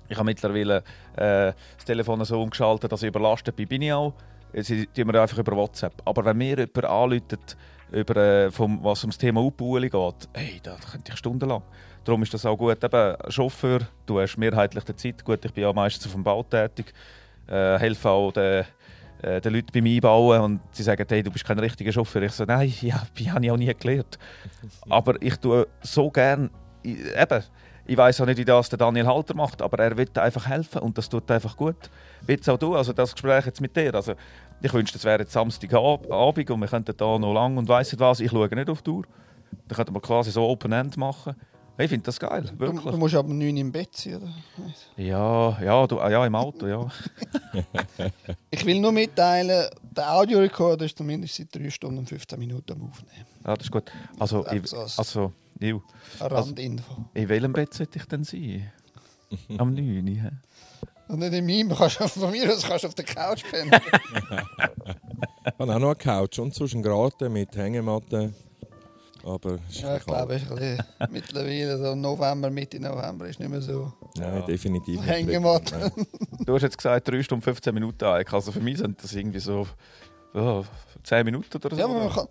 ich habe mittlerweile äh, das Telefon so umgeschaltet, dass ich überlastet bin, bin ich auch. Jetzt tun wir einfach über WhatsApp. Aber wenn mir jemand anruft, über, äh, vom, was ums Thema Upbuhli geht, hey, da könnte ich stundenlang. Darum ist das auch gut. Eben, Chauffeur, du hast mehrheitlich die Zeit. Gut, ich bin ja meistens auf dem Bau tätig. Äh, helfe auch den, äh, den Leuten beim Einbauen und sie sagen, hey, du bist kein richtiger Chauffeur. Ich so, nein, [laughs] ja, ich habe ich auch nie gelernt. [laughs] Aber ich tue so gern, ich, eben, ich weiß auch nicht, wie das der Daniel Halter macht, aber er will einfach helfen und das tut einfach gut. Willst auch du, also das Gespräch jetzt mit dir, also ich wünschte, es wäre jetzt Samstagabend und wir könnten da noch lang und weiss nicht was, ich schaue nicht auf die Uhr. Dann könnten wir quasi so Open End machen. Ich finde das geil, Du, wirklich. du musst aber 9 im Bett sein, oder? Ja, ja, du, ah, ja, im Auto, ja. [laughs] Ich will nur mitteilen, der Audiorekorder ist zumindest seit 3 Stunden und 15 Minuten am Aufnehmen. ja das ist gut. Also, ich, so als- also, ich, Eine Randinfo. in welchem Bett sollte ich denn sein? Am [laughs] 9. hä? Und nicht in meinem, kannst du, von mir aus kannst du auf der Couch pennen. [laughs] Ich habe auch noch eine Couch und sonst einen Garten mit Hängematte. Aber ja, ich glaube, es ist ein bisschen mittlerweile so November, Mitte November ist nicht mehr so Nein, Ja. definitiv nicht. Hängematte. Du hast jetzt gesagt 3 Stunden 15 Minuten eigentlich. Also für mich sind das irgendwie so ja, 10 Minuten oder so. Ja, aber man kann,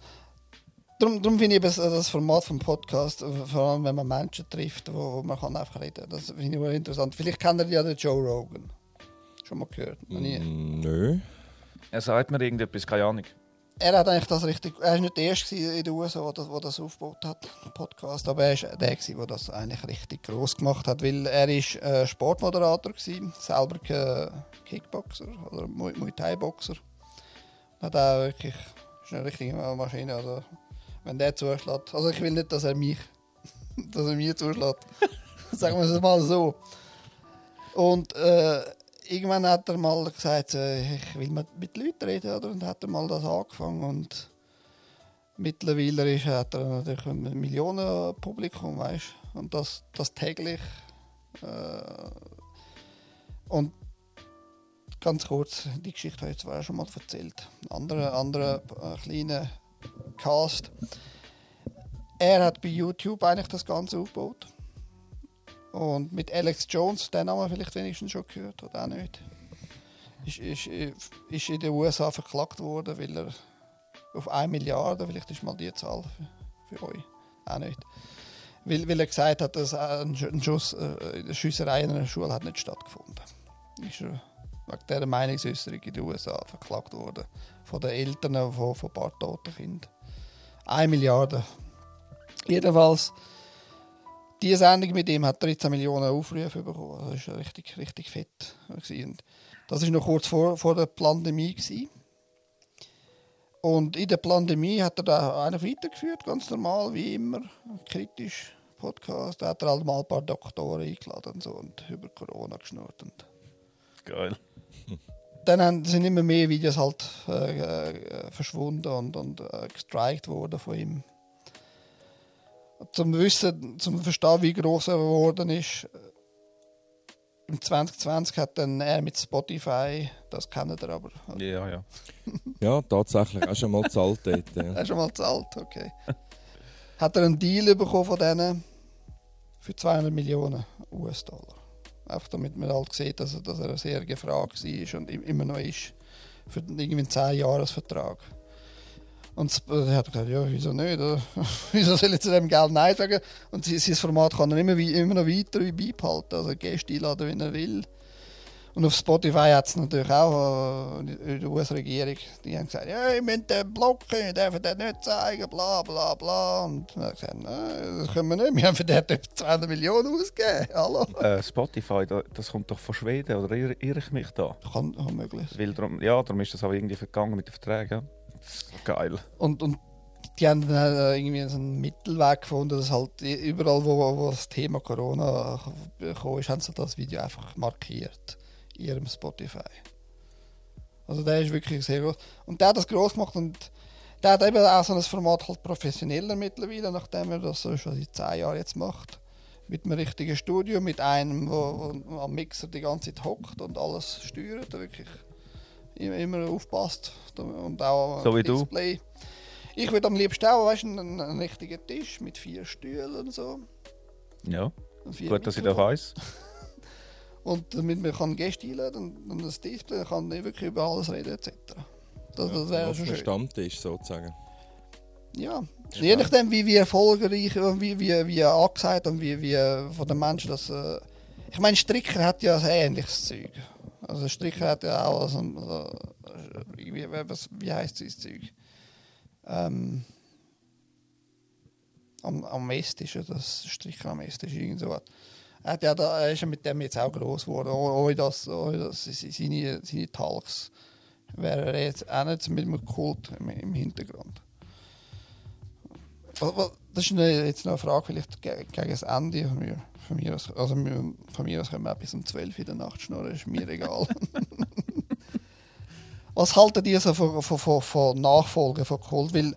darum, darum finde ich das, das Format vom Podcast, äh, vor allem wenn man Menschen trifft, wo, man kann einfach reden kann. Das finde ich interessant. Vielleicht kennt ihr ja den Joe Rogan. Schon mal gehört? Noch nie. Mm, Nö. Er sagt mir irgendetwas, keine Ahnung. Er hat eigentlich das richtig. Er war nicht der Erste in den USA, der das, das aufgebaut hat, den Podcast. Aber er war der, der das eigentlich richtig groß gemacht hat. Weil er ist äh, Sportmoderator war, selber kein Kickboxer oder Muay Muay Thai-Boxer. Hat auch wirklich. Ist eine richtige Maschine. Also, wenn der zuschlägt. Also, ich will nicht, dass er mich. [laughs] dass er mir zuschlägt. [laughs] Sagen wir es mal so. Und äh, irgendwann hat er mal gesagt, äh, ich will mit, mit Leuten reden, oder? Und hat er mal das angefangen und mittlerweile ist, hat er natürlich ein Millionenpublikum, weißt Und das, das täglich. Äh, und ganz kurz, die Geschichte habe ich zwar schon mal erzählt. Ein anderer, anderer äh, kleiner Cast. Er hat bei YouTube eigentlich das Ganze aufgebaut. Und mit Alex Jones, den Namen vielleicht wenigstens schon gehört, oder auch nicht. Ist, ist, ist in den USA verklagt worden, weil er auf 1 Milliarde, vielleicht ist mal die Zahl für, für euch, auch nicht. Weil, weil er gesagt hat, dass ein Sch- ein Schuss, äh, eine Schusserei in einer Schule hat nicht stattgefunden. Ist er wegen dieser Meinungsäußerung in den USA verklagt worden. Von den Eltern von, von ein paar toten Kindern. 1 Milliarde. Jedenfalls, die Sendung mit ihm hat 13 Millionen Aufrufe bekommen. Das war richtig, richtig fett. Und das war noch kurz vor, vor der Pandemie. Gewesen. Und in der Pandemie hat er da einfach weitergeführt, ganz normal, wie immer. Kritisch, Podcast. Da hat er halt mal ein paar Doktoren eingeladen und, so und über Corona geschnurrt. Und Geil. Dann haben, sind immer mehr Videos halt äh, äh, verschwunden und, und äh, gestrikt worden von ihm. Zum Wissen, zum Verstehen, wie groß er geworden ist, äh, im 2020 hat dann er mit Spotify, das kennt ihr aber, Ja, ja. [laughs] Ja, tatsächlich. Auch schon mal gezahlt dort. Ja. er ist schon mal zahlt, okay. hat er einen Deal bekommen von denen für 200 Millionen US-Dollar. Einfach damit man halt sieht, dass er, dass er sehr gefragt war und im- immer noch ist. Für irgendwie einen 10-Jahres-Vertrag. Und Sp- er hat gesagt, ja, wieso nicht? [laughs] wieso soll ich zu dem Geld Nein sagen? Und sein, Format kann er immer, immer noch weiter beibehalten. Also Gäste einladen, wenn er will. Und auf Spotify hat es natürlich auch äh, die US-Regierung, die haben gesagt, ja, ihr müsst den blocken, ihr dürft den nicht zeigen, bla bla bla. Und dann hat er gesagt, nein, das können wir nicht, wir haben für den etwa 200 Millionen ausgegeben. Hallo? Äh, Spotify, da, das kommt doch von Schweden, oder irre, irre ich mich da? Kann, kann möglich. Weil darum, ja, darum ist das auch irgendwie vergangen mit den Verträgen. geil. Und, und die haben dann irgendwie so einen Mittelweg gefunden, dass halt überall, wo, wo das Thema Corona gekommen ist, haben sie das Video einfach markiert ihrem Spotify. Also der ist wirklich sehr groß. Und der hat das groß gemacht und der hat eben auch so ein Format halt professioneller mittlerweile, nachdem er das so schon seit 10 Jahren jetzt macht. Mit einem richtigen Studio, mit einem, wo, wo am Mixer die ganze Zeit hockt und alles steuert, wirklich immer, aufpasst. Und auch So wie du. Display. Ich würde am liebsten auch weißt, einen, einen, einen richtigen Tisch mit vier Stühlen und so. Ja, gut, dass ich das Mikrofone. [laughs] Und damit man kann Gäste einladen und, und das Display kann nicht wirklich über alles reden etc. Das, das wäre schon schön. Stammtisch sozusagen. Ja. Je nachdem, wie, wie erfolgreich und wie, wie, wie angesagt und wie, wie von den Menschen das. Äh ich meine, Stricker hat ja ein ähnliches Zeug. Also Stricker hat ja auch so, ein- so wie, was, wie heißt das Zeug? Ähm, am, am Esstisch, das Stricker am Esstisch, irgend so. Er, hat ja da, er ist ja mit dem jetzt auch groß geworden, oh- ohne dass, ohne dass seine, seine Talks wäre er jetzt auch nicht mit einem Kult im, im Hintergrund. das ist eine, jetzt noch eine Frage, vielleicht ge- gegen das Ende. Von mir, von mir aus, also wir- von mir aus können wir auch bis um 12 in der Nacht schnurren, ist mir egal. [laughs] Was haltet ihr so von, von, von, von Nachfolgen von Kult? Weil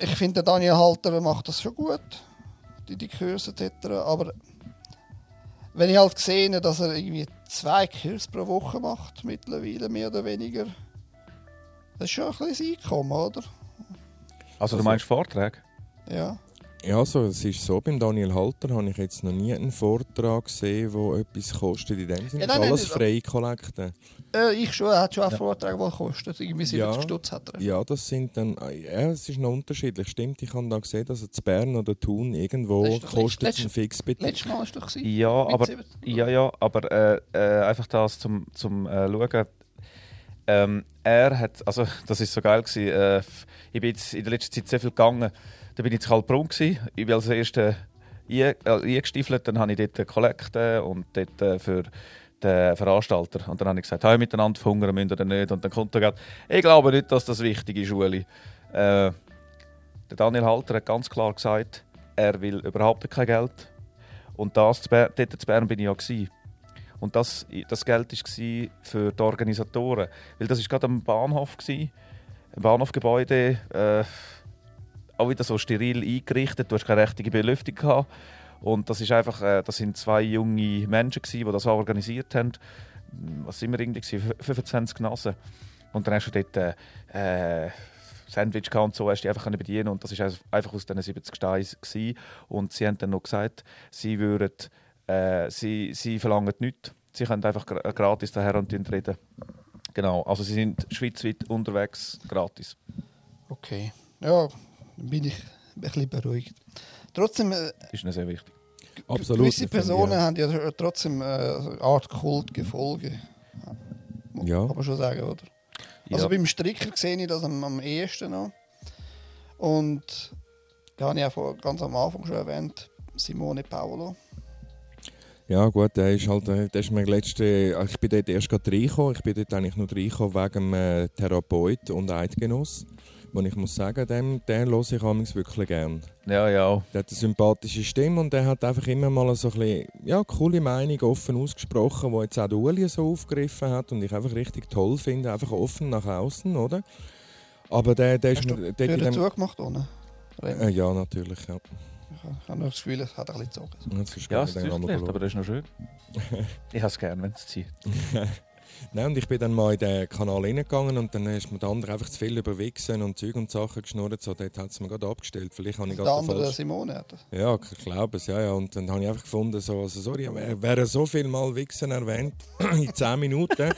ich finde, Daniel Halter macht das schon gut, die, die Kurse etc. Aber wenn ich halt sehe, dass er irgendwie zwei Kurse pro Woche macht, mittlerweile mehr oder weniger, das ist schon ein bisschen Einkommen, oder? Also, du meinst Vorträge? Ja. Ja, also, es ist so, beim Daniel Halter habe ich jetzt noch nie einen Vortrag gesehen, der etwas kostet in dem Sinne. Ja, Ja, nein, nein, alles nicht- freie Kollekte. Äh, ich schon, er hat schon einen Vortrag, der kostet. Irgendwie 70 Ja. Stutz hat er. Ja, das sind dann, ja, es ist noch unterschiedlich. Stimmt, ich habe da gesehen, dass es Bern oder Thun irgendwo kostet letzt- ein Fixbetrag. Letztes Mal war es doch. gewesen. Ja, aber, 70. ja, ja, aber äh, äh, einfach das zum, zum äh, Schauen. Ähm, er hat, also das ist so geil gewesen, äh, ich bin jetzt in der letzten Zeit sehr viel gegangen. Da bin ich in Kalbrunn. Ich bin als erster äh, eingestiefelt, dann habe ich dort Kollekte und dort äh, für den Veranstalter. Und dann habe ich gesagt, hey, miteinander verhungern müssen oder nicht. Und dann kommt er gerade, ich glaube nicht, dass das wichtig ist, Ueli. Äh, der Daniel Halter hat ganz klar gesagt, er will überhaupt kein Geld. Und das, zu dort zu Bern bin ich ja gewesen. Und das, das Geld war für die Organisatoren. Weil das war gerade am Bahnhof. Gewesen. Im Bahnhofgebäude. Äh, auch wieder so steril eingerichtet. Du hast keine richtige Belüftung gehabt. Und das ist einfach, äh, das sind zwei junge Menschen gewesen, die das organisiert haben. Was sind wir irgendwie gewesen? 25 Nasen. Und dann hast du dort äh, äh, Sandwich gehabt und so, hast du einfach bedienen und das also einfach aus diesen 70 Steinen. Und sie haben dann noch gesagt, sie würden, äh, sie, sie verlangen nichts. Sie können einfach gra gratis daher und reden. Genau, also sie sind schweizweit unterwegs, gratis. Okay. Ja, bin ich ein bisschen beruhigt. Trotzdem, äh, Ist sehr wichtig. Absolut. gewisse Personen ja. haben ja trotzdem äh, eine Art Kultgefolge. Muss Ja. Kann man schon sagen, oder? Also Ja. beim Stricker sehe ich das am, am ehesten noch. Und da habe ich auch vor, ganz am Anfang schon erwähnt, Simone Paolo. Ja gut, der ist halt, äh, der ist mir letzte, ich bin dort erst gerade reingekommen. Ich bin dort eigentlich nur reingekommen wegen dem äh, Therapeut und Eidgenoss. Und ich muss sagen, dem, den höre ich amigs wirklich gern. Ja, ja. Der hat eine sympathische Stimme und der hat einfach immer mal so ein bisschen, ja, coole Meinung offen ausgesprochen, die jetzt auch der Uli so aufgegriffen hat und ich einfach richtig toll finde, einfach offen nach außen, oder? Aber der, der ist Hast du mir... Tür dem- zugemacht ohne? äh, ja, natürlich, ja. Ich habe das Gefühl, es hat ein bisschen gezogen. Ist Ja, es nicht zieht aber das ist noch schön. [laughs] ich habe es gerne, wenn es zieht. [laughs] Nein, und ich bin dann mal in den Kanal reingegangen und dann ist mir der andere einfach zu viel über Wichsen und Zeug und Sachen geschnurrt. So, dort hat es mir gerade abgestellt. Vielleicht habe ich Der andere falsch... Simone das. Ja, ich glaube es, ja, ja. Und dann habe ich einfach gefunden, so, also sorry, wer so viel Mal Wichsen erwähnt, [clears throat] in 10 Minuten.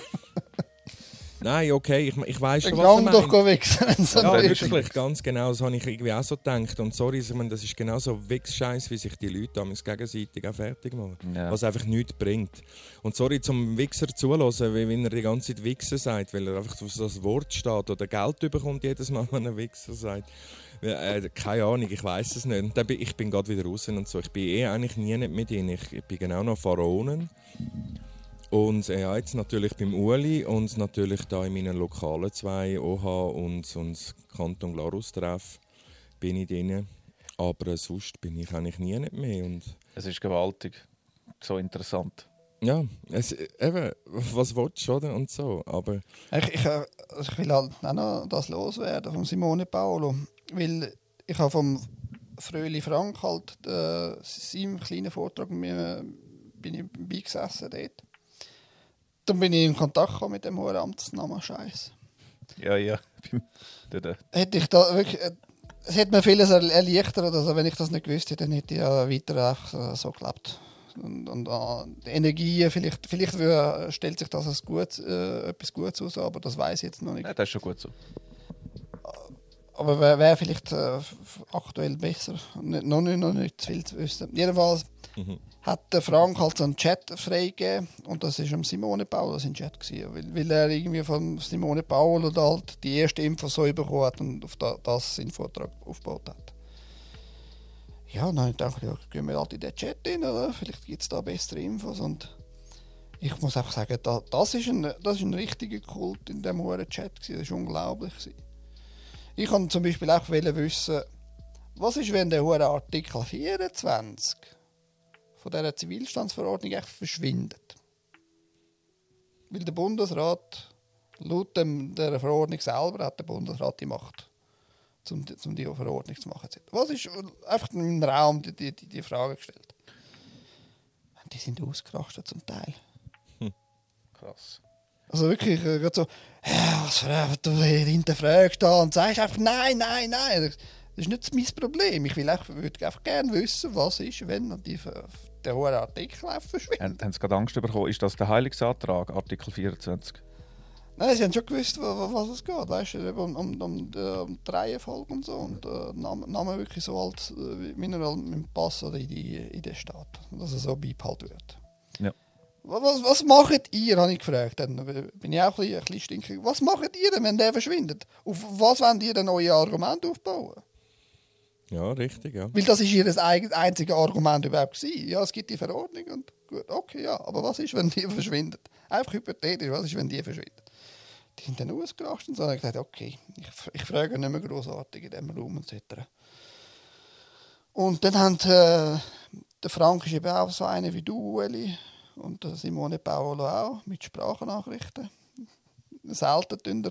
Nein, okay, ich, ich weiß schon, was er gang doch wenn so Ja, wirklich. ganz genau. Das habe ich irgendwie auch so gedacht. Und sorry, ich meine, das ist genau so Wichs-Scheiß, wie sich die Leute damals gegenseitig auch fertig machen. Ja. Was einfach nichts bringt. Und sorry, zum Wichser zulassen, wie wenn er die ganze Zeit Wichser sagt, weil er einfach auf das Wort steht oder Geld bekommt jedes Mal, [laughs] wenn er Wichser sagt. Ja, Äh, keine Ahnung, ich weiß es nicht. Und dann bin, ich bin gerade wieder raus und so. Ich bin eh eigentlich nie nicht mit ihnen. Ich, ich bin genau noch Pharaonen. Und ja, jetzt natürlich beim Uli und natürlich da in meinen lokalen zwei OH und, und Kanton Glarus Treff bin ich drin. Aber sonst bin ich eigentlich nie nicht mehr. Und Es ist gewaltig. So interessant. ja, es, eben, was willst du, oder? Und so. Aber Ich, ich, ich will halt auch noch das loswerden von Simone Paolo. Weil ich habe vom Fröhli Frank halt äh, seinem kleinen Vortrag mit mir, bin ich beigesessen dort. Dann bin ich in Kontakt gekommen mit dem hohen Amtsnamen Scheiß. Ja, ja. [laughs] Hätte ich da wirklich, äh, es hätte mir vieles er- erleichtert. Also wenn ich das nicht gewusst hätte, dann hätte ich ja weiter auch so, so gelebt. Und, und äh, die Energie, vielleicht, vielleicht wär- stellt sich das als gut, äh, etwas Gutes aus, aber das weiß ich jetzt noch nicht. Ja, das ist schon gut so. Aber wäre wär vielleicht äh, aktuell besser. Nicht, noch, nicht, noch nicht zu viel zu wissen. Jedenfalls Mhm. Hat der Frank halt so einen Chat freigegeben und das war am Simone Paul sein Chat. Gewesen, weil, weil er irgendwie von Simone Paul oder halt die erste Info so bekommen hat und auf da, das seinen Vortrag aufgebaut hat. Ja, dann dachte ich, ja, gehen wir halt in den Chat rein, oder? Vielleicht gibt es da bessere Infos und ich muss einfach sagen, da, das, ist ein, das ist ein richtiger Kult in dem hohen Chat. Gewesen. Das war unglaublich. Gewesen. Ich kann zum Beispiel auch wissen, Was ist, wenn der Artikel 24 von dieser Zivilstandsverordnung echt verschwindet? Weil der Bundesrat, laut dem, der Verordnung selber, hat der Bundesrat die Macht, um, um die Verordnung zu machen. Was ist einfach im Raum die, die, die Frage gestellt? Die sind ausgerastet zum Teil. Krass. Also wirklich, äh, so, ja, was für du hinterfragst da und sagst einfach nein, nein, nein. Das ist nicht mein Problem. Ich will einfach, würde einfach gerne wissen, was ist, wenn die, der hohe Artikel verschwindet. Haben, Sie gerade Angst bekommen? Ist das der Heilungsantrag, Artikel 24? Nein, sie haben schon gewusst, was, was es geht. Weißt du, um, um, um, um die Reihenfolge und so. Und äh, Namen, Namen wirklich so alt, äh, wie er mit dem Pass oder in die, in den Staat. Dass er so beibehalten wird. Ja. Was, was macht ihr, habe ich gefragt. Dann bin ich auch ein bisschen, ein bisschen stinkig. Was macht ihr denn, wenn der verschwindet? Auf was wollt ihr denn neue Argumente aufbauen? Ja, richtig, ja. Weil das ist ihr einziges Argument überhaupt gewesen. Ja, es gibt die Verordnung und gut, okay, ja. Aber was ist, wenn die verschwindet? Einfach hypothetisch, was ist, wenn die verschwindet? Die sind dann ausgerastet und so. Ich gesagt, okay, ich, ich frage nicht mehr großartig in diesem Raum etc. Und dann haben äh, der Frank ist eben auch so einer wie du, Ueli, und Simone Paolo auch, mit Sprachnachrichten. Selten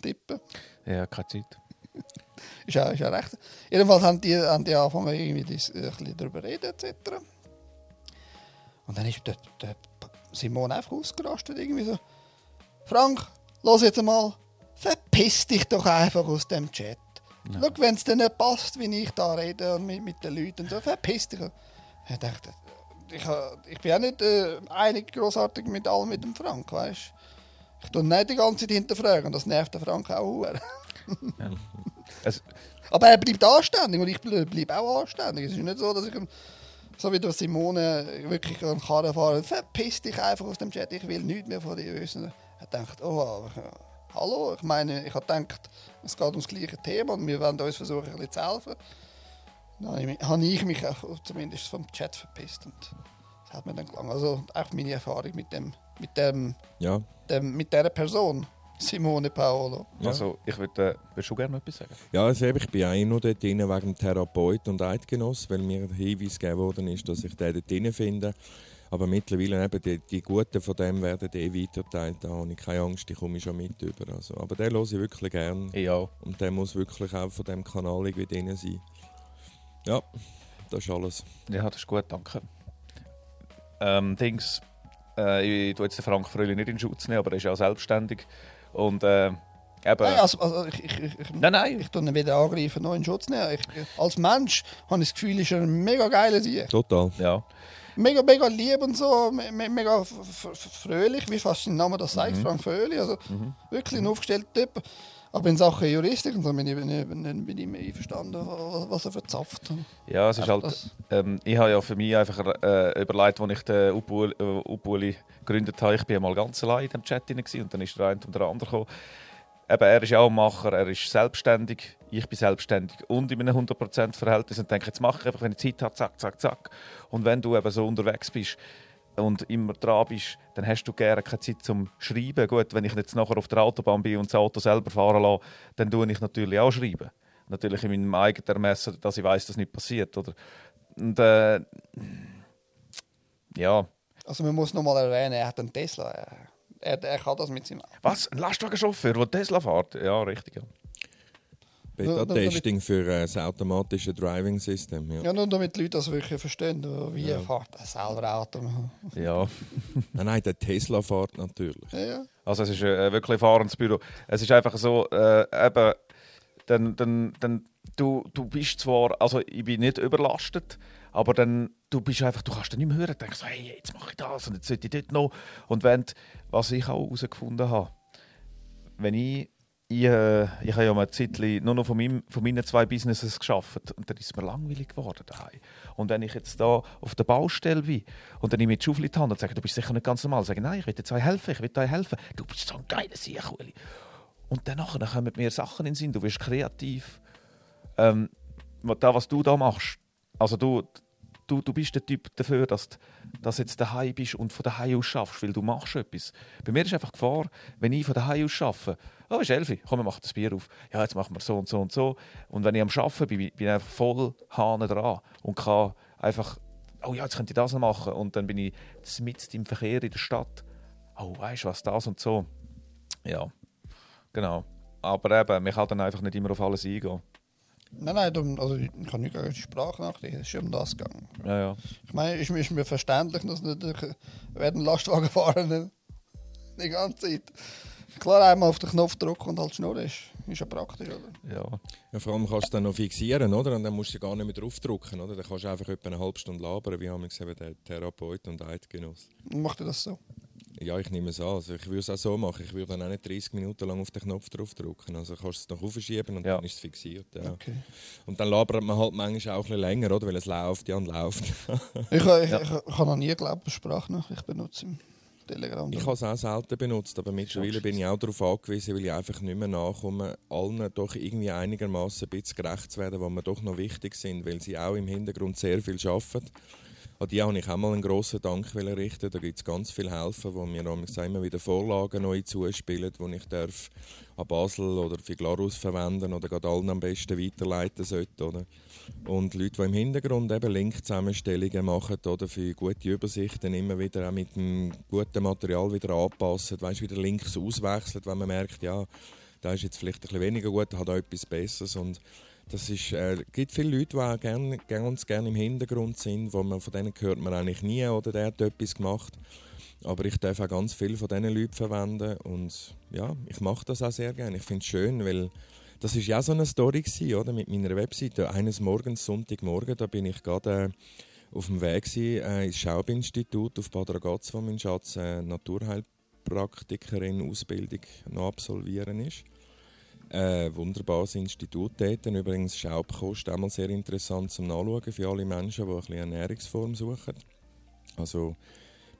tippen. Ja, keine Zeit. [laughs] ist, ja, ist ja recht. Jedenfalls haben die, haben die angefangen, irgendwie das, ein bisschen darüber reden etc. Und dann ist der, der Simone einfach ausgerastet, irgendwie so, Frank, los jetzt mal, verpiss dich doch einfach aus dem Chat. Ja. Schau, wenn es dir nicht passt, wie ich da rede und mit, mit den Leuten, so, verpiss dich. Ich dachte, ich, ich bin auch nicht äh, einig großartig mit allem mit dem Frank, weißt Ich tue nicht die ganze Zeit hinterfragen und das nervt den Frank auch. ja. [laughs] Aber er bleibt anständig und ich bleibe auch anständig. Es ist nicht so, dass ich, so wie der Simone, wirklich am Karren fahre, verpiss dich einfach aus dem Chat, ich will nichts mehr von dir wissen. Er denkt, oh, hallo, ich meine, ich habe gedacht, es geht ums gleiche Thema und wir werden uns versuchen, ein bisschen zu helfen. Dann habe ich mich auch zumindest vom Chat verpisst und das hat mir dann gelangt. Also auch meine Erfahrung mit dem, mit dem, ja. dem mit dieser Person. Simone Paolo. Ja. Also, ich würde äh, schon gerne noch etwas sagen. Ja, also ich bin auch noch dort drin wegen Therapeut und Eidgenoss, weil mir der Hinweis gegeben worden ist, dass ich den dort drin finde. Aber mittlerweile eben die, die Guten von dem werden eh weiterteilt. Da habe ich keine Angst, die komme ich schon mit über. Also, aber den höre ich wirklich gerne. Ja. Und der muss wirklich auch von dem Kanal irgendwie drin sein. Ja, das ist alles. Ja, das ist gut, danke. Ähm, Dings, äh, ich tue jetzt den Frank Fröhlich nicht in Schutz nehmen, aber er ist ja auch selbstständig. Und äh, eben... Nein, also, also ich, ich, ich, nein, nein. ich tue ihn weder angreifen noch in Schutz nehmen. Ich, als Mensch habe ich das Gefühl, ist er ein mega geiler Sieg. Total. Ja. Mega, mega lieb und so, me mega fröhlich, wie fast sein Name das sagt, mhm. Frank Fröhlich. Also mhm. wirklich ein aufgestellter Typ. Aber in Sachen Juristik und so bin ich nicht, nicht, bin ich mehr einverstanden, was er verzapft. Ja, es ist halt, ähm, ich habe ja für mich einfach äh, überlegt, als ich den Upuli, äh, Upuli gegründet habe, ich bin mal ganz allein in dem Chat drin und dann ist der eine und der andere gekommen. Eben, er ist ja auch ein Macher, er ist selbstständig, ich bin selbstständig und in einem 100% Verhältnis und denke, jetzt mache ich einfach, wenn ich Zeit habe, zack, zack, zack. Und wenn du eben so unterwegs bist, und immer dran bist, dann hast du gerne keine Zeit zum Schreiben. Gut, wenn ich jetzt nachher auf der Autobahn bin und das Auto selber fahren lasse, dann tue ich natürlich auch schreiben. Natürlich in meinem eigenen Ermessen, dass ich weiß, dass nicht passiert. Oder? Und äh, ja. Also man muss noch mal erwähnen, er hat einen Tesla. Er, er kann das mit seinem... Was? Ein Lastwagenchauffeur, der Tesla fährt? Ja, richtig, ja. Beta-Testing für äh, das automatische Driving System. Ja. ja, nur damit die Leute das wirklich verstehen, wie ja. fährt er selber Auto. Ja. [laughs] nein, nein, der Tesla fährt natürlich. Ja, ja. Also es ist äh, wirklich ein fahrendes Büro. Es ist einfach so, äh, eben, dann, dann, dann, du, du bist zwar, also ich bin nicht überlastet, aber dann, du bist einfach, du kannst dann nicht mehr hören, denkst so, hey, jetzt mache ich das und jetzt sollte ich dort noch. Und wenn, was ich auch herausgefunden habe, wenn ich ich, äh, ich habe ja mal eine Zeit nur noch von, meinem, von meinen zwei Businesses geschafft und dann ist es mir langweilig geworden daheim. Und wenn ich jetzt da auf der Baustelle bin und dann ich mit Schaufel in die Hand und sage, du bist sicher nicht ganz normal, sage nein, ich will dir euch helfen, ich will dir helfen. Du bist so ein geiler Sieg, Und danach dann kommen mir Sachen in den Sinn, du wirst kreativ. Ähm, das, was du da machst, also du, du, du bist der Typ dafür, dass du jetzt daheim bist und von daheim aus schaffst, weil du machst etwas. Bei mir ist einfach Gefahr, wenn ich von daheim aus arbeite, oh, ist Elfi, komm, wir machen das Bier auf. Ja, jetzt machen wir so und so und so. Und wenn ich am Arbeiten bin, bin ich einfach voll Hahn dran und kann einfach, oh ja, jetzt könnte ich das noch machen. Und dann bin ich mitten im Verkehr in der Stadt. Oh, weißt du was, das und so. Ja, genau. Aber eben, man kann dann einfach nicht immer auf alles eingehen. Nein, nein, darum- also ich kann nicht gegen die Sprachnachricht, es ist um das gegangen. Ja, ja. Ich meine, ist, mir- ist mir verständlich, dass nicht werden Lastwagenfahrer nicht die ganze Zeit. Klar, einmal auf den Knopf drücken und halt schnurren ist. Ist ja praktisch, oder? ja. Ja, vor allem kannst du es dann noch fixieren, oder? Und dann musst du gar nicht mehr draufdrücken, oder? Dann kannst du einfach etwa eine halbe Stunde labern, wie haben wir der Therapeut und Eidgenoss. Macht ihr das so? Ja, ich nehme es an. Also ich würde es auch so machen. Ich würde dann auch nicht 30 Minuten lang auf den Knopf draufdrücken. Also kannst du es noch aufschieben und Ja. dann ist es fixiert. Ja. Okay. Und dann labert man halt manchmal auch ein bisschen länger, oder? Weil es läuft ja und läuft. [laughs] Ich, ich, ich, ich habe noch nie geglaubt, Sprachnachricht benutze im Telegram. Ich habe es auch selten benutzt, aber mittlerweile bin ich auch darauf angewiesen, weil ich einfach nicht mehr nachkomme, allen doch irgendwie einigermaßen ein bisschen gerecht zu werden, die mir doch noch wichtig sind, weil sie auch im Hintergrund sehr viel arbeiten. An die habe ich auch mal einen grossen Dank richten. Da gibt es ganz viele Helfer, die mir immer wieder Vorlagen neu zuspielen, die ich darf an Basel oder für Glarus verwenden oder gerade allen am besten weiterleiten sollte. Oder? Und Leute, die im Hintergrund eben Linkzusammenstellungen machen oder für gute Übersichten immer wieder auch mit dem guten Material wieder anpassen, weißt, wieder Links auswechseln, wenn man merkt, ja, da ist jetzt vielleicht ein bisschen weniger gut, hat auch etwas Besseres und das ist, äh, gibt viele Leute, die auch gern, ganz gerne im Hintergrund sind, wo man von denen hört man eigentlich nie oder der hat etwas gemacht. Aber ich darf auch ganz viel von diesen Leuten verwenden und ja, ich mache das auch sehr gerne. Ich finde es schön, weil das ist ja so eine Story gewesen, oder, mit meiner Webseite. Eines Morgens, Sonntagmorgen, da bin ich gerade äh, auf dem Weg gewesen, äh, ins Schaub-Institut auf Bad Ragaz, wo mein Schatz äh, Naturheilpraktikerin Ausbildung noch absolvieren ist. Äh, wunderbares Institut dort. Übrigens Schaubkost, auch mal sehr interessant zum Nachschauen für alle Menschen, die ein bisschen Ernährungsform suchen. Also,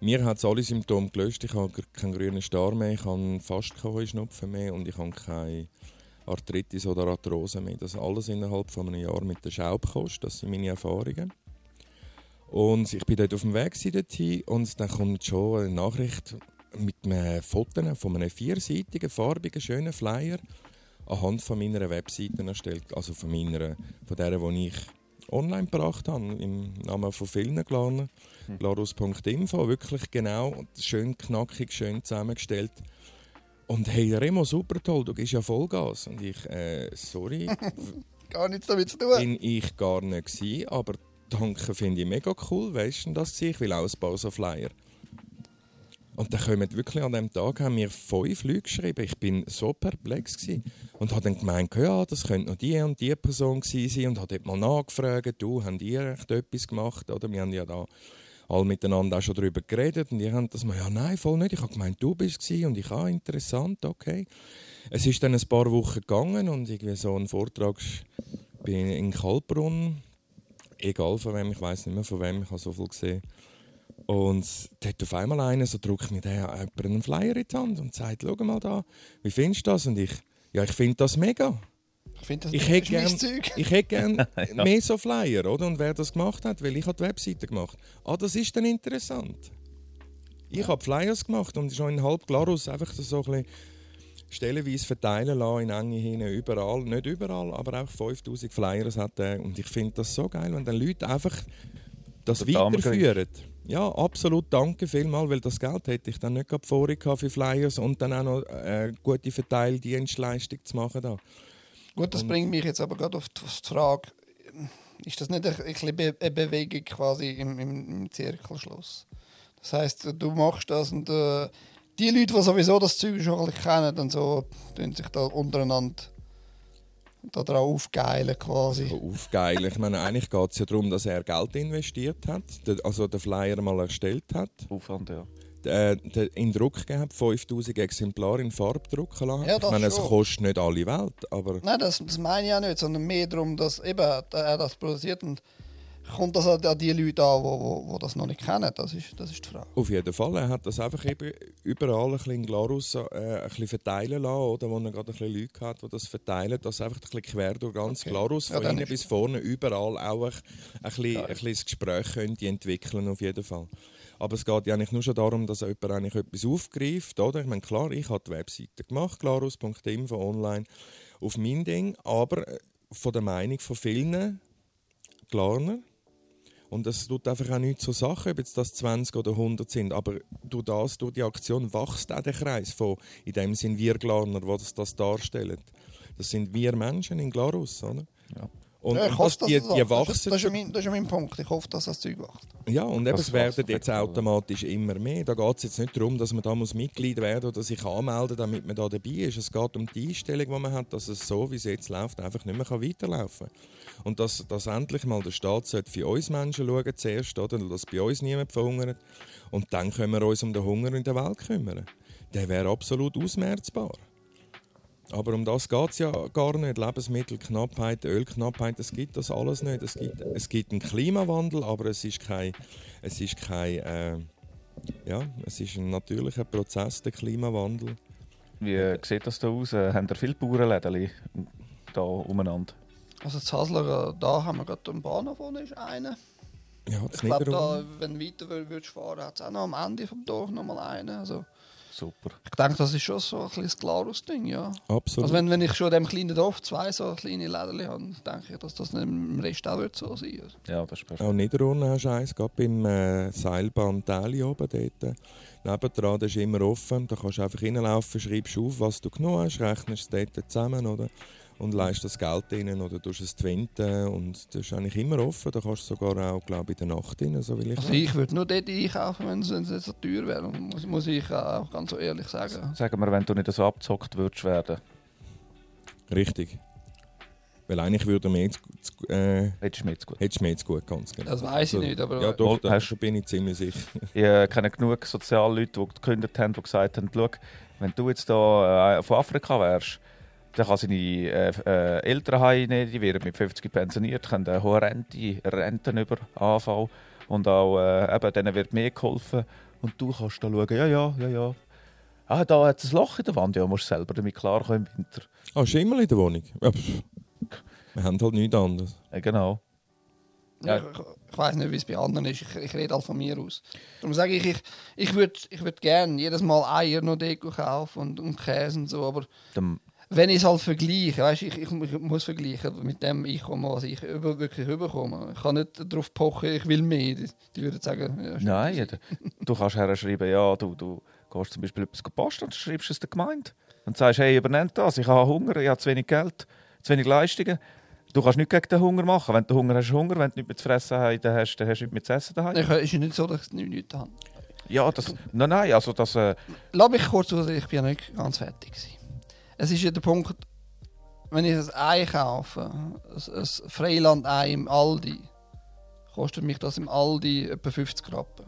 mir hat es alle Symptome gelöst. Ich habe keinen grünen Star mehr, ich habe fast keinen Heuschnupfen mehr und ich habe keine Arthritis oder Arthrose mehr. Das alles innerhalb von einem Jahr mit der Schaubkost. Das sind meine Erfahrungen. Und ich bin dort auf dem Weg dorthin und dann kommt schon eine Nachricht mit einem Foto von einem vierseitigen, farbigen, schönen Flyer anhand von meiner Webseite erstellt. Also von meiner, von der, die ich online gebracht habe, im Namen von vielen Glanen. Glarus.info, wirklich genau, schön knackig, schön zusammengestellt. Und hey, Remo, super toll, du gibst ja Vollgas. Und ich, äh, sorry, [laughs] Gar nichts damit zu tun. bin ich gar nicht gewesen, aber danke, finde ich mega cool. Weißt du das? Ich will auch ein paar so Flyer. Und dann kommen wirklich an dem Tag haben mir fünf Leute geschrieben. Ich bin so perplex gewesen. und habe dann gemeint, ja, das könnte noch die und die Person gewesen sein und habe dort mal nachgefragt, du, haben die echt etwas gemacht? Oder wir haben ja da alle miteinander auch schon darüber geredet und die haben das mal, ja, nein, voll nicht. Ich habe gemeint, du bist gewesen und ich, ah, interessant, okay. Es ist dann ein paar Wochen gegangen und irgendwie so ein Vortrag bin in Kalbrunn, egal von wem, ich weiß nicht mehr von wem, ich habe so viel gesehen. Und dort auf einmal einer, so drückt mir der jemand einen Flyer in die Hand und sagt, schau mal da, wie findest du das? Und ich, ja, ich finde das mega. Ich finde, das Ich hätte gern, ich hätte gern mehr so Flyer, oder? Und wer das gemacht hat, weil ich habe die Webseite gemacht. Ah, das ist dann interessant. Ich habe Flyers gemacht und schon in halb Glarus einfach so ein bisschen stellenweise verteilen lassen, in enge hinein, überall. Nicht überall, aber auch 5000 Flyers hat er. Und ich finde das so geil, wenn dann Leute einfach das weiterführen. Ja, absolut, danke vielmals, weil das Geld hätte ich dann nicht gerade vorher gehabt für Flyers und dann auch noch äh, gute Verteildienstleistung zu machen. Da. Gut, das bringt mich jetzt aber gerade auf die Frage, ist das nicht ein bisschen Be eine Bewegung quasi im, im, im Zirkelschluss? Das heißt, du machst das und äh, die Leute, die sowieso das Zeug schon kennen, dann so, tun sich da untereinander da drauf aufgeilen quasi. So aufgeilen. Ich meine, eigentlich geht es ja darum, dass er Geld investiert hat, also den Flyer mal erstellt hat, Aufwand, ja. äh, in Druck gehabt, 5000 Exemplare in Farbe drucken lassen. Ja, ich das meine, es kostet nicht alle Welt, aber Nein, das, das meine ich ja nicht, sondern mehr darum, dass eben er das produziert und kommt das an, an die Leute an, die wo das noch nicht kennen? Das ist, das ist die Frage. Auf jeden Fall. Er hat das einfach eben überall ein bisschen in Glarus äh, ein bisschen verteilen lassen, oder? Wo er gerade ein bisschen Leute hat, die das verteilen. Dass einfach ein bisschen quer durch ganz Okay. Glarus, Ja, von innen ist- bis vorne, überall auch ein, ein, bisschen, ein bisschen das Gespräch könnte entwickeln, auf jeden Fall. Aber es geht ja eigentlich nur schon darum, dass jemand eigentlich etwas aufgreift, oder? Ich meine, klar, ich habe die Webseite gemacht, glarus.info online, auf mein Ding, aber äh, von der Meinung von vielen Glarner, und es tut einfach auch nicht zur Sache, ob jetzt das 20 oder 100 sind. Aber durch das, durch die Aktion wächst auch der Kreis von, in dem sind wir Glarner, die das, das darstellen. Das sind wir Menschen in Glarus, oder? Ja. Und, ja, ich und hoffe, das, die, dass das die das, wachsen das, ist mein, das ist mein Punkt. Ich hoffe, dass das Zeug wächst. ja, und eben, es werden jetzt automatisch immer mehr. Da geht es jetzt nicht darum, dass man da muss Mitglied werden oder sich anmelden damit man da dabei ist. Es geht um die Einstellung, die man hat, dass es so, wie es jetzt läuft, einfach nicht mehr kann weiterlaufen kann. Und dass, dass endlich mal der Staat sollte für uns Menschen schauen zuerst, oder? dass bei uns niemand verhungert. Und dann können wir uns um den Hunger in der Welt kümmern. Der wäre absolut ausmerzbar. Aber um das geht es ja gar nicht. Lebensmittelknappheit, Ölknappheit, es gibt das alles nicht. Es gibt, es gibt einen Klimawandel, aber es ist kein, es ist kein, äh, ja, es ist ein natürlicher Prozess, der Klimawandel. Wie sieht das da aus? Äh, Haben da viele Bauernläden da umeinander? Also zu Hasler, da haben wir gerade am Bahnhof vorne ist einer. Ja, Ich das glaube, nicht da, wenn du weiter wür- würdest fahren, hat es auch noch am Ende vom Dorf noch mal einen. Also, Super. ich denke, das ist schon so ein bisschen das Glarus-Ding, ja. Absolut. Also wenn, wenn ich schon in diesem kleinen Dorf zwei so kleine Läden habe, denke ich, dass das nicht im Rest auch wird so sein wird. Ja, das ist perfekt. Auch Niederurne hast du eins, gerade beim äh, Seilbahn Tali oben dort. Nebendran, das ist immer offen, da kannst du einfach reinlaufen, schreibst auf, was du genommen hast, rechnest es dort zusammen oder, und leist das Geld rein oder tust es twinten und das ist eigentlich immer offen, da kannst du sogar auch, glaube ich, in der Nacht rein, so will ich Also ich würde nur dort einkaufen, wenn es so teuer wäre, muss, muss ich auch ganz so ehrlich sagen. Sagen wir, wenn du nicht so abgezockt würdest werden, Richtig. Weil eigentlich würde mir jetzt, äh, hättest du mir jetzt gut. hättest du mir jetzt gut ganz genau. Das weiß ich Also, nicht, aber Ja, doch, Wohl, da hast- bin ich ziemlich sicher. [laughs] Ich äh, kenne genug Sozialleute, die gekündigt haben, die gesagt haben, schau, wenn du jetzt da äh, von Afrika wärst, dann kann seine äh, äh, Eltern heimnehmen, die werden mit 50 pensioniert, können eine hohe Rente, Renten über AV und auch äh, eben, denen wird mehr geholfen und du kannst da schauen, ja, ja, ja, ja. Ah, da hat es ein Loch in der Wand, ja, musst selber damit klarkommen im Winter. Ah, Schimmel in der Wohnung? Ja, pff. Wir haben halt nichts anderes. Ja, genau. Ja. Ich, ich weiß nicht, wie es bei anderen ist. Ich, ich rede halt von mir aus. Darum sage ich, ich, ich würde ich würd gerne jedes Mal Eier noch Deko kaufen und, und Käse und so. Aber Dann, wenn ich es halt vergleiche, weißt, ich, ich, ich muss vergleichen mit dem Einkommen, was ich über, wirklich überkomme. Ich kann nicht darauf pochen, ich will mehr. Die, die würden sagen, ja, nein, ja, du kannst herschreiben, ja, du, du gehst zum Beispiel etwas posten und schreibst es der Gemeinde. Und sagst, hey, übernehmt das, ich habe Hunger, ich habe zu wenig Geld, zu wenig Leistungen. Du kannst nichts gegen den Hunger machen. Wenn du Hunger hast, Hunger. Wenn du nichts mehr zu fressen hast, dann hast, du nichts mehr zu essen daheim. Ich, ist ja nicht so, dass ich nichts, nichts habe. Ja, das... Nein, nein, also das... Äh, Lass mich kurz aus, ich bin ja nicht ganz fertig. Gewesen. Es ist ja der Punkt, wenn ich ein Ei kaufe, ein, Freiland-Ei im Aldi, kostet mich das im Aldi etwa 50 Rappen.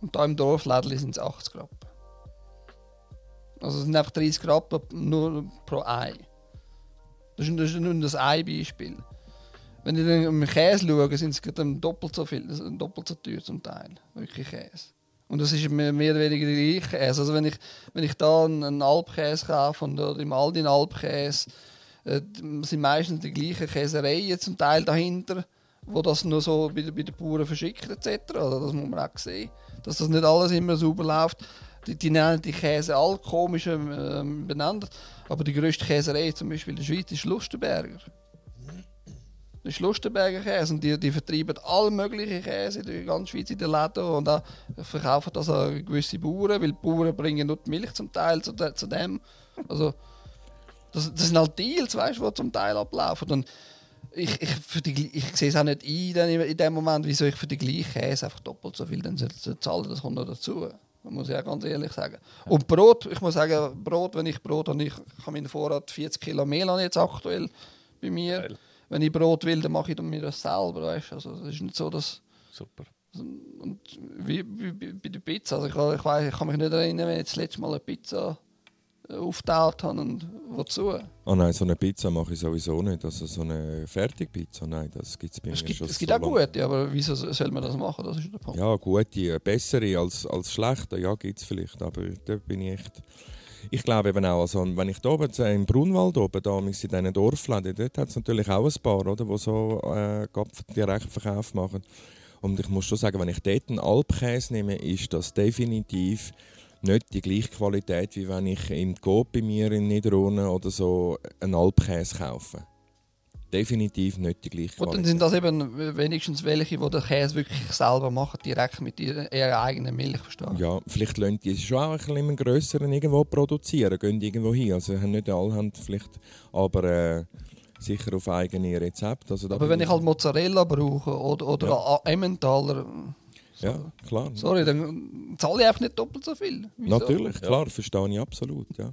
Und da im Dorflädli sind es 80 Rappen. Also es sind einfach 30 Rappen nur pro Ei. Das ist, das ist nur das Ei-Beispiel. Wenn ich dann im Käse schaue, sind es doppelt so viel, doppelt so teuer zum Teil. Wirklich Käse. Und das ist mehr oder weniger der gleiche Käse. Also wenn ich, wenn ich da einen, Alpkäse kaufe und oder im Aldi einen Alpkäse, äh, sind meistens die gleichen Käsereien zum Teil dahinter, wo das nur so bei, bei den Bauern verschickt etc. Also das muss man auch sehen, dass das nicht alles immer sauber läuft. Die, die nennen die Käse alle komisch ähm, benannt, aber die grösste Käserei zum Beispiel in der Schweiz ist Lustenberger. Das ist Lustenberger Käse und die, die vertreiben alle möglichen Käse in der ganzen Schweiz in den Läden und auch verkaufen das an gewisse Bauern, weil die Bauern bringen nur die Milch zum Teil zu, de, zu dem. Also das, das sind halt Deals, weißt du, die zum Teil ablaufen. Und ich, ich, für die, ich sehe es auch nicht ein dann in, dem Moment, wieso ich für die gleiche Käse einfach doppelt so viel dann zahlen. Das kommt noch dazu. Das muss ich auch ganz ehrlich sagen. Und Brot, ich muss sagen, Brot, wenn ich Brot habe, ich habe meinen Vorrat 40 Kilo Mehl jetzt aktuell bei mir. Geil. Wenn ich Brot will, dann mache ich mir das selber. Weißt? Also, es ist nicht so, dass. super. Und wie, wie, bei der Pizza. Also ich, ich, weiss, ich kann mich nicht erinnern, wenn ich das letzte Mal eine Pizza äh, aufgeteilt habe und wozu. Oh nein, so eine Pizza mache ich sowieso nicht. Also so eine Fertigpizza, nein, das gibt es bei Es mir gibt, schon es gibt so auch gute, aber wieso soll man das machen? Das ist der Punkt. Ja, gute, äh, bessere als, als schlechte, ja, gibt es vielleicht, aber da bin ich echt... Ich glaube eben auch, also, wenn ich da oben im Brunwald oben, da in diesen Dorfläden, dort hat es natürlich auch ein paar, oder, die so äh, direkt Verkauf machen. Und ich muss schon sagen, wenn ich dort einen Alpkäse nehme, ist das definitiv nicht die gleiche Qualität, wie wenn ich im Coop bei mir in Niederurne oder so einen Alpkäse kaufe. Definitiv nicht die gleiche Und dann Qualität. sind das eben wenigstens welche, die den Käse wirklich selber machen, direkt mit ihrer, ihrer eigenen Milch, verstehst du? Ja, vielleicht lassen die schon auch ein bisschen grösseren irgendwo produzieren, gehen irgendwo hin. Also haben nicht alle haben vielleicht, aber äh, sicher auf eigene Rezepte. Also Aber wenn ich halt Mozzarella brauche oder, oder Ja. Emmentaler, Ja, klar. sorry, dann zahle ich einfach nicht doppelt so viel. Wieso? Natürlich, klar, verstehe ich absolut. Ja.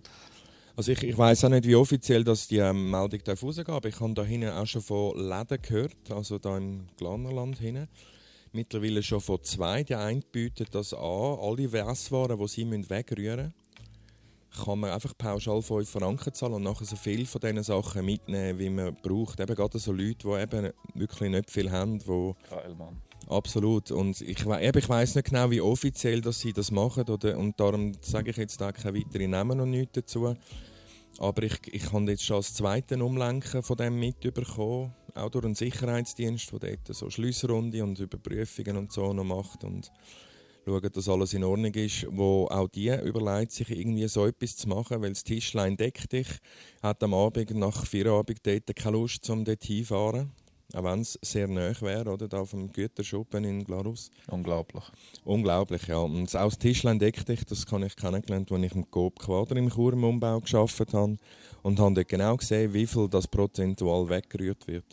Also ich, ich weiß auch nicht, wie offiziell das die ähm, Meldung darf rausgehen aber ich habe da hinten auch schon von Läden gehört, also da im Glanerland hinten. Mittlerweile schon von zwei. Die eine bietet das an, alle Wässwaren, die sie müssen wegrühren müssen, kann man einfach pauschal 5 Franken zahlen und nachher so viel von diesen Sachen mitnehmen, wie man braucht. Eben gerade so Leute, die eben wirklich nicht viel haben, die Geil, Mann. Absolut. Und ich, eben, ich weiß nicht genau, wie offiziell dass sie das machen. Oder, und darum sage ich jetzt da keine weiteren Namen und nichts dazu. Aber ich, ich habe jetzt schon als zweiten Umlenken von dem mitbekommen. Auch durch einen Sicherheitsdienst, der dort so Schliessrunde und Überprüfungen und so noch macht. Und schaut, dass alles in Ordnung ist. Wo auch die überlegt, sich irgendwie so etwas zu machen, weil das Tischlein deckt dich. Hat am Abend, nach Feierabend dort keine Lust, um dort hinfahren. Auch wenn es sehr nahe wäre, oder? Da auf dem Güterschuppen in Glarus. Unglaublich. Unglaublich, ja. Und auch das Tischlein deckt dich, das kann ich kennengelernt, als ich im Coop Quader im Chur im Umbau gearbeitet habe. Und habe dort genau gesehen, wie viel das prozentual weggerührt wird.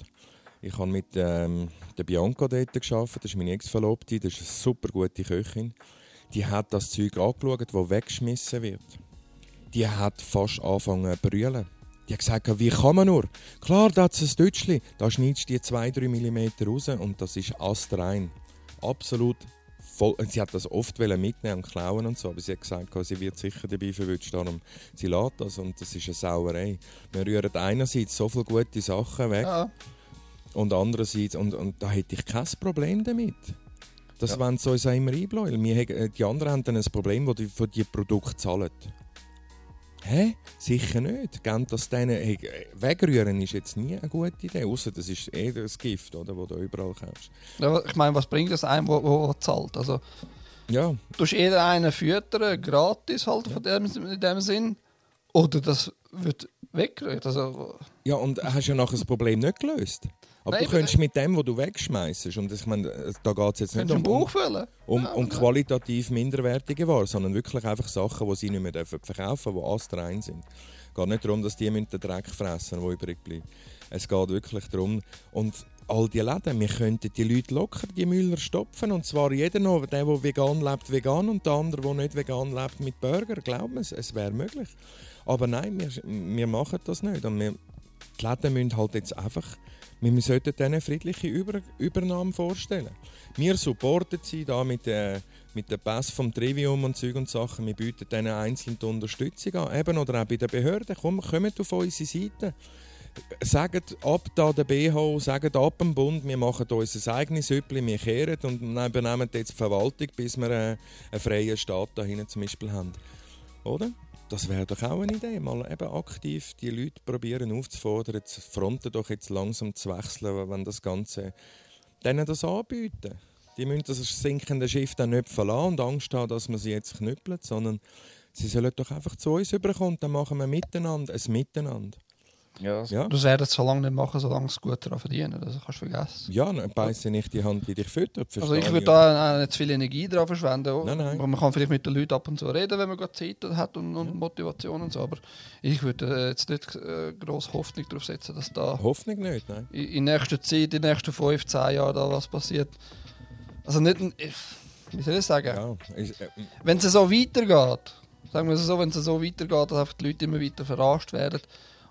Ich habe mit ähm, der Bianca dort gearbeitet, das ist meine Ex-Verlobte, das ist eine super gute Köchin. Die hat das Zeug angeschaut, das weggeschmissen wird. Die hat fast angefangen zu brüllen. Die hat gesagt, wie kann man nur? Klar, da hat es ein Deutschli, da schneidest du die 2-3 mm raus und das ist astrein. Absolut voll. und Sie hat das oft mitnehmen und klauen und so, aber sie hat gesagt, sie wird sicher dabei verwünscht, darum sie lässt das und das ist eine Sauerei. Wir rühren einerseits so viele gute Sachen weg Ja. und andererseits, und, und da hätte ich kein Problem damit. Das Ja. wollen sie uns auch immer einbläuen. Äh, die anderen haben dann ein Problem, wo die für die Produkte zahlen. Hä? Sicher nicht. Geben das denen, hey, wegrühren ist jetzt nie eine gute Idee, außer das ist eh das Gift, oder, wo du überall kaufst. Ja, Ich meine, was bringt das einem, wo, wo zahlt? Also, Ja, du jeder einen füttern, gratis halt von dem, in dem Sinn. Oder das wird weggerührt. Also, ja und hast ja nachher das Problem nicht gelöst. Aber Nein, du könntest mit dem, was du wegschmeißt, und ich meine, äh, da geht es jetzt nicht um, um, um, um qualitativ minderwertige Waren, sondern wirklich einfach Sachen, die sie nicht mehr dürfen verkaufen dürfen, die astrein sind. Es geht nicht darum, dass die den Dreck fressen der übrig bleibt. Es geht wirklich darum, und all die Läden, wir könnten die Leute locker, die Müller stopfen, und zwar jeder noch, der, der vegan lebt, vegan, und der andere, der nicht vegan lebt, mit Burger, glauben wir es, es wäre möglich. Aber nein, wir, wir machen das nicht. Und wir, die Läden müssen halt jetzt einfach, wir sollten denen eine friedliche Über Übernahme vorstellen. Wir supporten sie da mit, äh, mit dem Pass vom Trivium und Zeug und Sachen. Wir bieten denen einzeln die Unterstützung an. Eben, oder auch bei den Behörden. Komm, kommt auf unsere Seite. Sagt ab da der BH, sagt ab dem Bund, wir machen unser eigenes Süppli, wir kehren und übernehmen jetzt die Verwaltung, bis wir äh, einen freien Staat da hinten zum Beispiel haben. Oder? Das wäre doch auch eine Idee, mal eben aktiv die Leute probieren aufzufordern, die Fronten doch jetzt langsam zu wechseln, wenn das Ganze denen das anbieten. Die müssen das sinkende Schiff dann nicht verlassen und Angst haben, dass man sie jetzt knüppelt, sondern sie sollen doch einfach zu uns überkommen, dann machen wir miteinander ein Miteinander. Ja, Ja, Du solltest es so lange nicht machen, solange sie gut daran verdienen. Das kannst du vergessen. ja dann beiße nicht die Hand, die dich füttert. Also ich würde da auch nicht zu viel Energie drauf verschwenden. Nein, nein. Aber Man kann vielleicht mit den Leuten ab und zu reden, wenn man gerade Zeit hat und, und Motivation und so. Aber ich würde äh, jetzt nicht äh, gross Hoffnung darauf setzen, dass da Hoffnung nicht, nein. in, in nächster Zeit, in den nächsten 5, 10 Jahren da was passiert. Also nicht, wie soll ich sagen, Ja, äh, wenn es so weitergeht, sagen wir es so, wenn es so weitergeht, dass einfach die Leute immer weiter verarscht werden.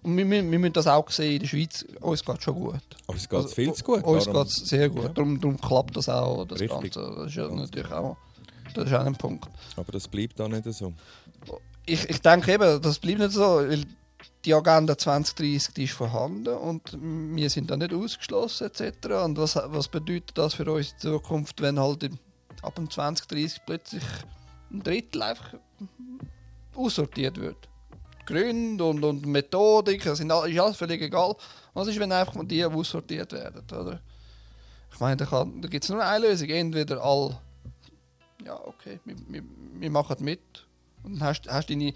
Und wir, wir, wir müssen das auch sehen, in der Schweiz, uns geht es schon gut. uns geht es Also, viel zu gut. Uns geht es sehr gut. Ja. Darum, darum klappt das auch, das Richtig. Ganze. Das ist ja natürlich auch Das ist auch ein Punkt. Aber das bleibt da nicht so. Ich, ich denke eben, das bleibt nicht so, weil die Agenda 2030 die ist vorhanden und wir sind da nicht ausgeschlossen etc. Und was, was bedeutet das für unsere Zukunft, wenn halt im, ab dem 2030 plötzlich ein Drittel einfach aussortiert wird? Gründe und, und Methodik, das sind ist alles völlig egal. Was ist, wenn einfach die aussortiert werden, oder? Ich meine, da, kann- da gibt es nur eine Lösung. Entweder all, ja, okay, wir, wir, wir machen mit und dann hast, hast deine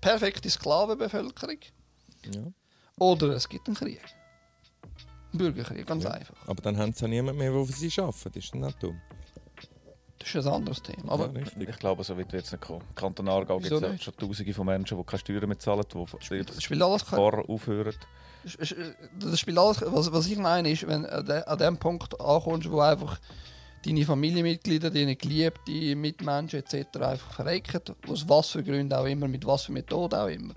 perfekte Sklavenbevölkerung. Ja. Oder es gibt einen Krieg. Ein Bürgerkrieg, ganz Ja. einfach. Aber dann haben sie ja niemand mehr, der für sie arbeitet. Das ist dann nicht dumm. Das ist ein anderes Thema. Aber ja. Ich glaube, so weit wird es nicht kommen. Kanton Aargau gibt es ja schon Tausende von Menschen, die keine Steuern mehr zahlen, die das spielt alles Fahrer aufhören. Das spielt alles, was, was ich meine, ist, wenn du an de- an dem Punkt ankommst, wo einfach deine Familienmitglieder, deine geliebte Mitmenschen etc. einfach verrecken, aus was für Gründen auch immer, mit was für Methoden auch immer.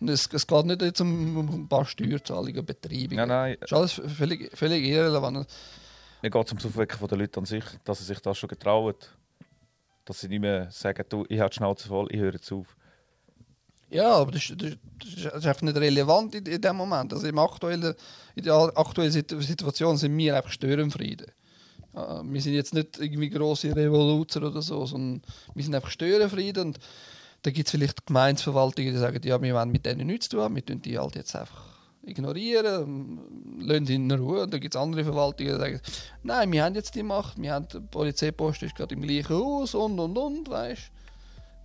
Und es, es geht nicht jetzt um, um ein paar Steuerzahlungen, Betreibungen. Nein, nein, Das ist alles völlig, völlig irrelevant. Mir geht es ums Aufwecken der Leute an sich, dass sie sich das schon getrauen. Dass sie nicht mehr sagen, du, ich habe die Schnauze voll, ich höre jetzt auf. Ja, aber das, das, das ist das einfach nicht relevant in, in dem Moment. Also im aktuellen, in der aktuellen Situ- Situation sind wir einfach Störenfrieden. Äh, Wir sind jetzt nicht irgendwie grosse Revoluzer oder so, sondern wir sind einfach Störenfrieden. Und da gibt es vielleicht Gemeinsverwaltungen, die sagen, ja, wir wollen mit denen nichts zu tun, wir tun die halt jetzt einfach ignorieren, lassen sie in Ruhe. Und dann gibt es andere Verwaltungen, die sagen, nein, wir haben jetzt die Macht, wir haben, die Polizeipost ist gerade im gleichen Haus und und und, weißt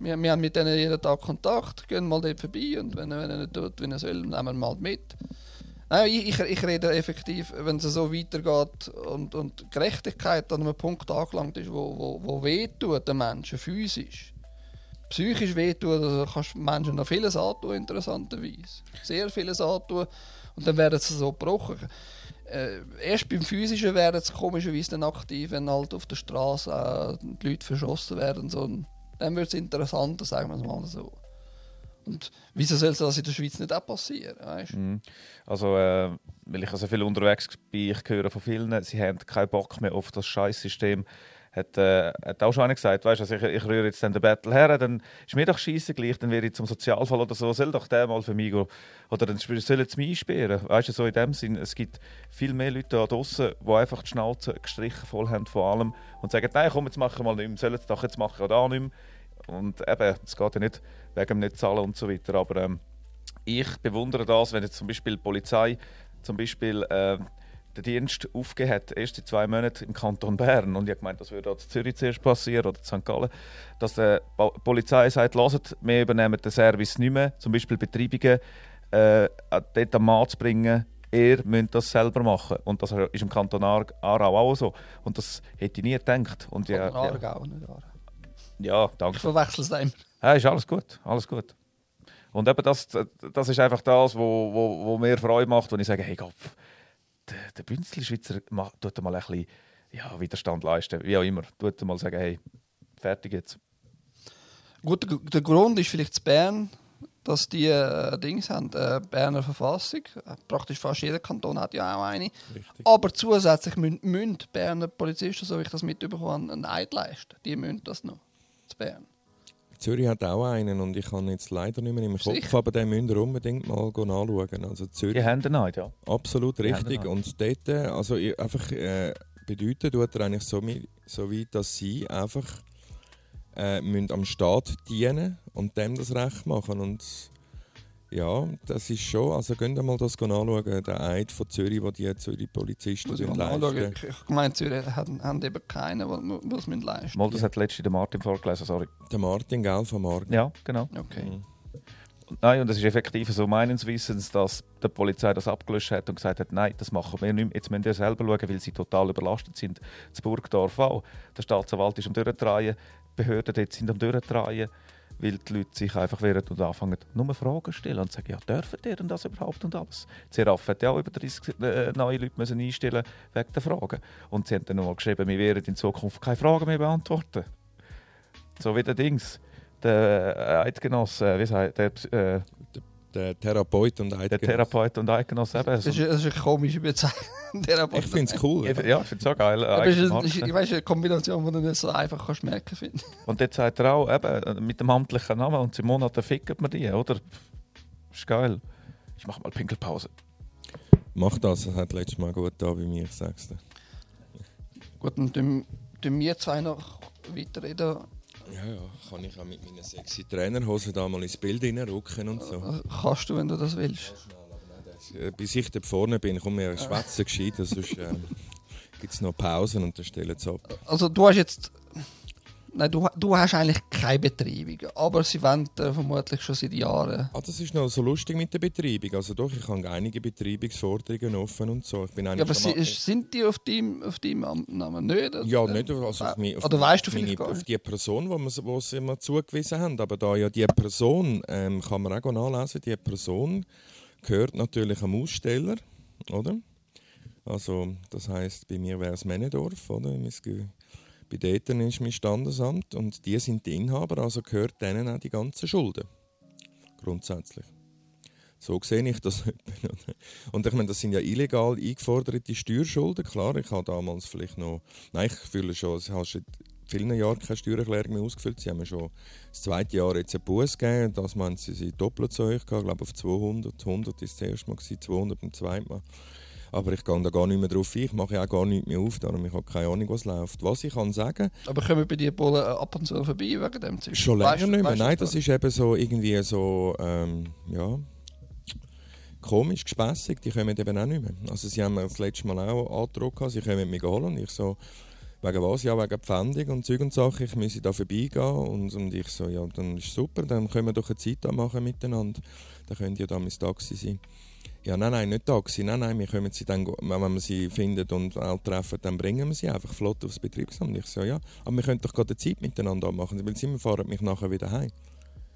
wir, wir haben mit denen jeden Tag Kontakt, gehen mal dort vorbei und wenn, wenn er nicht tut, wie er soll, nehmen wir ihn mal mit. Nein, ich, ich, ich rede effektiv, wenn es so weitergeht und, und Gerechtigkeit an einem Punkt angelangt ist, wo, wo, wo wehtut den Menschen physisch. Psychisch wehtut, also kannst du Menschen noch vieles antun, interessanterweise. Sehr vieles antun und dann werden sie so gebrochen. Äh, erst beim Physischen werden sie komischerweise dann aktiv, wenn halt auf der Straße äh, die Leute verschossen werden. So, und dann wird es interessanter, sagen wir es mal so. Und wieso soll das in der Schweiz nicht auch passieren? Weißt? Mhm. Also, äh, weil ich also viel unterwegs bin, ich höre von vielen, sie haben keinen Bock mehr auf das Scheißsystem. Hat, äh, hat auch schon einer gesagt, weißt, also ich, ich rühre jetzt den Battle her, dann ist mir doch scheiße gleich, dann wäre ich zum Sozialfall oder so, soll doch der mal für mich gehen. Oder dann sollen sie mich einsperren. Weißt du, so in dem Sinn, es gibt viel mehr Leute da draußen, die einfach die Schnauze gestrichen voll haben von allem und sagen, nein, komm, jetzt machen wir mal nicht mehr, sollen es doch jetzt machen oder auch nicht mehr. Und eben, es geht ja nicht wegen dem nicht zahlen und so weiter, aber ähm, ich bewundere das, wenn jetzt zum Beispiel die Polizei zum Beispiel äh, den Dienst aufgegeben hat, erst in zwei Monaten im Kanton Bern. Und ich habe gemeint, das würde auch in Zürich zuerst passieren oder in St. Gallen, dass die Polizei sagt, lasst, wir übernehmen den Service nicht mehr, zum Beispiel Betreibungen äh, dort am Mann zu bringen, ihr müsst das selber machen. Und das ist im Kanton Aar- Aarau auch so. Und das hätte ich nie gedacht. Und ja, Oder ja, Aargau, nicht Aarau. ja, Ich danke. verwechsel es immer. Ja, ist alles gut, alles gut. Und eben das, das ist einfach das, wo, wo, wo mir Freude macht, wenn ich sage, hey Kopf, der, der Bünzli-Schweizer macht- tut mal ein bisschen ja, Widerstand leisten, wie auch immer. Tut mal sagen, hey, fertig jetzt. Gut, der, Grund ist vielleicht zu Bern, dass die äh, Dings haben, äh, Berner Verfassung. Äh, Praktisch fast jeder Kanton hat ja auch eine. Richtig. Aber zusätzlich müssen, Berner Polizisten, so wie ich das mitbekommen habe, einen Eid leisten. Die müssen das noch. Zu Bern. Zürich hat auch einen und ich kann jetzt leider nicht mehr im Kopf, Sicher? aber den müsst ihr unbedingt mal anschauen. Also Zürich, Die haben den Neid, ja. absolut richtig. Und dort, äh, also einfach äh, bedeuten tut er eigentlich so, so weit, dass sie einfach äh, müssen am Staat dienen und dem das Recht machen. Und ja, das ist schon, also könnt ihr mal das go anschauen, der Eid von Zürich, wo die Zürich Polizisten Muss ich sind mal anschauen. leisten. Ich, ich meine, Zürich haben, haben eben keinen, die es leisten Mal, das hat letzte der Martin vorgelesen, sorry. Der Martin, gell, von Martin. Ja, genau. Okay. Mhm. Und, nein, und es ist effektiv so meines Wissens, dass die Polizei das abgelöscht hat und gesagt hat, nein, das machen wir nicht mehr. Jetzt müssen wir selber schauen, weil sie total überlastet sind. Das Burgdorf auch. Der Staatsanwalt ist am Durchdrehen, die Behörden dort sind am Durchdrehen, weil die Leute sich einfach wehren und anfangen, nur Fragen stellen und sagen, ja, dürfen die denn das überhaupt und alles? Die Seraph hat ja auch über 30 äh, neue Leute müssen einstellen wegen der Fragen. Und sie haben dann noch geschrieben, wir werden in Zukunft keine Fragen mehr beantworten. So wie der Dings, der äh, Eidgenosse, wie sagt der, äh, Der Therapeut und Der Eidgenosse. Therapeut und Eidgenosse eben. Das ist, So, das ist eine komische Bezeichnung. [laughs] Therapeut. Ich finde es cool. ja, ich finde es auch geil. Aber es ist, ist, ich weiss, eine Kombination, die du nicht so einfach kannst merken finde. Und jetzt sagt er auch, eben, mit dem amtlichen Namen und in Monaten ficken wir die, oder? Ist geil. Ich mach mal Pinkelpause. Mach das, das hat letztes Mal gut da bei mir, ich sag's dir. Gut, dann tun, tun wir zwei noch weiterreden. Ja, ja, kann ich auch mit meinen sexy Trainerhosen da mal ins Bild reinrücken und so. Also, Kannst du, wenn du das willst. Äh, Bis ich da vorne bin, komm mir schwätzen gescheit, sonst ähm, gibt es noch Pausen und dann stellen sie ab. Also du hast jetzt... Nein, du, du hast eigentlich keine Betreibung, aber sie wollen äh, vermutlich schon seit Jahren... Ah, das ist noch so lustig mit der Betreibung. Also doch, ich habe einige Betreibungsforderungen offen und so. Ich bin Ja, aber sie, sind die auf deinem, auf deinem Namen nicht? oder? Ja, nicht also auf, mich, auf, Oder weißt du meine, auf die Person, wo, wir, wo sie mir zugewiesen haben. Aber da ja die Person, ähm, kann man auch nachlesen, die Person gehört natürlich am Aussteller, oder? Also das heißt, bei mir wäre es Männendorf, oder? Ge- Bei denen ist mein Standesamt und die sind die Inhaber, also gehört denen auch die ganzen Schulden. Grundsätzlich. So sehe ich das. [laughs] Und ich meine, das sind ja illegal eingeforderte Steuerschulden. Klar, ich habe damals vielleicht noch. Nein, ich fühle schon, es hast seit vielen Jahren keine Steuererklärung mehr ausgefüllt. Sie haben mir schon das zweite Jahr jetzt einen Buß gegeben. Das meinen sie, sie doppelt so hoch. Ich glaube auf 200. 100 war das erste Mal, gewesen, 200 beim zweiten Mal. Aber ich gehe da gar nicht mehr drauf ein. Ich mache ja auch gar nichts mehr auf. Darum ich habe keine Ahnung, was läuft. Was ich kann sagen, Aber kommen bei dir Bullen ab und zu vorbei wegen dem Zeug? Schon Weißt länger du- nicht mehr. weißt Nein, das ist eben so irgendwie so, ähm, ja, komisch, gespässig. Die kommen eben auch nicht mehr. Also sie haben mir das letzte Mal auch gehabt, sie kommen mich holen. Und ich so, wegen was? Ja, wegen Pfändung und Zeug und Sachen. Ich müsse da vorbeigehen. Und, und ich so, ja, dann ist super, dann können wir doch eine Zeit machen miteinander. Dann könnt ihr da mein Taxi sein. Ja, nein, nein, nicht Taxi. Nein, nein, wir können sie dann, wenn wir sie finden und treffen, dann bringen wir sie einfach flott aufs Betriebsamt. Ich so, ja, aber wir können doch gerade Zeit miteinander abmachen, weil sie fahren mich nachher wieder heim.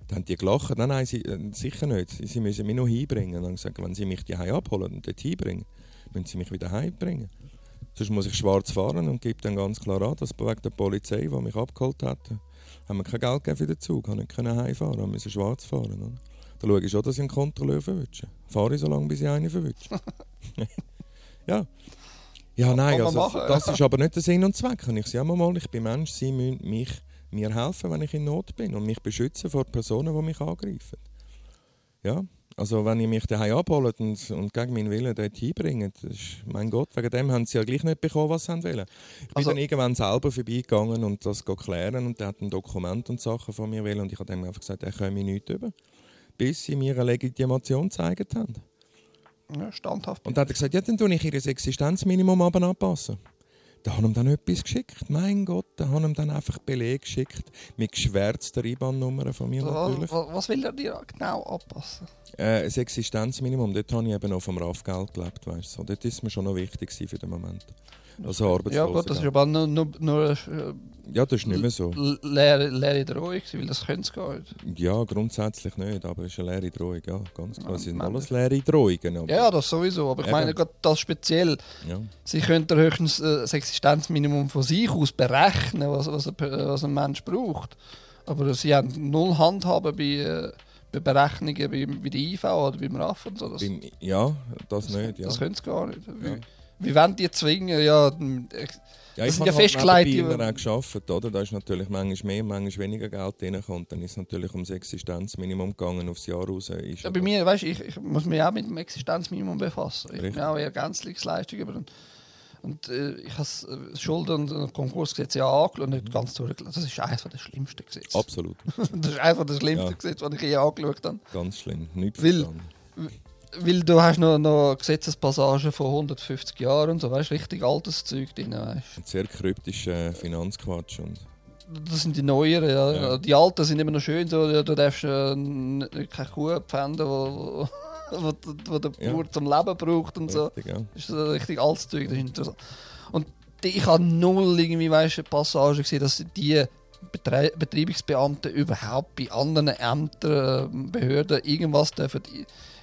Dann haben die gelacht. Nein, nein, sie, äh, sicher nicht. Sie, müssen mich noch hinbringen. Dann ich gesagt, wenn sie mich die abholen und dort hinbringen, müssen sie mich wieder heimbringen. Sonst muss ich schwarz fahren und gebe dann ganz klar an, dass wegen der Polizei, die mich abgeholt hat, haben wir kein Geld gegeben für den Zug, haben nicht können heimfahren, müssen schwarz fahren. Oder? Da schaue ich schon, dass ich einen Kontrolleur verwünsche. Fahre ich so lange, bis ich einen verwünsche. [laughs] ja. Ja, nein, also, machen, ja. das ist aber nicht der Sinn und Zweck. Und ich sage immer mal, ich bin Mensch, sie müssen mich, mir helfen, wenn ich in Not bin und mich beschützen vor Personen, die mich angreifen. Ja, also wenn ihr mich daheim abholt und, und gegen meinen Willen dort hinbringt, das ist, mein Gott, wegen dem haben sie ja gleich nicht bekommen, was sie wollen. Ich bin Also- dann irgendwann selber vorbeigegangen und das klären und der hat ein Dokument und Sachen von mir wollen und ich habe dem einfach gesagt, er komme nichts über, bis sie mir eine Legitimation gezeigt haben. Ja, standhaft. Und dann hat er gesagt, ja, dann tue ich ihr Existenzminimum aber anpassen. Da haben ihm dann etwas geschickt. Mein Gott, da haben ihm dann einfach Beleg geschickt mit geschwärzter IBAN-Nummer von mir Also, natürlich. was, was will er dir genau anpassen? Äh, ein Existenzminimum, dort habe ich eben noch vom RAF-Geld gelebt, weißt du. Dort ist mir schon noch wichtig für den Moment. Also Ja Arbeitslosengeld. gut, das ist aber nur, nur, nur eine ja, das ist nicht mehr so. äh, leere, leere Drohung, weil das könnte es gar nicht. Ja, grundsätzlich nicht, aber es ist eine leere Drohung, ja, ganz klar. Ja, Es sind alles leere Drohungen. Ja, das sowieso, aber ich meine gerade das speziell. ja. Sie könnten höchstens äh, das Existenzminimum von sich aus berechnen, was, was, ein, was ein Mensch braucht. Aber sie haben null Handhaben bei, äh, bei Berechnungen bei, bei der IV oder beim RAF und so. Das, ja, das nicht, ja. das können sie gar nicht. Wie, Ja. Wie wollen die zwingen? Ja, m- ich- Ja, Das ich habe ja festgelegt, die- immer auch gearbeitet, oder? Da ist natürlich manchmal mehr, manchmal weniger Geld reinkommt. Dann ist es natürlich ums Existenzminimum gegangen, aufs Jahr raus. Ist Ja, aber- bei mir, weißt, ich, ich muss mich auch mit dem Existenzminimum befassen. Ich Richtig. bin auch Ergänzungsleistung über den und äh, ich habe das äh, Schulden- und Konkursgesetz ja angeschaut und nicht ganz durchgelesen. Das ist eines der schlimmsten Gesetze. Absolut, [laughs] Das ist einfach das schlimmste Ja. Gesetz, das ich je angeschaut habe. ganz schlimm. Nicht Will- verstanden. Weil du hast noch, noch Gesetzespassagen von 150 Jahren und so, weißt richtig altes Zeug drin, weißt Ein sehr kryptischer Finanzquatsch. Und Das sind die neueren, ja. Ja. Die alten sind immer noch schön, so, ja, du darfst äh, keine Kuh pfänden, wo, wo, [laughs] wo der Ja. Bauer zum Leben braucht und so. richtig, ja. Das ist so richtig altes Zeug, das ist interessant. Und die, ich habe null irgendwie, weißt, Passagen gesehen, dass die Betrei Betreibungsbeamten überhaupt bei anderen Ämtern, äh, Behörden irgendwas dürfen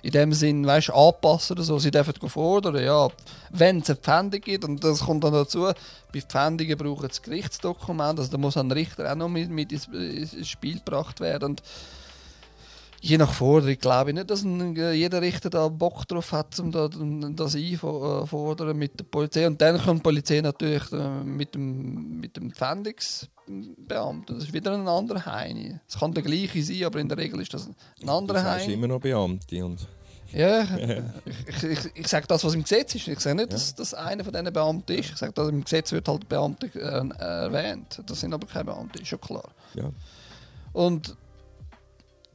in dem Sinn, weißt, anpassen oder so. Sie dürfen fordern, ja, wenn es eine Pfändung gibt, und das kommt dann dazu, bei Pfändungen brauchen das Gerichtsdokument, also da muss ein Richter auch noch mit, mit ins, ins Spiel gebracht werden. Und je nach Forderung glaube ich nicht, dass ein, äh, jeder Richter da Bock drauf hat, um da, das einfordern mit der Polizei. Und dann kommt die Polizei natürlich äh, mit dem, mit dem Pfändungsbeamten. Das ist wieder ein anderer Heini. Es kann der gleiche sein, aber in der Regel ist das ein anderer Du sagst Heini. immer noch Beamte. Und Ja, [laughs] ich, ich, ich, sage das, was im Gesetz ist. Ich sage nicht, dass das einer von diesen Beamten ist. Ich sage, dass im Gesetz wird halt Beamte äh, erwähnt. Das sind aber keine Beamte, ist schon klar. ja. Und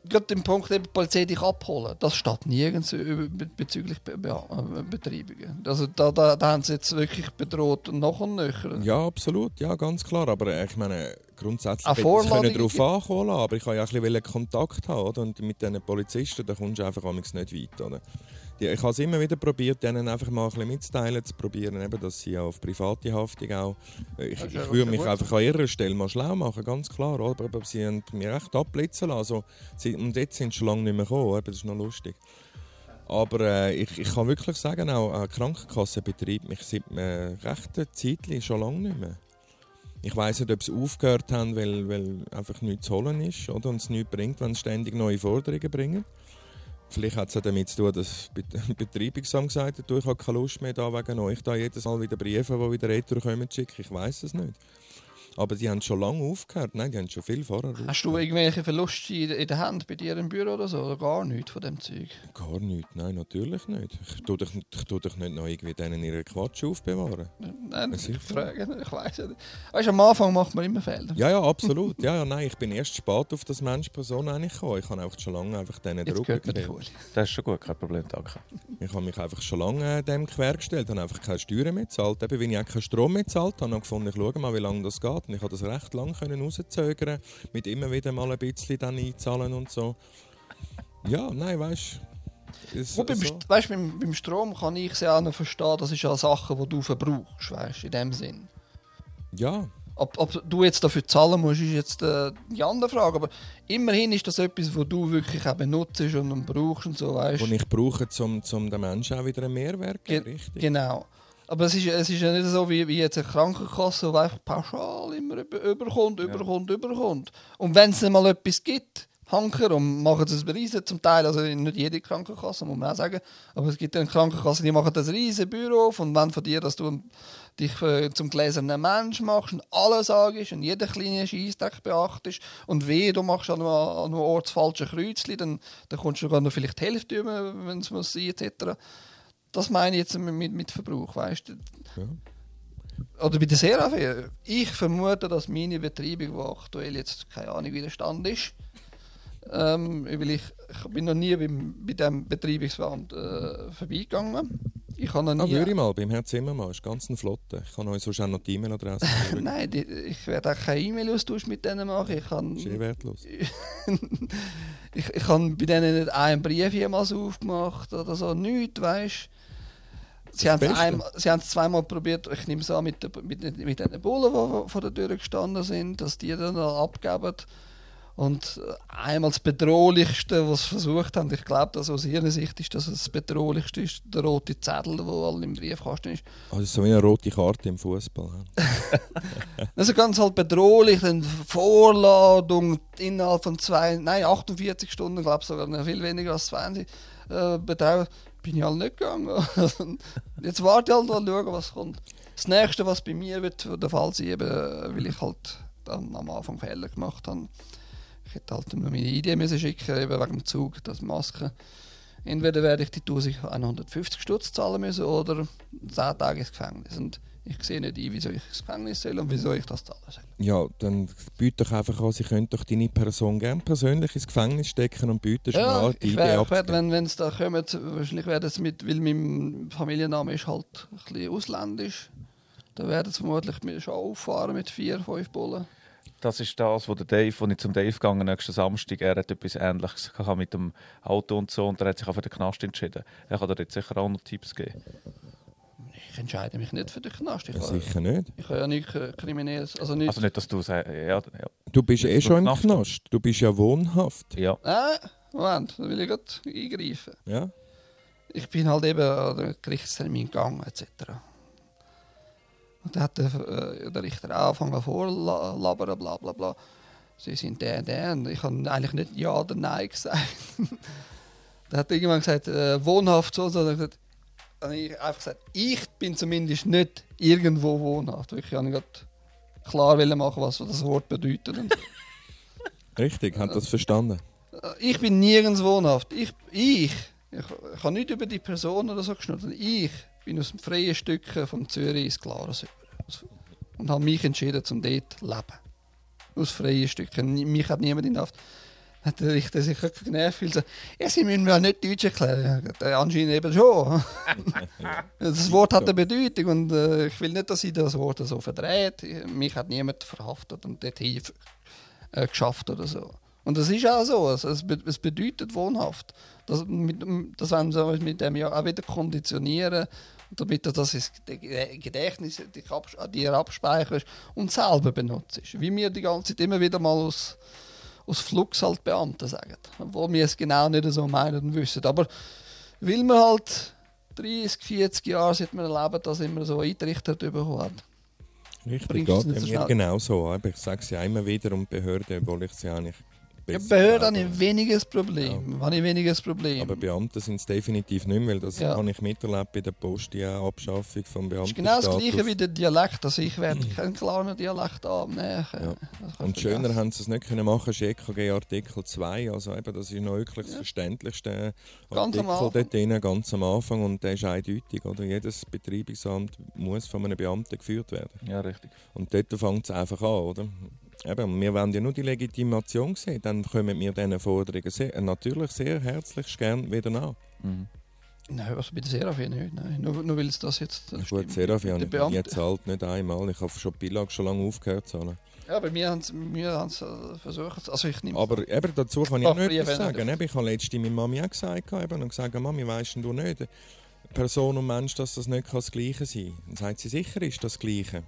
gerade im Punkt, eben die Polizei dich abholen, das steht nirgends be- bezüglich Be Be äh, Betreibungen. Also da, da, da haben sie jetzt wirklich bedroht und noch und nöcher. ja, absolut. Ja, ganz klar. Aber äh, ich meine, grundsätzlich Vorladung darauf ankommen aber ich wollte ja auch ein bisschen Kontakt haben. Oder? Und mit diesen Polizisten, da kommst du einfach nicht weit. Oder? Die, ich habe es immer wieder probiert, denen einfach mal ein bisschen mitzuteilen, zu probieren, eben, dass sie auf private Haftung auch. Ich, ist ja- ich würde mich einfach an ihrer Stelle mal schlau machen, ganz klar. Oder? Aber sie haben mich echt abblitzen lassen. Also, sie, und jetzt sind sie schon lange nicht mehr gekommen. Eben, Das ist noch lustig. Aber äh, ich, ich kann wirklich sagen, auch eine Krankenkasse betreibt mich seit einem rechten Zeitchen schon lange nicht mehr. Ich weiß nicht, ob sie aufgehört haben, weil, weil einfach nichts zu holen ist oder? und es nichts bringt, wenn sie ständig neue Forderungen bringen. Vielleicht hat es damit zu tun, dass das [laughs] Betreibungsamt gesagt hat, ich habe keine Lust mehr da wegen euch da jedes Mal wieder Briefe, die wieder retour kommen, zu schicken. Ich weiß es nicht. Aber die haben schon lange aufgehört. Nein, die haben schon viel vorher aufgehört. Hast du irgendwelche Verluste in, in der Hand bei dir im Büro oder so? Oder gar nichts von dem Zeug? Gar nicht, nein, natürlich nicht. Ich tue dich, ich tue dich nicht noch irgendwie denen ihre Quatsch aufbewahren. Nein, Was ich frage ich weiß nicht. Weißt am Anfang macht man immer Fehler. Ja, ja, absolut. [laughs] Ja, ja, nein, ich bin erst spät auf das Mensch-Person eigentlich gekommen. Ich habe einfach schon lange einfach denen Jetzt Druck. Kohle. Das ist schon gut, kein Problem, danke. [laughs] Ich habe mich einfach schon lange äh, dem quergestellt, habe einfach keine Steuern mehr gezahlt. Eben, wenn ich auch keinen Strom mehr gezahlt habe, habe ich gefunden, ich schaue mal, wie lange das geht. Und ich habe das recht lange können rauszögern, mit immer wieder mal ein bisschen dann einzahlen und so. Ja, nein, weißt du. So. Weißt, beim, beim Strom kann ich es ja auch noch verstehen, das ist ja Sachen, die du verbrauchst, weißt, in dem Sinn. Ja, Ob, ob du jetzt dafür zahlen musst, ist jetzt äh, die andere Frage. Aber immerhin ist das etwas, wo du wirklich auch benutzt und brauchst und so, weißt und ich brauche, um, um den Menschen auch wieder einen Mehrwert zu Ge- richtig? Genau. Aber es ist, es ist ja nicht so wie, wie jetzt eine Krankenkasse, die einfach pauschal immer über- überkommt, überkommt, überkommt. Und wenn es dann mal etwas gibt, Hanker, und machen ein riesen zum Teil, also nicht jede Krankenkasse, muss man auch sagen, aber es gibt eine Krankenkasse, die machen das riesen Büro auf und wenn von dir, dass du dich äh, zum gläsernen Mensch machst und alles sagst und jeden kleinen Scheissdreck beachtest und weh, du machst an einem, an einem Ort das falsche Kreuzchen, dann, dann kommst du sogar noch vielleicht die Hälfte wenn es muss sein, etc. Das meine ich jetzt mit, mit, Verbrauch, weißt du? Ja. Oder bei der Serafe. Ich vermute, dass meine Betreibung, die aktuell jetzt keine Ahnung, wie der Stand ist, ähm, weil ich, ich bin noch nie beim, bei diesem Betreibungsamt äh, vorbeigegangen. Ich habe noch Ah, nie... würde ich mal, beim Herrn Zimmermann, ist ganz ein Flotte. Ich kann euch sonst auch noch die E-Mail-Adresse. [laughs] Nein, die, ich werde auch keinen E-Mail-Austausch mit denen machen. Ich kann, ist eh wertlos. [laughs] ich, ich habe bei denen nicht einen Brief jemals aufgemacht oder so, nichts, weißt Sie haben, es Beste. einmal, sie haben es zweimal probiert, ich nehme es an, mit, der, mit, den- mit den Bullen, die vor der Tür gestanden sind, dass die dann abgeben. Und äh, einmal das Bedrohlichste, was sie versucht haben, ich glaube, dass aus ihrer Sicht ist, dass das Bedrohlichste ist, der rote Zettel, der alle im Briefkasten ist. Also so wie eine rote Karte im Fußball. Also [laughs] ganz halt bedrohlich, dann Vorladung innerhalb von zwei, nein, 48 Stunden, glaube ich sogar viel weniger als 20 äh, bedauert, bin ich halt nicht gegangen. [laughs] Jetzt warte ich halt und schauen, was kommt. Das nächste, was bei mir wird der Fall sein, eben, äh, weil ich halt dann am Anfang Fehler gemacht habe. Ich hätte halt nur meine Idee müssen schicken, eben wegen dem Zug, das Maske. Entweder werde ich die 1150 Stutz zahlen müssen oder 10 Tage ins Gefängnis. Und ich sehe nicht ein, wieso ich ins Gefängnis soll und wieso ich das zahlen soll. Ja, dann biete doch einfach an, sie können doch deine Person gerne persönlich ins Gefängnis stecken und bietest mir Ja, an, die ich Idee werde, ich abzugeben. wenn es da kommt, wahrscheinlich werden es mit, weil mein Familienname ist halt ein bisschen ausländisch, da werden sie vermutlich mit- schon auffahren mit vier, fünf Bullen. Das ist das, wo der Dave, wo ich zum Dave gegangen nächsten Samstag, er hat etwas Ähnliches gehabt mit dem Auto und so und er hat sich auch für den Knast entschieden. Er kann dir jetzt sicher auch noch Tipps geben. Ich entscheide mich nicht für den Knast. Ich, Ja, habe, sicher nicht. ich habe ja nichts äh, Kriminelles. Also nicht, Also nicht, dass du sagst, ja, ja, Du bist eh schon im Knast. Knast. Du bist ja wohnhaft. ja. Nein, Moment, da will ich gerade eingreifen. Ja? Ich bin halt eben an den Gerichtstermin gegangen, etc. Und dann hat der, äh, der Richter angefangen vorlabern, bla bla bla. Sie sind der, der. Und ich habe eigentlich nicht Ja oder Nein gesagt. [laughs] da hat irgendwann gesagt, äh, wohnhaft so. so. Dann gesagt, habe ich einfach gesagt, ich bin zumindest nicht irgendwo wohnhaft. Ich habe gerade klar machen, was das Wort bedeutet. Und so. [laughs] Richtig, hat das verstanden? Äh, ich bin nirgends wohnhaft. Ich, ich, ich, ich habe nicht über die Person oder so geschnurrt. Ich bin aus dem freien Stücken vom Zürich ins Klares über. Und habe mich entschieden, zum dort zu leben. Aus freien Stücken. Mich hat niemand in der Haft. Hat der Richter sich genervt, weil so, ja, sie müssen mir ja nicht Deutsch erklären. Ja, anscheinend eben schon. [laughs] das Wort hat eine Bedeutung und äh, ich will nicht, dass sie das Wort so verdreht. Mich hat niemand verhaftet und dorthin äh, geschafft oder so. Und das ist auch so. Also es, es bedeutet wohnhaft. Das, mit, das wollen sie mit dem ja auch wieder konditionieren, damit du das ins Gedächtnis dir abspeicherst und selber benutzt. Wie wir die ganze Zeit immer wieder mal aus, aus Flux halt Beamte sagen. Obwohl wir es genau nicht so meinen und wissen. Aber weil man halt 30, 40 Jahre seit man erlebt, das immer so eingerichtet bekommen hat. Richtig, geht mir genauso. Ich sage es ja immer wieder um Behörden, obwohl ich sie eigentlich ja, Behörden habe ich weniges Problem. Ja. Habe ich weniges Problem. Aber Beamte sind es definitiv nicht mehr, weil das ja. habe ich miterlebt bei der Post, die Abschaffung vom Beamten. Das ist genau das gleiche wie der Dialekt. Also ich werde [clears throat] keinen klaren Dialekt abnehmen. Ja. Und schöner haben sie es nicht können machen, ist EKG Artikel 2. Also eben, das ist noch wirklich das verständlichste ganz Artikel dort drin, ganz am Anfang. Und der ist eindeutig. Oder? Jedes Betreibungsamt muss von einem Beamten geführt werden. Ja, richtig. Und dort fängt es einfach an, oder? Eben, wir wollen ja nur die Legitimation sehen, dann kommen wir diesen Forderungen sehr, natürlich sehr herzlich gern wieder nach. Mhm. Nein, also bei der Serafin nicht. Nein. Nur, nur weil es das jetzt. Das gut, Serafin habe ich nie zahlt, nicht einmal. Ich habe schon Billag schon lange aufgehört zu zahlen. Ja, aber wir haben es äh, versucht. Also ich nehme aber eben dazu kann ich auch nicht etwas sagen. Eben, ich habe letztens meine Mami auch gesagt eben, und gesagt, Mami, weißt du nicht, Person und Mensch, dass das nicht das Gleiche sein kann. Dann sagt sie, sicher ist das Gleiche.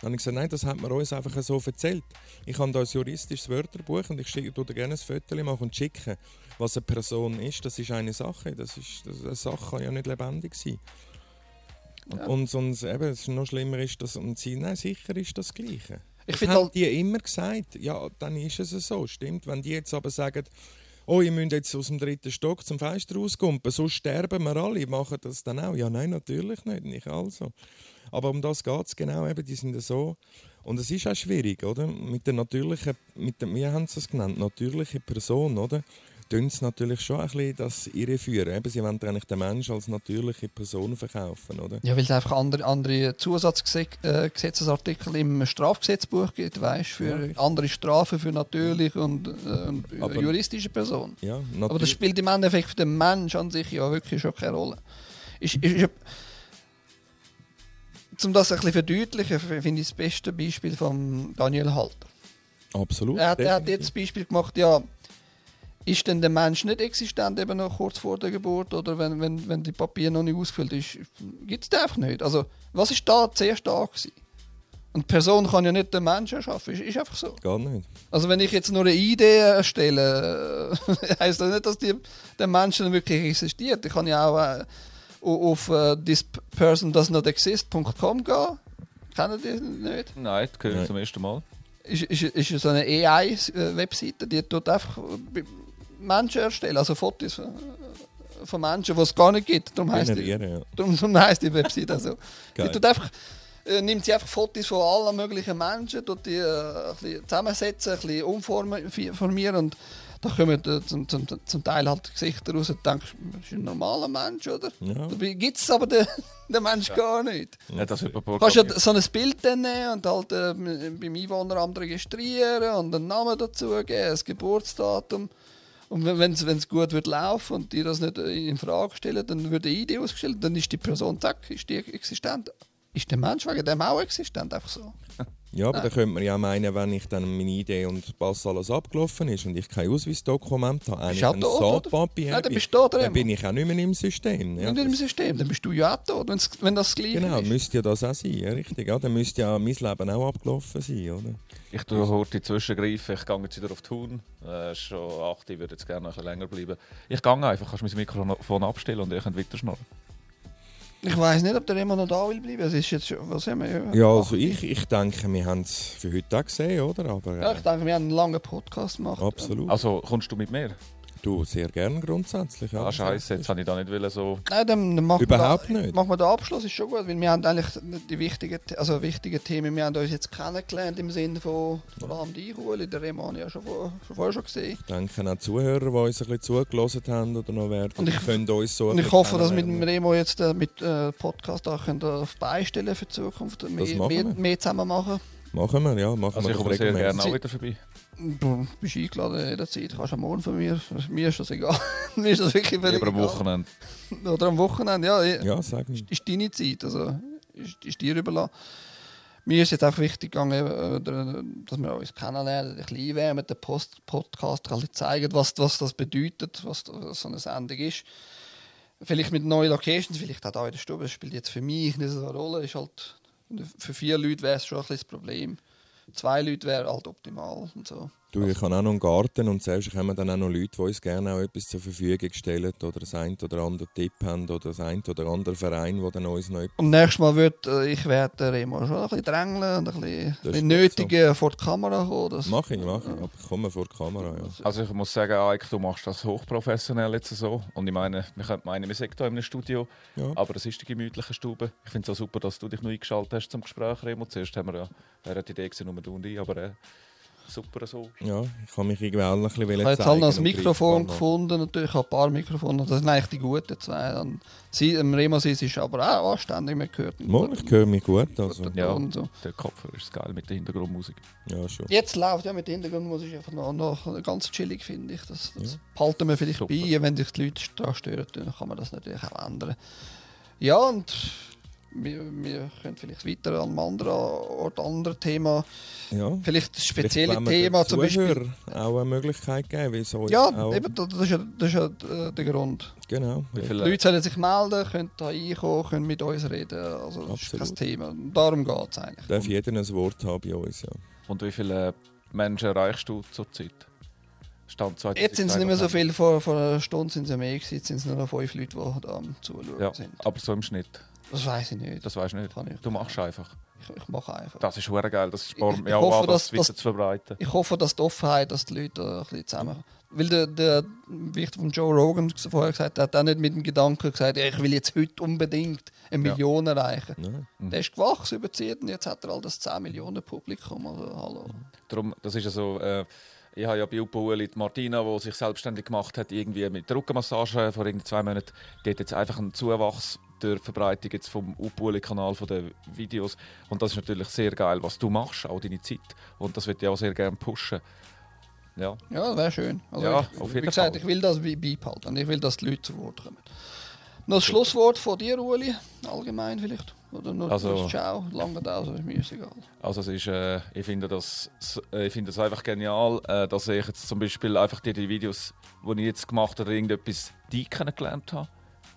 Dann habe ich gesagt, nein, das hat man uns einfach so erzählt. Ich habe da ein juristisches Wörterbuch und ich schicke dir gerne ein Foto machen und schicken. Was eine Person ist, das ist eine Sache. Das ist, das, eine Sache kann ja nicht lebendig sein. Ja. Und sonst, eben, es noch schlimmer ist, dass, und sie, nein, sicher ist das Gleiche. Ich das haben halt die immer gesagt. Ja, dann ist es so, stimmt. Wenn die jetzt aber sagen, oh, ihr müsst jetzt aus dem dritten Stock zum Fenster rauskommen, sonst sterben wir alle, machen das dann auch? Ja, nein, natürlich nicht, nicht also. Aber um das geht es genau, eben, die sind so. Und es ist auch schwierig, oder? Mit der natürlichen, mit der, wir haben es genannt, natürliche Person, oder? tun sie natürlich schon ein bisschen das irreführen. Eben, sie wollen eigentlich den Menschen als natürliche Person verkaufen, oder? Ja, weil es einfach andere, andere Zusatzgesetzesartikel äh, im Strafgesetzbuch gibt, weißt für ja. andere Strafen für natürliche und äh, aber, juristische Personen. Ja, aber das spielt im Endeffekt für den Menschen an sich ja wirklich schon keine Rolle. Ist, ist, um das ein bisschen verdeutlichen, finde ich das beste Beispiel von Daniel Halter. Absolut. Er hat, er hat jetzt das Beispiel gemacht, ja, ist denn der Mensch nicht existent, eben noch kurz vor der Geburt oder wenn, wenn, wenn die Papier noch nicht ausgefüllt ist? Gibt es einfach nicht. Also, was ist da zuerst da gewesen? Und die Person kann ja nicht den Menschen erschaffen, ist, ist einfach so. Gar nicht. Also wenn ich jetzt nur eine Idee erstelle, [laughs] heißt das nicht, dass die, der Mensch wirklich existiert. Ich kann ja auch äh, auf äh, thispersondoesnotexist.com gehen. Kennen die nicht? Nein, das höre ich zum ersten Mal. Ist, ist, ist so eine AI-Webseite, die tut einfach Menschen erstellen, also Fotos von, von Menschen, die es gar nicht gibt. Darum heisst, die, ja. darum, darum heisst die Webseite so. [laughs] die tut einfach, äh, nimmt sie einfach Fotos von allen möglichen Menschen, tut die äh, ein bisschen zusammensetzen, ein bisschen umformieren und da kommen äh, zum, zum, zum Teil halt Gesichter raus und denkst, das ist ein normaler Mensch, oder? Ja. Dabei gibt es aber den, [laughs] den Mensch ja. gar nicht. Ja, das wird Kannst du so ein Bild nehmen und halt äh, beim Einwohneramt registrieren und einen Namen dazugeben, ein Geburtsdatum. Und wenn es gut wird laufen und die das nicht in Frage stellen, dann wird die Idee ausgestellt, dann ist die Person, zack, ist die existent. Ist der Mensch wegen dem auch existent, einfach so. [laughs] Ja, aber da könnte man ja meinen, wenn ich dann meine Idee und Pass alles abgelaufen ist und ich kein Ausweisdokument habe, ein Saatpapier ja, dann, bist du dann bin ich auch nicht mehr im System. Ja. Nicht im System, dann bist du ja auch tot, wenn das gleich genau, ist. Genau, müsste ja das auch sein, ja, richtig. Ja, dann müsste ja mein Leben auch abgelaufen sein, oder? Ich tue heute zwischengreifen, ich gehe jetzt wieder auf die Huhn. Äh, schon 8 ich würde jetzt gerne noch ein bisschen länger bleiben. Ich gehe einfach, kannst du mein Mikrofon abstellen und ihr könnt weiter schnurren. Ich weiß nicht, ob der immer noch da will bleiben. Es ist jetzt schon, was haben wir? Ja, also ich, ich denke, wir haben es für heute auch gesehen, oder? Aber Ja, äh, ich denke, wir haben einen langen Podcast gemacht. absolut. Also, kommst du mit mir? Du, sehr gern grundsätzlich. Ah, scheiße, jetzt habe ich da nicht wollen, so... Nein, dann, dann machen Überhaupt wir da, nicht. Machen wir den Abschluss, ist schon gut, weil wir haben eigentlich die wichtigen, also wichtigen Themen, wir haben uns jetzt kennengelernt im Sinne von, vor allem die Ueli, der ich ja schon, vor, schon vorher schon gesehen. Ich denke auch Zuhörer, die uns ein bisschen zugelassen haben oder noch werden, Und ich- können uns so Und ich hoffe, dass mit dem. Remo jetzt äh, mit äh, Podcast auch könnt ihr auf beistellen für die Zukunft, mehr, machen mehr, mehr zusammen machen. Machen wir, ja. Machen Also wir ich komme sehr gerne auch wieder vorbei. Du bist eingeladen jederzeit, kannst am Morgen von mir, mir ist das egal. [laughs] mir ist das wirklich völlig Lieber am. Wochenende. Oder am Wochenende, ja. ja. Sag mir. ist deine Zeit, also ist, ist dir überlassen. Mir ist jetzt einfach wichtig gegangen, äh, dass wir uns kennenlernen, ein bisschen einwärmen, den Post Podcast ein bisschen zeigen, was, was das bedeutet, was, was so eine Sendung ist. Vielleicht mit neuen Locations, vielleicht auch da in der Stube, das spielt jetzt für mich nicht so eine Rolle. Ist halt, für vier Leute wäre es schon ein bisschen das Problem. Zwei Leute wäre halt optimal und so. Du, ich habe auch noch einen Garten und selbst haben wir dann auch noch Leute, die uns gerne auch etwas zur Verfügung stellen oder das ein oder andere Tipp haben oder das ein oder andere Verein, der dann uns noch etwas... Und nächstes Mal wird äh, ich werde Remo schon ein bisschen drängeln und ein bisschen, nötigen vor die Kamera kommen. Das, Mach ich, mach ich. Aber ich komme vor die Kamera, ja. Also ich muss sagen, Eik, du machst das hochprofessionell jetzt so. Und ich meine, wir könnten meinen, wir sind hier in einem Studio, Ja. aber es ist die gemütliche Stube. Ich finde es auch super, dass du dich noch eingeschaltet hast zum Gespräch, Remo. Zuerst haben wir ja, wäre die Idee gewesen, nur du und ich, aber äh, super so. Ja, ich habe mich irgendwie auch ein bisschen Ich habe jetzt halt noch ein Mikrofon gefunden, natürlich auch ein paar Mikrofone. Das sind eigentlich die guten zwei. Dann, sie, im Remo sie ist aber auch anständig, man gehört ihn machen. Mal, ich höre mich gut, also. Ja. So. Der Kopfhörer ist geil mit der Hintergrundmusik. Ja, schon. Jetzt läuft ja mit Hintergrundmusik einfach noch, noch ganz chillig, finde ich. Das, das Ja. behalten wir vielleicht Super. bei. Wenn sich die Leute daran stören, dann kann man das natürlich auch ändern. Ja, und wir, wir können vielleicht weiter an einem anderen Ort, anderen Thema. Ja. Vielleicht das spezielle Vielleicht wollen wir Thema, den zum Beispiel. Auch eine Möglichkeit geben, wie so Ja, auch, eben, das ist ja, das ist ja äh, der Grund. Genau. Wie ja. viele, Die Leute sollen sich melden, können da reinkommen, können mit uns reden. Also das ist kein Absolut. Thema. Darum geht es eigentlich. Darf jeder ein Wort haben bei uns, ja. und wie viele Menschen erreichst du zurzeit? Stand 2022. Jetzt sind es nicht mehr so viele, vor, vor einer Stunde sind es ja mehr gewesen, jetzt sind es nur noch fünf Leute, die da am Zuschauen Ja, sind. aber so im Schnitt. Das weiß ich nicht. Das weißt du nicht. Ich. Du machst einfach. Ich, ich mache einfach. Das ist hure geil. Das ist Ich- Sport, ich ja, hoffe, das dass- zu verbreiten. Ich hoffe, dass die Offenheit, dass die Leute ein bisschen zusammen. Weil der, der wie ich von Joe Rogan vorher gesagt habe, hat auch nicht mit dem Gedanken gesagt, ja, ich will jetzt heute unbedingt eine Ja. Million erreichen. Nein. Mhm. Der ist gewachsen über die Zeit und jetzt hat er all das 10 Millionen Publikum. Also, hallo. Darum, das ist ja so, äh, ich habe ja bei Upueli die Martina, die sich selbstständig gemacht hat, irgendwie mit der Rückenmassage vor irgendwie zwei Monaten, die hat jetzt einfach einen Zuwachs durch Verbreitung jetzt vom Upueli-Kanal von den Videos. Und das ist natürlich sehr geil, was du machst, auch deine Zeit. Und das würde ich auch sehr gerne pushen. Ja, Ja, das wäre schön. Also Ja, ich, auf wie jeden gesagt, Fall. ich will das bei- beibehalten und ich will, dass die Leute zu Wort kommen. Noch das Schlusswort von dir, Uli, allgemein vielleicht? Oder nur Also- Ciao, lange da, also ist mir egal. Also es ist, äh, ich finde das, äh, ich finde das einfach genial, äh, dass ich jetzt zum Beispiel einfach die, die Videos, die ich jetzt gemacht habe, irgendetwas die kennengelernt habe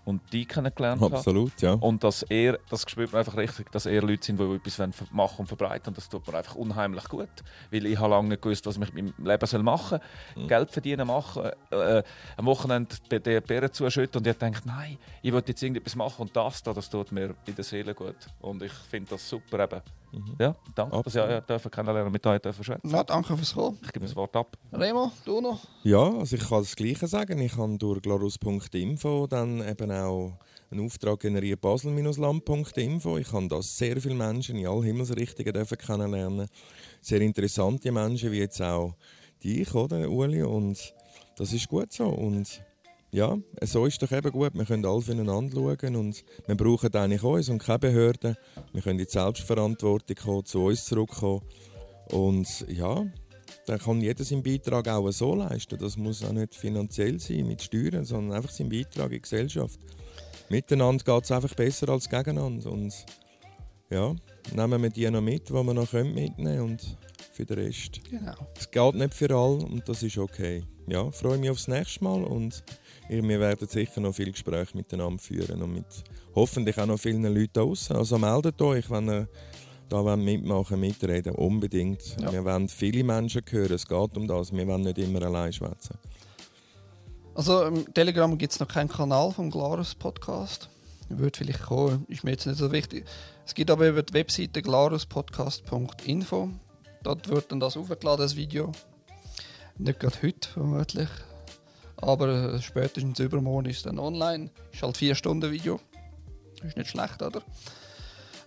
und die kennengelernt habe. Absolut, ja. Und dass er, das spürt man einfach richtig, dass er Leute sind, die etwas machen und verbreiten und das tut mir einfach unheimlich gut. Weil ich habe lange nicht gewusst, was ich mit meinem Leben soll machen soll. Geld verdienen, machen, äh, am Wochenende die Beeren zuschütten und ich denke, nein, ich will jetzt irgendetwas machen und das da, das tut mir in der Seele gut. Und ich finde das super eben. Ja, danke, dass ich Absolut. ja, dürfen kennenlernen mit euch dürfen schwätzen. Na, danke fürs Kommen. Ich gebe das Wort ab. Remo, du noch? Ja, also ich kann das Gleiche sagen. Ich habe durch glorus.info dann eben auch einen Auftrag generiert, basel-land.info. Ich habe da sehr viele Menschen in all Himmelsrichtungen dürfen kennenlernen. Sehr interessante Menschen, wie jetzt auch dich, oder, Uli? Und das ist gut so. Und ja, so ist doch eben gut. Wir können alle voneinander schauen und wir brauchen eigentlich uns und keine Behörden. Wir können in die Selbstverantwortung kommen, zu uns zurückkommen. Und ja, dann kann jeder seinen Beitrag auch so leisten. Das muss auch nicht finanziell sein mit Steuern, sondern einfach seinen Beitrag in die Gesellschaft. Miteinander geht es einfach besser als gegeneinander. Und ja, nehmen wir die noch mit, die wir noch können mitnehmen und für den Rest. Genau. Es geht nicht für alle und das ist okay. Ja, freue mich aufs nächste Mal und wir werden sicher noch viele Gespräche miteinander führen und mit hoffentlich auch noch vielen Leuten außen. Also meldet euch, wenn ihr da mitmachen, mitreden, unbedingt. Ja. Wir wollen viele Menschen hören, es geht um das. Wir wollen nicht immer allein schwätzen. Also im Telegram gibt es noch keinen Kanal vom Glarus Podcast. Wird vielleicht kommen, ist mir jetzt nicht so wichtig. Es gibt aber über die Webseite glaruspodcast.info. Dort wird dann das aufgeladen, das Video. Nicht gerade heute, vermutlich. Aber äh, spätestens übermorgen ist dann online. Ist halt 4 Stunden Video. Ist nicht schlecht, oder?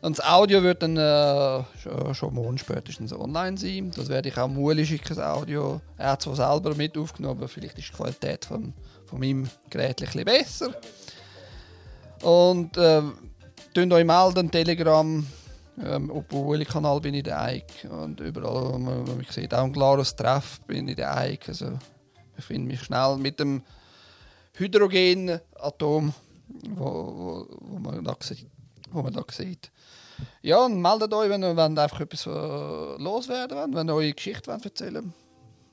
Und das Audio wird dann äh, schon, schon morgen spätestens online sein. Das werde ich auch Muli schicken, das Audio. Er hat zwar selber mit aufgenommen, aber vielleicht ist die Qualität von, von meinem Gerät ein bisschen besser. Und äh, tun euch melden, Telegram, ähm, auf dem Muli-Kanal bin ich der Ike. Und überall, wo man, wo sieht, auch ein klares Treff bin ich der Ike. Also, ich finde mich schnell mit dem Hydrogenatom, wo, wo, wo, man da sieht, wo man da sieht. Ja, und meldet euch, wenn ihr wollt, einfach etwas äh, loswerden wollt, wenn ihr eure Geschichte wollt erzählen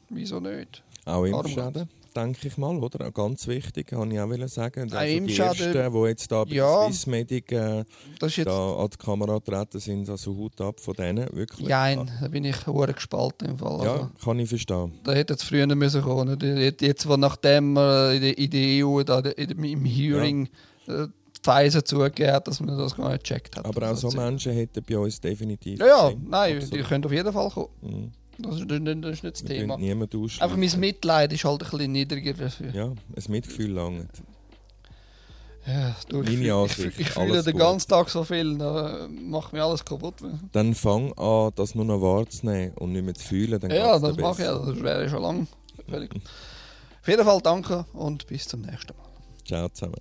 Wieso nicht? Auch Impfschäden, denke ich mal, oder? Ganz wichtig, kann ich auch sagen. Also die Impfschäden- Ersten, die jetzt da bei Ja. Swissmedic äh, da an die Kamera treten, sind also Hut ab von denen, wirklich. Nein, da bin ich hure gespalten im Fall. Ja, Also, kann ich verstehen. da hätte es früher müssen kommen. Jetzt- Jetzt, wo nachdem äh, in der, EU da, im Hearing äh, die Pfizer zugegeben hat, dass man das gar nicht gecheckt hat. Aber auch so Also, Menschen hätten bei uns definitiv. Ja, ja, nein, Absolut. die können auf jeden Fall kommen. Mhm. Das ist, das nicht das Thema. Einfach mein Mitleid ist halt ein bisschen niedriger dafür. Ja, ein Mitgefühl langt. Ja, du, ich, Meine fühl- ich, Ansicht, ich fühle den ganzen Tag so viel, da macht mir alles kaputt. Dann fang an, das nur noch wahrzunehmen und nicht mehr zu fühlen. Dann Ja, das mache ich, das wäre schon lang. Auf jeden Fall danke und bis zum nächsten Mal. Ciao zusammen.